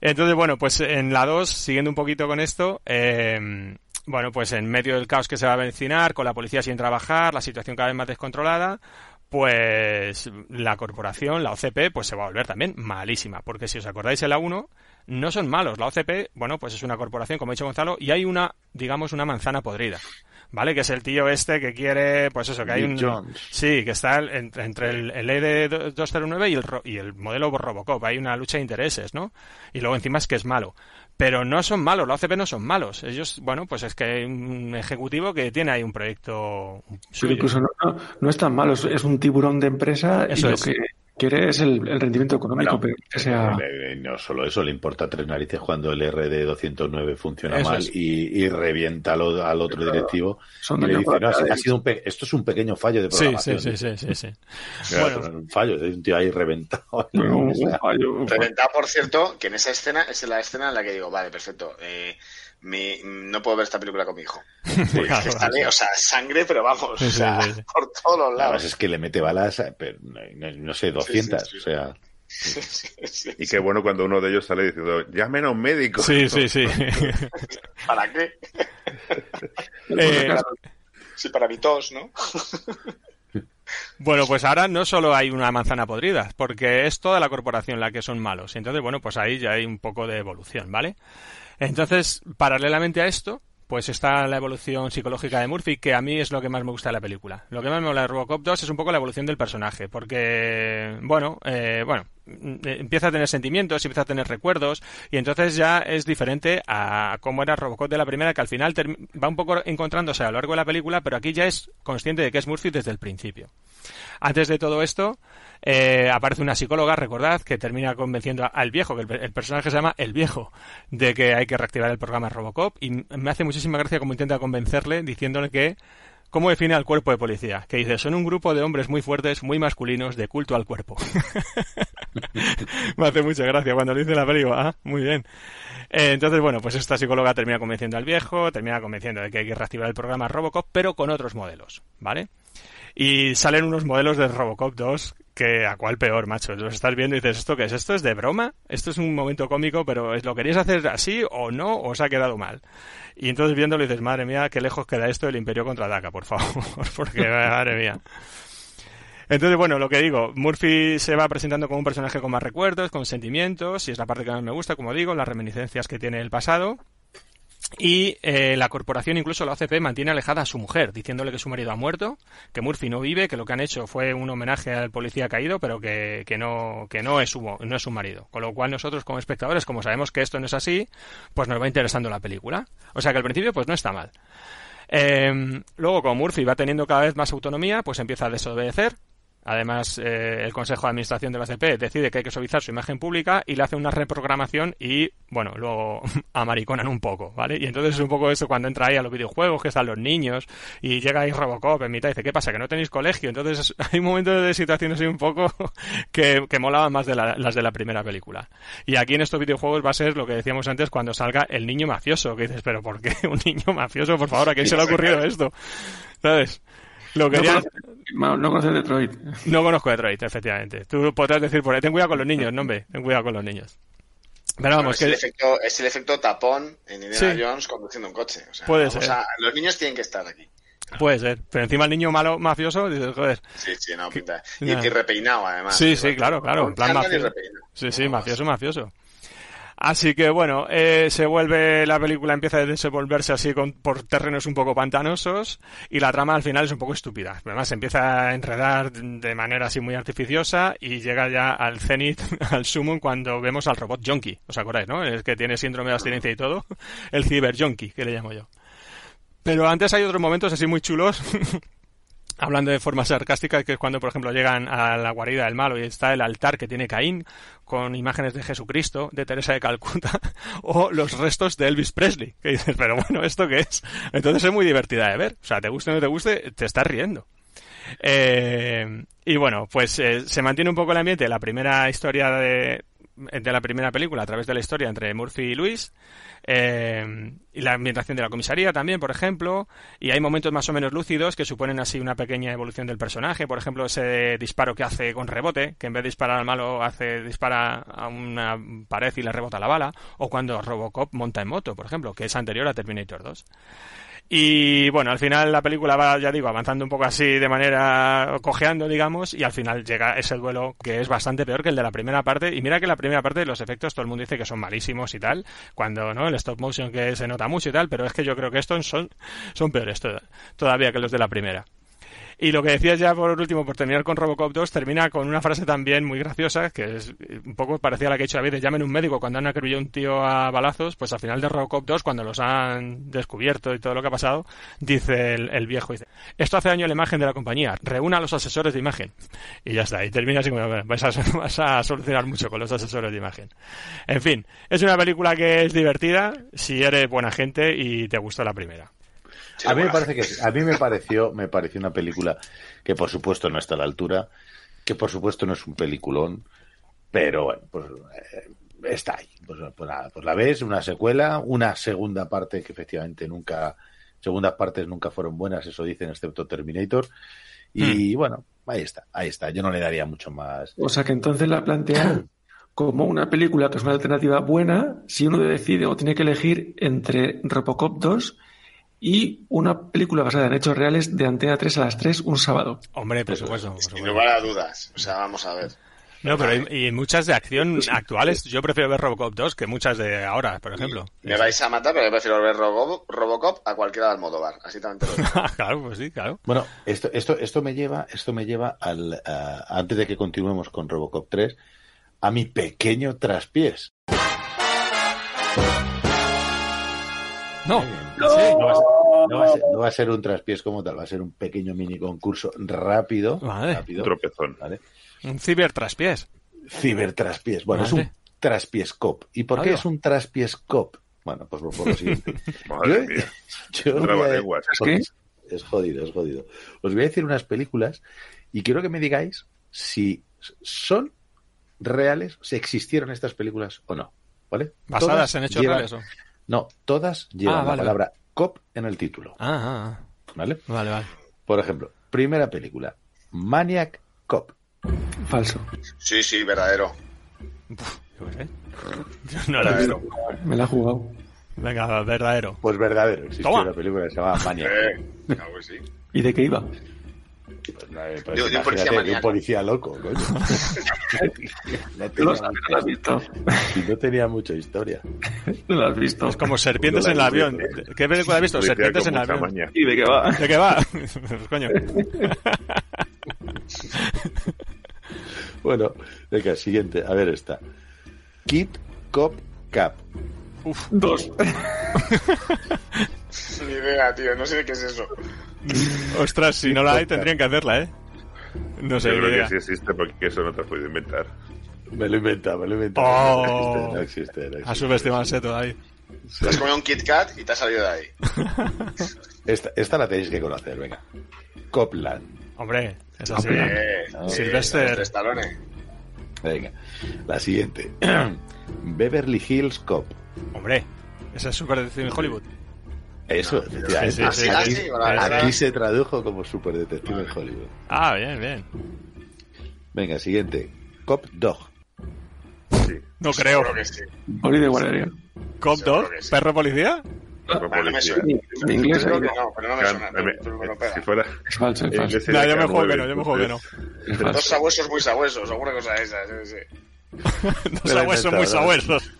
Entonces, bueno, pues en la 2, siguiendo un poquito con esto, eh, bueno, pues en medio del caos que se va a vecinar, con la policía sin trabajar, la situación cada vez más descontrolada, pues la corporación, la OCP, pues se va a volver también malísima, porque si os acordáis en la 1, no son malos. La OCP, bueno, pues es una corporación, como ha dicho Gonzalo, y hay una, digamos, una manzana podrida. ¿Vale? Que es el tío este que quiere, pues eso, que hay Nick un... Jones. Sí, que está el- entre, entre el, el ED209 y el, ro- y el modelo Robocop. Hay una lucha de intereses, ¿no? Y luego encima es que es malo. Pero no son malos, la OCP no son malos. Ellos, bueno, pues es que hay un ejecutivo que tiene ahí un proyecto Pero suyo. incluso no, no, no es tan malo, es, es un tiburón de empresa Eso y lo es. que quiere es el, el rendimiento económico, Bueno, pero que sea... Eh, eh, no solo eso, le importa tres narices cuando el RD209 funciona Eso mal es. y, y revienta al, al otro directivo son y le dice, no, ha sido un pe- esto es un pequeño fallo de Sí, programación. sí, sí, sí, sí, sí. Claro, Bueno. no un fallo, es un tío ahí reventado. Pero un- O sea, un fallo, un fallo. Reventado, por cierto, que en esa escena es la escena en la que digo, vale, perfecto, eh, mi- no puedo ver esta película con mi hijo. Porque Claro, sale, o sea, sangre, pero vamos, Sí, o sí, sea, sí, sí. por todos los Además lados. es que le mete balas, pero, no, no- no sé, 200. sí, sí. O sea, Sí, sí, sí, Y sí. qué bueno cuando uno de ellos sale diciendo, llamen a un médico. Sí, sí, sí. ¿Para qué? Eh, Sí, para mi tos, ¿no? Bueno, pues ahora no solo hay una manzana podrida, porque es toda la corporación la que son malos. Entonces, bueno, pues ahí ya hay un poco de evolución, ¿vale? Entonces, paralelamente a esto, pues está la evolución psicológica de Murphy, que a mí es lo que más me gusta de la película. Lo que más me mola de Robocop 2 es un poco la evolución del personaje, porque, bueno, eh, bueno, mm, empieza a tener sentimientos, empieza a tener recuerdos, y entonces ya es diferente a cómo era Robocop de la primera, que al final va un poco encontrándose a lo largo de la película, pero aquí ya es consciente de que es Murphy desde el principio. Antes de todo esto, eh, aparece una psicóloga, recordad, que termina convenciendo al viejo, que el, personaje se llama El Viejo, de que hay que reactivar el programa Robocop. Y me hace muchísima gracia cómo intenta convencerle, diciéndole que. ¿Cómo define al cuerpo de policía? Que dice, son un grupo de hombres muy fuertes, muy masculinos, de culto al cuerpo. me hace mucha gracia cuando lo dice la película. Ah, muy bien. Eh, entonces, bueno, pues esta psicóloga termina convenciendo al viejo, termina convenciendo de que hay que reactivar el programa Robocop, pero con otros modelos, ¿vale? Y salen unos modelos de Robocop 2 que a cuál peor, macho. Los estás viendo y dices, ¿esto qué es? ¿Esto es de broma? ¿Esto es un momento cómico, pero ¿es- ¿lo queríais hacer así o no? ¿O os ha quedado mal? Y entonces viéndolo dices, madre mía, qué lejos queda esto del Imperio contraataca, por favor, porque madre mía. Entonces, bueno, lo que digo, Murphy se va presentando como un personaje con más recuerdos, con sentimientos, y es la parte que más me gusta, como digo, las reminiscencias que tiene el pasado. Y eh, la corporación, incluso la OCP, mantiene alejada a su mujer, diciéndole que su marido ha muerto, que Murphy no vive, que lo que han hecho fue un homenaje al policía caído, pero que, que no, que no es su no es su marido. Con lo cual nosotros como espectadores, como sabemos que esto no es así, pues nos va interesando la película. O sea que al principio pues no está mal. Eh, luego, como Murphy va teniendo cada vez más autonomía, pues empieza a desobedecer. Además, eh, el Consejo de Administración de la CP decide que hay que suavizar su imagen pública y le hace una reprogramación y, bueno, luego amariconan un poco, ¿vale? Y entonces es un poco eso cuando entra ahí a los videojuegos, que están los niños, y llega ahí Robocop en mitad y dice, ¿qué pasa? ¿Que no tenéis colegio? Entonces hay un momento de situaciones así un poco que, que molaban más de la- las de la primera película. Y aquí en estos videojuegos va a ser lo que decíamos antes cuando salga el niño mafioso, que dices, ¿pero por qué un niño mafioso? Por favor, ¿a quién se le ha ocurrido esto? ¿Sabes? Lo No no, no conoces Detroit. No conozco Detroit, efectivamente. Tú podrás decir por ahí, ten cuidado con los niños, no hombre, ten cuidado con los niños. Pero vamos, es, el efecto, es el efecto tapón en Indiana Sí. Jones conduciendo un coche. O sea, Puede ser. a- los niños tienen que estar aquí. Puede ser. Pero encima el niño malo mafioso, dices, joder. Sí, sí, no, pinta. Y, y repeinado, además. Sí, sí, claro, claro, en plan mafioso. repeinado. Sí, sí, No, mafioso, mafioso. Así que bueno, eh, se vuelve, la película empieza a desenvolverse así con, por terrenos un poco pantanosos y la trama al final es un poco estúpida. Además se empieza a enredar de manera así muy artificiosa y llega ya al cenit, al sumum cuando vemos al robot junkie. ¿Os acordáis, no? El que tiene síndrome de abstinencia y todo. El ciber junkie, que le llamo yo. Pero antes hay otros momentos así muy chulos hablando de forma sarcástica, que es cuando, por ejemplo, llegan a la guarida del malo y está el altar que tiene Caín con imágenes de Jesucristo, de Teresa de Calcuta, o los restos de Elvis Presley, que dices, pero bueno, ¿esto qué es? Entonces es muy divertida de ver. O sea, te guste o no te guste, te estás riendo. Eh, y bueno, pues eh, se mantiene un poco el ambiente, la primera historia de, de la primera película a través de la historia entre Murphy y Luis. Eh, y la ambientación de la comisaría también, por ejemplo, y hay momentos más o menos lúcidos que suponen así una pequeña evolución del personaje, por ejemplo, ese disparo que hace con rebote, que en vez de disparar al malo hace dispara a una pared y le rebota la bala, o cuando Robocop monta en moto, por ejemplo, que es anterior a Terminator 2. Y bueno, al final la película va, ya digo, avanzando un poco así de manera cojeando, digamos, y al final llega ese duelo que es bastante peor que el de la primera parte. Y mira que la primera parte de los efectos todo el mundo dice que son malísimos y tal, cuando no el stop motion que se nota mucho y tal, pero es que yo creo que estos son, son peores todavía que los de la primera. Y lo que decías ya por último, por terminar con Robocop 2, termina con una frase también muy graciosa, que es un poco parecida a la que he dicho a veces, llamen un médico cuando han acribillado un tío a balazos, pues al final de Robocop 2, cuando los han descubierto y todo lo que ha pasado, dice el, viejo, dice, esto hace daño a la imagen de la compañía, reúna a los asesores de imagen. Y ya está, y termina así como, vas a, vas a solucionar mucho con los asesores de imagen. En fin, es una película que es divertida si eres buena gente y te gustó la primera a mí me parece que a mí me pareció, me pareció una película que por supuesto no está a la altura, que por supuesto no es un peliculón, pero bueno, pues eh, está ahí. Pues, pues, nada, pues la ves, una secuela, una segunda parte que efectivamente nunca, segundas partes nunca fueron buenas, eso dicen, excepto Terminator. Y hmm. bueno, ahí está, ahí está. Yo no le daría mucho más. O sea que entonces la plantean como una película que es una alternativa buena si uno decide o tiene que elegir entre Robocop 2 y una película basada en hechos reales de Antena 3 a las 3 un sábado. Hombre, por supuesto. Por supuesto. no a dudas. O sea, vamos a ver. No, pero y muchas de acción actuales, yo prefiero ver Robocop 2 que muchas de ahora, por ejemplo. Me vais a matar, pero yo prefiero ver Robocop a cualquiera del Almodóvar, así también te lo digo. claro, pues sí, claro. Bueno, esto, esto, esto me lleva, esto me lleva al, antes de que continuemos con Robocop 3, a mi pequeño traspiés. No, no, va a ser, un traspiés como tal, va a ser un pequeño mini concurso rápido. rápido Tropezón. Un cibertraspiés. Cibertraspiés. Bueno, es un traspiés cop. ¿Y por qué es un traspiés cop? Bueno, pues por, lo siguiente. yo, es jodido, es jodido. Os voy a decir unas películas y quiero que me digáis si son reales, si existieron estas películas o no. ¿Vale? ¿Basadas en hechos reales o? No, todas llevan ah, la palabra cop en el título. Ah, ah, ¿Vale? Vale, vale. Por ejemplo, primera película, Maniac Cop. Falso. Sí, sí, verdadero. no la he visto. Me la he jugado. Venga, verdadero. Pues verdadero. Existe una película que se llama Maniac. Eh, sí. ¿Y de qué iba? Pues, pues, de, un policía un policía loco, coño. no, tenía mucha, lo has visto. Y no tenía mucha historia. No lo has visto. Es como serpientes en el avión. ¿Qué película has visto? Serpientes en el avión. ¿Y de qué va? ¿De qué va? pues coño. bueno, venga, siguiente. A ver esta. Kit Cop Cap. Uf. Dos. Ni idea, tío. No sé qué es eso. Ostras, si no la hay, tendrían que hacerla, ¿eh? No sé. Yo creo que sí existe porque eso no te has podido inventar. Me lo inventa, me lo inventa. Oh, no existe, no existe. Ha subestimado ese todavía. Te has comido un Kit Kat y te has salido de ahí. esta, esta la tenéis que conocer, venga. Copland. Hombre, esa sí. Silvestre. Venga, la siguiente. Beverly Hills Cop. Hombre, esa es súper de Hollywood. Eso, aquí, se tradujo como Super Detective en Hollywood. Ah, bien, bien. Venga, siguiente. Cop Dog. No creo. Poli de guardería. ¿Cop Dog? ¿Perro policía? Perro policía. En inglés creo que no, pero no me suena. Si fuera... Es falso, es falso. No, yo me juego que no, yo me juego que no. Dos sabuesos muy sabuesos, alguna cosa de esa, sí, sí. Dos sabuesos muy sabuesos.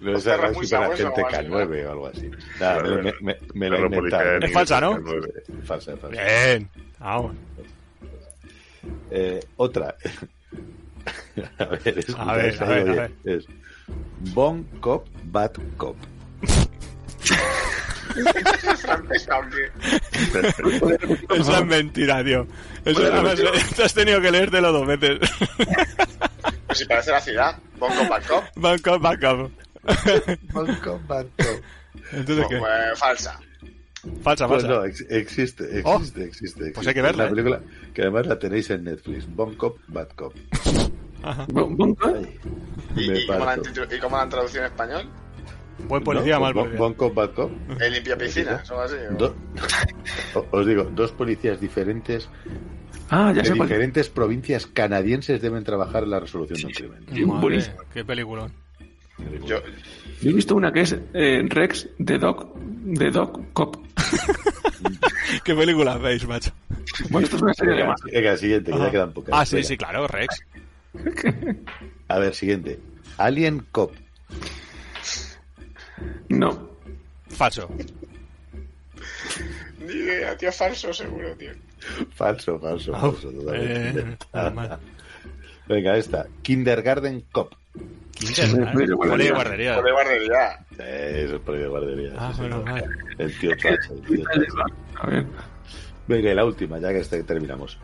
No es algo así para gente K9 o algo así. Nada, me, me, me lo he inventado. Es falsa, ¿no? Falsa, falsa. Bien, vamos. Eh, otra. a ver, es a ver, a ver, a ver. Es Bon Cop, Bad Cop. Eso es mentira, tío. Eso, además, te has tenido que leértelo dos veces. Pues si parece la ciudad. Bonco Bangkok. Bangkok, Bangkok. Banco, banco. Entonces, ¿qué? Pues falsa. Falsa, Pues falsa. no, ex- existe, Oh. existe, existe, Pues hay que verla, La ¿eh? película, que además la tenéis en Netflix. Bon Cop, Bad Cop. Bon- ¿Y, cómo la ¿Y cómo la han traducido en español? Buen policía, ¿No? mal policía. Bon Cop, Bad Cop. El limpia piscinas o así. ¿o? Do- o- Os digo, dos policías diferentes Ah, ya de sé cuál. diferentes provincias canadienses deben trabajar en la resolución de un crimen. Sí, Madre, buenísimo. qué película. Yo, Yo he visto una que es eh, Rex de Dog, de Dog Cop. qué película veis, macho. Bueno, esto es una serie Venga, alemana. venga, siguiente, que ya quedan pocas. Ah, sí, Venga. sí, claro, Rex. A ver, siguiente. Alien Cop. No. Falso. ni idea, tío, falso seguro, tío. Falso, falso, Au, falso. totalmente. eh. Venga, esta. Kindergarten Cop. Kinder, Poli de Poli de guardería. guardería. Por de guardería. Eso es ahí de guardería. Ah, sí, bueno, señor. vale. El tío Trash, el tío Trash. A ver. Venga, y la última, ya que este terminamos.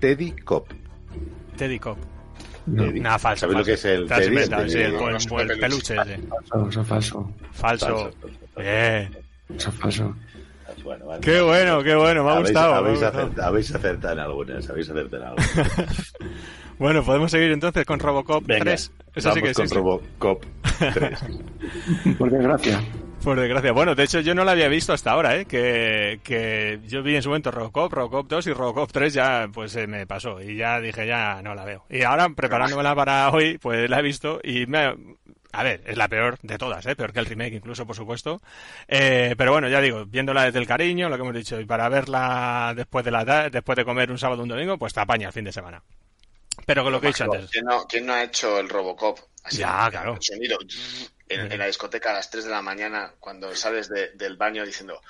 Teddy Cop. Teddy Cop. No. Nada, falso. ¿Sabes lo que es el Teddy? sí, el, ¿no? el- peluche ese. Falso, eso es falso. Falso. Bien. Eso es falso. Bueno, vale. Qué bueno, qué bueno, me ha gustado. Habéis, acertado, habéis acertado en algunas, habéis acertado en algunas. Bueno, podemos seguir entonces con Robocop Venga, 3. Esa sí que vamos con existe. Robocop 3. Por desgracia. Por desgracia. Bueno, de hecho yo no la había visto hasta ahora, ¿eh? Que, que yo vi en su momento Robocop, Robocop 2 y Robocop 3 ya pues se me pasó y ya dije ya no la veo. Y ahora preparándomela para hoy pues la he visto y me... A ver, es la peor de todas, ¿eh? Peor que el remake incluso, por supuesto. Eh, pero bueno, ya digo, viéndola desde el cariño, lo que hemos dicho, y para verla después de la después de comer un sábado o un domingo, pues te apaña el fin de semana. Pero con lo que he dicho antes. ¿Quién no, quién no ha hecho el Robocop? Así, Ya, claro. El sonido en, en la discoteca a las 3 de la mañana cuando sales de- del baño diciendo,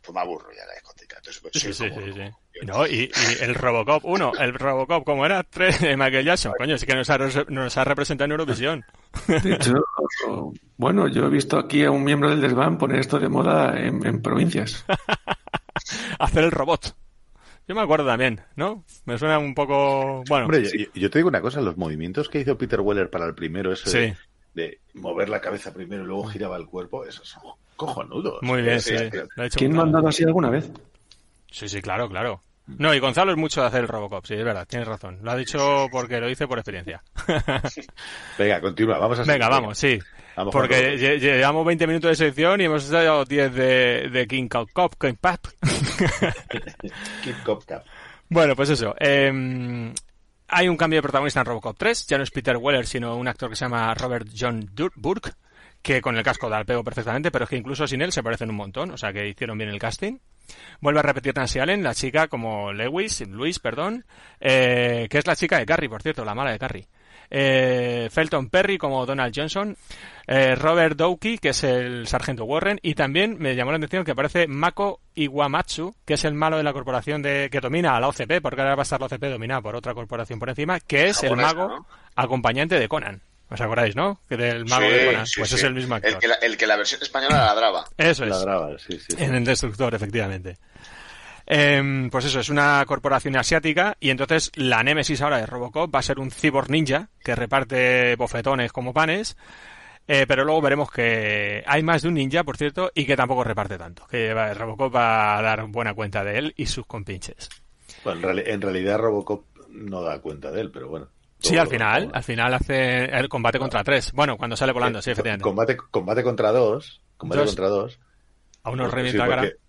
pues me aburro ya la discoteca. Entonces, pues, Sí, sí, sí. No, y, y el Robocop 1, el Robocop, como era? 3 de Michael Jackson. Coño, sí que nos ha, re- nos ha representado en Eurovisión. De hecho, bueno, yo he visto aquí a un miembro del desván poner esto de moda en, en provincias. Hacer el robot. Yo me acuerdo también, ¿no? Me suena un poco... Bueno, Hombre, yo, yo te digo una cosa, los movimientos que hizo Peter Weller para el primero, eso Sí. De, mover la cabeza primero y luego giraba el cuerpo, esos son cojonudos. muy bien, Sí, sí. es que- Lo ha hecho ¿Quién andado así alguna vez? Sí, sí, claro, claro. No, y Gonzalo es mucho de hacer el Robocop, sí, es verdad, tienes razón. Lo ha dicho porque lo hice por experiencia. Venga, continúa, vamos a Venga, vamos, sí. Vamos Porque llevamos 20 minutos de sección y hemos estado 10 de, de King Cop, Cop, King Pap. Kid Cop Cap. Bueno, pues eso. eh, hay un cambio de protagonista en Robocop 3. Ya no es Peter Weller, sino un actor que se llama Robert John Burke, que con el casco da el pego perfectamente, pero es que incluso sin él se parecen un montón. O sea que hicieron bien el casting. Vuelve a repetir Nancy Allen, la chica como Lewis, Luis, perdón, eh, que es la chica de Carrie, por cierto, la mala de Carrie. Eh, Felton Perry como Donald Johnson, eh, Robert Dowkey, que es el sargento Warren, y también me llamó la atención que aparece Mako Iwamatsu, que es el malo de la corporación de, que domina a la OCP, porque ahora va a estar la OCP dominada por otra corporación por encima, que es el mago ¿no? acompañante de Conan. ¿Os acordáis, no? Que del mago Sí, de Conan. sí, pues sí. es el mismo actor. El que, la, el que la versión española ladraba. Eso es. La graba, sí, sí. sí. En el destructor, efectivamente. Em, pues eso, es una corporación asiática y entonces la némesis ahora de Robocop va a ser un cyborg ninja que reparte bofetones como panes, eh, pero luego veremos que hay más de un ninja, por cierto, y que tampoco reparte tanto, que Robocop va a dar buena cuenta de él y sus compinches. Bueno, en, reali- en realidad Robocop no da cuenta de él, pero bueno. Sí, al final, al final hace el combate contra tres. Bueno, cuando sale volando, sí, efectivamente. Combate, combate contra dos. Combate Dos. contra dos. A uno Pues revienta sí, la cara. porque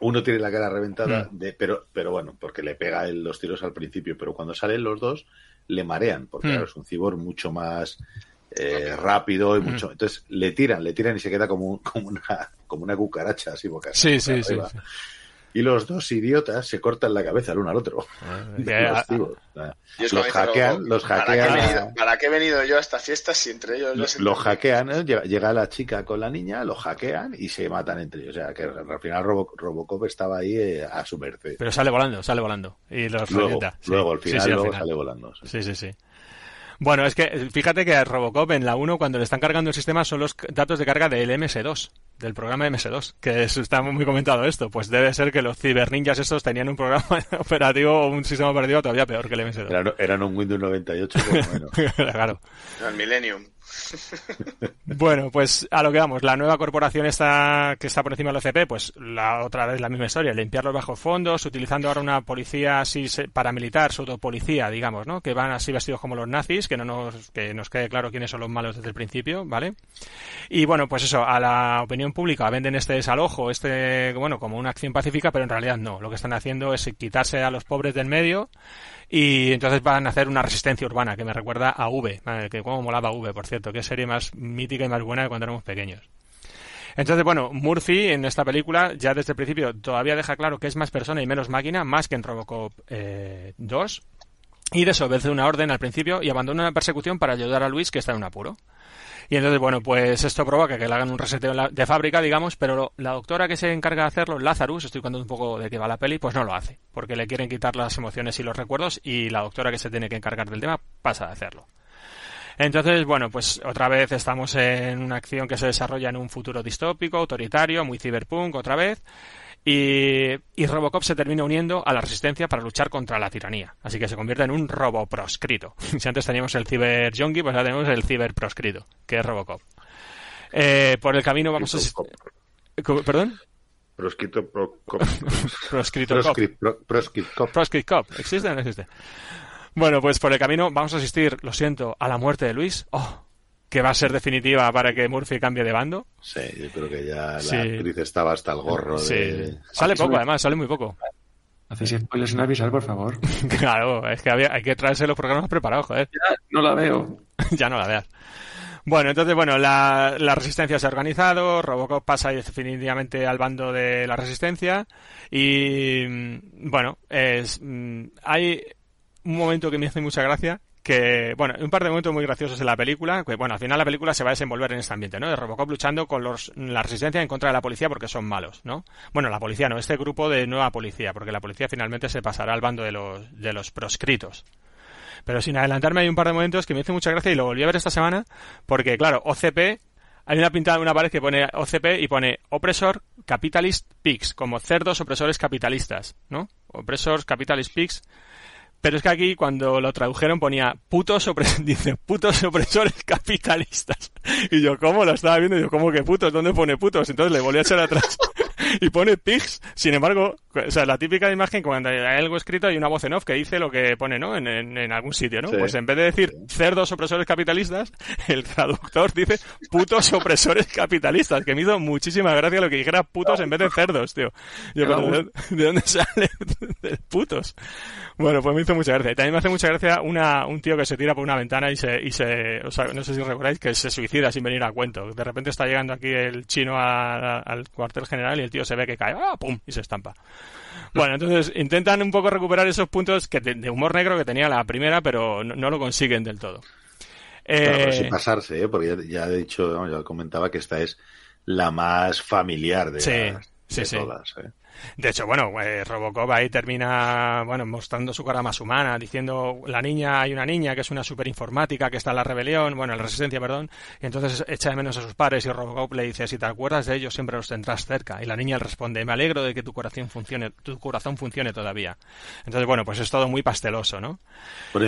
Uno tiene la cara reventada, Mm. de, pero, pero bueno, porque le pega él los tiros al principio, pero cuando salen los dos le marean, porque Mm. claro, es un cibor mucho más eh, rápido y mucho. Entonces le tiran, le tiran y se queda como, un- como, una, como una cucaracha así boca Sí, sí, sí, arriba. sí. Y los dos idiotas se cortan la cabeza el uno al otro. Eh, Los a- cibos. Nada. Y es Los como dice hackean, los ¿para qué, he hackean. venido, ¿Para qué he venido yo a esta fiesta si entre ellos Lo, no se lo entienden? hackean, ¿eh? llega, llega la chica con la niña, lo hackean y se matan entre ellos. O sea, que al final Robo- Robocop estaba ahí eh, a su merced. Pero sale volando, sale volando. Y los Luego, revienta. Sí. luego al Sí, final, sí, al luego final. sale volando. sí. Sí, sí, sí. Bueno, es que fíjate que a Robocop en la 1 cuando le están cargando el sistema son los datos de carga del MS2, del programa MS2, que está muy comentado esto. Pues debe ser que los ciberninjas estos tenían un programa operativo o un sistema operativo todavía peor que el MS2. Eran, un Windows 98, bueno. claro. El Millennium. Bueno, pues a lo que vamos, la nueva corporación está, que está por encima del OCP, pues la otra vez la misma historia, limpiar los bajos fondos, utilizando ahora una policía así paramilitar, policía, digamos, ¿no? Que van así vestidos como los nazis, que no nos, que nos quede claro quiénes son los malos desde el principio, ¿vale? Y bueno, pues eso, a la opinión pública venden este desalojo, este, bueno, como una acción pacífica, pero en realidad no. Lo que están haciendo es quitarse a los pobres del medio y entonces van a hacer una resistencia urbana que me recuerda a V, que como molaba V, por cierto, que serie más mítica y más buena de cuando éramos pequeños. Entonces, bueno, Murphy en esta película ya desde el principio todavía deja claro que es más persona y menos máquina, más que en Robocop 2. Eh, y desobedece una orden al principio y abandona una persecución para ayudar a Luis que está en un apuro. Y entonces, bueno, pues esto provoca que le hagan un reseteo de fábrica, digamos, pero la doctora que se encarga de hacerlo, Lazarus, estoy contando un poco de qué va la peli, pues no lo hace, porque le quieren quitar las emociones y los recuerdos y la doctora que se tiene que encargar del tema pasa de hacerlo. Entonces, bueno, pues otra vez estamos en una acción que se desarrolla en un futuro distópico, autoritario, muy cyberpunk, otra vez. Y, Robocop se termina uniendo a la resistencia para luchar contra la tiranía. Así que se convierte en un roboproscrito. si antes teníamos el ciber junkie, pues ahora tenemos el ciber proscrito, que es Robocop. Eh, por el camino vamos a... ¿Perdón? Proscrito Proscrito Proscrito cop. ¿Existe o no existe? Bueno, pues por el camino vamos a asistir, lo siento, a la muerte de Luis. Oh, que va a ser definitiva para que Murphy cambie de bando. Sí, yo creo que ya la actriz estaba hasta el gorro de... Sale poco, además, sale muy poco. ¿Hacéis spoilers sin avisar, por favor? claro, es que hay que traerse los programas preparados, joder. Ya, no la veo. ya no la veas. Bueno, entonces, bueno, la, la, resistencia se ha organizado, Robocop pasa definitivamente al bando de la resistencia y, mm, bueno, es, mm, hay un momento que me hace mucha gracia, que, bueno, un par de momentos muy graciosos en la película, que, bueno, al final la película se va a desenvolver en este ambiente, ¿no? De Robocop luchando con los, la resistencia en contra de la policía porque son malos, ¿no? Bueno, la policía no, este grupo de nueva policía, porque la policía finalmente se pasará al bando de los, de los proscritos. Pero sin adelantarme hay un par de momentos que me hizo mucha gracia y lo volví a ver esta semana, porque, claro, OCP, hay una pintada en una pared que pone OCP y pone Opresor Capitalist Pigs, como cerdos opresores capitalistas, ¿no? Opresors Capitalist Pigs pero es que aquí cuando lo tradujeron ponía putos, dice, putos opresores capitalistas. Y yo, ¿cómo lo estaba viendo? Yo, ¿cómo que putos? ¿Dónde pone putos? Entonces le volví a echar atrás y pone pigs. Sin embargo, o sea, la típica imagen cuando hay algo escrito hay una voz en off que dice lo que pone, ¿no? En, en, algún sitio, ¿no? Pues en vez de decir cerdos opresores capitalistas, el traductor dice putos opresores capitalistas, que me hizo muchísima gracia lo que dijera putos en vez de cerdos, tío. Yo, ¿de, dónde sale? de putos. Bueno, pues me hizo mucha gracia. Y también me hace mucha gracia una, un tío que se tira por una ventana y se, y se, o sea, no sé si recordáis, que se suicida sin venir a cuento. De repente está llegando aquí el chino al cuartel general y el tío se ve que cae, ¡ah! ¡pum! y se estampa. Bueno, entonces intentan un poco recuperar esos puntos que de, humor negro que tenía la primera, pero no, lo consiguen del todo. Eh... sin pasarse, ¿eh? porque ya, he dicho, ya comentaba que esta es la más familiar de, todas. ¿eh? De hecho, bueno, eh, Robocop ahí termina, bueno, mostrando su cara más humana, diciendo, la niña, hay una niña que es una superinformática que está en la rebelión, bueno, en la resistencia, perdón, y entonces echa de menos a sus padres y Robocop le dice, si te acuerdas de ellos, siempre los tendrás cerca. Y la niña le responde, me alegro de que tu corazón funcione, tu corazón funcione todavía. Entonces, bueno, pues es todo muy pasteloso, ¿no?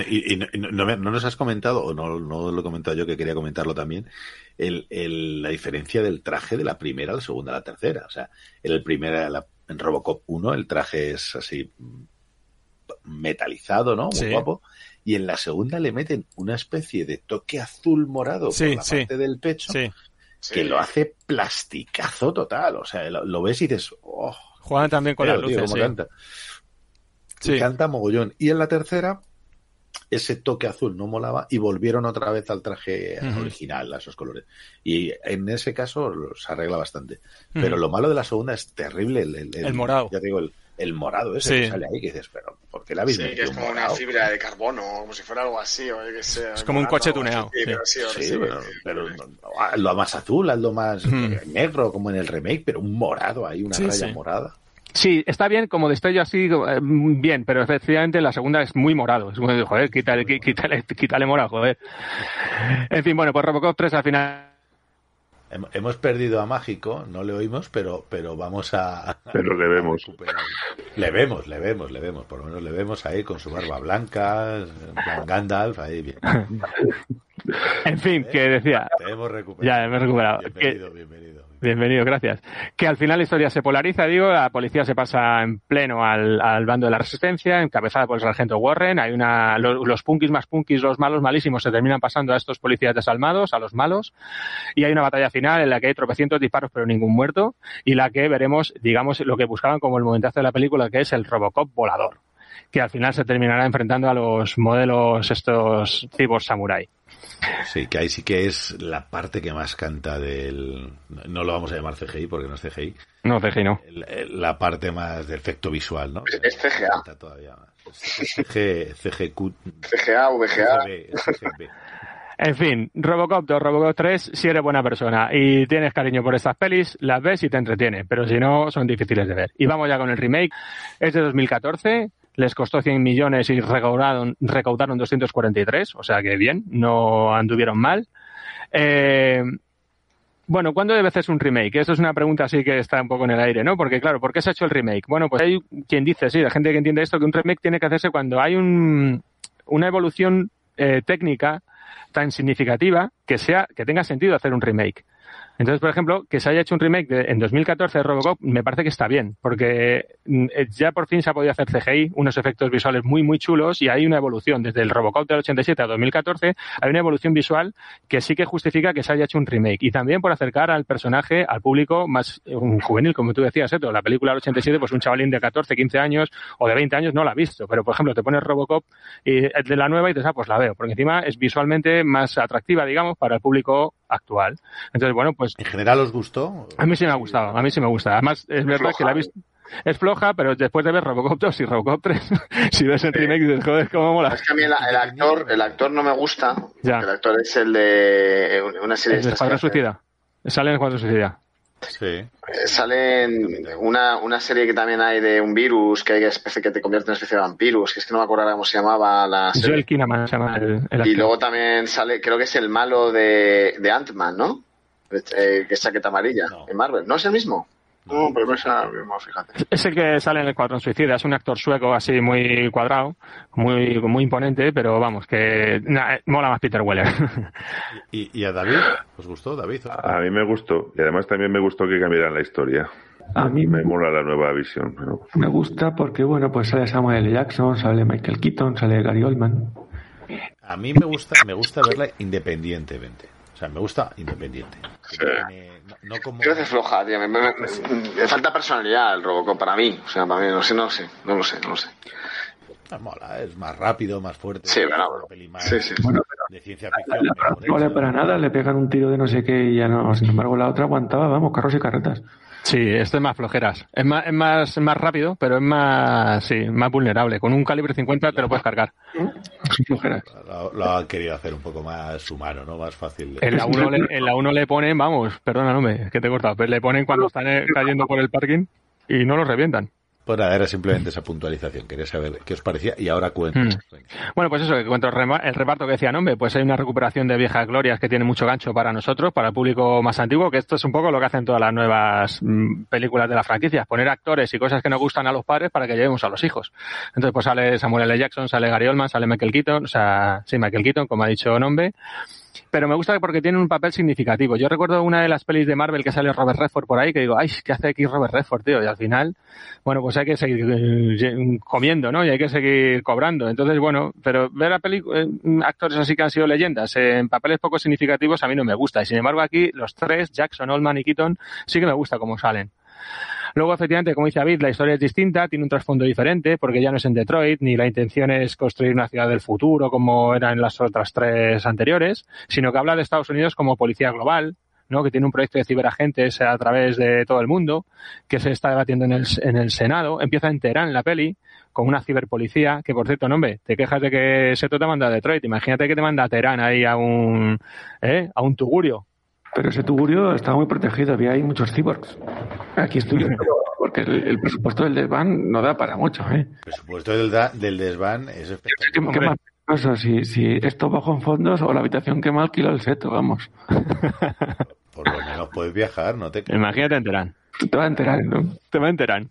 y, no, nos has comentado, o no, no lo he comentado yo que quería comentarlo también, el, el, la diferencia del traje de la primera a la segunda a la tercera. O sea, en el primera, la, en Robocop 1 el traje es así metalizado, ¿no? Muy guapo. Y en la segunda le meten una especie de toque azul morado por la parte del pecho que lo hace plasticazo total. O sea, lo, ves y dices, oh. Juegan también con la luz luces, canta. canta mogollón. Y en la tercera, ese toque azul no molaba y volvieron otra vez al traje original, a esos colores. Y en ese caso se arregla bastante. Pero lo malo de la segunda es terrible. El, morado. Ya digo, el, morado ese que sale ahí, que dices, pero ¿por qué la habéis Sí, que es como una fibra de carbono, como si fuera algo así. O que sea, es como un coche tuneado. Sí, pero, pero, lo más azul, lo más negro, como en el remake, pero un morado ahí, una raya morada. Sí, está bien, como destello así, eh, bien, pero efectivamente la segunda es muy morado. Es muy, joder, quítale, quítale, quítale morado, joder. En fin, bueno, pues Robocop 3 al final Hemos perdido a Mágico, no le oímos, pero, pero vamos a. Pero le vemos. Le vemos, le vemos, le vemos. Por lo menos le vemos ahí con su barba blanca, Gandalf, ahí bien. En fin, que decía. Te hemos recuperado. Ya, hemos recuperado. Bienvenido, bienvenido. Bienvenido, gracias. Que al final la historia se polariza, digo, la policía se pasa en pleno al, bando de la resistencia, encabezada por el sargento Warren, hay una, los, los punkis más punkis, los malos malísimos se terminan pasando a estos policías desalmados, a los malos, y hay una batalla final en la que hay tropecientos disparos pero ningún muerto, y la que veremos, digamos, lo que buscaban como el momentazo de la película, que es el Robocop volador, que al final se terminará enfrentando a los modelos estos cibos samurai. Sí, que ahí sí que es la parte que más canta del... No lo vamos a llamar CGI porque no es CGI. No, CGI no. La parte más de efecto visual, ¿no? Es CGA. Todavía CG, CGQ... CGA, VGA. En fin, Robocop 2, Robocop 3, si eres buena persona y tienes cariño por estas pelis, las ves y te entretiene, pero si no, son difíciles de ver. Y vamos ya con el remake. Es de 2014, les costó 100 millones y recaudaron, recaudaron 243, o sea que bien, no anduvieron mal. Eh, bueno, ¿cuándo debe hacerse un remake? Eso es una pregunta así que está un poco en el aire, ¿no? Porque claro, ¿por qué se ha hecho el remake? Bueno, pues hay quien dice, sí, la gente que entiende esto, que un remake tiene que hacerse cuando hay un, una evolución eh, técnica tan significativa que sea que tenga sentido hacer un remake. Entonces, por ejemplo, que se haya hecho un remake de, en 2014 de Robocop me parece que está bien, porque mm, eh, ya por fin se ha podido hacer CGI, unos efectos visuales muy, muy chulos y hay una evolución. Desde el Robocop del 87 a 2014 hay una evolución visual que sí que justifica que se haya hecho un remake. Y también por acercar al personaje al público más eh, un juvenil, como tú decías, Eto. La película del 87, pues un chavalín de 14, 15 años o de 20 años no la ha visto. Pero, por ejemplo, te pones Robocop y de la nueva y dices, ah, pues la veo, porque encima es visualmente más atractiva, digamos, para el público actual. Entonces, bueno, pues... ¿En general os gustó? A mí sí me ha gustado, a mí sí me gusta. Además, es verdad que la he visto... Es floja, pero después de ver Robocop 2 y Robocop 3, si ves el remake dices, joder, cómo mola. Es que a mí el, actor, el actor no me gusta. Ya. El actor es el de una serie de... Escuadrón Suicida. Sale en Escuadrón Suicida. Sí. Eh, sale en una, una serie que también hay de un virus que, especie, que te convierte en una especie de vampirus, que es que no me acuerdo cómo se llamaba la serie. Joel Kinnaman se llama el, Y luego también sale, creo que es el malo de, de Ant-Man, ¿no? Eh, que es chaqueta amarilla, en Marvel. ¿No es el mismo? No, pero esa, fíjate. Es el que sale en el Cuadrón Suicida, es un actor sueco así muy cuadrado, muy, muy imponente, pero vamos, que mola más Peter Weller. ¿Y, a David? ¿Os gustó, David? A mí me gustó, y además también me gustó que cambiaran la historia. A mí me mola la nueva visión. Me gusta porque, bueno, pues sale Samuel L. Jackson, sale Michael Keaton, sale Gary Oldman. A mí me gusta, me gusta verla independientemente. O sea, me gusta independiente. no, como... Creo que floja, tío. Me, falta personalidad el Robocop para mí. O sea, para mí, no sé, no sé, no lo sé, no lo sé. Ah, mola, es más rápido, más fuerte. Sí, pero, sí, sí, bueno, de ciencia ficción. No vale para nada, le pegan un tiro de no sé qué y ya no. Sin embargo, la otra aguantaba, vamos, carros y carretas. Sí, esto es más flojeras. Es más, es más, más rápido, pero es más, sí, más vulnerable. Con un calibre 50 te lo puedes cargar. flojeras. Lo, han querido hacer un poco más humano, ¿no? Más fácil. En la 1 le, en la uno le ponen, vamos, perdona, no me, que te he cortado, pero le ponen cuando están eh, cayendo por el parking y no los revientan. Pues nada, era simplemente esa puntualización. Quería saber qué os parecía y ahora cuento. Hmm. Bueno, pues eso, que cuento el reparto que decía Nombre, pues hay una recuperación de viejas glorias que tiene mucho gancho para nosotros, para el público más antiguo, que esto es un poco lo que hacen todas las nuevas mm, películas de la franquicia, poner actores y cosas que nos gustan a los padres para que llevemos a los hijos. Entonces, pues sale Samuel L. Jackson, sale Gary Oldman, sale Michael Keaton, o sea, sí, Michael Keaton, como ha dicho Nombre pero me gusta porque tiene un papel significativo. Yo recuerdo una de las pelis de Marvel que sale Robert Redford por ahí, que digo, ay, ¿qué hace aquí Robert Redford, tío? Y al final, bueno, pues hay que seguir eh, comiendo, ¿no? Y hay que seguir cobrando. Entonces, bueno, pero ver a eh, actores así que han sido leyendas en papeles poco significativos a mí no me gusta. Y sin embargo aquí, los tres, Jackson, Oldman y Keaton, sí que me gusta cómo salen. Luego, efectivamente, como dice David, la historia es distinta, tiene un trasfondo diferente, porque ya no es en Detroit, ni la intención es construir una ciudad del futuro como era en las otras tres anteriores, sino que habla de Estados Unidos como policía global, ¿no? que tiene un proyecto de ciberagentes a través de todo el mundo, que se está debatiendo en el, en el Senado, empieza en Teherán la peli, con una ciberpolicía, que por cierto, no, hombre, te quejas de que Seto te manda a Detroit, imagínate que te manda a Teherán ahí a un, ¿eh? a un tugurio, pero ese tugurio estaba muy protegido, había ahí muchos cyborgs. Aquí estoy porque el, presupuesto del desván no da para mucho. ¿eh? El presupuesto del, del desván es espectacular. ¿Qué, si, si esto bajo en fondos o la habitación que mal alquiló el seto, vamos. Por lo menos puedes viajar, no te Imagínate enteran. Te va a enterar, ¿no? Te va a enterar.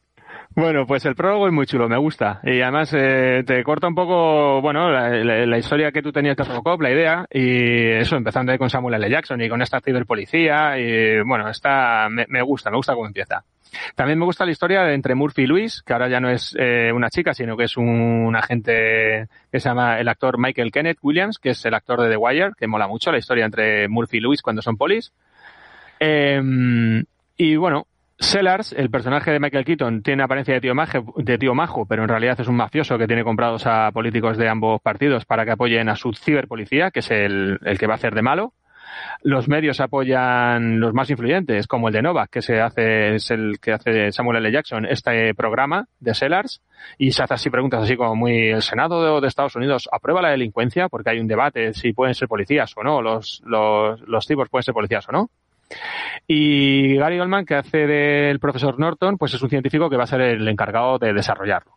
Bueno, pues el prólogo es muy chulo, me gusta. Y además eh, te corta un poco, bueno, la, historia que tú tenías de Robocop, la idea, y eso, empezando ahí con Samuel L. Jackson y con esta ciberpolicía, y bueno, está, me, gusta, me gusta cómo empieza. También me gusta la historia de entre Murphy y Luis, que ahora ya no es eh, una chica, sino que es un agente que se llama el actor Michael Kenneth Williams, que es el actor de The Wire, que mola mucho la historia entre Murphy y Luis cuando son polis. Eh, y bueno, Sellars, el personaje de Michael Keaton, tiene apariencia de tío, maje- de tío majo, pero en realidad es un mafioso que tiene comprados a políticos de ambos partidos para que apoyen a su ciberpolicía, que es el, el que va a hacer de malo. Los medios apoyan los más influyentes, como el de Novak, que se hace, es el que hace Samuel L. Jackson, este programa de Sellars, y se hace así preguntas así como muy, el Senado de, Estados Unidos aprueba la delincuencia, porque hay un debate si pueden ser policías o no, los, los, los cibos pueden ser policías o no. Y Gary Goldman, que hace del profesor Norton, pues es un científico que va a ser el encargado de desarrollarlo.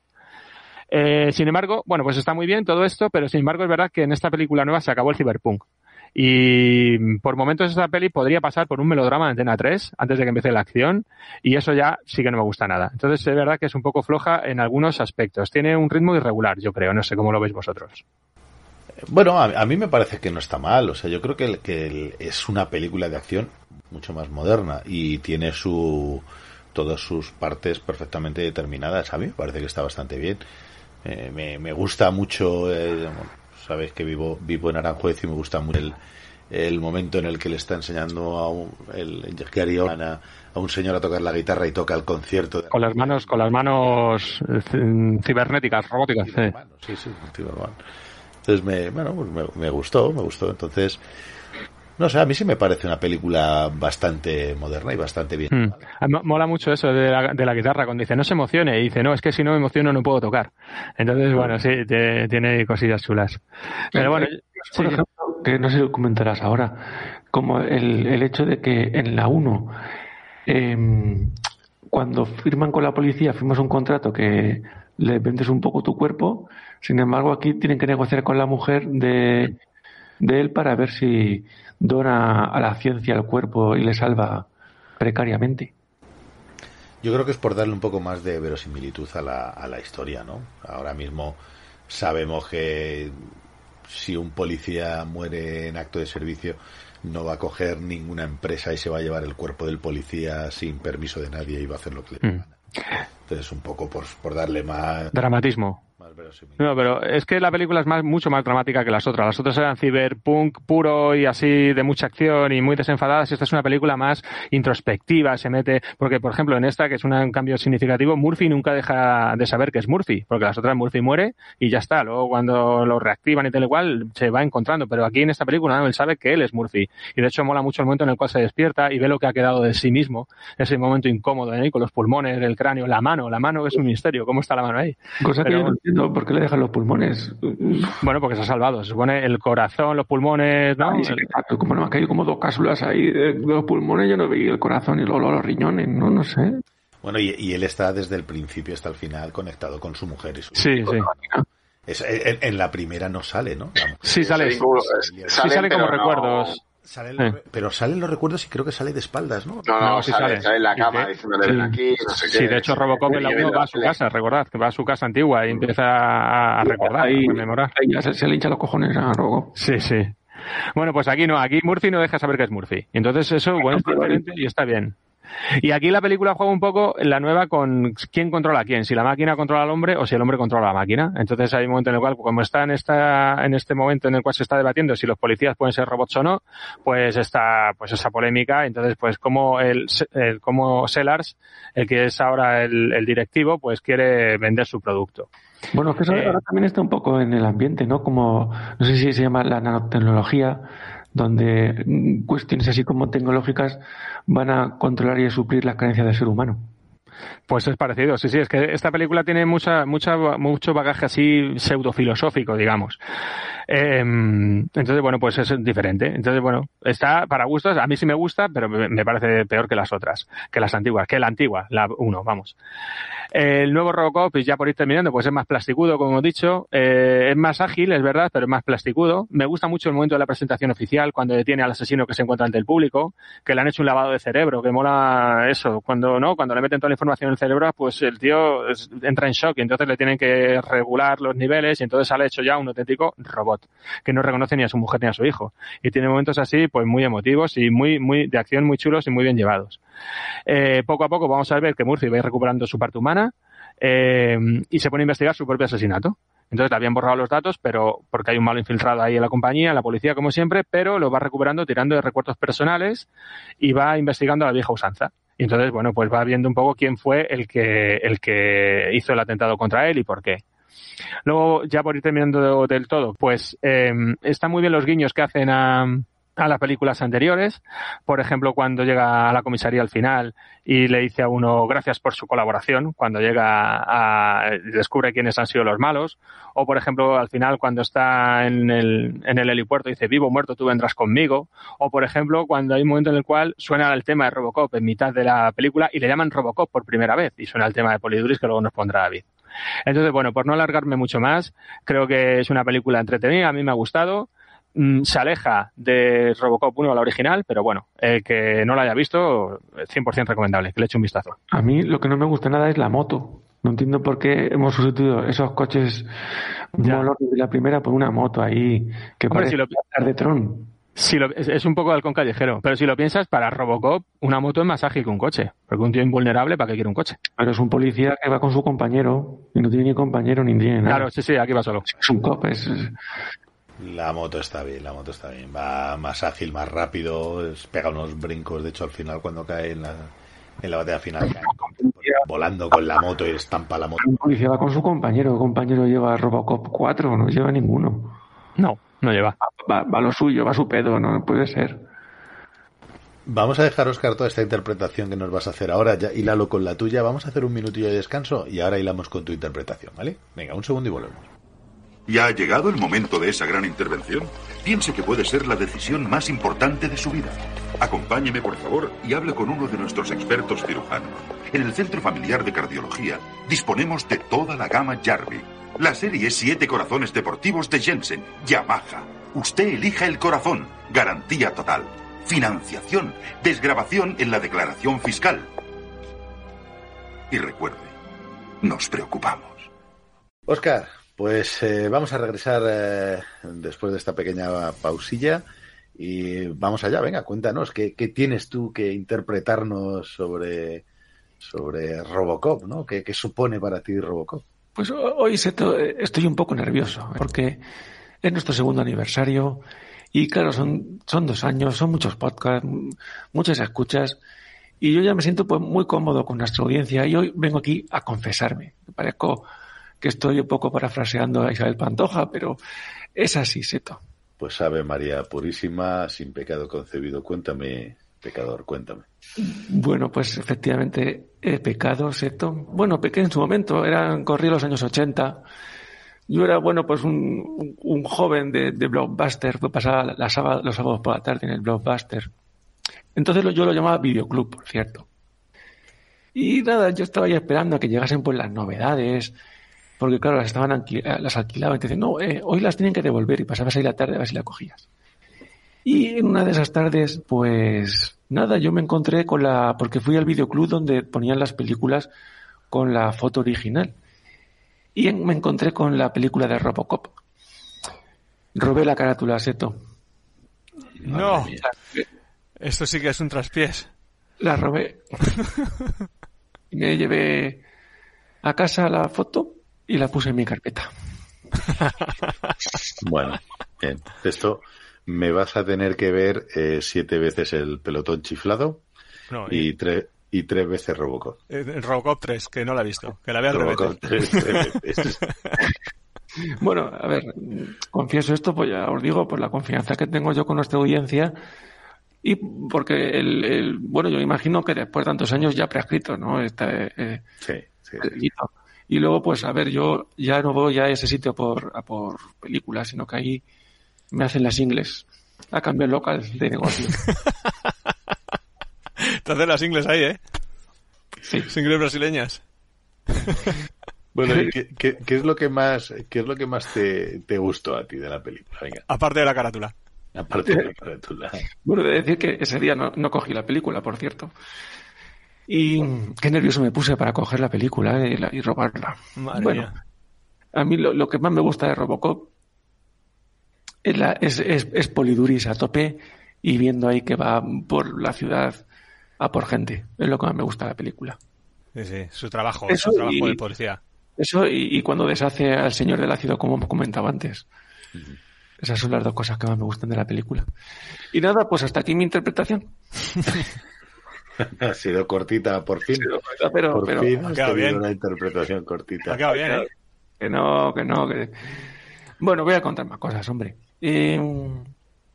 Eh, sin embargo, bueno, pues está muy bien todo esto, pero sin embargo es verdad que en esta película nueva se acabó el cyberpunk. Y por momentos esta peli podría pasar por un melodrama de Antena 3 antes de que empiece la acción y eso ya sí que no me gusta nada. Entonces es verdad que es un poco floja en algunos aspectos. Tiene un ritmo irregular, yo creo. No sé cómo lo veis vosotros. Bueno, a, a mí me parece que no está mal. O sea, yo creo que, el- que el- es una película de acción mucho más moderna y tiene su todas sus partes perfectamente determinadas. A mí me parece que está bastante bien. Eh, me, me gusta mucho, eh, bueno, sabéis que vivo vivo en Aranjuez y me gusta mucho el, el momento en el que le está enseñando a un, el, Gary a, a un señor a tocar la guitarra y toca el concierto. de- Con las manos, con las manos eh, cibernéticas, robóticas. sí. Sí, sí. Entonces me, bueno, pues me, me gustó, me gustó. Entonces, no sé, a mí sí me parece una película bastante moderna y bastante bien. Mm. Mo- Mola mucho eso de la, de la guitarra, cuando dice no se emocione, y dice no, es que si no me emociono no puedo tocar. Entonces, bueno, sí, te- tiene cosillas chulas. Pero bueno, sí, Por ejemplo, que no sé si comentarás ahora, como el, el hecho de que en la 1, em, cuando firman con la policía, firmas un contrato que le vendes un poco tu cuerpo, sin embargo aquí tienen que negociar con la mujer de, de él para ver si dona a la ciencia el cuerpo y le salva precariamente. Yo creo que es por darle un poco más de verosimilitud a la, a la historia, ¿no? Ahora mismo sabemos que si un policía muere en acto de servicio, no va a coger ninguna empresa y se va a llevar el cuerpo del policía sin permiso de nadie y va a hacer lo que le Mm. Entonces, un poco por, por darle más, dramatismo. Más. No, pero es que la película es más, mucho más dramática que las otras. Las otras eran ciberpunk puro y así de mucha acción y muy desenfadadas. Esta es una película más introspectiva, se mete, porque por ejemplo en esta, que es una- un cambio significativo, Murphy nunca deja de saber que es Murphy, porque las otras Murphy muere y ya está. Luego cuando lo reactivan y tal y cual, se va encontrando. Pero aquí en esta película no, él sabe que él es Murphy. Y de hecho mola mucho el momento en el cual se despierta y ve lo que ha quedado de sí mismo. Ese momento incómodo, ¿eh? con los pulmones, el cráneo, la mano, la mano es un misterio. ¿Cómo está la mano ahí? Cosa que Pero- yo no entiendo, ¿por qué le dejan los pulmones? Bueno, porque se ha salvado. Se supone el corazón, los pulmones, ¿no? Sí, exacto, como no me han caído como dos cápsulas ahí de, los pulmones, yo no veía el corazón y luego los riñones, no, no sé. Bueno, y, y él está desde el principio hasta el final conectado con su mujer y su Sí, sí. Es- en, en la primera no sale, ¿no? Sí, sale. Sí, Sí, sale como pero no- recuerdos. Sale Eh. pero salen los recuerdos y creo que sale de espaldas, ¿no? No, no, No, sí sale, sale. sale en la cama de- diciéndole ven aquí, no sé qué. Sí, de hecho Robocop en la Y 1 va a su casa, recordad, que va a su casa antigua y empieza a, a recordar, a Ahí, rememorar. ahí ya se, se le hincha los cojones a Robo. Sí, sí. Bueno, pues aquí no, aquí Murphy no deja saber que es Murphy. Entonces eso, bueno, es diferente y está bien. Y aquí la película juega un poco la nueva con quién controla a quién, si la máquina controla al hombre o si el hombre controla a la máquina. Entonces hay un momento en el cual, como está en esta, en este momento en el cual se está debatiendo si los policías pueden ser robots o no, pues está, pues esa polémica. Entonces, pues como el, el como Sellars, el que es ahora el, el directivo, pues quiere vender su producto. Bueno, es que eso Eh. ahora también está un poco en el ambiente, ¿no? Como, no sé si se llama la nanotecnología, donde mm, cuestiones así como tecnológicas van a controlar y a suplir las carencias del ser humano. Pues es parecido, sí, sí, es que esta película tiene mucha, mucha, mucho bagaje así pseudofilosófico, digamos. Em, entonces, bueno, pues es diferente. Entonces, bueno, está para gustos. A mí sí me gusta, pero me parece peor que las otras, que las antiguas, que la antigua, la 1, vamos. El nuevo Robocop, pues ya por ir terminando, pues es más plasticudo, como hemos dicho. Eh, es más ágil, es verdad, pero es más plasticudo. Me gusta mucho el momento de la presentación oficial, cuando detiene al asesino que se encuentra ante el público, que le han hecho un lavado de cerebro, que mola eso. Cuando no, cuando le meten toda la información en el cerebro, pues el tío entra en shock y entonces le tienen que regular los niveles y entonces sale hecho ya un auténtico robot, que no reconoce ni a su mujer ni a su hijo. Y tiene momentos así, pues muy emotivos y muy, muy de acción muy chulos y muy bien llevados. Eh, poco a poco vamos a ver que Murphy va recuperando su parte humana eh, y se pone a investigar su propio asesinato. Entonces le habían borrado los datos, pero porque hay un malo infiltrado ahí en la compañía, en la policía, como siempre, pero lo va recuperando tirando de recuerdos personales y va investigando a la vieja usanza. Y entonces, bueno, pues va viendo un poco quién fue el que, el que hizo el atentado contra él y por qué. Luego, ya por ir terminando del todo, pues eh, están muy bien los guiños que hacen a, las películas anteriores. Por ejemplo, cuando llega a la comisaría al final y le dice a uno gracias por su colaboración, cuando llega a descubre quiénes han sido los malos. O por ejemplo, al final cuando está en el, en el helipuerto dice vivo o muerto tú vendrás conmigo. O por ejemplo, cuando hay un momento en el cual suena el tema de Robocop en mitad de la película y le llaman Robocop por primera vez y suena el tema de Poliduris que luego nos pondrá David. Entonces, bueno, por no alargarme mucho más, creo que es una película entretenida, a mí me ha gustado. Mm, se aleja de Robocop 1, la original, pero bueno, el que no la haya visto, 100% recomendable, que le eche un vistazo. A mí lo que no me gusta nada es la moto. No entiendo por qué hemos sustituido esos coches de la primera por una moto ahí que parece si lo... de Tron. Si lo, es, un poco halcón callejero, pero si lo piensas, para Robocop una moto es más ágil que un coche, porque un tío invulnerable, ¿para qué quiere un coche? Pero es un policía que va con su compañero y no tiene ni compañero ni tiene nada. Claro, sí, sí, aquí va solo. Es un cop, es, la moto está bien, la moto está bien. Va más ágil, más rápido, pega unos brincos. De hecho, al final, cuando cae en la, en la batalla final, cae volando con la moto y estampa la moto. Un policía va con su compañero. El compañero lleva Robocop 4, no lleva ninguno. No, no lleva. Va, va, lo suyo, va su pedo, no puede ser. Vamos a dejar, Oscar, toda esta interpretación que nos vas a hacer ahora. Ya hilalo con la tuya. Vamos a hacer un minutillo de descanso y ahora hilamos con tu interpretación, ¿vale? Venga, un segundo y volvemos. ¿Ya ha llegado el momento de esa gran intervención? Piense que puede ser la decisión más importante de su vida. Acompáñeme, por favor, y hable con uno de nuestros expertos cirujanos. En el Centro Familiar de Cardiología disponemos de toda la gama Jarvie. La serie Siete Corazones Deportivos de Jensen, Yamaha. Usted elija el corazón. Garantía total. Financiación. Desgrabación en la declaración fiscal. Y recuerde, nos preocupamos. Oscar, pues eh, vamos a regresar eh, después de esta pequeña pausilla y vamos allá. Venga, cuéntanos, ¿qué, qué tienes tú que interpretarnos sobre, sobre Robocop? ¿no? ¿Qué, ¿Qué, supone para ti Robocop? Pues hoy estoy un poco nervioso porque es nuestro segundo aniversario y claro, son, son dos años, son muchos podcasts, muchas escuchas y yo ya me siento pues, muy cómodo con nuestra audiencia y hoy vengo aquí a confesarme. Me parezco que estoy un poco parafraseando a Isabel Pantoja, pero es así, Seto. Pues sabe María Purísima, sin pecado concebido. Cuéntame, pecador, cuéntame. Bueno, pues efectivamente he pecado, Seto. Bueno, pequé en su momento, eran, corrí los años 80. Yo era, bueno, pues un, joven de, Blockbuster, pasar la los sábados por la tarde en el Blockbuster. Entonces yo lo llamaba Videoclub, por cierto. Y nada, yo estaba ahí esperando a que llegasen pues las novedades, porque claro, las estaban eh, las alquilaban, y te dicen, no, eh, hoy las tienen que devolver y pasabas ahí la tarde a ver si la cogías. Y en una de esas tardes, pues nada, yo me encontré con la, porque fui al videoclub donde ponían las películas con la foto original. Y me encontré con la película de Robocop. Robé la carátula, Seto. No. Esto sí que es un traspiés. La robé. y me llevé a casa la foto y la puse en mi carpeta. bueno, bien. Esto me vas a tener que ver eh, siete veces el pelotón chiflado y, tres y tres veces Robocop. Eh, Robocop 3, que no la he visto. Que la vea Robocop 3, veces. bueno, a ver, confieso esto, pues ya os digo, por la confianza que tengo yo con nuestra audiencia y porque el, bueno, yo imagino que después de tantos años ya prescrito, ¿no? Este, sí, sí. Y luego, pues, a ver, yo ya no voy a ese sitio por, a por películas, sino que ahí me hacen las ingles. A cambio local de negocio. Te hacen las ingles ahí, ¿eh? Sí. Singles brasileñas. Bueno, ¿y qué, qué- qué es lo que más, qué es lo que más te, te gustó a ti de la película? Venga, Aparte de la carátula. aparte de la carátula. Bueno, de decir que ese día no, no cogí la película, por cierto. Y qué nervioso me puse para coger la película eh, y, la- y robarla. Madre bueno, mía. a mí lo, lo que más me gusta de Robocop es, la, es, es, es Poliduris a tope y viendo ahí que va por la ciudad a por gente. Es lo que más me gusta de la película. Sí, sí, su trabajo, Eso su trabajo y- de policía. Eso y, y cuando deshace al señor del ácido, como comentaba antes. Esas son las dos cosas que más me gustan de la película. Y nada, pues hasta aquí mi interpretación. Ha sido cortita, por fin. Pero, por pero fin Ha has tenido bien. una interpretación Ha cortita. quedado bien, ¿eh? que no, que no. Que... Bueno, voy a contar más cosas, hombre. Eh,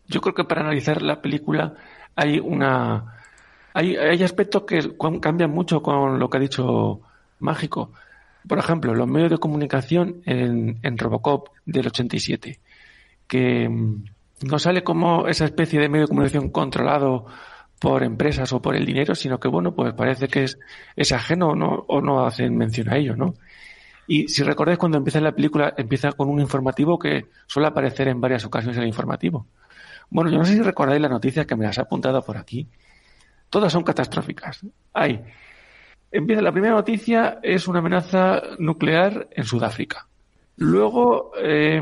yo creo que para analizar la película hay una. Hay, hay aspectos que cambian mucho con lo que ha dicho Mágico. Por ejemplo, los medios de comunicación en, en Robocop del 87, que mm, no sale como esa especie de medio de comunicación controlado por empresas o por el dinero, sino que, bueno, pues parece que es, es ajeno no, o no hacen mención a ello, ¿no? Y si recordáis, cuando empieza la película, empieza con un informativo que suele aparecer en varias ocasiones en el informativo. Bueno, yo no sé si recordáis las noticias que me las he apuntado por aquí. Todas son catastróficas. Hay. Empieza la primera noticia, es una amenaza nuclear en Sudáfrica. Luego, eh,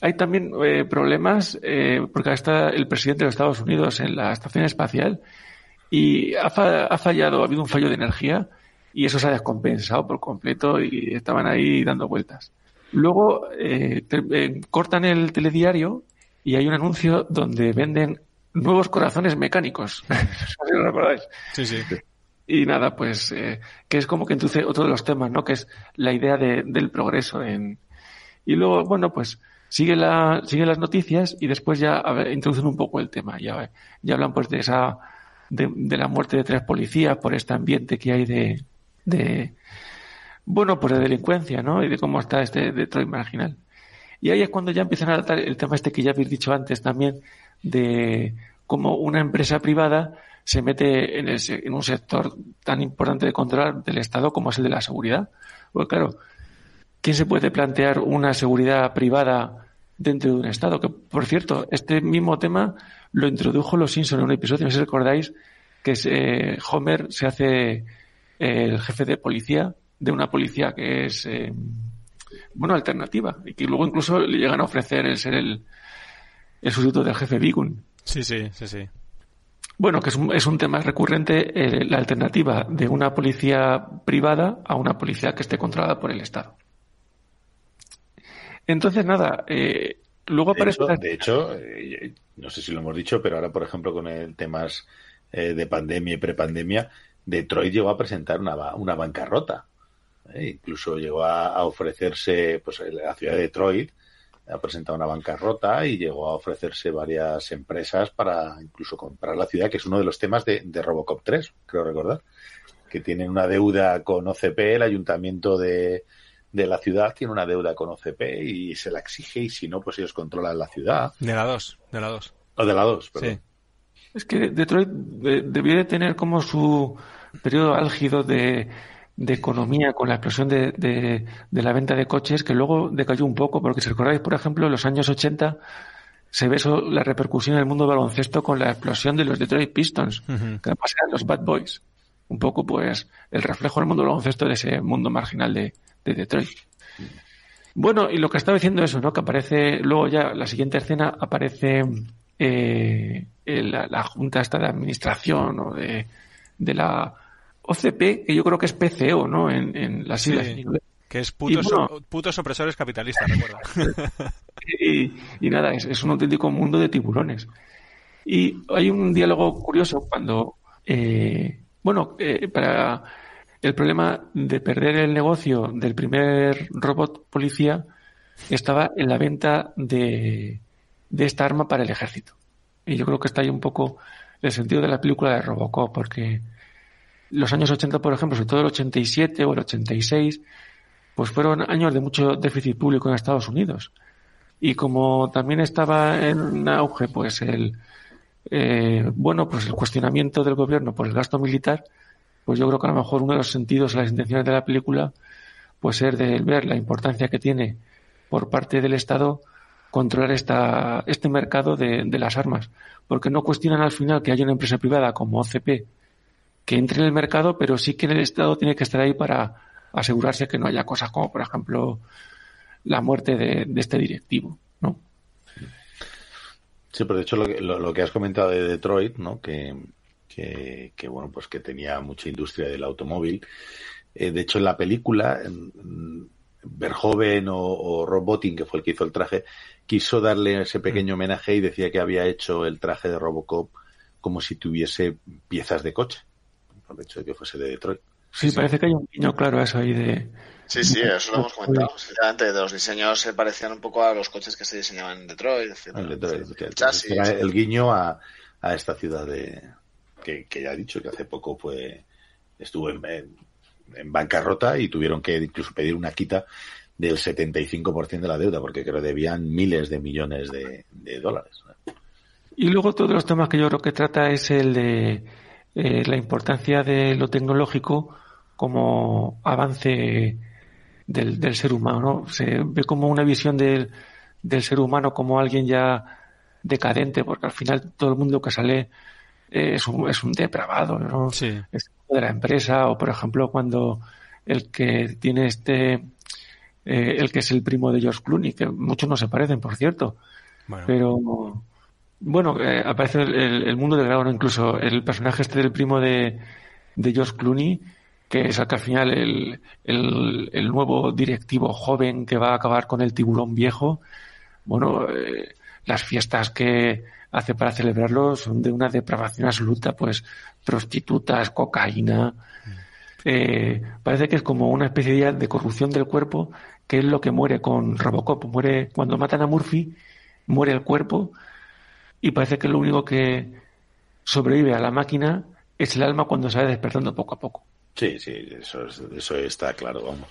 hay también eh, problemas, eh, porque está el presidente de los Estados Unidos en la estación espacial y ha, fa- ha fallado, ha habido un fallo de energía y eso se ha descompensado por completo y estaban ahí dando vueltas. Luego eh, eh, cortan el telediario y hay un anuncio donde venden nuevos corazones mecánicos. Si lo recordáis. Sí, sí. Y nada, pues eh, que es como que introduce otro de los temas, ¿no? Que es la idea de- del progreso. En... Y luego, bueno, pues sigue, la, sigue las noticias y después ya introducen un poco el tema. Ya, hablan pues de esa de, la muerte de tres policías por este ambiente que hay de, bueno, pues de delincuencia, ¿no? Y de cómo está este Detroit marginal. Y ahí es cuando ya empiezan a tratar el tema este que ya habéis dicho antes también, de cómo una empresa privada se mete en, el en un sector tan importante de controlar del Estado como es el de la seguridad. Pues claro, ¿quién se puede plantear una seguridad privada dentro de un Estado? Que, por cierto, este mismo tema lo introdujo los Simpson en un episodio, no sé si recordáis, que es, eh, Homer se hace eh, el jefe de policía de una policía que es, eh, bueno, alternativa y que luego incluso le llegan a ofrecer el ser el, el sustituto del jefe Bigun. Sí, sí, sí, sí. Bueno, que es un, es un tema recurrente, eh, la alternativa de una policía privada a una policía que esté controlada por el Estado. Entonces, nada, eh, luego De aparece... hecho, de hecho, eh, no sé si lo hemos dicho, pero ahora, por ejemplo, con el temas eh, de pandemia y prepandemia, Detroit llegó a presentar una, una bancarrota. ¿eh? Incluso llegó a, a ofrecerse, pues la ciudad de Detroit ha presentado una bancarrota y llegó a ofrecerse varias empresas para incluso comprar la ciudad, que es uno de los temas de, de Robocop 3, creo recordar, que tienen una deuda con OCP, el ayuntamiento de, de la ciudad tiene una deuda con OCP y se la exige y si no, pues ellos controlan la ciudad. De la 2, de la 2. O de la 2, perdón. Sí. Es que Detroit de- debió de tener como su periodo álgido de, de economía con la explosión de, de- de la venta de coches, que luego decayó un poco, porque si recordáis, por ejemplo, en los años 80 se ve eso, la repercusión en el mundo del baloncesto con la explosión de los Detroit Pistons, Ujú. que además eran los Bad Boys. Un poco, pues, el reflejo del mundo del baloncesto de ese mundo marginal de, de Detroit. Bueno, y lo que estaba diciendo eso, ¿no? Que aparece, luego ya, la siguiente escena aparece eh, la, la junta esta de administración o de, de la OCP, que yo creo que es PCO, ¿no? En, en las Sí. inglés. Que es putos, Y bueno- putos opresores capitalistas, recuerda. Y, y nada, es, es un auténtico mundo de tiburones. Y hay un diálogo curioso cuando, eh, bueno, eh, para el problema de perder el negocio del primer robot policía estaba en la venta de, de esta arma para el ejército. Y yo creo que está ahí un poco el sentido de la película de Robocop, porque los años 80, por ejemplo, sobre todo el 87 o el 86, pues fueron años de mucho déficit público en Estados Unidos. Y como también estaba en auge, pues el, eh, bueno, pues el cuestionamiento del gobierno por el gasto militar, pues yo creo que a lo mejor uno de los sentidos, las intenciones de la película, pues ser de ver la importancia que tiene por parte del Estado controlar esta, este mercado de, las armas. Porque no cuestionan al final que haya una empresa privada como OCP que entre en el mercado, pero sí que el Estado tiene que estar ahí para asegurarse que no haya cosas como, por ejemplo, la muerte de, este directivo, ¿no? Sí, pero de hecho lo que, lo que has comentado de Detroit, ¿no? Que, que, que, bueno, pues que tenía mucha industria del automóvil. Eh, de hecho, en la película, Verhoeven o, o Rob Bottin, que fue el que hizo el traje, quiso darle ese pequeño homenaje y decía que había hecho el traje de Robocop como si tuviese piezas de coche, por el hecho de que fuese de Detroit. Sí, sí, parece que hay un guiño claro a eso ahí de... Sí, sí, eso lo hemos comentado. Sinceramente, de los diseños se parecían un poco a los coches que se diseñaban en Detroit. En Detroit el, chasis, era el guiño a, a esta ciudad de que, ya he dicho que hace poco fue estuvo en, en, bancarrota y tuvieron que incluso pedir una quita del 75% de la deuda, porque creo debían miles de millones de, dólares. Y luego todos los temas que yo creo que trata es el de eh, la importancia de lo tecnológico como avance del, del, ser humano. ¿no? Se ve como una visión del, del, ser humano como alguien ya decadente, porque al final todo el mundo que sale eh, es, un, es un depravado, ¿no? Sí. Es de la empresa, o por ejemplo cuando el que tiene este, eh, el que es el primo de George Clooney, que muchos no se parecen, por cierto, bueno. pero bueno, eh, aparece el, el, el, mundo del dragón, incluso el personaje este del primo de, de George Clooney, que es al que al final el, el, el, nuevo directivo joven que va a acabar con el tiburón viejo, bueno, eh, las fiestas que hace para celebrarlo son de una depravación absoluta, pues prostitutas, cocaína. Eh, parece que es como una especie de corrupción del cuerpo, que es lo que muere con Robocop. Muere cuando matan a Murphy, muere el cuerpo y parece que lo único que sobrevive a la máquina es el alma cuando se va despertando poco a poco. Sí, sí, eso, es, eso está claro, vamos.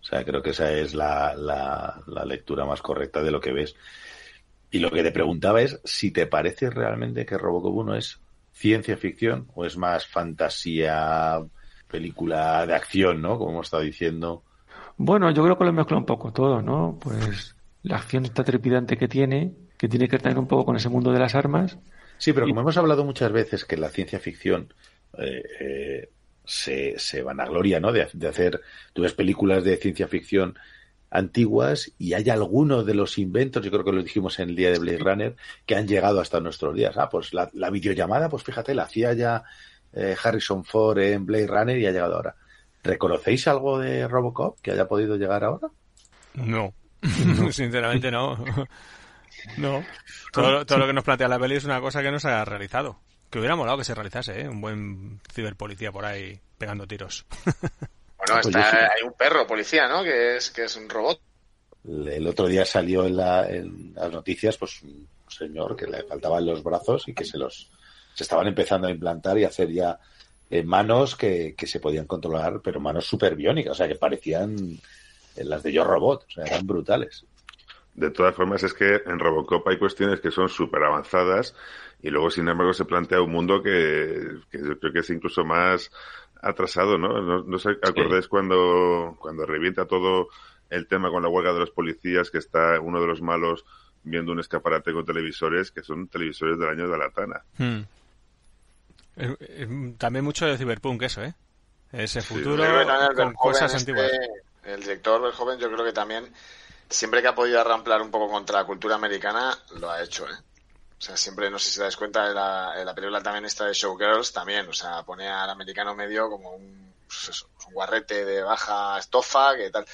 O sea, creo que esa es la, la, la, lectura más correcta de lo que ves. Y lo que te preguntaba es si te parece realmente que Robocop 1 es ciencia ficción o es más fantasía, película de acción, ¿no? Como hemos estado diciendo. Bueno, yo creo que lo mezcla un poco todo, ¿no? Pues la acción está trepidante que tiene, que tiene que también un poco con ese mundo de las armas. Sí, pero como y... hemos hablado muchas veces que la ciencia ficción eh, eh, se, se vanagloria, ¿no? De, de, hacer, tú ves películas de ciencia ficción antiguas y hay algunos de los inventos, yo creo que lo dijimos en el día de Blade Runner, que han llegado hasta nuestros días. Ah, pues la, la videollamada, pues fíjate, la hacía ya eh, Harrison Ford en Blade Runner y ha llegado ahora. ¿Reconocéis algo de Robocop que haya podido llegar ahora? No, no. sinceramente no. no. Todo, todo, lo que nos plantea la peli es una cosa que no se ha realizado. Que hubiera molado que se realizase, ¿eh? Un buen ciberpolicía por ahí pegando tiros. Bueno, está, hay un perro policía, ¿no? Que es, que es un robot. El otro día salió en, la, en las noticias, pues, un señor que le faltaban los brazos y que se los se estaban empezando a implantar y a hacer ya eh, manos que, que, se podían controlar, pero manos super biónicas, o sea, que parecían las de Yo Robot, o sea, eran brutales. De todas formas, es que en Robocop hay cuestiones que son súper avanzadas y luego, sin embargo, se plantea un mundo que, que yo creo que es incluso más atrasado, ¿no? No, no sé, acordáis sí. cuando, cuando revienta todo el tema con la huelga de los policías, que está uno de los malos viendo un escaparate con televisores, que son televisores del año de la Tana. Hmm. Eh, eh, también mucho de Cyberpunk eso, ¿eh? Ese futuro sí, con cosas este, antiguas. El director del joven yo creo que también, siempre que ha podido arramplar un poco contra la cultura americana, lo ha hecho, ¿eh? O sea, siempre, no sé si te das cuenta, la, la película también esta de Showgirls también, o sea, pone al americano medio como un, pues un guarrete de baja estofa, que tal.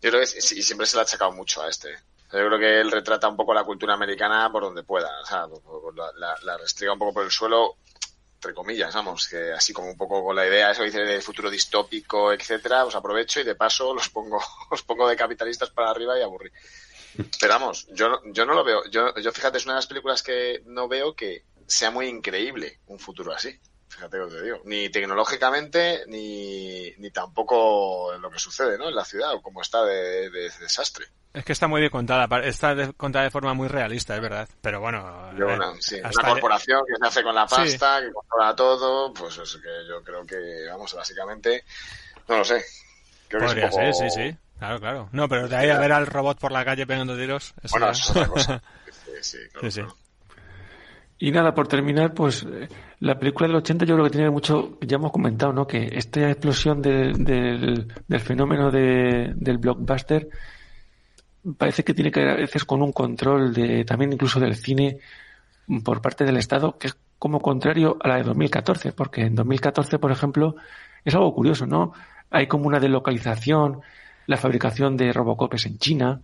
Yo creo que y siempre se le ha achacado mucho a este. Yo creo que él retrata un poco la cultura americana por donde pueda, o sea, la, la, la restriga un poco por el suelo, entre comillas, vamos, que así como un poco con la idea, eso dice de futuro distópico, etcétera, os aprovecho y de paso los pongo, los pongo de capitalistas para arriba y aburrí. Pero vamos, yo, yo no lo veo. Yo, yo fíjate, es una de las películas que no veo que sea muy increíble un futuro así. Fíjate lo que te digo. Ni tecnológicamente, ni, ni tampoco lo que sucede, ¿no? En la ciudad, o como está de, de desastre. Es que está muy bien contada, está de- contada de forma muy realista, es verdad. Pero bueno, Yo, sí, una corporación que se hace con la Sí. pasta, que controla todo, pues es que yo creo que, vamos, básicamente, no lo sé. Creo que podría es un poco... ser, sí, sí. Claro, claro. No, pero de ahí a ver al robot por la calle pegando tiros. eso Bueno, eso es otra cosa. Sí, sí, claro, Sí, sí. claro. Y nada, por terminar, pues eh, la película del 80 yo creo que tiene mucho, ya hemos comentado, ¿no? Que esta explosión de- del, del fenómeno de- del blockbuster parece que tiene que ver a veces con un control de también incluso del cine por parte del Estado, que es como contrario a la de 2014, porque en 2014, por ejemplo, es algo curioso, ¿no? Hay como una delocalización, la fabricación de Robocopes en China,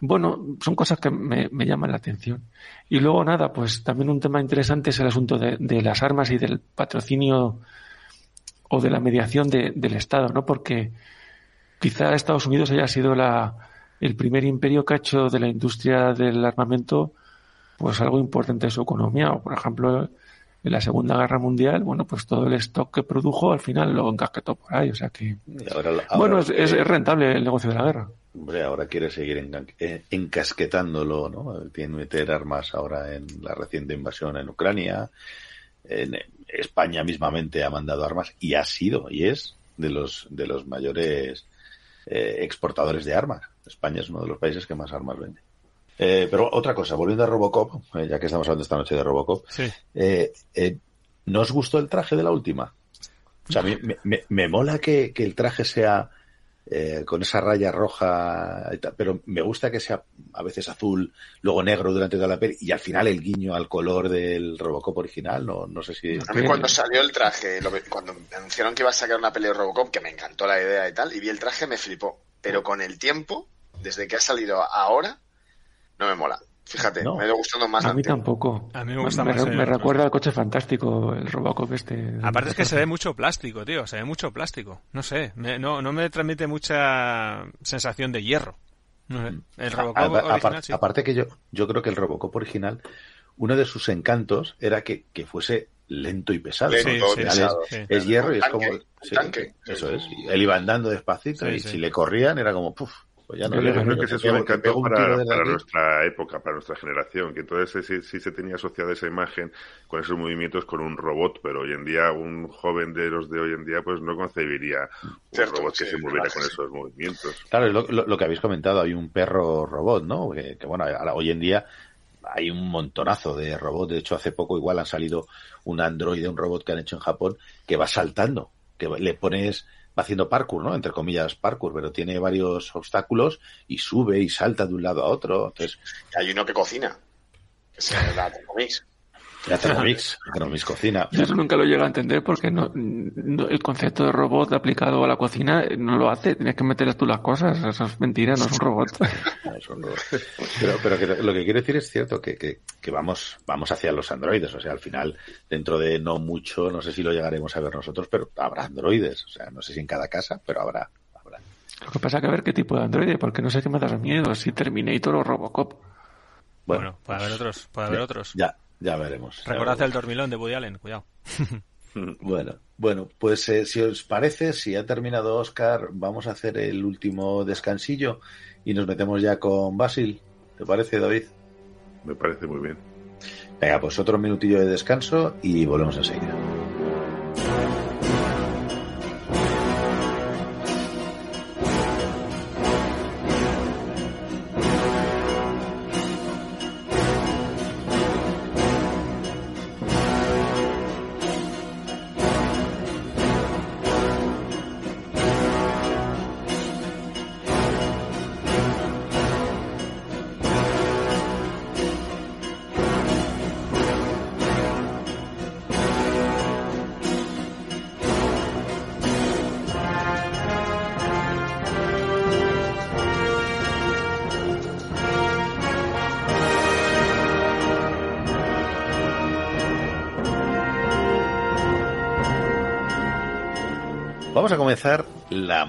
bueno, son cosas que me, me llaman la atención. Y luego nada, pues también un tema interesante es el asunto de, de las armas y del patrocinio o de la mediación de- del Estado, ¿no? Porque quizá Estados Unidos haya sido la, el primer imperio que ha hecho de la industria del armamento pues algo importante de su economía. O por ejemplo, en la Segunda Guerra Mundial, bueno, pues todo el stock que produjo al final lo encasquetó por ahí. O sea que, Y ahora- ahora- bueno, es, es- rentable el negocio de la guerra. Hombre, ahora quiere seguir eh, encasquetándolo, ¿no? Tiene que meter armas ahora en la reciente invasión en Ucrania. En España mismamente ha mandado armas y ha sido y es de los de los mayores eh, exportadores de armas. España es uno de los países que más armas vende. Eh, pero otra cosa, volviendo a Robocop, eh, ya que estamos hablando esta noche de Robocop, Sí. eh, eh, ¿no os gustó el traje de la última? O sea, a mí me, me- me mola que, que el traje sea eh, con esa raya roja, pero me gusta que sea a veces azul, luego negro durante toda la peli y al final el guiño al color del Robocop original. No, no sé si. A mí cuando salió el traje, lo que- cuando anunciaron que iba a sacar una peli de Robocop, que me encantó la idea y tal, y vi el traje me flipó. Pero con el tiempo, desde que ha salido ahora, no me mola. Fíjate, No. me ha ido gustando más A mí tampoco. A mí me gusta me, más me recuerda al coche fantástico, el Robocop este. Aparte es que se ve mucho plástico, tío. Se ve mucho plástico. No sé. me- no, no me transmite mucha sensación de hierro. No sé. El Robocop A- a- original, sí. Aparte que yo, yo creo que el Robocop original, uno de sus encantos era que, que fuese lento y pesado. Lento, ¿no? Sí, Al sí, final pesado. es, sí. es hierro y es como... tanque, un sí, tanque. Eso es. Él iba andando despacito Sí, y sí. si le corrían era como... Puf, pues ya no Yo creo que ese es un pego- encanto pego un para, para nuestra época, para nuestra generación, que entonces sí, sí se tenía asociada esa imagen con esos movimientos con un robot, pero hoy en día un joven de los de hoy en día pues no concebiría un Cierto, robot que sí, se moviera con sí. esos movimientos. Claro, es lo, lo- lo que habéis comentado, hay un perro robot, ¿no? Que, que, bueno, ahora- hoy en día hay un montonazo de robots. De hecho, hace poco igual han salido un androide, un robot que han hecho en Japón, que va saltando, que le pones, va haciendo parkour, ¿no? Entre comillas, parkour, pero tiene varios obstáculos y sube y salta de un lado a otro. Entonces, hay uno que cocina, que se llama Thermomix. Ya Thermomix, Thermomix cocina. Yo eso nunca lo llego a entender porque no, no- el concepto de robot aplicado a la cocina no lo hace. Tienes que meterle tú las cosas. Eso es mentira, no es un robot. No, es un robot. Pero, pero que lo que quiero decir es cierto, que, que, que vamos, vamos hacia los androides. O sea, al final, dentro de no mucho, no sé si lo llegaremos a ver nosotros, pero habrá androides. O sea, no sé si en cada casa, pero habrá. habrá. Lo que pasa es que a ver qué tipo de androide, porque no sé qué me da miedo, si Terminator o Robocop. Bueno, puede haber otros. Puede haber ya- otros. Ya, ya veremos. Ya Recordad el dormilón de Woody Allen, cuidado. Bueno, bueno, pues eh, si os parece, si ha terminado Oscar, vamos a hacer el último descansillo y nos metemos ya con Basil. ¿Te parece, David? Me parece muy bien. Venga, pues otro minutillo de descanso y volvemos enseguida.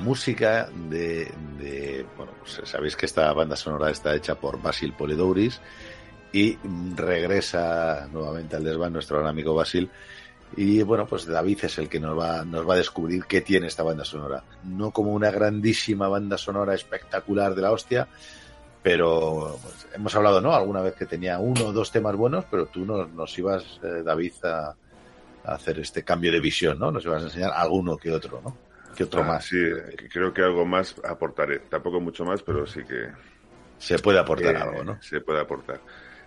Música de, bueno, pues sabéis que esta banda sonora está hecha por Basil Poledouris y regresa nuevamente al desván nuestro gran amigo Basil Y bueno, pues David es el que nos va, nos va a descubrir qué tiene esta banda sonora. No como una grandísima banda sonora espectacular de la hostia, pero pues, hemos hablado, ¿no? Alguna vez que tenía uno o dos temas buenos, pero tú nos, nos ibas, eh, David, a, a hacer este cambio de visión, ¿no? Nos ibas a enseñar alguno que otro, ¿no? Que otro Ah, más. Sí, creo que algo más aportaré. Tampoco mucho más, pero sí que Se puede aportar eh, algo, ¿no? se puede aportar.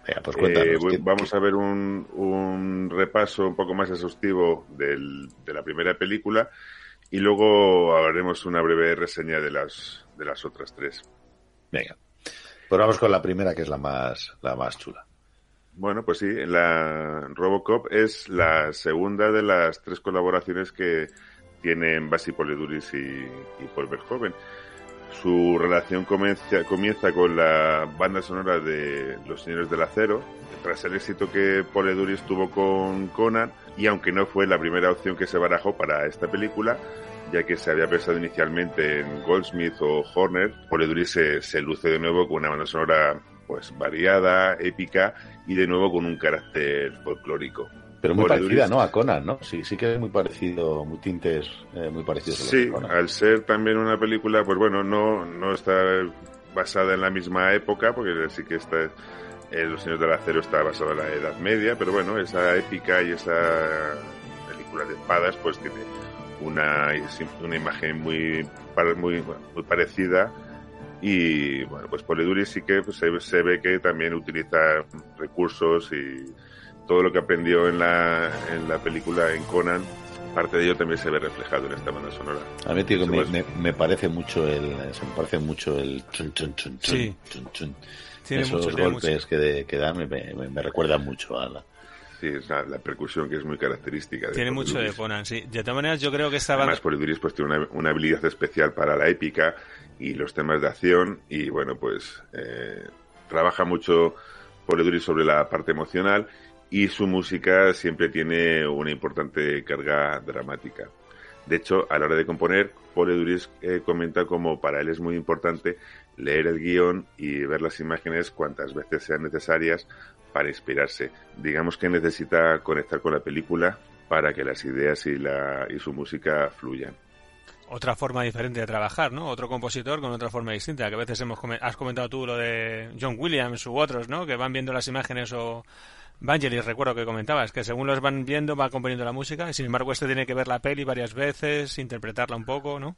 Venga, pues cuéntanos. Eh, ¿qué- vamos a ver un, un repaso un poco más exhaustivo del- de la primera película y luego haremos una breve reseña de las, de las otras tres. Venga. Pues vamos con la primera, que es la más, la más chula. Bueno, pues sí, la Robocop es la segunda de las tres colaboraciones que tienen Basi Poliduris y, y Paul Verhoeven. Su relación comienza, comienza con la banda sonora de Los Señores del Acero, tras el éxito que Poliduris tuvo con Conan, y aunque no fue la primera opción que se barajó para esta película, ya que se había pensado inicialmente en Goldsmith o Horner, Poliduris se, se luce de nuevo con una banda sonora pues variada, épica y de nuevo con un carácter folclórico. Pero muy parecida, ¿no? A Conan, ¿no? Sí, sí que es muy parecido, muy tintes eh, muy parecidos a los Sí, al ser también una película, pues bueno, no, no está basada en la misma época, porque sí que está, eh, Los Señores del Acero está basado en la Edad Media, pero bueno, esa épica y esa película de espadas, pues tiene una, una imagen muy, muy, muy parecida. Y bueno, pues Poliduris sí que pues, se, se ve que también utiliza recursos y todo lo que aprendió en la, en la película en Conan parte de ello también se ve reflejado en esta banda sonora. A mí, tío, me, me, me parece mucho el, se me parece mucho el chun, chun, chun, chun, Sí. chun, chun. Tiene Esos mucho, tiene golpes mucho. que, de- que dan me, me, me recuerdan mucho a la... Sí, es la, la percusión que es muy característica. De Tiene mucho de. Conan, sí. De todas maneras, yo creo que esta banda... Además, Poliduris pues tiene una, una habilidad especial para la épica y los temas de acción y bueno, pues eh, trabaja mucho Poliduris sobre la parte emocional y su música siempre tiene una importante carga dramática. De hecho, a la hora de componer, Poliduris eh, comenta como para él es muy importante leer el guion y ver las imágenes cuantas veces sean necesarias para inspirarse. Digamos que necesita conectar con la película para que las ideas y, la, y su música fluyan. otra forma diferente de trabajar, ¿no? Otro compositor con otra forma distinta, que a veces hemos has comentado tú lo de John Williams u otros, ¿no? Que van viendo las imágenes o Vangelis, recuerdo que comentabas, que según los van viendo va componiendo la música y sin embargo este tiene que ver la peli varias veces, interpretarla un poco, ¿no?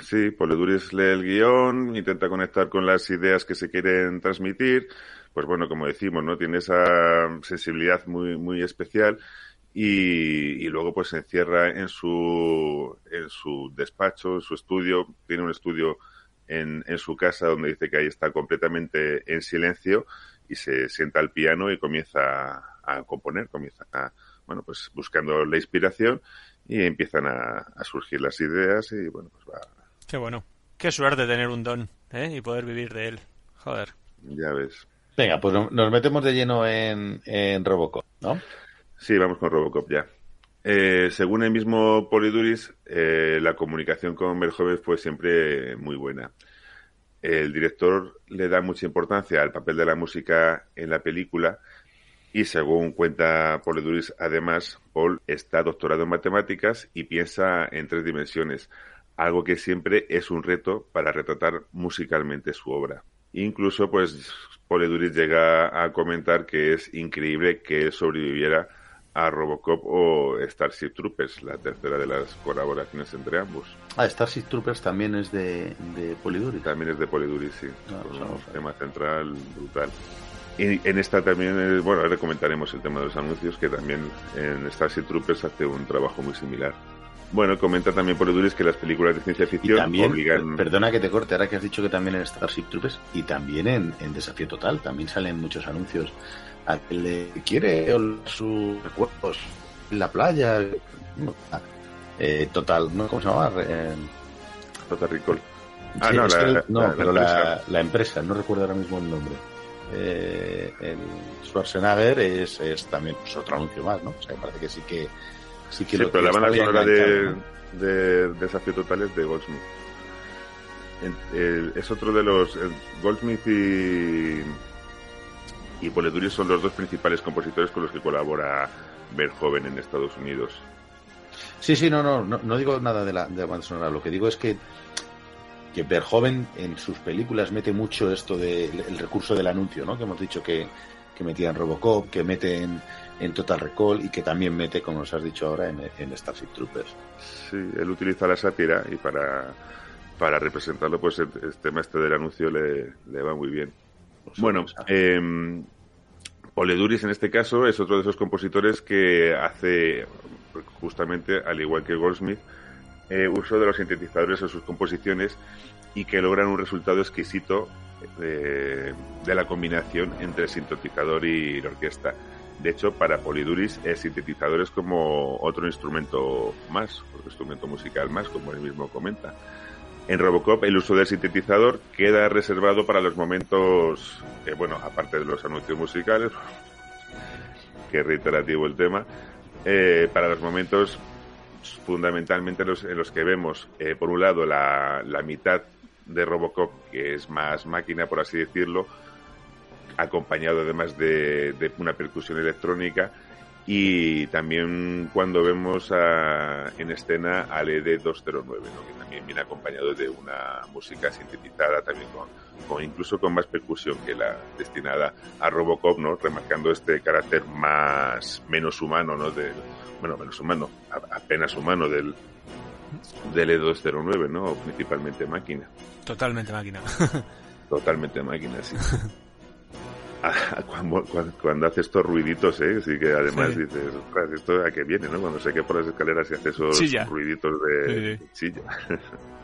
Sí, Poliduris lee el guion, intenta conectar con las ideas que se quieren transmitir. Pues bueno, como decimos, ¿no? Tiene esa sensibilidad muy, muy especial y, y luego pues se encierra en su, en su despacho, en su estudio. Tiene un estudio en, en su casa donde dice que ahí está completamente en silencio y se sienta al piano y comienza a componer, comienza a, bueno, pues buscando la inspiración y empiezan a, a surgir las ideas y bueno, pues va, Qué bueno. Qué suerte tener un don, ¿eh? Y poder vivir de él. Joder. ya ves. Venga, pues no- nos metemos de lleno en, en Robocop, ¿no? Sí, vamos con Robocop ya. Eh, según el mismo Poliduris, eh, la comunicación con Verhoeven fue siempre muy buena. El director le da mucha importancia al papel de la música en la película y según cuenta Poliduris, además, Paul está doctorado en matemáticas y piensa en tres dimensiones, algo que siempre es un reto para retratar musicalmente su obra. Incluso, pues, Poliduris llega a comentar que es increíble que él sobreviviera a Robocop o Starship Troopers, la tercera de las colaboraciones entre ambos. Ah, Starship Troopers también es de, de Poliduris. También es de Poliduris, sí. Ah, Con un tema central brutal. Y en esta también, eh, bueno, ahora comentaremos el tema de los anuncios, que también en Starship Troopers hace un trabajo muy similar. Bueno, comenta también Poliduris que las películas de ciencia Y ficción también, obligan... per- perdona que te corte, ahora que has dicho que también en Starship Troopers y también en, en Desafío Total, también salen muchos anuncios a que le quiere sus recuerdos en la playa. Eh, total, ¿no? ¿Cómo se llama? Eh, Total Recall. Ah, sí, no, la- el- no, la pero la, empresa. la empresa, no recuerdo ahora mismo el nombre. Eh, el Schwarzenegger es, es también pues, otro anuncio más, ¿no? O sea, parece que sí que sí que Sí, lo pero la banda sonora de, de Desafío Total es de Goldsmith. El- es otro de los... el Goldsmith y, y Poliduris son los dos principales compositores con los que colabora ver joven en Estados Unidos. Sí, sí, no, no, no, digo nada de la, de banda sonora. Lo que digo es que que Verhoeven en sus películas mete mucho esto del recurso del anuncio, ¿no? Que hemos dicho que, que metía en Robocop, que mete en, en, Total Recall y que también mete, como nos has dicho ahora, en, en Starship Troopers. Sí, él utiliza la sátira y para, para representarlo, pues el, el tema este del anuncio le, le va muy bien. Pues bueno, eh, Oleduris en este caso es otro de esos compositores que hace justamente, al igual que Goldsmith, eh, uso de los sintetizadores en sus composiciones y que logran un resultado exquisito de, de la combinación entre el sintetizador y la orquesta. De hecho, para Poliduris el sintetizador es como otro instrumento más, otro instrumento musical más, como él mismo comenta. En Robocop el uso del sintetizador queda reservado para los momentos, eh, bueno, aparte de los anuncios musicales, que reiterativo el tema, eh, para los momentos fundamentalmente los, en los que vemos, eh, por un lado, la, la, mitad de Robocop, que es más máquina, por así decirlo, acompañado además de, de una percusión electrónica, y también cuando vemos a, en escena al ED209, ¿no? que también viene acompañado de una música sintetizada, también con, con, incluso con más percusión que la destinada a Robocop, ¿no? remarcando este carácter más menos humano, ¿no? del, bueno, menos humano, apenas humano del, del E209, ¿no? principalmente máquina. Totalmente máquina. Totalmente máquina, sí. Cuando, cuando, cuando, hace estos ruiditos, ¿eh? Sí que además sí. dices, ¿esto a qué viene, no? Cuando se queda por las escaleras y hace esos Chilla. ruiditos de sí, sí. chilla.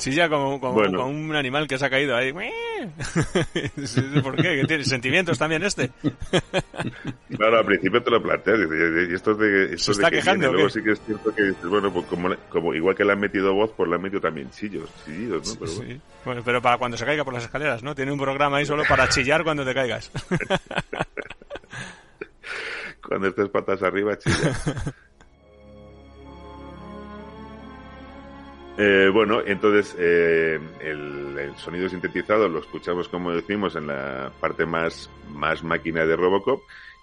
Chilla como, como, bueno. como, un animal que se ha caído ahí. ¿Por qué? ¿Que tiene sentimientos también este? Claro, al principio te lo planteas y esto es de, esto ¿Se está de que quejando, viene. Luego sí que es cierto que dices, bueno, pues como, como igual que le han metido voz, pues le han metido también chillos, chillidos, ¿no? Pero bueno. Sí. bueno, pero para cuando se caiga por las escaleras, ¿no? Tiene un programa ahí solo para chillar cuando te caigas. cuando estés patas arriba, chilla. Eh, bueno, entonces eh, el, sonido sintetizado lo escuchamos, como decimos, en la parte más, más máquina de Robocop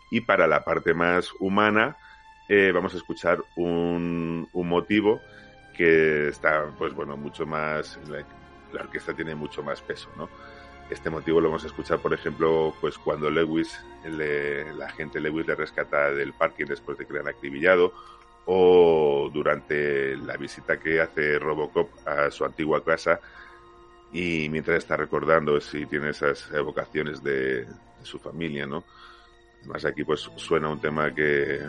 y para la parte más humana eh, vamos a escuchar un, un, motivo que está, pues bueno, mucho más, la, orquesta tiene mucho más peso, ¿no? Este motivo lo vamos a escuchar, por ejemplo, pues cuando Lewis, le, la gente Lewis le rescata del parking después de que le han acribillado o durante la visita que hace Robocop a su antigua casa y mientras está recordando si tiene esas evocaciones de, de, su familia, ¿no? Además aquí pues suena un tema que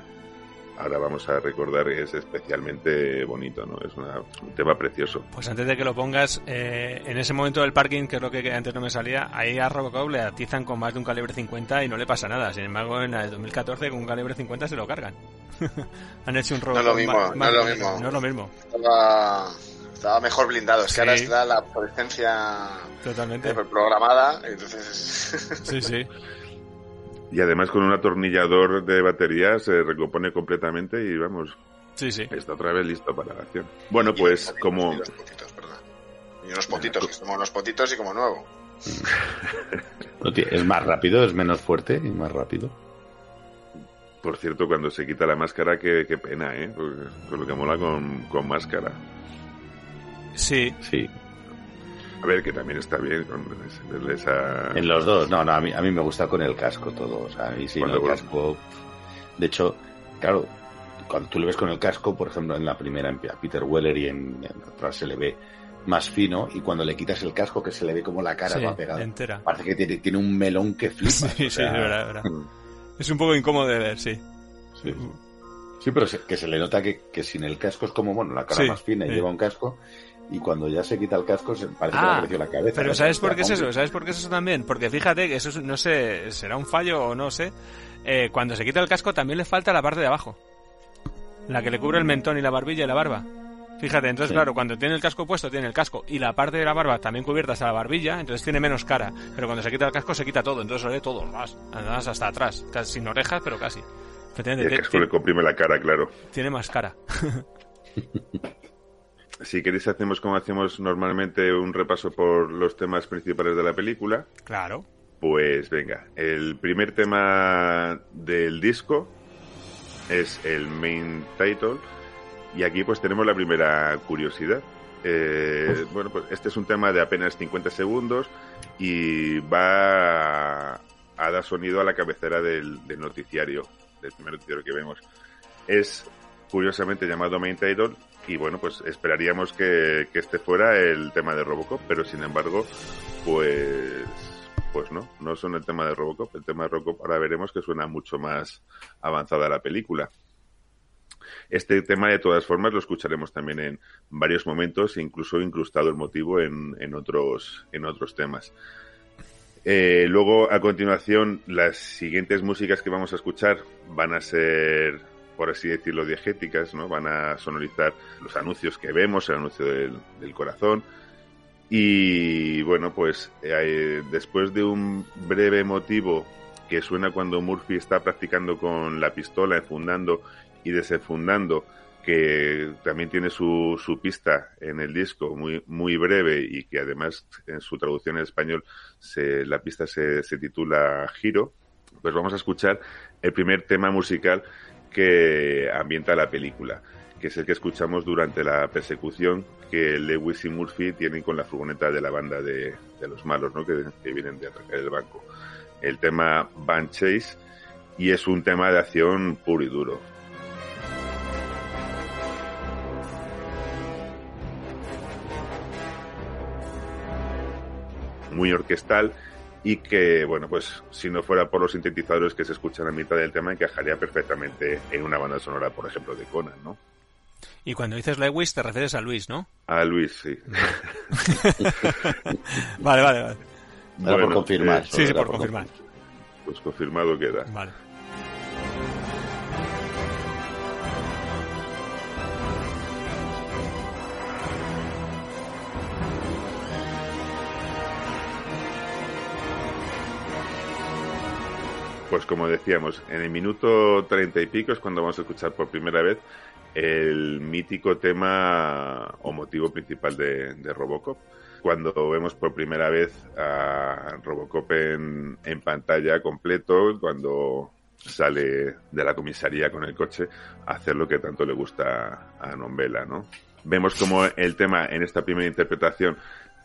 ahora vamos a recordar es especialmente bonito, ¿no? Es una, un tema precioso. Pues antes de que lo pongas, eh, en ese momento del parking, que es lo que antes no me salía, ahí a Robocop le atizan con más de un calibre 50 y no le pasa nada. Sin embargo, en el 2014 con un calibre 50 se lo cargan. Han hecho un Robocop. No es lo mismo, más, no es lo mismo. No es lo mismo. Estaba, estaba mejor blindado. Es que ahora está la presencia Totalmente. programada. Entonces... sí, sí. Y además con un atornillador de batería se recompone completamente y vamos. Sí, sí. Está otra vez listo para la acción. Bueno, pues y como. Y los potitos, perdón. Y unos potitos, que como unos potitos y como nuevo. es más rápido, es menos fuerte y más rápido. Por cierto, cuando se quita la máscara, qué, qué pena, ¿eh? Con lo que mola con, con máscara. Sí. Sí. A ver, que también está bien con esa... En los dos, no, no, a mí, a mí me gusta con el casco todo, o sea, a mí sí, el casco... De hecho, claro, cuando tú le ves con el casco, por ejemplo, en la primera, en Peter Weller y en, en otra se le ve más fino y cuando le quitas el casco que se le ve como la cara sí, va pegada. Entera. Parece que tiene, tiene un melón que flipa. Sí, o sea, sí, de verdad, de verdad. Es un poco incómodo de ver, sí. Sí, sí pero se, que se le nota que, que, sin el casco es como, bueno, la cara sí, más fina y lleva un casco y cuando ya se quita el casco se parece ah, que le creció la cabeza. Pero ¿sabes por qué es eso? ¿Sabes por qué es eso también? Porque fíjate que eso no sé, será un fallo o no sé. Eh, cuando se quita el casco también le falta la parte de abajo. La que le cubre el mentón y la barbilla y la barba. Fíjate, entonces sí. claro, cuando tiene el casco puesto, tiene el casco y la parte de la barba también cubierta hasta la barbilla, entonces tiene menos cara. Pero cuando se quita el casco se quita todo, entonces se ve todo, más, además hasta atrás, casi sin orejas, pero casi. El casco le comprime la cara, claro. Tiene más cara. si queréis hacemos como hacemos normalmente un repaso por los temas principales de la película. Claro. Pues venga, el primer tema del disco, es el main title y aquí pues tenemos la primera curiosidad. Eh, bueno, pues este es un tema de apenas 50 segundos y va a, dar sonido a la cabecera del, noticiario, del primer noticiario que vemos. Es curiosamente llamado Main Title y bueno, pues esperaríamos que, que este fuera el tema de Robocop, pero sin embargo, pues pues no, no son el tema de Robocop. El tema de Robocop ahora veremos que suena mucho más avanzada la película. Este tema, de todas formas, lo escucharemos también en varios momentos, incluso incrustado el motivo en, en otros, en otros temas. Eh, luego, a continuación, las siguientes músicas que vamos a escuchar van a ser, por así decirlo, diegéticas, ¿no? Van a sonorizar los anuncios que vemos, el anuncio del corazón, y bueno, pues eh, después de un breve motivo que suena cuando Murphy está practicando con la pistola, enfundando y desenfundando, que también tiene su, su pista en el disco, muy, muy breve y que además en su traducción en español se, la pista se, se titula Giro, pues vamos a escuchar el primer tema musical que ambienta la película que es el que escuchamos durante la persecución que Lewis y Murphy tienen con la furgoneta de la banda de, los malos, ¿no? que, vienen de atacar el banco. El tema Van Chase y es un tema de acción puro y duro. Muy orquestal y que, bueno, pues si no fuera por los sintetizadores que se escuchan a mitad del tema, encajaría perfectamente en una banda sonora, por ejemplo, de Conan, ¿no? Y cuando dices Lewis te refieres a Luis, ¿no? A Luis, sí. vale, vale, vale. por confirmar. sí, sí, por, confirmar. Pues confirmado queda. Vale. Pues como decíamos, en el minuto treinta y pico es cuando vamos a escuchar por primera vez el mítico tema o motivo principal de, Robocop. Cuando vemos por primera vez a Robocop en, pantalla completo, cuando sale de la comisaría con el coche a hacer lo que tanto le gusta a Nombela, ¿no? Vemos como el tema en esta primera interpretación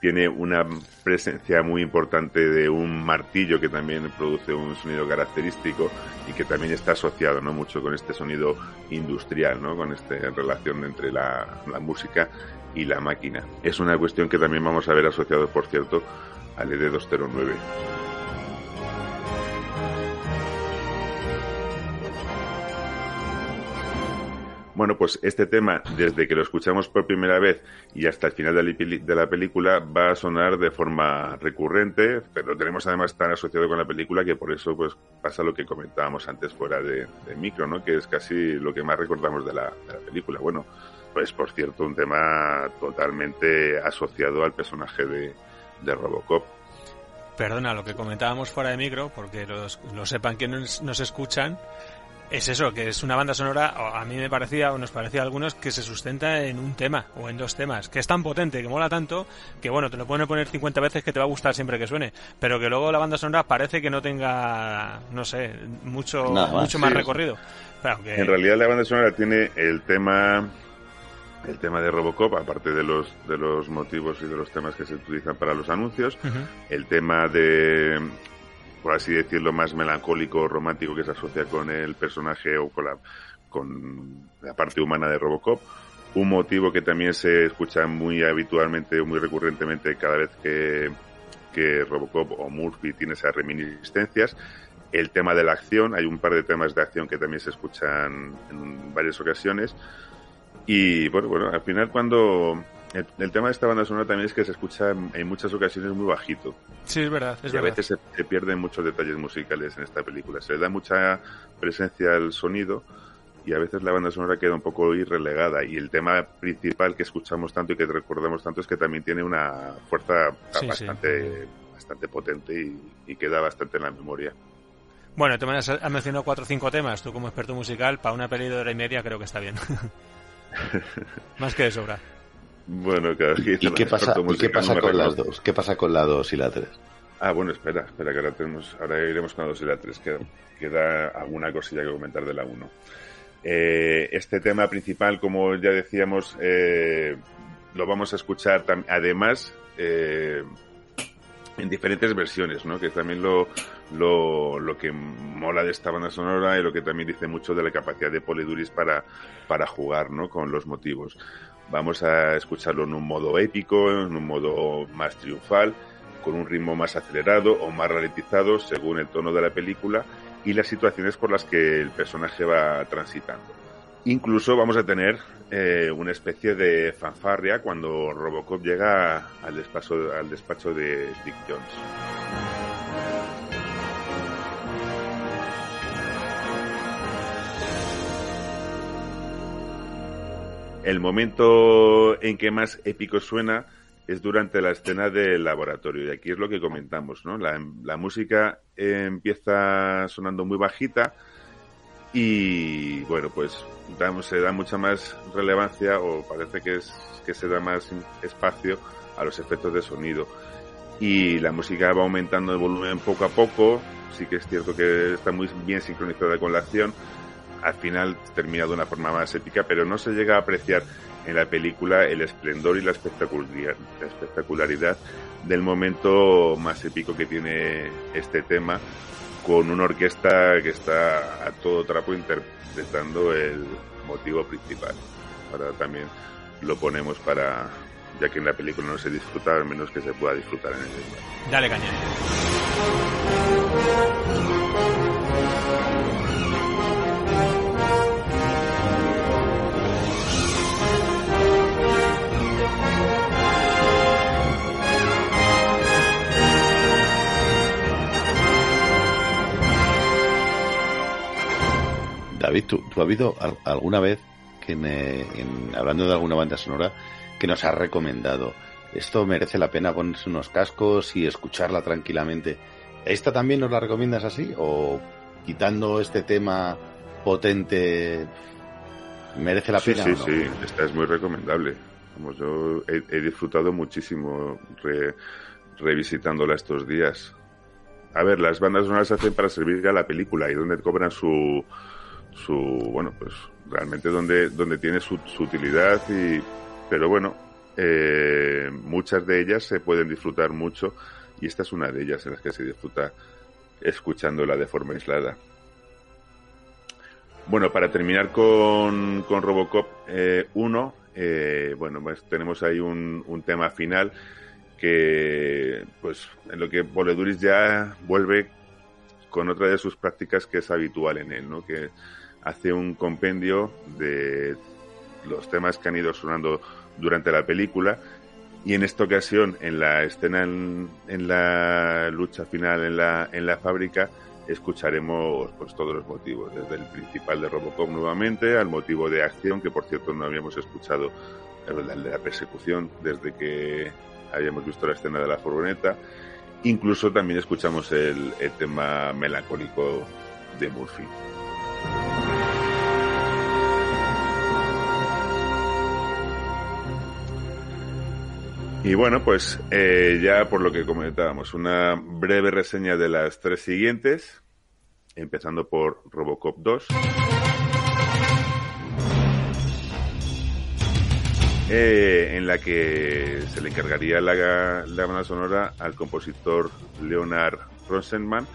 tiene una presencia muy importante de un martillo que también produce un sonido característico y que también está asociado no mucho con este sonido industrial, ¿no? con esta relación entre la, la música y la máquina. Es una cuestión que también vamos a ver asociado, por cierto, al ED209. Bueno, pues este tema, desde que lo escuchamos por primera vez y hasta el final de la película, va a sonar de forma recurrente, pero tenemos además tan asociado con la película que por eso pues pasa lo que comentábamos antes fuera de, micro, ¿no? Que es casi lo que más recordamos de la, película. Bueno, pues por cierto, un tema totalmente asociado al personaje de, Robocop. Perdona, lo que comentábamos fuera de micro, porque los, lo sepan quienes nos escuchan, es eso, que es una banda sonora, a mí me parecía, o nos parecía a algunos, que se sustenta en un tema o en dos temas, que es tan potente, que mola tanto, que bueno, te lo pueden poner 50 veces que te va a gustar siempre que suene, pero que luego la banda sonora parece que no tenga, no sé, mucho, mucho más recorrido. En realidad la banda sonora tiene el tema el tema de Robocop, aparte de los, de los motivos y de los temas que se utilizan para los anuncios, el tema de por así decirlo, más melancólico, romántico que se asocia con el personaje o con la, con la parte humana de Robocop. Un motivo que también se escucha muy habitualmente o muy recurrentemente cada vez que, que Robocop o Murphy tiene esas reminiscencias. El tema de la acción, hay un par de temas de acción que también se escuchan en varias ocasiones. Y bueno, bueno, al final cuando el, tema de esta banda sonora también es que se escucha en, muchas ocasiones muy bajito. Sí, es verdad. y a veces se, pierden muchos detalles musicales en esta película. Se le da mucha presencia al sonido y a veces la banda sonora queda un poco irrelegada. Y el tema principal que escuchamos tanto y que recordamos tanto es que también tiene una fuerza bastante, bastante potente y, queda bastante en la memoria. Bueno, tú me has, mencionado cuatro o cinco temas. Tú como experto musical, para una peli de hora y media creo que está bien. Más que de sobra. Bueno, claro. ¿Y, qué pasa, qué pasa con las dos? ¿Qué pasa con la 2 y la 3? Ah, bueno, espera, espera, que ahora, tenemos, ahora iremos con la 2 y la 3. Queda, queda alguna cosilla que comentar de la 1. Eh, este tema principal, como ya decíamos, eh, lo vamos a escuchar además eh, en diferentes versiones, ¿no? que también lo, lo, lo, que mola de esta banda sonora y lo que también dice mucho de la capacidad de Poliduris para, para jugar ¿no? con los motivos. Vamos a escucharlo en un modo épico, en un modo más triunfal, con un ritmo más acelerado o más ralentizado según el tono de la película y las situaciones por las que el personaje va transitando. Incluso vamos a tener eh, una especie de fanfarria cuando Robocop llega al despacho, al despacho de Dick Jones. El momento en que más épico suena es durante la escena del laboratorio. Y aquí es lo que comentamos, ¿no? La, la música empieza sonando muy bajita y, bueno, pues se da mucha más relevancia o parece que, es, que se da más espacio a los efectos de sonido. Y la música va aumentando el volumen poco a poco. Sí que es cierto que está muy bien sincronizada con la acción. Al final termina de una forma más épica, pero no se llega a apreciar en la película el esplendor y la espectacularidad, la espectacularidad del momento más épico que tiene este tema, con una orquesta que está a todo trapo interpretando el motivo principal. Ahora también lo ponemos para, ya que en la película no se disfruta, al menos que se pueda disfrutar en el Dale caña. David, ¿tú, ha habido alguna vez que me, hablando de alguna banda sonora, que nos ha recomendado, esto merece la pena ponerse unos cascos y escucharla tranquilamente? ¿Esta también nos la recomiendas así? ¿O quitando este tema potente, merece la pena? Sí, sí, sí, esta es muy recomendable. yo he, disfrutado muchísimo revisitándola estos días. A ver, las bandas sonoras se hacen para servir a la película y donde cobran su, su bueno pues realmente donde donde tiene su, utilidad y pero bueno eh, muchas de ellas se pueden disfrutar mucho y esta es una de ellas en las que se disfruta escuchándola de forma aislada bueno para terminar con, con Robocop 1 eh, eh, bueno pues tenemos ahí un, un tema final que pues en lo que Poleduris ya vuelve con otra de sus prácticas que es habitual en él, ¿no? Que hace un compendio de los temas que han ido sonando durante la película y en esta ocasión en la escena en, la lucha final en la, en la fábrica escucharemos pues todos los motivos desde el principal de Robocop nuevamente al motivo de acción que por cierto no habíamos escuchado el de la persecución desde que habíamos visto la escena de la furgoneta. Incluso también escuchamos el, el tema melancólico de Murphy y bueno, pues eh, ya por lo que comentábamos, una breve reseña de las tres siguientes, empezando por Robocop 2. Eh, en la que se le encargaría la, banda sonora al compositor Leonard Rosenman,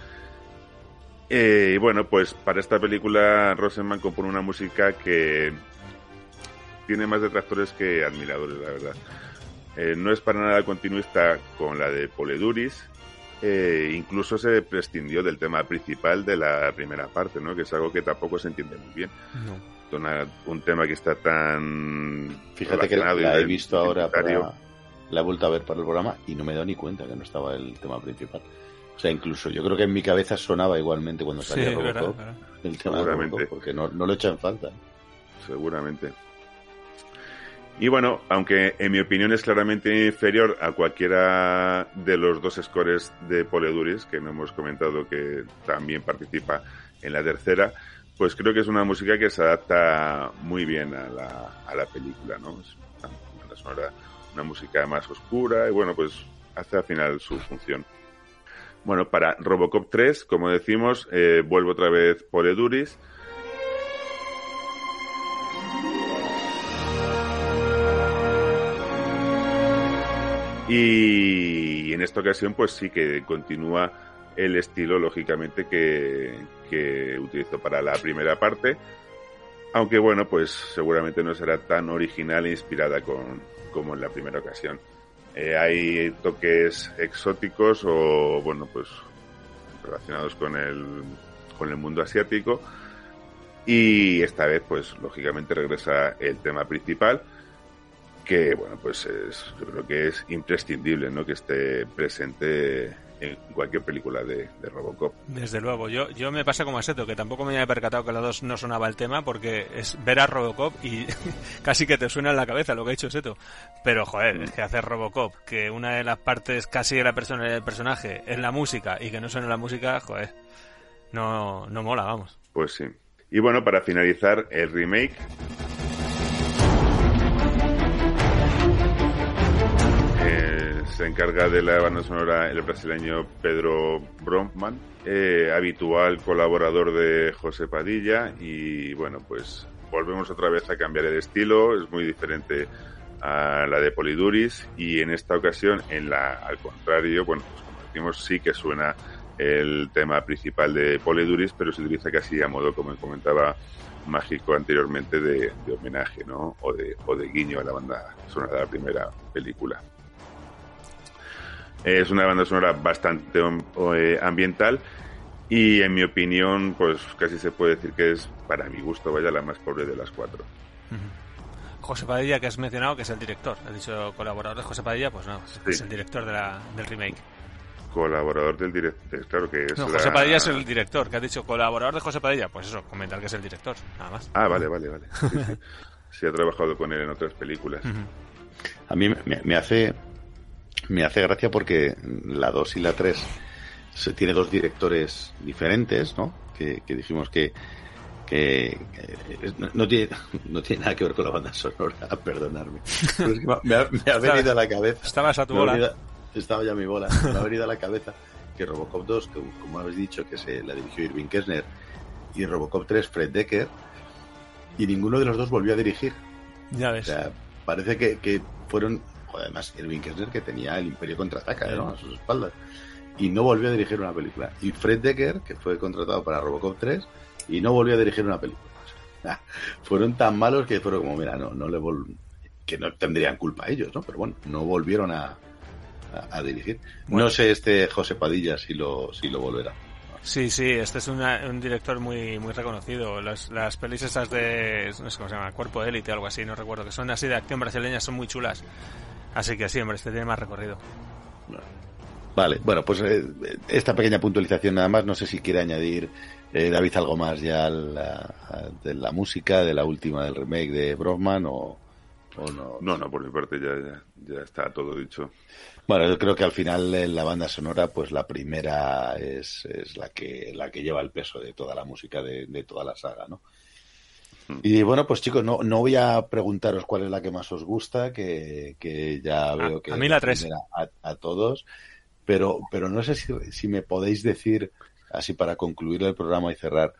eh, y bueno, pues para esta película Rosenman compone una música que tiene más detractores que admiradores, la verdad. Eh, no es para nada continuista con la de Poleduris. Eh, incluso se prescindió del tema principal de la primera parte, ¿no? Que es algo que tampoco se entiende muy bien. un tema que está tan. Fíjate que la, he visto ahora la he vuelto a ver para el programa y no me he dado ni cuenta que no estaba el tema principal. O sea, incluso yo creo que en mi cabeza sonaba igualmente cuando salía Robocop el tema de Robocop, porque no, no lo echan falta. Seguramente. Y bueno, aunque en mi opinión es claramente inferior a cualquiera de los dos scores de Poleduris, que no hemos comentado que también participa en la tercera, pues creo que es una música que se adapta muy bien a la, a la película, ¿no? Es una, una música más oscura y bueno, pues hace al final su función. Bueno, para Robocop 3, como decimos, eh, vuelvo otra vez por Eduris. Y en esta ocasión, pues sí que continúa el estilo, lógicamente, que, que utilizó para la primera parte. Aunque bueno, pues seguramente no será tan original e inspirada con, como en la primera ocasión. Eh, hay toques exóticos o, bueno, pues relacionados con el, con el mundo asiático. Y esta vez, pues lógicamente regresa el tema principal, que, bueno, pues es, yo creo que es imprescindible, ¿no? Que esté presente en cualquier película de, Robocop. Desde luego, yo, yo me pasa como a Seto, que tampoco me había percatado que la dos no sonaba el tema, porque es ver a Robocop y casi que te suena en la cabeza lo que ha dicho Seto. Pero, joder, es que hacer Robocop, que una de las partes casi de la persona del personaje es la música y que no suene la música, joder, no, no mola, vamos. Pues sí. Y bueno, para finalizar, el remake se encarga de la banda sonora el brasileño Pedro Bromman, eh, habitual colaborador de José Padilla y bueno, pues volvemos otra vez a cambiar el estilo, es muy diferente a la de Poliduris y en esta ocasión, en la, al contrario, bueno, pues como sí que suena el tema principal de Poliduris, pero se utiliza casi a modo, como comentaba Mágico anteriormente, de, de homenaje, ¿no? O de, o de guiño a la banda sonora de la primera película. Es una banda sonora bastante eh, ambiental y en mi opinión, pues casi se puede decir que es, para mi gusto, vaya la más pobre de las cuatro. José Padilla, que has mencionado, que es el director. Has dicho colaborador de José Padilla, pues no, es el director de la, del remake. Colaborador del director, claro que es. No, José Padilla es el director, que has dicho colaborador de José Padilla. Pues eso, comentar que es el director, nada más. Ah, vale, vale, vale. Sí, ha trabajado con él en otras películas. A mí me hace me hace gracia porque la 2 y la 3 se tiene dos directores diferentes, ¿no? Que, dijimos que, que, no, tiene, no tiene nada que ver con la banda sonora, perdonarme. me, ha, venido a la cabeza. Estabas a tu bola. estaba ya mi bola. Me ha venido a la cabeza que Robocop 2, que como habéis dicho, que se la dirigió Irving Kessner, y Robocop 3, Fred Decker, y ninguno de los dos volvió a dirigir. Ya ves. O sea, parece que, que fueron además Irving Kessner que tenía el Imperio contraataca a sus espaldas. Y no volvió a dirigir una película. Y Fred Decker que fue contratado para Robocop 3 y no volvió a dirigir una película. Fueron tan malos que fueron como mira no no le que no tendrían culpa ellos no pero bueno no volvieron a, a, dirigir. No sé este José Padilla si lo si lo volverá. Sí, sí, este es un director muy muy reconocido. Las, las pelis esas de, no sé cómo se llama, Cuerpo de Élite, algo así, no recuerdo, que son así de acción brasileña, son muy chulas. Así que sí, hombre, este tiene más recorrido. Vale, bueno, pues eh, esta pequeña puntualización nada más. No sé si quiere añadir eh, David algo más ya de la música, de la última del remake de Brockman o, no. No, no, por mi parte ya, ya, está todo dicho. Bueno, yo creo que al final en la banda sonora, pues la primera es, es la que la que lleva el peso de toda la música de, de toda la saga, ¿no? Y bueno, pues chicos, no, no voy a preguntaros cuál es la que más os gusta, que, ya veo que... A mí la 3. A, todos, pero, pero no sé si, si me podéis decir, así para concluir el programa y cerrar,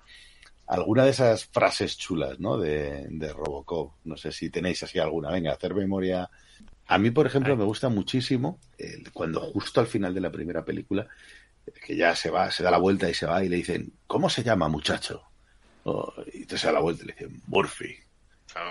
alguna de esas frases chulas, ¿no? De, de Robocop. No sé si tenéis así alguna. Venga, hacer memoria. A mí, por ejemplo, me gusta muchísimo cuando justo al final de la primera película, que ya se va, se da la vuelta y se va y le dicen, ¿cómo se llama, muchacho? Y te sale la vuelta y le dicen Murphy.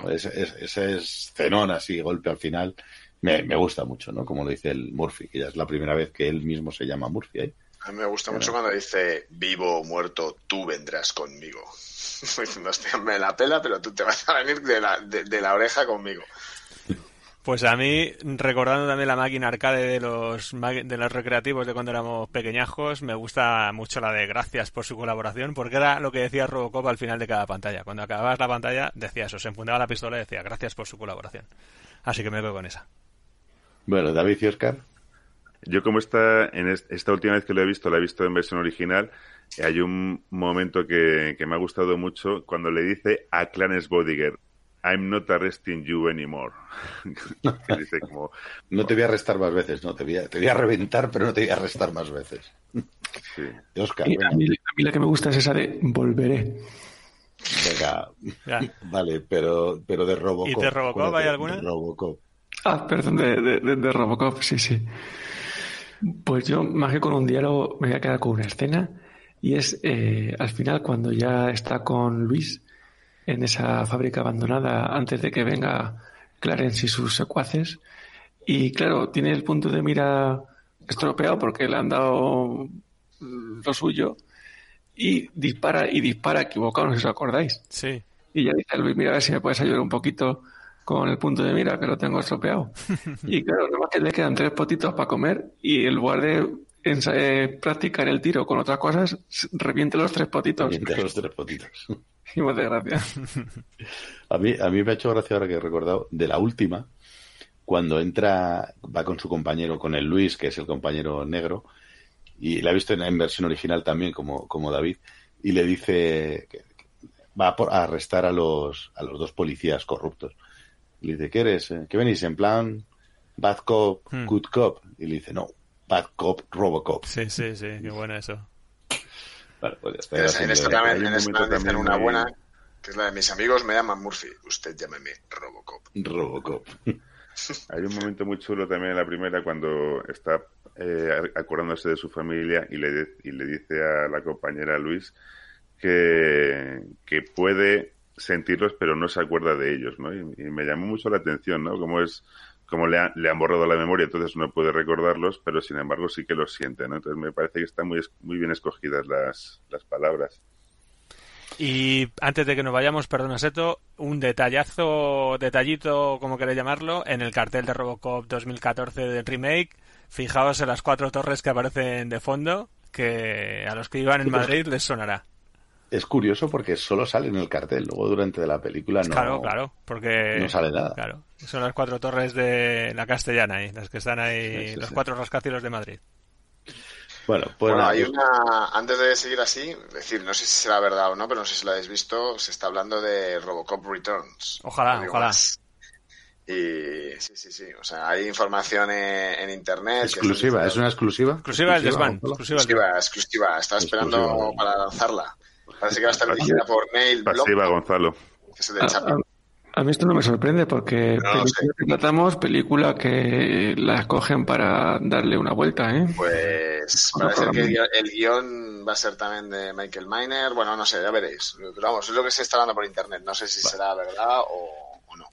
Ese, es cenón así, golpe al final, me, gusta mucho, ¿no? Como lo dice el Murphy, que ya es la primera vez que él mismo se llama Murphy. ¿eh? A mí me gusta mucho cuando dice vivo o muerto, tú vendrás conmigo. me la pela, pero tú te vas a venir de la, de la oreja conmigo. Pues a mí, recordando también la máquina arcade de los, de los recreativos de cuando éramos pequeñajos, me gusta mucho la de gracias por su colaboración, porque era lo que decía Robocop al final de cada pantalla. Cuando acababas la pantalla, decía eso, se enfundaba la pistola y decía gracias por su colaboración. Así que me quedo con esa. Bueno, David y Oscar. Yo como esta, en esta última vez que lo he visto, la he visto en versión original, hay un momento que, que me ha gustado mucho cuando le dice a Clarence Bodiger, I'm not arresting you anymore. no te voy a arrestar más veces, no, te voy a, te voy a reventar, pero no te voy a arrestar más veces. Sí. Oscar, a, mí, la que me gusta es esa de volveré. Venga, vale, pero, pero de Robocop. ¿Y de Robocop hay alguna? Robocop. Ah, perdón, de, de, de Robocop, sí, sí. Pues yo, más que con un diálogo, me voy a quedar con una escena. Y es eh, al final, cuando ya está con Luis en esa fábrica abandonada, antes de que venga Clarence y sus secuaces. Y claro, tiene el punto de mira estropeado porque le han dado lo suyo. Y dispara y dispara equivocado, no sé si os acordáis. Sí. Y ya dice Luis, mira a ver si me puedes ayudar un poquito con el punto de mira, que lo tengo estropeado. y claro, nada más que le quedan tres potitos para comer y en lugar de eh, practicar el tiro con otras cosas, reviente los tres potitos. Entre los tres potitos. Y hace gracia. A mí, a mí me ha hecho gracia ahora que he recordado de la última, cuando entra, va con su compañero, con el Luis, que es el compañero negro, y la he visto en, en versión original también, como, como David, y le dice que que va a, por- a arrestar a los, a los dos policías corruptos. Le dice, ¿qué eres? eh? ¿Qué venís? ¿En plan bad cop, Hmm. good cop? Y le dice, no, bad cop, robocop. Sí, sí, sí, qué bueno eso. Vale, pues ya está, En, esta- en también, un en esta momento dicen también una muy- buena, que es la de mis amigos me llaman Murphy. Usted llámeme Robocop. Robocop. Hay un momento muy chulo también en la primera cuando está eh, acordándose de su familia y le, de- y le dice a la compañera Luis que, que puede sentirlos pero no se acuerda de ellos, ¿no? Y, y me llamó mucho la atención, ¿no? Como es como le, ha- le han borrado la memoria, entonces no puede recordarlos, pero sin embargo sí que los siente, ¿no? Entonces me parece que están muy, es- muy bien escogidas las, las palabras. Y antes de que nos vayamos, perdona Seto, un detallazo, detallito, como queréis llamarlo, en el cartel de Robocop 2014 del remake. Fijaos en las cuatro torres que aparecen de fondo, que a los que iban en Madrid les sonará. Es curioso porque solo sale en el cartel, luego durante de la película no, claro, claro, porque no sale nada. claro, son las cuatro torres de la Castellana, ahí, las que están ahí, Sí, sí, los sí. cuatro rascacielos de Madrid. Bueno, pues bueno, hay una. Antes de seguir así, decir, no sé si será verdad o no, pero no sé si lo habéis visto. Se está hablando de Robocop Returns. Ojalá, No ojalá. más. Y sí, sí, sí. O sea, hay información en, en internet. exclusiva, es una exclusiva. Exclusiva del desván, exclusiva Exclusiva, exclusiva. Estaba esperando Exclusiva. para lanzarla. Parece que va a estar dirigida por Neil Pasiva, Gonzalo. que es el de A, Chaplin. a- a mí esto no me sorprende porque No película que tratamos, película que la escogen para darle una vuelta, ¿eh? Pues parece que el guion, el guion va a ser también de Michael Miner. Bueno, no sé, ya veréis. Pero vamos, es lo que se está dando por internet. No sé si será verdad o, o no.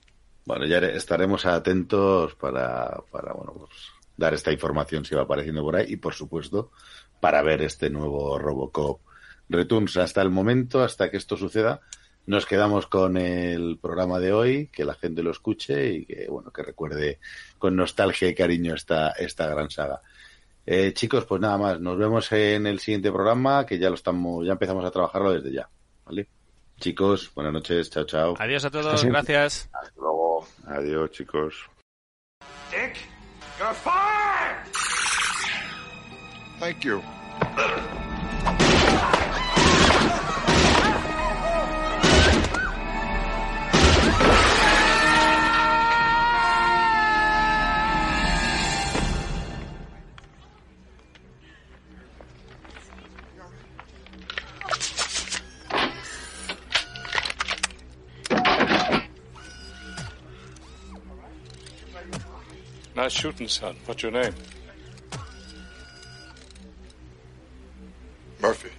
Bueno, ya estaremos atentos para, para bueno, pues, dar esta información si va apareciendo por ahí y, por supuesto, para ver este nuevo Robocop Returns. Hasta el momento, hasta que esto suceda, nos quedamos con el programa de hoy, que la gente lo escuche y que, bueno, que recuerde con nostalgia y cariño esta, esta gran saga. Eh, chicos, pues nada más, nos vemos en el siguiente programa, que ya lo estamos, ya empezamos a trabajarlo desde ya, ¿vale? Chicos, buenas noches, chao, chao. Adiós a todos, gracias. Hasta luego. Adiós, chicos. Dick, you're fired! Thank you. Nice shooting, son. What's your name? Murphy.